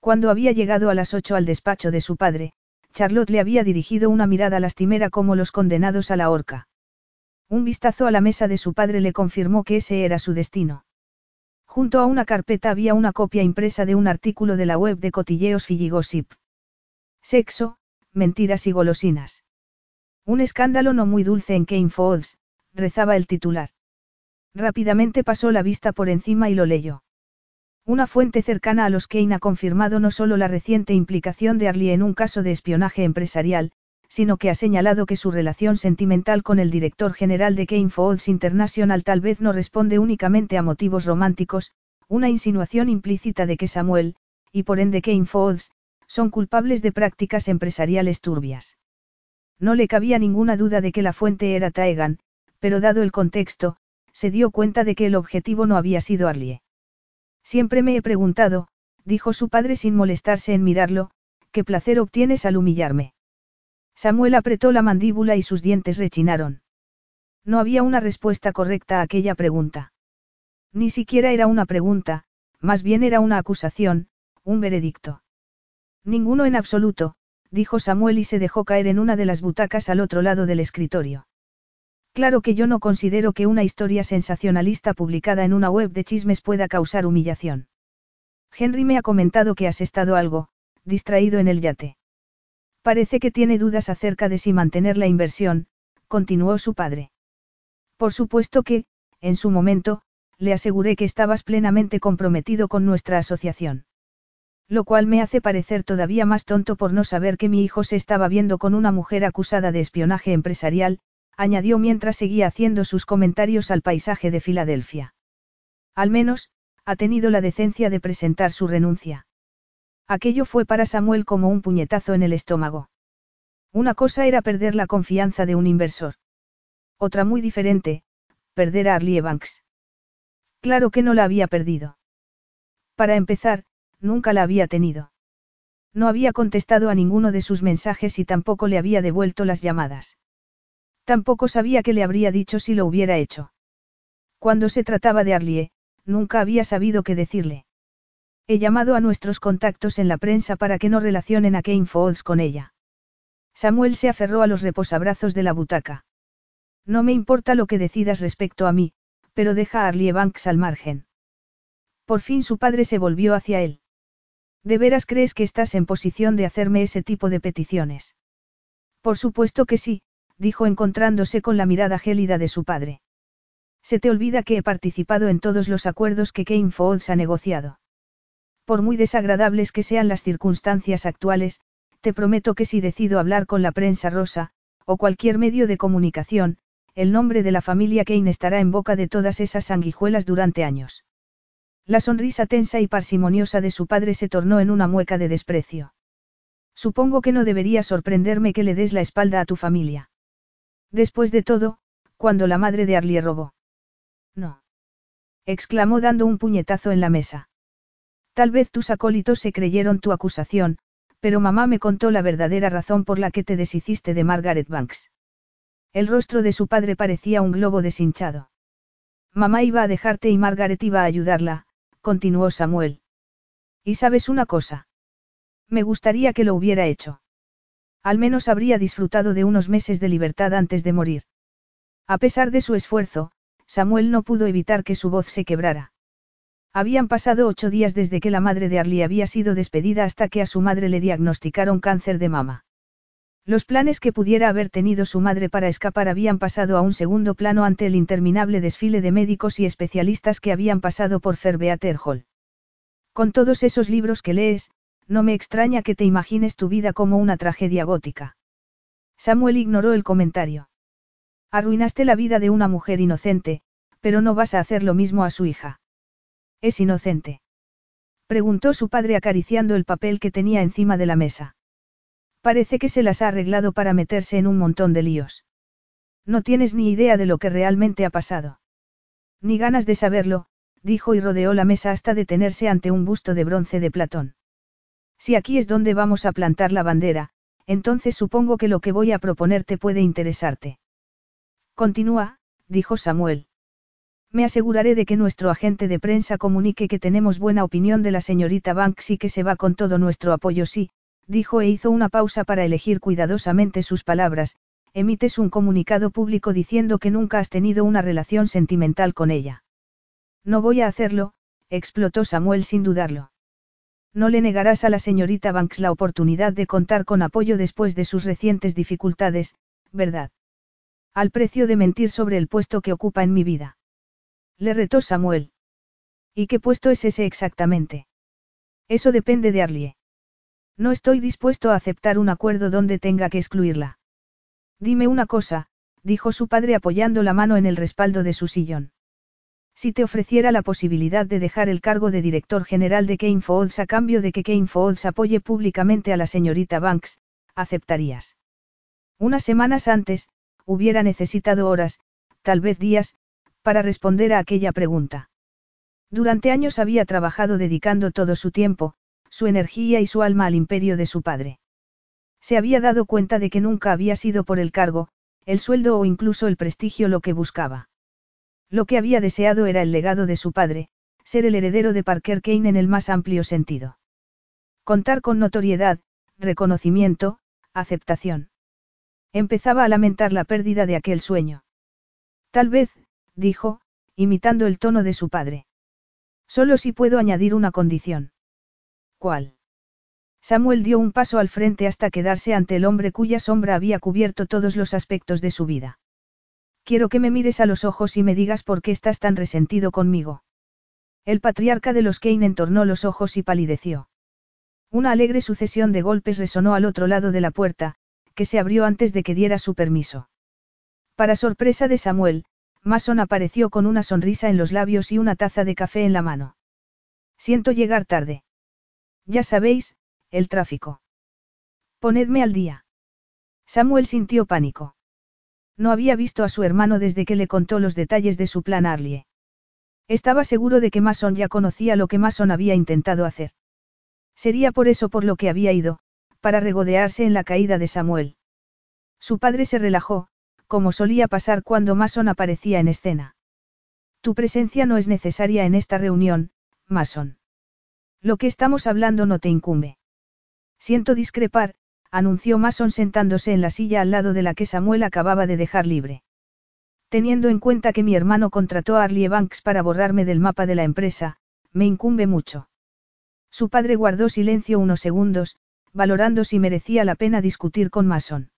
Cuando había llegado a las ocho al despacho de su padre, Charlotte le había dirigido una mirada lastimera como los condenados a la horca. Un vistazo a la mesa de su padre le confirmó que ese era su destino. Junto a una carpeta había una copia impresa de un artículo de la web de cotilleos Filligossip. Sexo, mentiras y golosinas. Un escándalo no muy dulce en Kane Falls, rezaba el titular. Rápidamente pasó la vista por encima y lo leyó. Una fuente cercana a los Kane ha confirmado no solo la reciente implicación de Arlie en un caso de espionaje empresarial, sino que ha señalado que su relación sentimental con el director general de Kane Falls International tal vez no responde únicamente a motivos románticos, una insinuación implícita de que Samuel, y por ende Kane Falls, son culpables de prácticas empresariales turbias. No le cabía ninguna duda de que la fuente era Taegan, pero dado el contexto, se dio cuenta de que el objetivo no había sido Arlie. Siempre me he preguntado, dijo su padre sin molestarse en mirarlo, qué placer obtienes al humillarme. Samuel apretó la mandíbula y sus dientes rechinaron. No había una respuesta correcta a aquella pregunta. Ni siquiera era una pregunta, más bien era una acusación, un veredicto. Ninguno en absoluto, dijo Samuel y se dejó caer en una de las butacas al otro lado del escritorio. Claro que yo no considero que una historia sensacionalista publicada en una web de chismes pueda causar humillación. Henry me ha comentado que has estado algo, distraído en el yate. Parece que tiene dudas acerca de si mantener la inversión, continuó su padre. Por supuesto que, en su momento, le aseguré que estabas plenamente comprometido con nuestra asociación. Lo cual me hace parecer todavía más tonto por no saber que mi hijo se estaba viendo con una mujer acusada de espionaje empresarial, añadió mientras seguía haciendo sus comentarios al paisaje de Filadelfia. Al menos, ha tenido la decencia de presentar su renuncia. Aquello fue para Samuel como un puñetazo en el estómago. Una cosa era perder la confianza de un inversor. Otra muy diferente, perder a Arlie Banks. Claro que no la había perdido. Para empezar, nunca la había tenido. No había contestado a ninguno de sus mensajes y tampoco le había devuelto las llamadas. Tampoco sabía qué le habría dicho si lo hubiera hecho. Cuando se trataba de Arlie, nunca había sabido qué decirle. He llamado a nuestros contactos en la prensa para que no relacionen a Kane Falls con ella. Samuel se aferró a los reposabrazos de la butaca. No me importa lo que decidas respecto a mí, pero deja a Arlie Banks al margen. Por fin su padre se volvió hacia él. ¿De veras crees que estás en posición de hacerme ese tipo de peticiones? Por supuesto que sí, dijo encontrándose con la mirada gélida de su padre. Se te olvida que he participado en todos los acuerdos que Kane Falls ha negociado. Por muy desagradables que sean las circunstancias actuales, te prometo que si decido hablar con la prensa rosa, o cualquier medio de comunicación, el nombre de la familia Kane estará en boca de todas esas sanguijuelas durante años. La sonrisa tensa y parsimoniosa de su padre se tornó en una mueca de desprecio. Supongo que no debería sorprenderme que le des la espalda a tu familia. Después de todo, cuando la madre de Arlie robó. No. exclamó dando un puñetazo en la mesa. Tal vez tus acólitos se creyeron tu acusación, pero mamá me contó la verdadera razón por la que te deshiciste de Margaret Banks. El rostro de su padre parecía un globo deshinchado. Mamá iba a dejarte y Margaret iba a ayudarla, continuó Samuel. ¿Y sabes una cosa? Me gustaría que lo hubiera hecho. Al menos habría disfrutado de unos meses de libertad antes de morir. A pesar de su esfuerzo, Samuel no pudo evitar que su voz se quebrara. Habían pasado ocho días desde que la madre de Arlie había sido despedida hasta que a su madre le diagnosticaron cáncer de mama. Los planes que pudiera haber tenido su madre para escapar habían pasado a un segundo plano ante el interminable desfile de médicos y especialistas que habían pasado por Ferbeater Hall. Con todos esos libros que lees, no me extraña que te imagines tu vida como una tragedia gótica. Samuel ignoró el comentario. Arruinaste la vida de una mujer inocente, pero no vas a hacer lo mismo a su hija. ¿Es inocente? Preguntó su padre acariciando el papel que tenía encima de la mesa. Parece que se las ha arreglado para meterse en un montón de líos. No tienes ni idea de lo que realmente ha pasado. Ni ganas de saberlo, dijo y rodeó la mesa hasta detenerse ante un busto de bronce de Platón. Si aquí es donde vamos a plantar la bandera, entonces supongo que lo que voy a proponerte puede interesarte. Continúa, dijo Samuel. Me aseguraré de que nuestro agente de prensa comunique que tenemos buena opinión de la señorita Banks y que se va con todo nuestro apoyo sí, dijo e hizo una pausa para elegir cuidadosamente sus palabras, emites un comunicado público diciendo que nunca has tenido una relación sentimental con ella. No voy a hacerlo, explotó Samuel sin dudarlo. No le negarás a la señorita Banks la oportunidad de contar con apoyo después de sus recientes dificultades, ¿verdad? Al precio de mentir sobre el puesto que ocupa en mi vida. Le retó Samuel. ¿Y qué puesto es ese exactamente? Eso depende de Arlie. No estoy dispuesto a aceptar un acuerdo donde tenga que excluirla. Dime una cosa, dijo su padre apoyando la mano en el respaldo de su sillón. Si te ofreciera la posibilidad de dejar el cargo de director general de Kane Foods a cambio de que Kane apoye públicamente a la señorita Banks, ¿aceptarías? Unas semanas antes, hubiera necesitado horas, tal vez días, para responder a aquella pregunta. Durante años había trabajado dedicando todo su tiempo, su energía y su alma al imperio de su padre. Se había dado cuenta de que nunca había sido por el cargo, el sueldo o incluso el prestigio lo que buscaba. Lo que había deseado era el legado de su padre, ser el heredero de Parker Kane en el más amplio sentido. Contar con notoriedad, reconocimiento, aceptación. Empezaba a lamentar la pérdida de aquel sueño. Tal vez, dijo, imitando el tono de su padre. Solo si puedo añadir una condición. ¿Cuál? Samuel dio un paso al frente hasta quedarse ante el hombre cuya sombra había cubierto todos los aspectos de su vida. Quiero que me mires a los ojos y me digas por qué estás tan resentido conmigo. El patriarca de los Kane entornó los ojos y palideció. Una alegre sucesión de golpes resonó al otro lado de la puerta, que se abrió antes de que diera su permiso. Para sorpresa de Samuel, Mason apareció con una sonrisa en los labios y una taza de café en la mano. Siento llegar tarde. Ya sabéis, el tráfico. Ponedme al día. Samuel sintió pánico. No había visto a su hermano desde que le contó los detalles de su plan Arlie. Estaba seguro de que Mason ya conocía lo que Mason había intentado hacer. Sería por eso por lo que había ido, para regodearse en la caída de Samuel. Su padre se relajó, como solía pasar cuando Mason aparecía en escena. Tu presencia no es necesaria en esta reunión, Mason. Lo que estamos hablando no te incumbe. Siento discrepar, anunció Mason sentándose en la silla al lado de la que Samuel acababa de dejar libre. Teniendo en cuenta que mi hermano contrató a Arlie Banks para borrarme del mapa de la empresa, me incumbe mucho. Su padre guardó silencio unos segundos, valorando si merecía la pena discutir con Mason.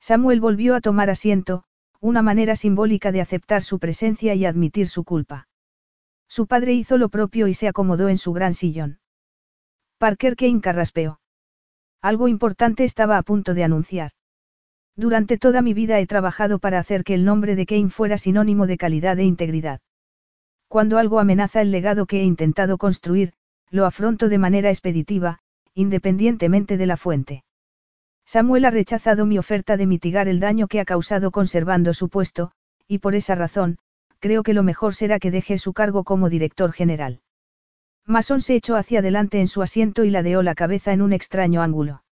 Samuel volvió a tomar asiento, una manera simbólica de aceptar su presencia y admitir su culpa. Su padre hizo lo propio y se acomodó en su gran sillón. Parker Kane carraspeó. Algo importante estaba a punto de anunciar. Durante toda mi vida he trabajado para hacer que el nombre de Kane fuera sinónimo de calidad e integridad. Cuando algo amenaza el legado que he intentado construir, lo afronto de manera expeditiva, independientemente de la fuente. Samuel ha rechazado mi oferta de mitigar el daño que ha causado conservando su puesto, y por esa razón, creo que lo mejor será que deje su cargo como director general. Mason se echó hacia adelante en su asiento y ladeó la cabeza en un extraño ángulo.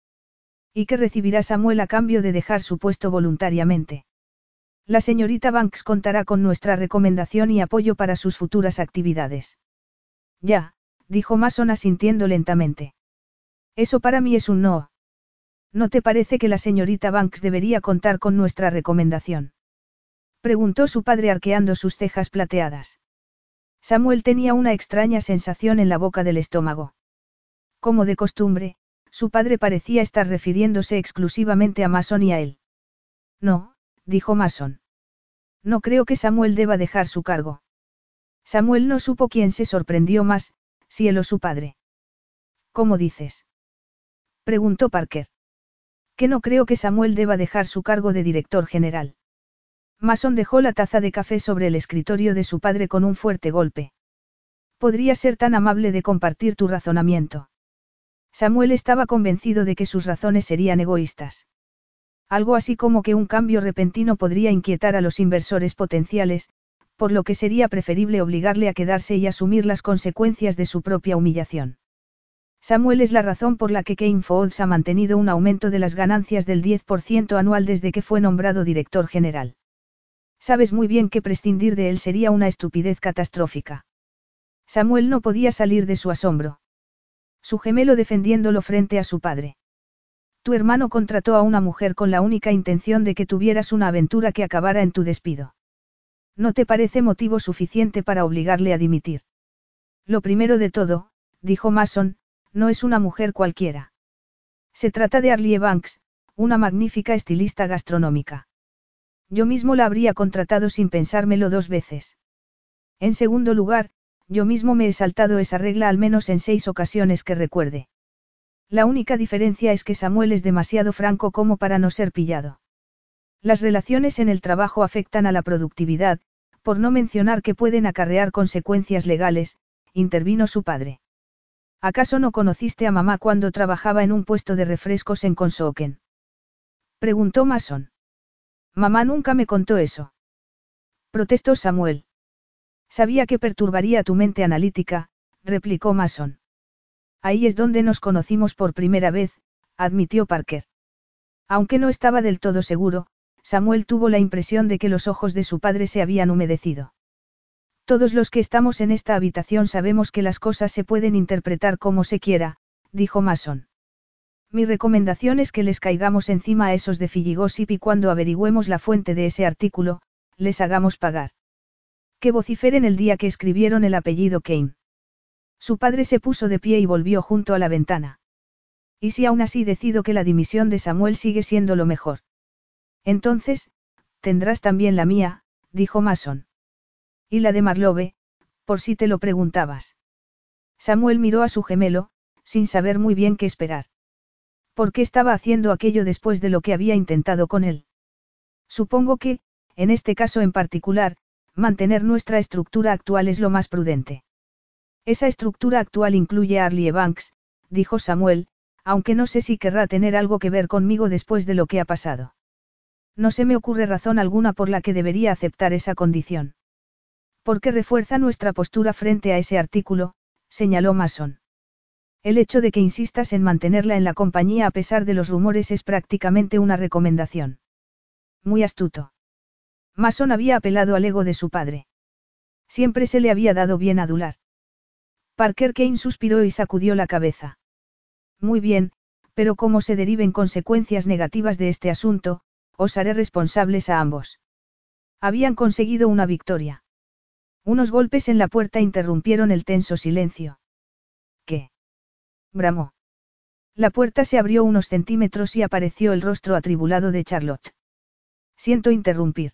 ¿Y qué recibirá Samuel a cambio de dejar su puesto voluntariamente? La señorita Banks contará con nuestra recomendación y apoyo para sus futuras actividades. Ya, dijo Mason asintiendo lentamente. Eso para mí es un no. ¿No te parece que la señorita Banks debería contar con nuestra recomendación? Preguntó su padre arqueando sus cejas plateadas. Samuel tenía una extraña sensación en la boca del estómago. Como de costumbre, su padre parecía estar refiriéndose exclusivamente a Mason y a él. No, dijo Mason. No creo que Samuel deba dejar su cargo. Samuel no supo quién se sorprendió más, si él o su padre. ¿Cómo dices? preguntó Parker. Que no creo que Samuel deba dejar su cargo de director general. Mason dejó la taza de café sobre el escritorio de su padre con un fuerte golpe. Podría ser tan amable de compartir tu razonamiento. Samuel estaba convencido de que sus razones serían egoístas. Algo así como que un cambio repentino podría inquietar a los inversores potenciales, por lo que sería preferible obligarle a quedarse y asumir las consecuencias de su propia humillación. Samuel es la razón por la que Kane Foods ha mantenido un aumento de las ganancias del 10% anual desde que fue nombrado director general. Sabes muy bien que prescindir de él sería una estupidez catastrófica. Samuel no podía salir de su asombro. Su gemelo defendiéndolo frente a su padre. Tu hermano contrató a una mujer con la única intención de que tuvieras una aventura que acabara en tu despido. ¿No te parece motivo suficiente para obligarle a dimitir? Lo primero de todo, dijo Mason, no es una mujer cualquiera. Se trata de Arlie Banks, una magnífica estilista gastronómica. Yo mismo la habría contratado sin pensármelo dos veces. En segundo lugar, yo mismo me he saltado esa regla al menos en seis ocasiones que recuerde. La única diferencia es que Samuel es demasiado franco como para no ser pillado. Las relaciones en el trabajo afectan a la productividad, por no mencionar que pueden acarrear consecuencias legales, intervino su padre. ¿Acaso no conociste a mamá cuando trabajaba en un puesto de refrescos en Consoken? Preguntó Mason. Mamá nunca me contó eso. Protestó Samuel. Sabía que perturbaría tu mente analítica, replicó Mason. Ahí es donde nos conocimos por primera vez, admitió Parker. Aunque no estaba del todo seguro, Samuel tuvo la impresión de que los ojos de su padre se habían humedecido. Todos los que estamos en esta habitación sabemos que las cosas se pueden interpretar como se quiera, dijo Mason. Mi recomendación es que les caigamos encima a esos de Filligossip y cuando averigüemos la fuente de ese artículo, les hagamos pagar. Que vociferen el día que escribieron el apellido Kane. Su padre se puso de pie y volvió junto a la ventana. ¿Y si aún así decido que la dimisión de Samuel sigue siendo lo mejor? Entonces, tendrás también la mía, dijo Mason. Y la de Marlove, por si te lo preguntabas. Samuel miró a su gemelo, sin saber muy bien qué esperar. ¿Por qué estaba haciendo aquello después de lo que había intentado con él? Supongo que, en este caso en particular, mantener nuestra estructura actual es lo más prudente. Esa estructura actual incluye a Arlie Banks, dijo Samuel, aunque no sé si querrá tener algo que ver conmigo después de lo que ha pasado. No se me ocurre razón alguna por la que debería aceptar esa condición. Porque refuerza nuestra postura frente a ese artículo, señaló Mason. El hecho de que insistas en mantenerla en la compañía a pesar de los rumores es prácticamente una recomendación. Muy astuto. Mason había apelado al ego de su padre. Siempre se le había dado bien adular. Parker Kane suspiró y sacudió la cabeza. Muy bien, pero como se deriven consecuencias negativas de este asunto, os haré responsables a ambos. Habían conseguido una victoria. Unos golpes en la puerta interrumpieron el tenso silencio. Bramó. La puerta se abrió unos centímetros y apareció el rostro atribulado de Charlotte. Siento interrumpir.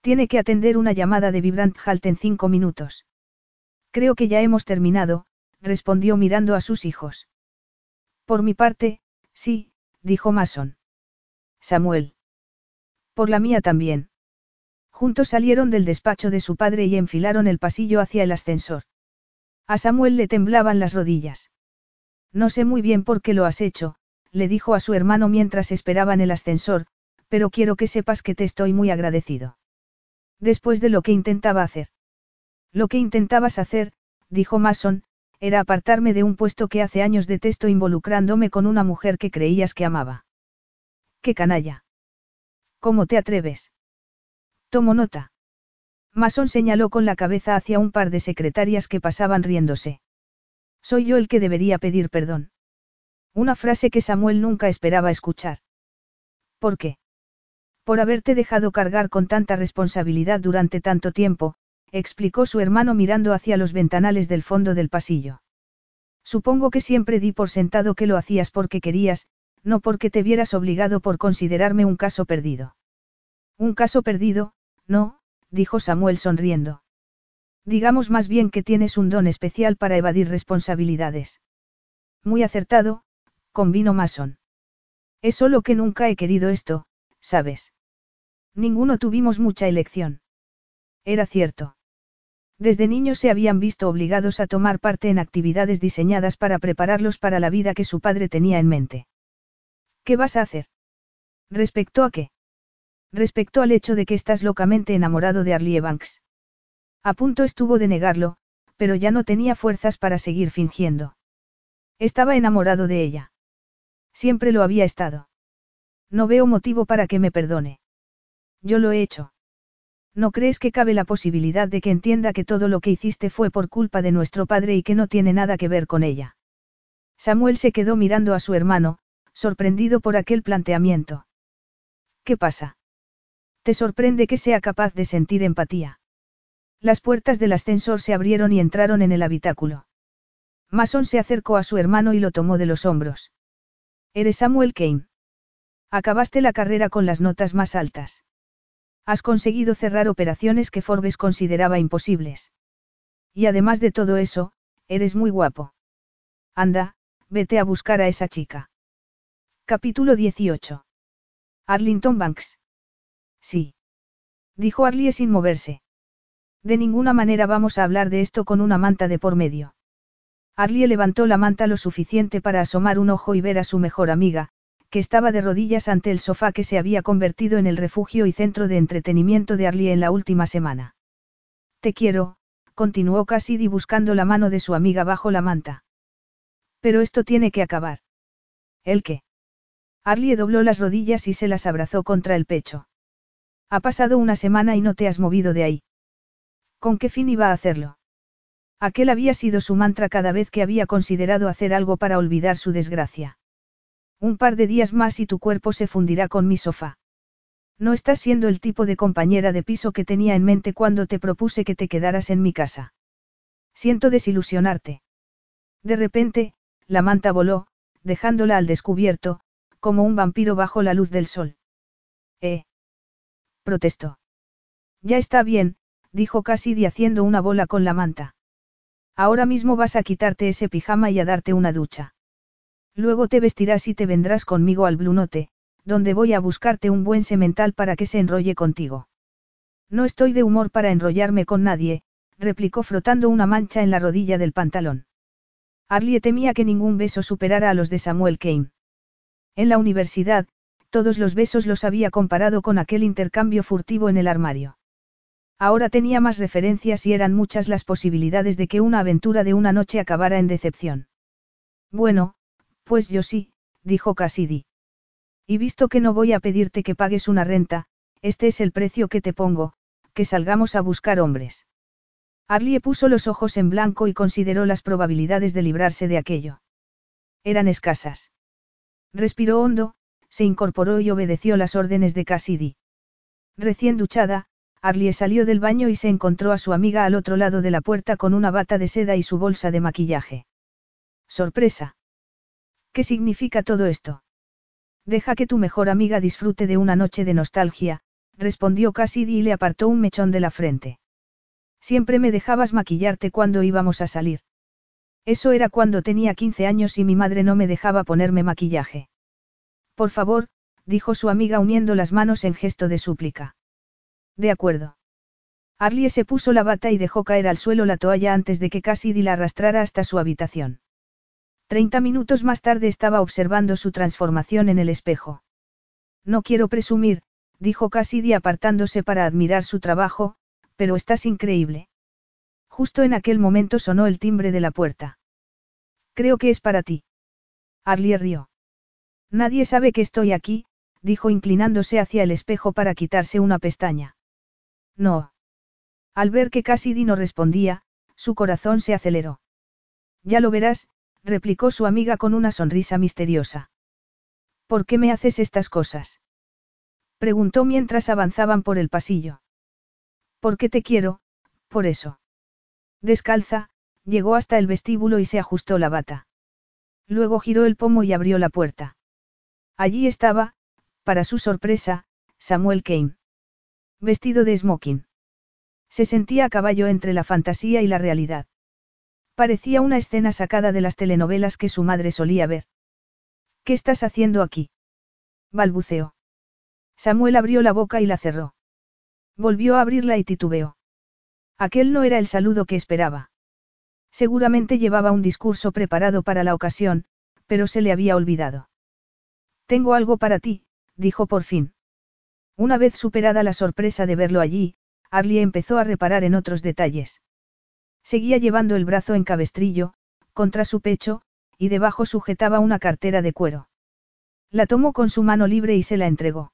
Tiene que atender una llamada de Vibrant Halt en cinco minutos. Creo que ya hemos terminado, respondió mirando a sus hijos. Por mi parte, sí, dijo Mason. Samuel. Por la mía también. Juntos salieron del despacho de su padre y enfilaron el pasillo hacia el ascensor. A Samuel le temblaban las rodillas. No sé muy bien por qué lo has hecho, le dijo a su hermano mientras esperaban el ascensor, pero quiero que sepas que te estoy muy agradecido. Después de lo que intentaba hacer. Lo que intentabas hacer, dijo Mason, era apartarme de un puesto que hace años detesto involucrándome con una mujer que creías que amaba. ¡Qué canalla! ¿Cómo te atreves? Tomo nota. Mason señaló con la cabeza hacia un par de secretarias que pasaban riéndose. Soy yo el que debería pedir perdón. Una frase que Samuel nunca esperaba escuchar. ¿Por qué? Por haberte dejado cargar con tanta responsabilidad durante tanto tiempo, explicó su hermano mirando hacia los ventanales del fondo del pasillo. Supongo que siempre di por sentado que lo hacías porque querías, no porque te vieras obligado por considerarme un caso perdido. Un caso perdido, no, dijo Samuel sonriendo. Digamos más bien que tienes un don especial para evadir responsabilidades. Muy acertado, convino Mason. Es solo que nunca he querido esto, ¿sabes? Ninguno tuvimos mucha elección. Era cierto. Desde niños se habían visto obligados a tomar parte en actividades diseñadas para prepararlos para la vida que su padre tenía en mente. ¿Qué vas a hacer? ¿Respecto a qué? Respecto al hecho de que estás locamente enamorado de Arlie Banks. A punto estuvo de negarlo, pero ya no tenía fuerzas para seguir fingiendo. Estaba enamorado de ella. Siempre lo había estado. No veo motivo para que me perdone. Yo lo he hecho. ¿No crees que cabe la posibilidad de que entienda que todo lo que hiciste fue por culpa de nuestro padre y que no tiene nada que ver con ella? Samuel se quedó mirando a su hermano, sorprendido por aquel planteamiento. ¿Qué pasa? ¿Te sorprende que sea capaz de sentir empatía? Las puertas del ascensor se abrieron y entraron en el habitáculo. Mason se acercó a su hermano y lo tomó de los hombros. Eres Samuel Kane. Acabaste la carrera con las notas más altas. Has conseguido cerrar operaciones que Forbes consideraba imposibles. Y además de todo eso, eres muy guapo. Anda, vete a buscar a esa chica. Capítulo 18. Arlington Banks. Sí. Dijo Arlie sin moverse. De ninguna manera vamos a hablar de esto con una manta de por medio. Arlie levantó la manta lo suficiente para asomar un ojo y ver a su mejor amiga, que estaba de rodillas ante el sofá que se había convertido en el refugio y centro de entretenimiento de Arlie en la última semana. Te quiero, continuó Cassidy buscando la mano de su amiga bajo la manta. Pero esto tiene que acabar. ¿El qué? Arlie dobló las rodillas y se las abrazó contra el pecho. Ha pasado una semana y no te has movido de ahí. ¿Con qué fin iba a hacerlo? Aquel había sido su mantra cada vez que había considerado hacer algo para olvidar su desgracia. Un par de días más y tu cuerpo se fundirá con mi sofá. No estás siendo el tipo de compañera de piso que tenía en mente cuando te propuse que te quedaras en mi casa. Siento desilusionarte. De repente, la manta voló, dejándola al descubierto, como un vampiro bajo la luz del sol. Eh. Protestó. Ya está bien, dijo Cassidy haciendo una bola con la manta. Ahora mismo vas a quitarte ese pijama y a darte una ducha. Luego te vestirás y te vendrás conmigo al Blunote, donde voy a buscarte un buen semental para que se enrolle contigo. No estoy de humor para enrollarme con nadie, replicó frotando una mancha en la rodilla del pantalón. Arlie temía que ningún beso superara a los de Samuel Kane. En la universidad, todos los besos los había comparado con aquel intercambio furtivo en el armario. Ahora tenía más referencias y eran muchas las posibilidades de que una aventura de una noche acabara en decepción. Bueno, pues yo sí, dijo Cassidy. Y visto que no voy a pedirte que pagues una renta, este es el precio que te pongo, que salgamos a buscar hombres. Arlie puso los ojos en blanco y consideró las probabilidades de librarse de aquello. Eran escasas. Respiró hondo, se incorporó y obedeció las órdenes de Cassidy. Recién duchada, Arlie salió del baño y se encontró a su amiga al otro lado de la puerta con una bata de seda y su bolsa de maquillaje. Sorpresa. ¿Qué significa todo esto? Deja que tu mejor amiga disfrute de una noche de nostalgia, respondió Cassidy y le apartó un mechón de la frente. Siempre me dejabas maquillarte cuando íbamos a salir. Eso era cuando tenía 15 años y mi madre no me dejaba ponerme maquillaje. Por favor, dijo su amiga uniendo las manos en gesto de súplica. De acuerdo. Arlie se puso la bata y dejó caer al suelo la toalla antes de que Cassidy la arrastrara hasta su habitación. Treinta minutos más tarde estaba observando su transformación en el espejo. No quiero presumir, dijo Cassidy apartándose para admirar su trabajo, pero estás increíble. Justo en aquel momento sonó el timbre de la puerta. Creo que es para ti. Arlie rió. Nadie sabe que estoy aquí, dijo inclinándose hacia el espejo para quitarse una pestaña. No. Al ver que Cassidy no respondía, su corazón se aceleró. Ya lo verás, replicó su amiga con una sonrisa misteriosa. ¿Por qué me haces estas cosas? Preguntó mientras avanzaban por el pasillo. ¿Por qué te quiero? Por eso. Descalza, llegó hasta el vestíbulo y se ajustó la bata. Luego giró el pomo y abrió la puerta. Allí estaba, para su sorpresa, Samuel Kane. Vestido de smoking. Se sentía a caballo entre la fantasía y la realidad. Parecía una escena sacada de las telenovelas que su madre solía ver. ¿Qué estás haciendo aquí? balbuceó. Samuel abrió la boca y la cerró. Volvió a abrirla y titubeó. Aquel no era el saludo que esperaba. Seguramente llevaba un discurso preparado para la ocasión, pero se le había olvidado. Tengo algo para ti, dijo por fin. Una vez superada la sorpresa de verlo allí, Arlie empezó a reparar en otros detalles. Seguía llevando el brazo en cabestrillo, contra su pecho, y debajo sujetaba una cartera de cuero. La tomó con su mano libre y se la entregó.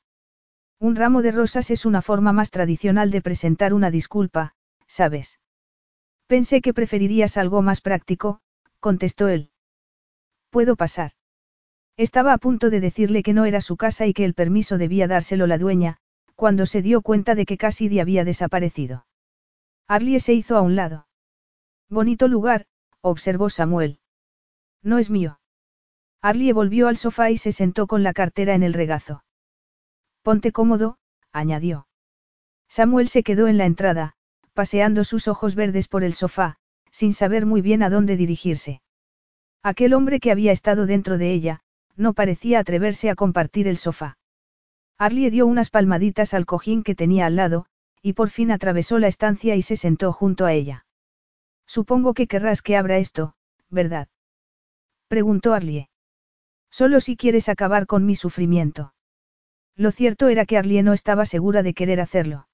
Un ramo de rosas es una forma más tradicional de presentar una disculpa, ¿sabes? Pensé que preferirías algo más práctico, contestó él. ¿Puedo pasar? Estaba a punto de decirle que no era su casa y que el permiso debía dárselo la dueña, cuando se dio cuenta de que Cassidy había desaparecido. Arlie se hizo a un lado. Bonito lugar, observó Samuel. No es mío. Arlie volvió al sofá y se sentó con la cartera en el regazo. Ponte cómodo, añadió. Samuel se quedó en la entrada, paseando sus ojos verdes por el sofá, sin saber muy bien a dónde dirigirse. Aquel hombre que había estado dentro de ella, no parecía atreverse a compartir el sofá. Arlie dio unas palmaditas al cojín que tenía al lado, y por fin atravesó la estancia y se sentó junto a ella. Supongo que querrás que abra esto, ¿verdad? Preguntó Arlie. Solo si quieres acabar con mi sufrimiento. Lo cierto era que Arlie no estaba segura de querer hacerlo.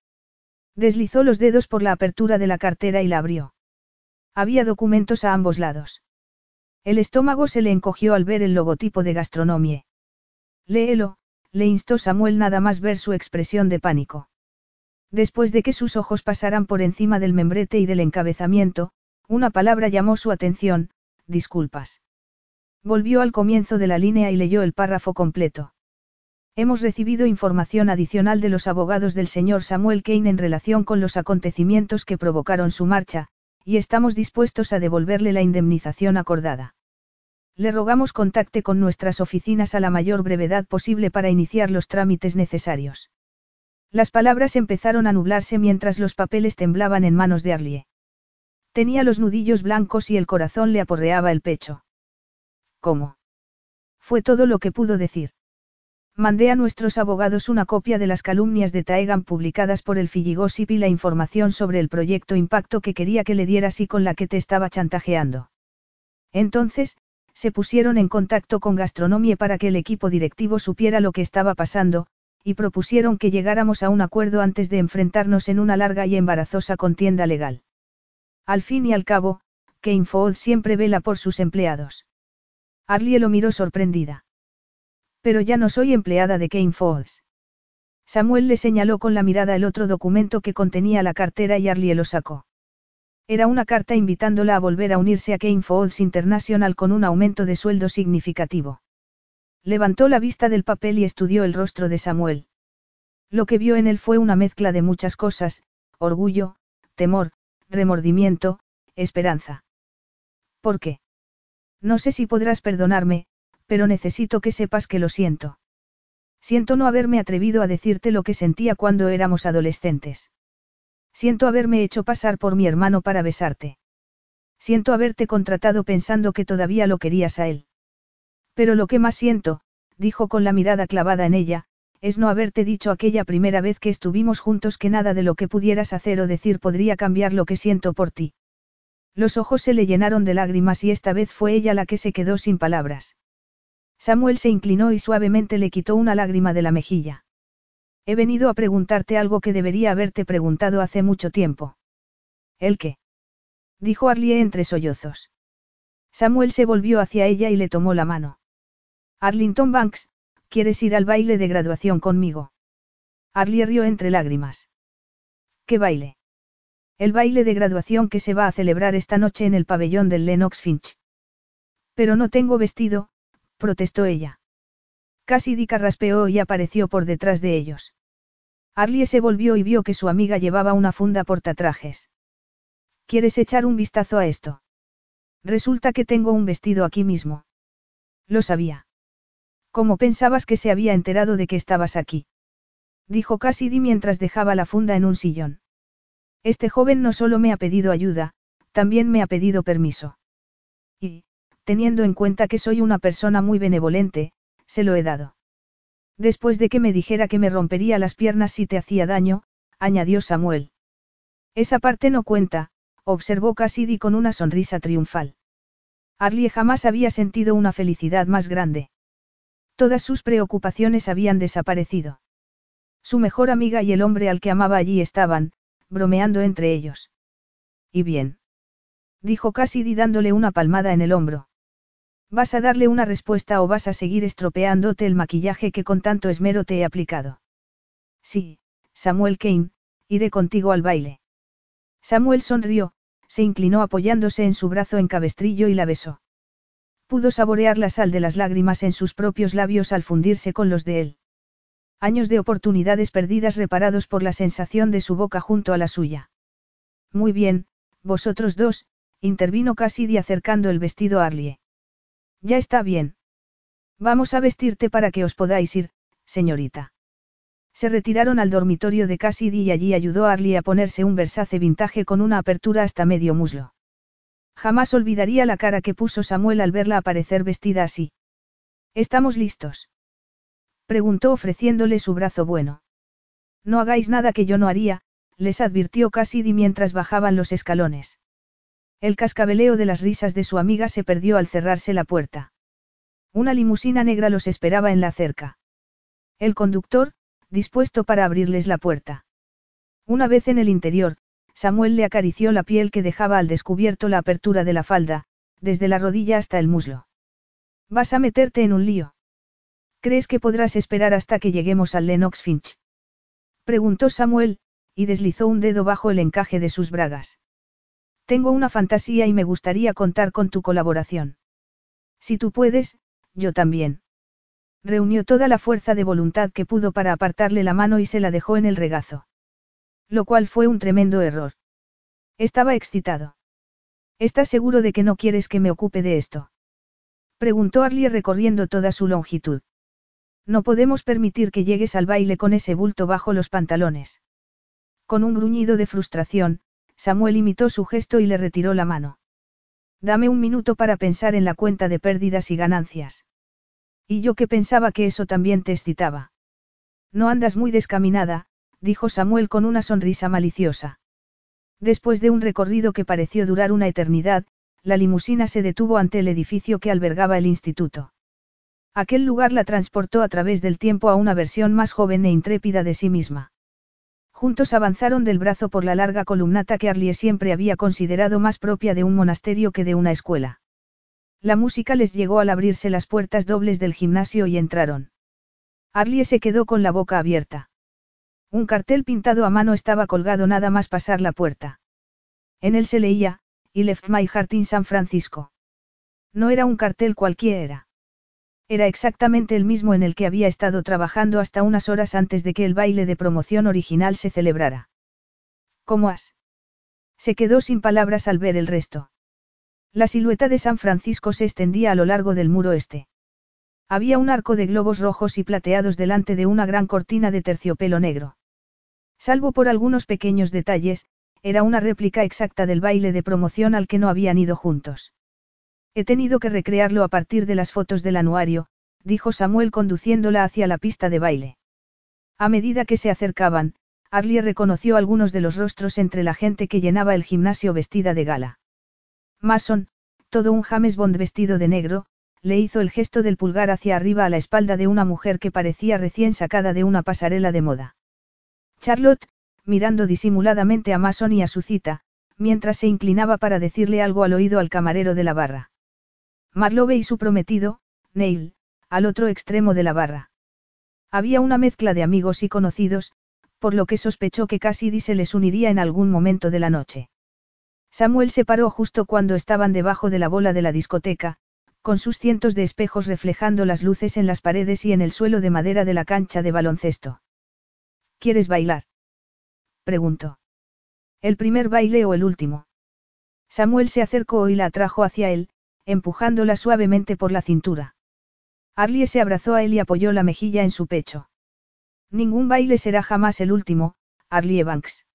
Deslizó los dedos por la apertura de la cartera y la abrió. Había documentos a ambos lados. El estómago se le encogió al ver el logotipo de gastronomie. Léelo, le instó Samuel nada más ver su expresión de pánico. Después de que sus ojos pasaran por encima del membrete y del encabezamiento, una palabra llamó su atención, disculpas. Volvió al comienzo de la línea y leyó el párrafo completo. Hemos recibido información adicional de los abogados del señor Samuel Kane en relación con los acontecimientos que provocaron su marcha, y estamos dispuestos a devolverle la indemnización acordada. Le rogamos contacte con nuestras oficinas a la mayor brevedad posible para iniciar los trámites necesarios. Las palabras empezaron a nublarse mientras los papeles temblaban en manos de Arlie. Tenía los nudillos blancos y el corazón le aporreaba el pecho. ¿Cómo? Fue todo lo que pudo decir. Mandé a nuestros abogados una copia de las calumnias de Taegan publicadas por el Filligossip y la información sobre el proyecto Impacto que quería que le dieras y con la que te estaba chantajeando. Entonces, se pusieron en contacto con Gastronomie para que el equipo directivo supiera lo que estaba pasando, y propusieron que llegáramos a un acuerdo antes de enfrentarnos en una larga y embarazosa contienda legal. Al fin y al cabo, Kane Food siempre vela por sus empleados. Arlie lo miró sorprendida. Pero ya no soy empleada de Kane Falls. Samuel le señaló con la mirada el otro documento que contenía la cartera y Arlie lo sacó. Era una carta invitándola a volver a unirse a Kane Falls International con un aumento de sueldo significativo. Levantó la vista del papel y estudió el rostro de Samuel. Lo que vio en él fue una mezcla de muchas cosas, orgullo, temor, remordimiento, esperanza. ¿Por qué? No sé si podrás perdonarme, pero necesito que sepas que lo siento. Siento no haberme atrevido a decirte lo que sentía cuando éramos adolescentes. Siento haberme hecho pasar por mi hermano para besarte. Siento haberte contratado pensando que todavía lo querías a él. Pero lo que más siento, dijo con la mirada clavada en ella, es no haberte dicho aquella primera vez que estuvimos juntos que nada de lo que pudieras hacer o decir podría cambiar lo que siento por ti. Los ojos se le llenaron de lágrimas y esta vez fue ella la que se quedó sin palabras. Samuel se inclinó y suavemente le quitó una lágrima de la mejilla. He venido a preguntarte algo que debería haberte preguntado hace mucho tiempo. ¿El qué? Dijo Arlie entre sollozos. Samuel se volvió hacia ella y le tomó la mano. Arlington Banks, ¿quieres ir al baile de graduación conmigo? Arlie rió entre lágrimas. ¿Qué baile? El baile de graduación que se va a celebrar esta noche en el pabellón del Lennox Finch. Pero no tengo vestido, protestó ella. Cassidy carraspeó y apareció por detrás de ellos. Arlie se volvió y vio que su amiga llevaba una funda portatrajes. ¿Quieres echar un vistazo a esto? Resulta que tengo un vestido aquí mismo. Lo sabía. ¿Cómo pensabas que se había enterado de que estabas aquí? Dijo Cassidy mientras dejaba la funda en un sillón. Este joven no solo me ha pedido ayuda, también me ha pedido permiso. Y, teniendo en cuenta que soy una persona muy benevolente, se lo he dado. Después de que me dijera que me rompería las piernas si te hacía daño, añadió Samuel. Esa parte no cuenta, observó Cassidy con una sonrisa triunfal. Arlie jamás había sentido una felicidad más grande. Todas sus preocupaciones habían desaparecido. Su mejor amiga y el hombre al que amaba allí estaban, bromeando entre ellos. ¿Y bien? Dijo Cassidy dándole una palmada en el hombro. ¿Vas a darle una respuesta o vas a seguir estropeándote el maquillaje que con tanto esmero te he aplicado? Sí, Samuel Kane, iré contigo al baile. Samuel sonrió, se inclinó apoyándose en su brazo en cabestrillo y la besó. Pudo saborear la sal de las lágrimas en sus propios labios al fundirse con los de él. Años de oportunidades perdidas reparados por la sensación de su boca junto a la suya. Muy bien, vosotros dos, intervino Cassidy acercando el vestido a Arlie. Ya está bien. Vamos a vestirte para que os podáis ir, señorita. Se retiraron al dormitorio de Cassidy y allí ayudó a Arlie a ponerse un versace vintage con una apertura hasta medio muslo. Jamás olvidaría la cara que puso Samuel al verla aparecer vestida así. ¿Estamos listos? Preguntó ofreciéndole su brazo bueno. No hagáis nada que yo no haría, les advirtió Cassidy mientras bajaban los escalones. El cascabeleo de las risas de su amiga se perdió al cerrarse la puerta. Una limusina negra los esperaba en la cerca. El conductor, dispuesto para abrirles la puerta. Una vez en el interior, Samuel le acarició la piel que dejaba al descubierto la apertura de la falda, desde la rodilla hasta el muslo. ¿Vas a meterte en un lío? ¿Crees que podrás esperar hasta que lleguemos al Lennox Finch? Preguntó Samuel, y deslizó un dedo bajo el encaje de sus bragas. Tengo una fantasía y me gustaría contar con tu colaboración. Si tú puedes, yo también. Reunió toda la fuerza de voluntad que pudo para apartarle la mano y se la dejó en el regazo. Lo cual fue un tremendo error. Estaba excitado. ¿Estás seguro de que no quieres que me ocupe de esto? Preguntó Arlie recorriendo toda su longitud. No podemos permitir que llegues al baile con ese bulto bajo los pantalones. Con un gruñido de frustración, Samuel imitó su gesto y le retiró la mano. Dame un minuto para pensar en la cuenta de pérdidas y ganancias. Y yo que pensaba que eso también te excitaba. No andas muy descaminada, dijo Samuel con una sonrisa maliciosa. Después de un recorrido que pareció durar una eternidad, la limusina se detuvo ante el edificio que albergaba el instituto. Aquel lugar la transportó a través del tiempo a una versión más joven e intrépida de sí misma. Juntos avanzaron del brazo por la larga columnata que Arlie siempre había considerado más propia de un monasterio que de una escuela. La música les llegó al abrirse las puertas dobles del gimnasio y entraron. Arlie se quedó con la boca abierta. Un cartel pintado a mano estaba colgado nada más pasar la puerta. En él se leía, y left my heart in San Francisco. No era un cartel cualquiera. Era exactamente el mismo en el que había estado trabajando hasta unas horas antes de que el baile de promoción original se celebrara. ¿Cómo has? Se quedó sin palabras al ver el resto. La silueta de San Francisco se extendía a lo largo del muro este. Había un arco de globos rojos y plateados delante de una gran cortina de terciopelo negro. Salvo por algunos pequeños detalles, era una réplica exacta del baile de promoción al que no habían ido juntos. He tenido que recrearlo a partir de las fotos del anuario, dijo Samuel conduciéndola hacia la pista de baile. A medida que se acercaban, Arlie reconoció algunos de los rostros entre la gente que llenaba el gimnasio vestida de gala. Mason, todo un James Bond vestido de negro, le hizo el gesto del pulgar hacia arriba a la espalda de una mujer que parecía recién sacada de una pasarela de moda. Charlotte, mirando disimuladamente a Mason y a su cita, mientras se inclinaba para decirle algo al oído al camarero de la barra. Marlowe y su prometido, Neil, al otro extremo de la barra. Había una mezcla de amigos y conocidos, por lo que sospechó que Cassidy se les uniría en algún momento de la noche. Samuel se paró justo cuando estaban debajo de la bola de la discoteca, con sus cientos de espejos reflejando las luces en las paredes y en el suelo de madera de la cancha de baloncesto. ¿Quieres bailar? preguntó. ¿El primer baile o el último? Samuel se acercó y la atrajo hacia él, empujándola suavemente por la cintura. Arlie se abrazó a él y apoyó la mejilla en su pecho. Ningún baile será jamás el último, Arlie Banks.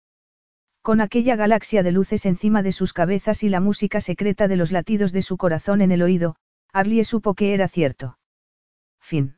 Con aquella galaxia de luces encima de sus cabezas y la música secreta de los latidos de su corazón en el oído, Arlie supo que era cierto. Fin.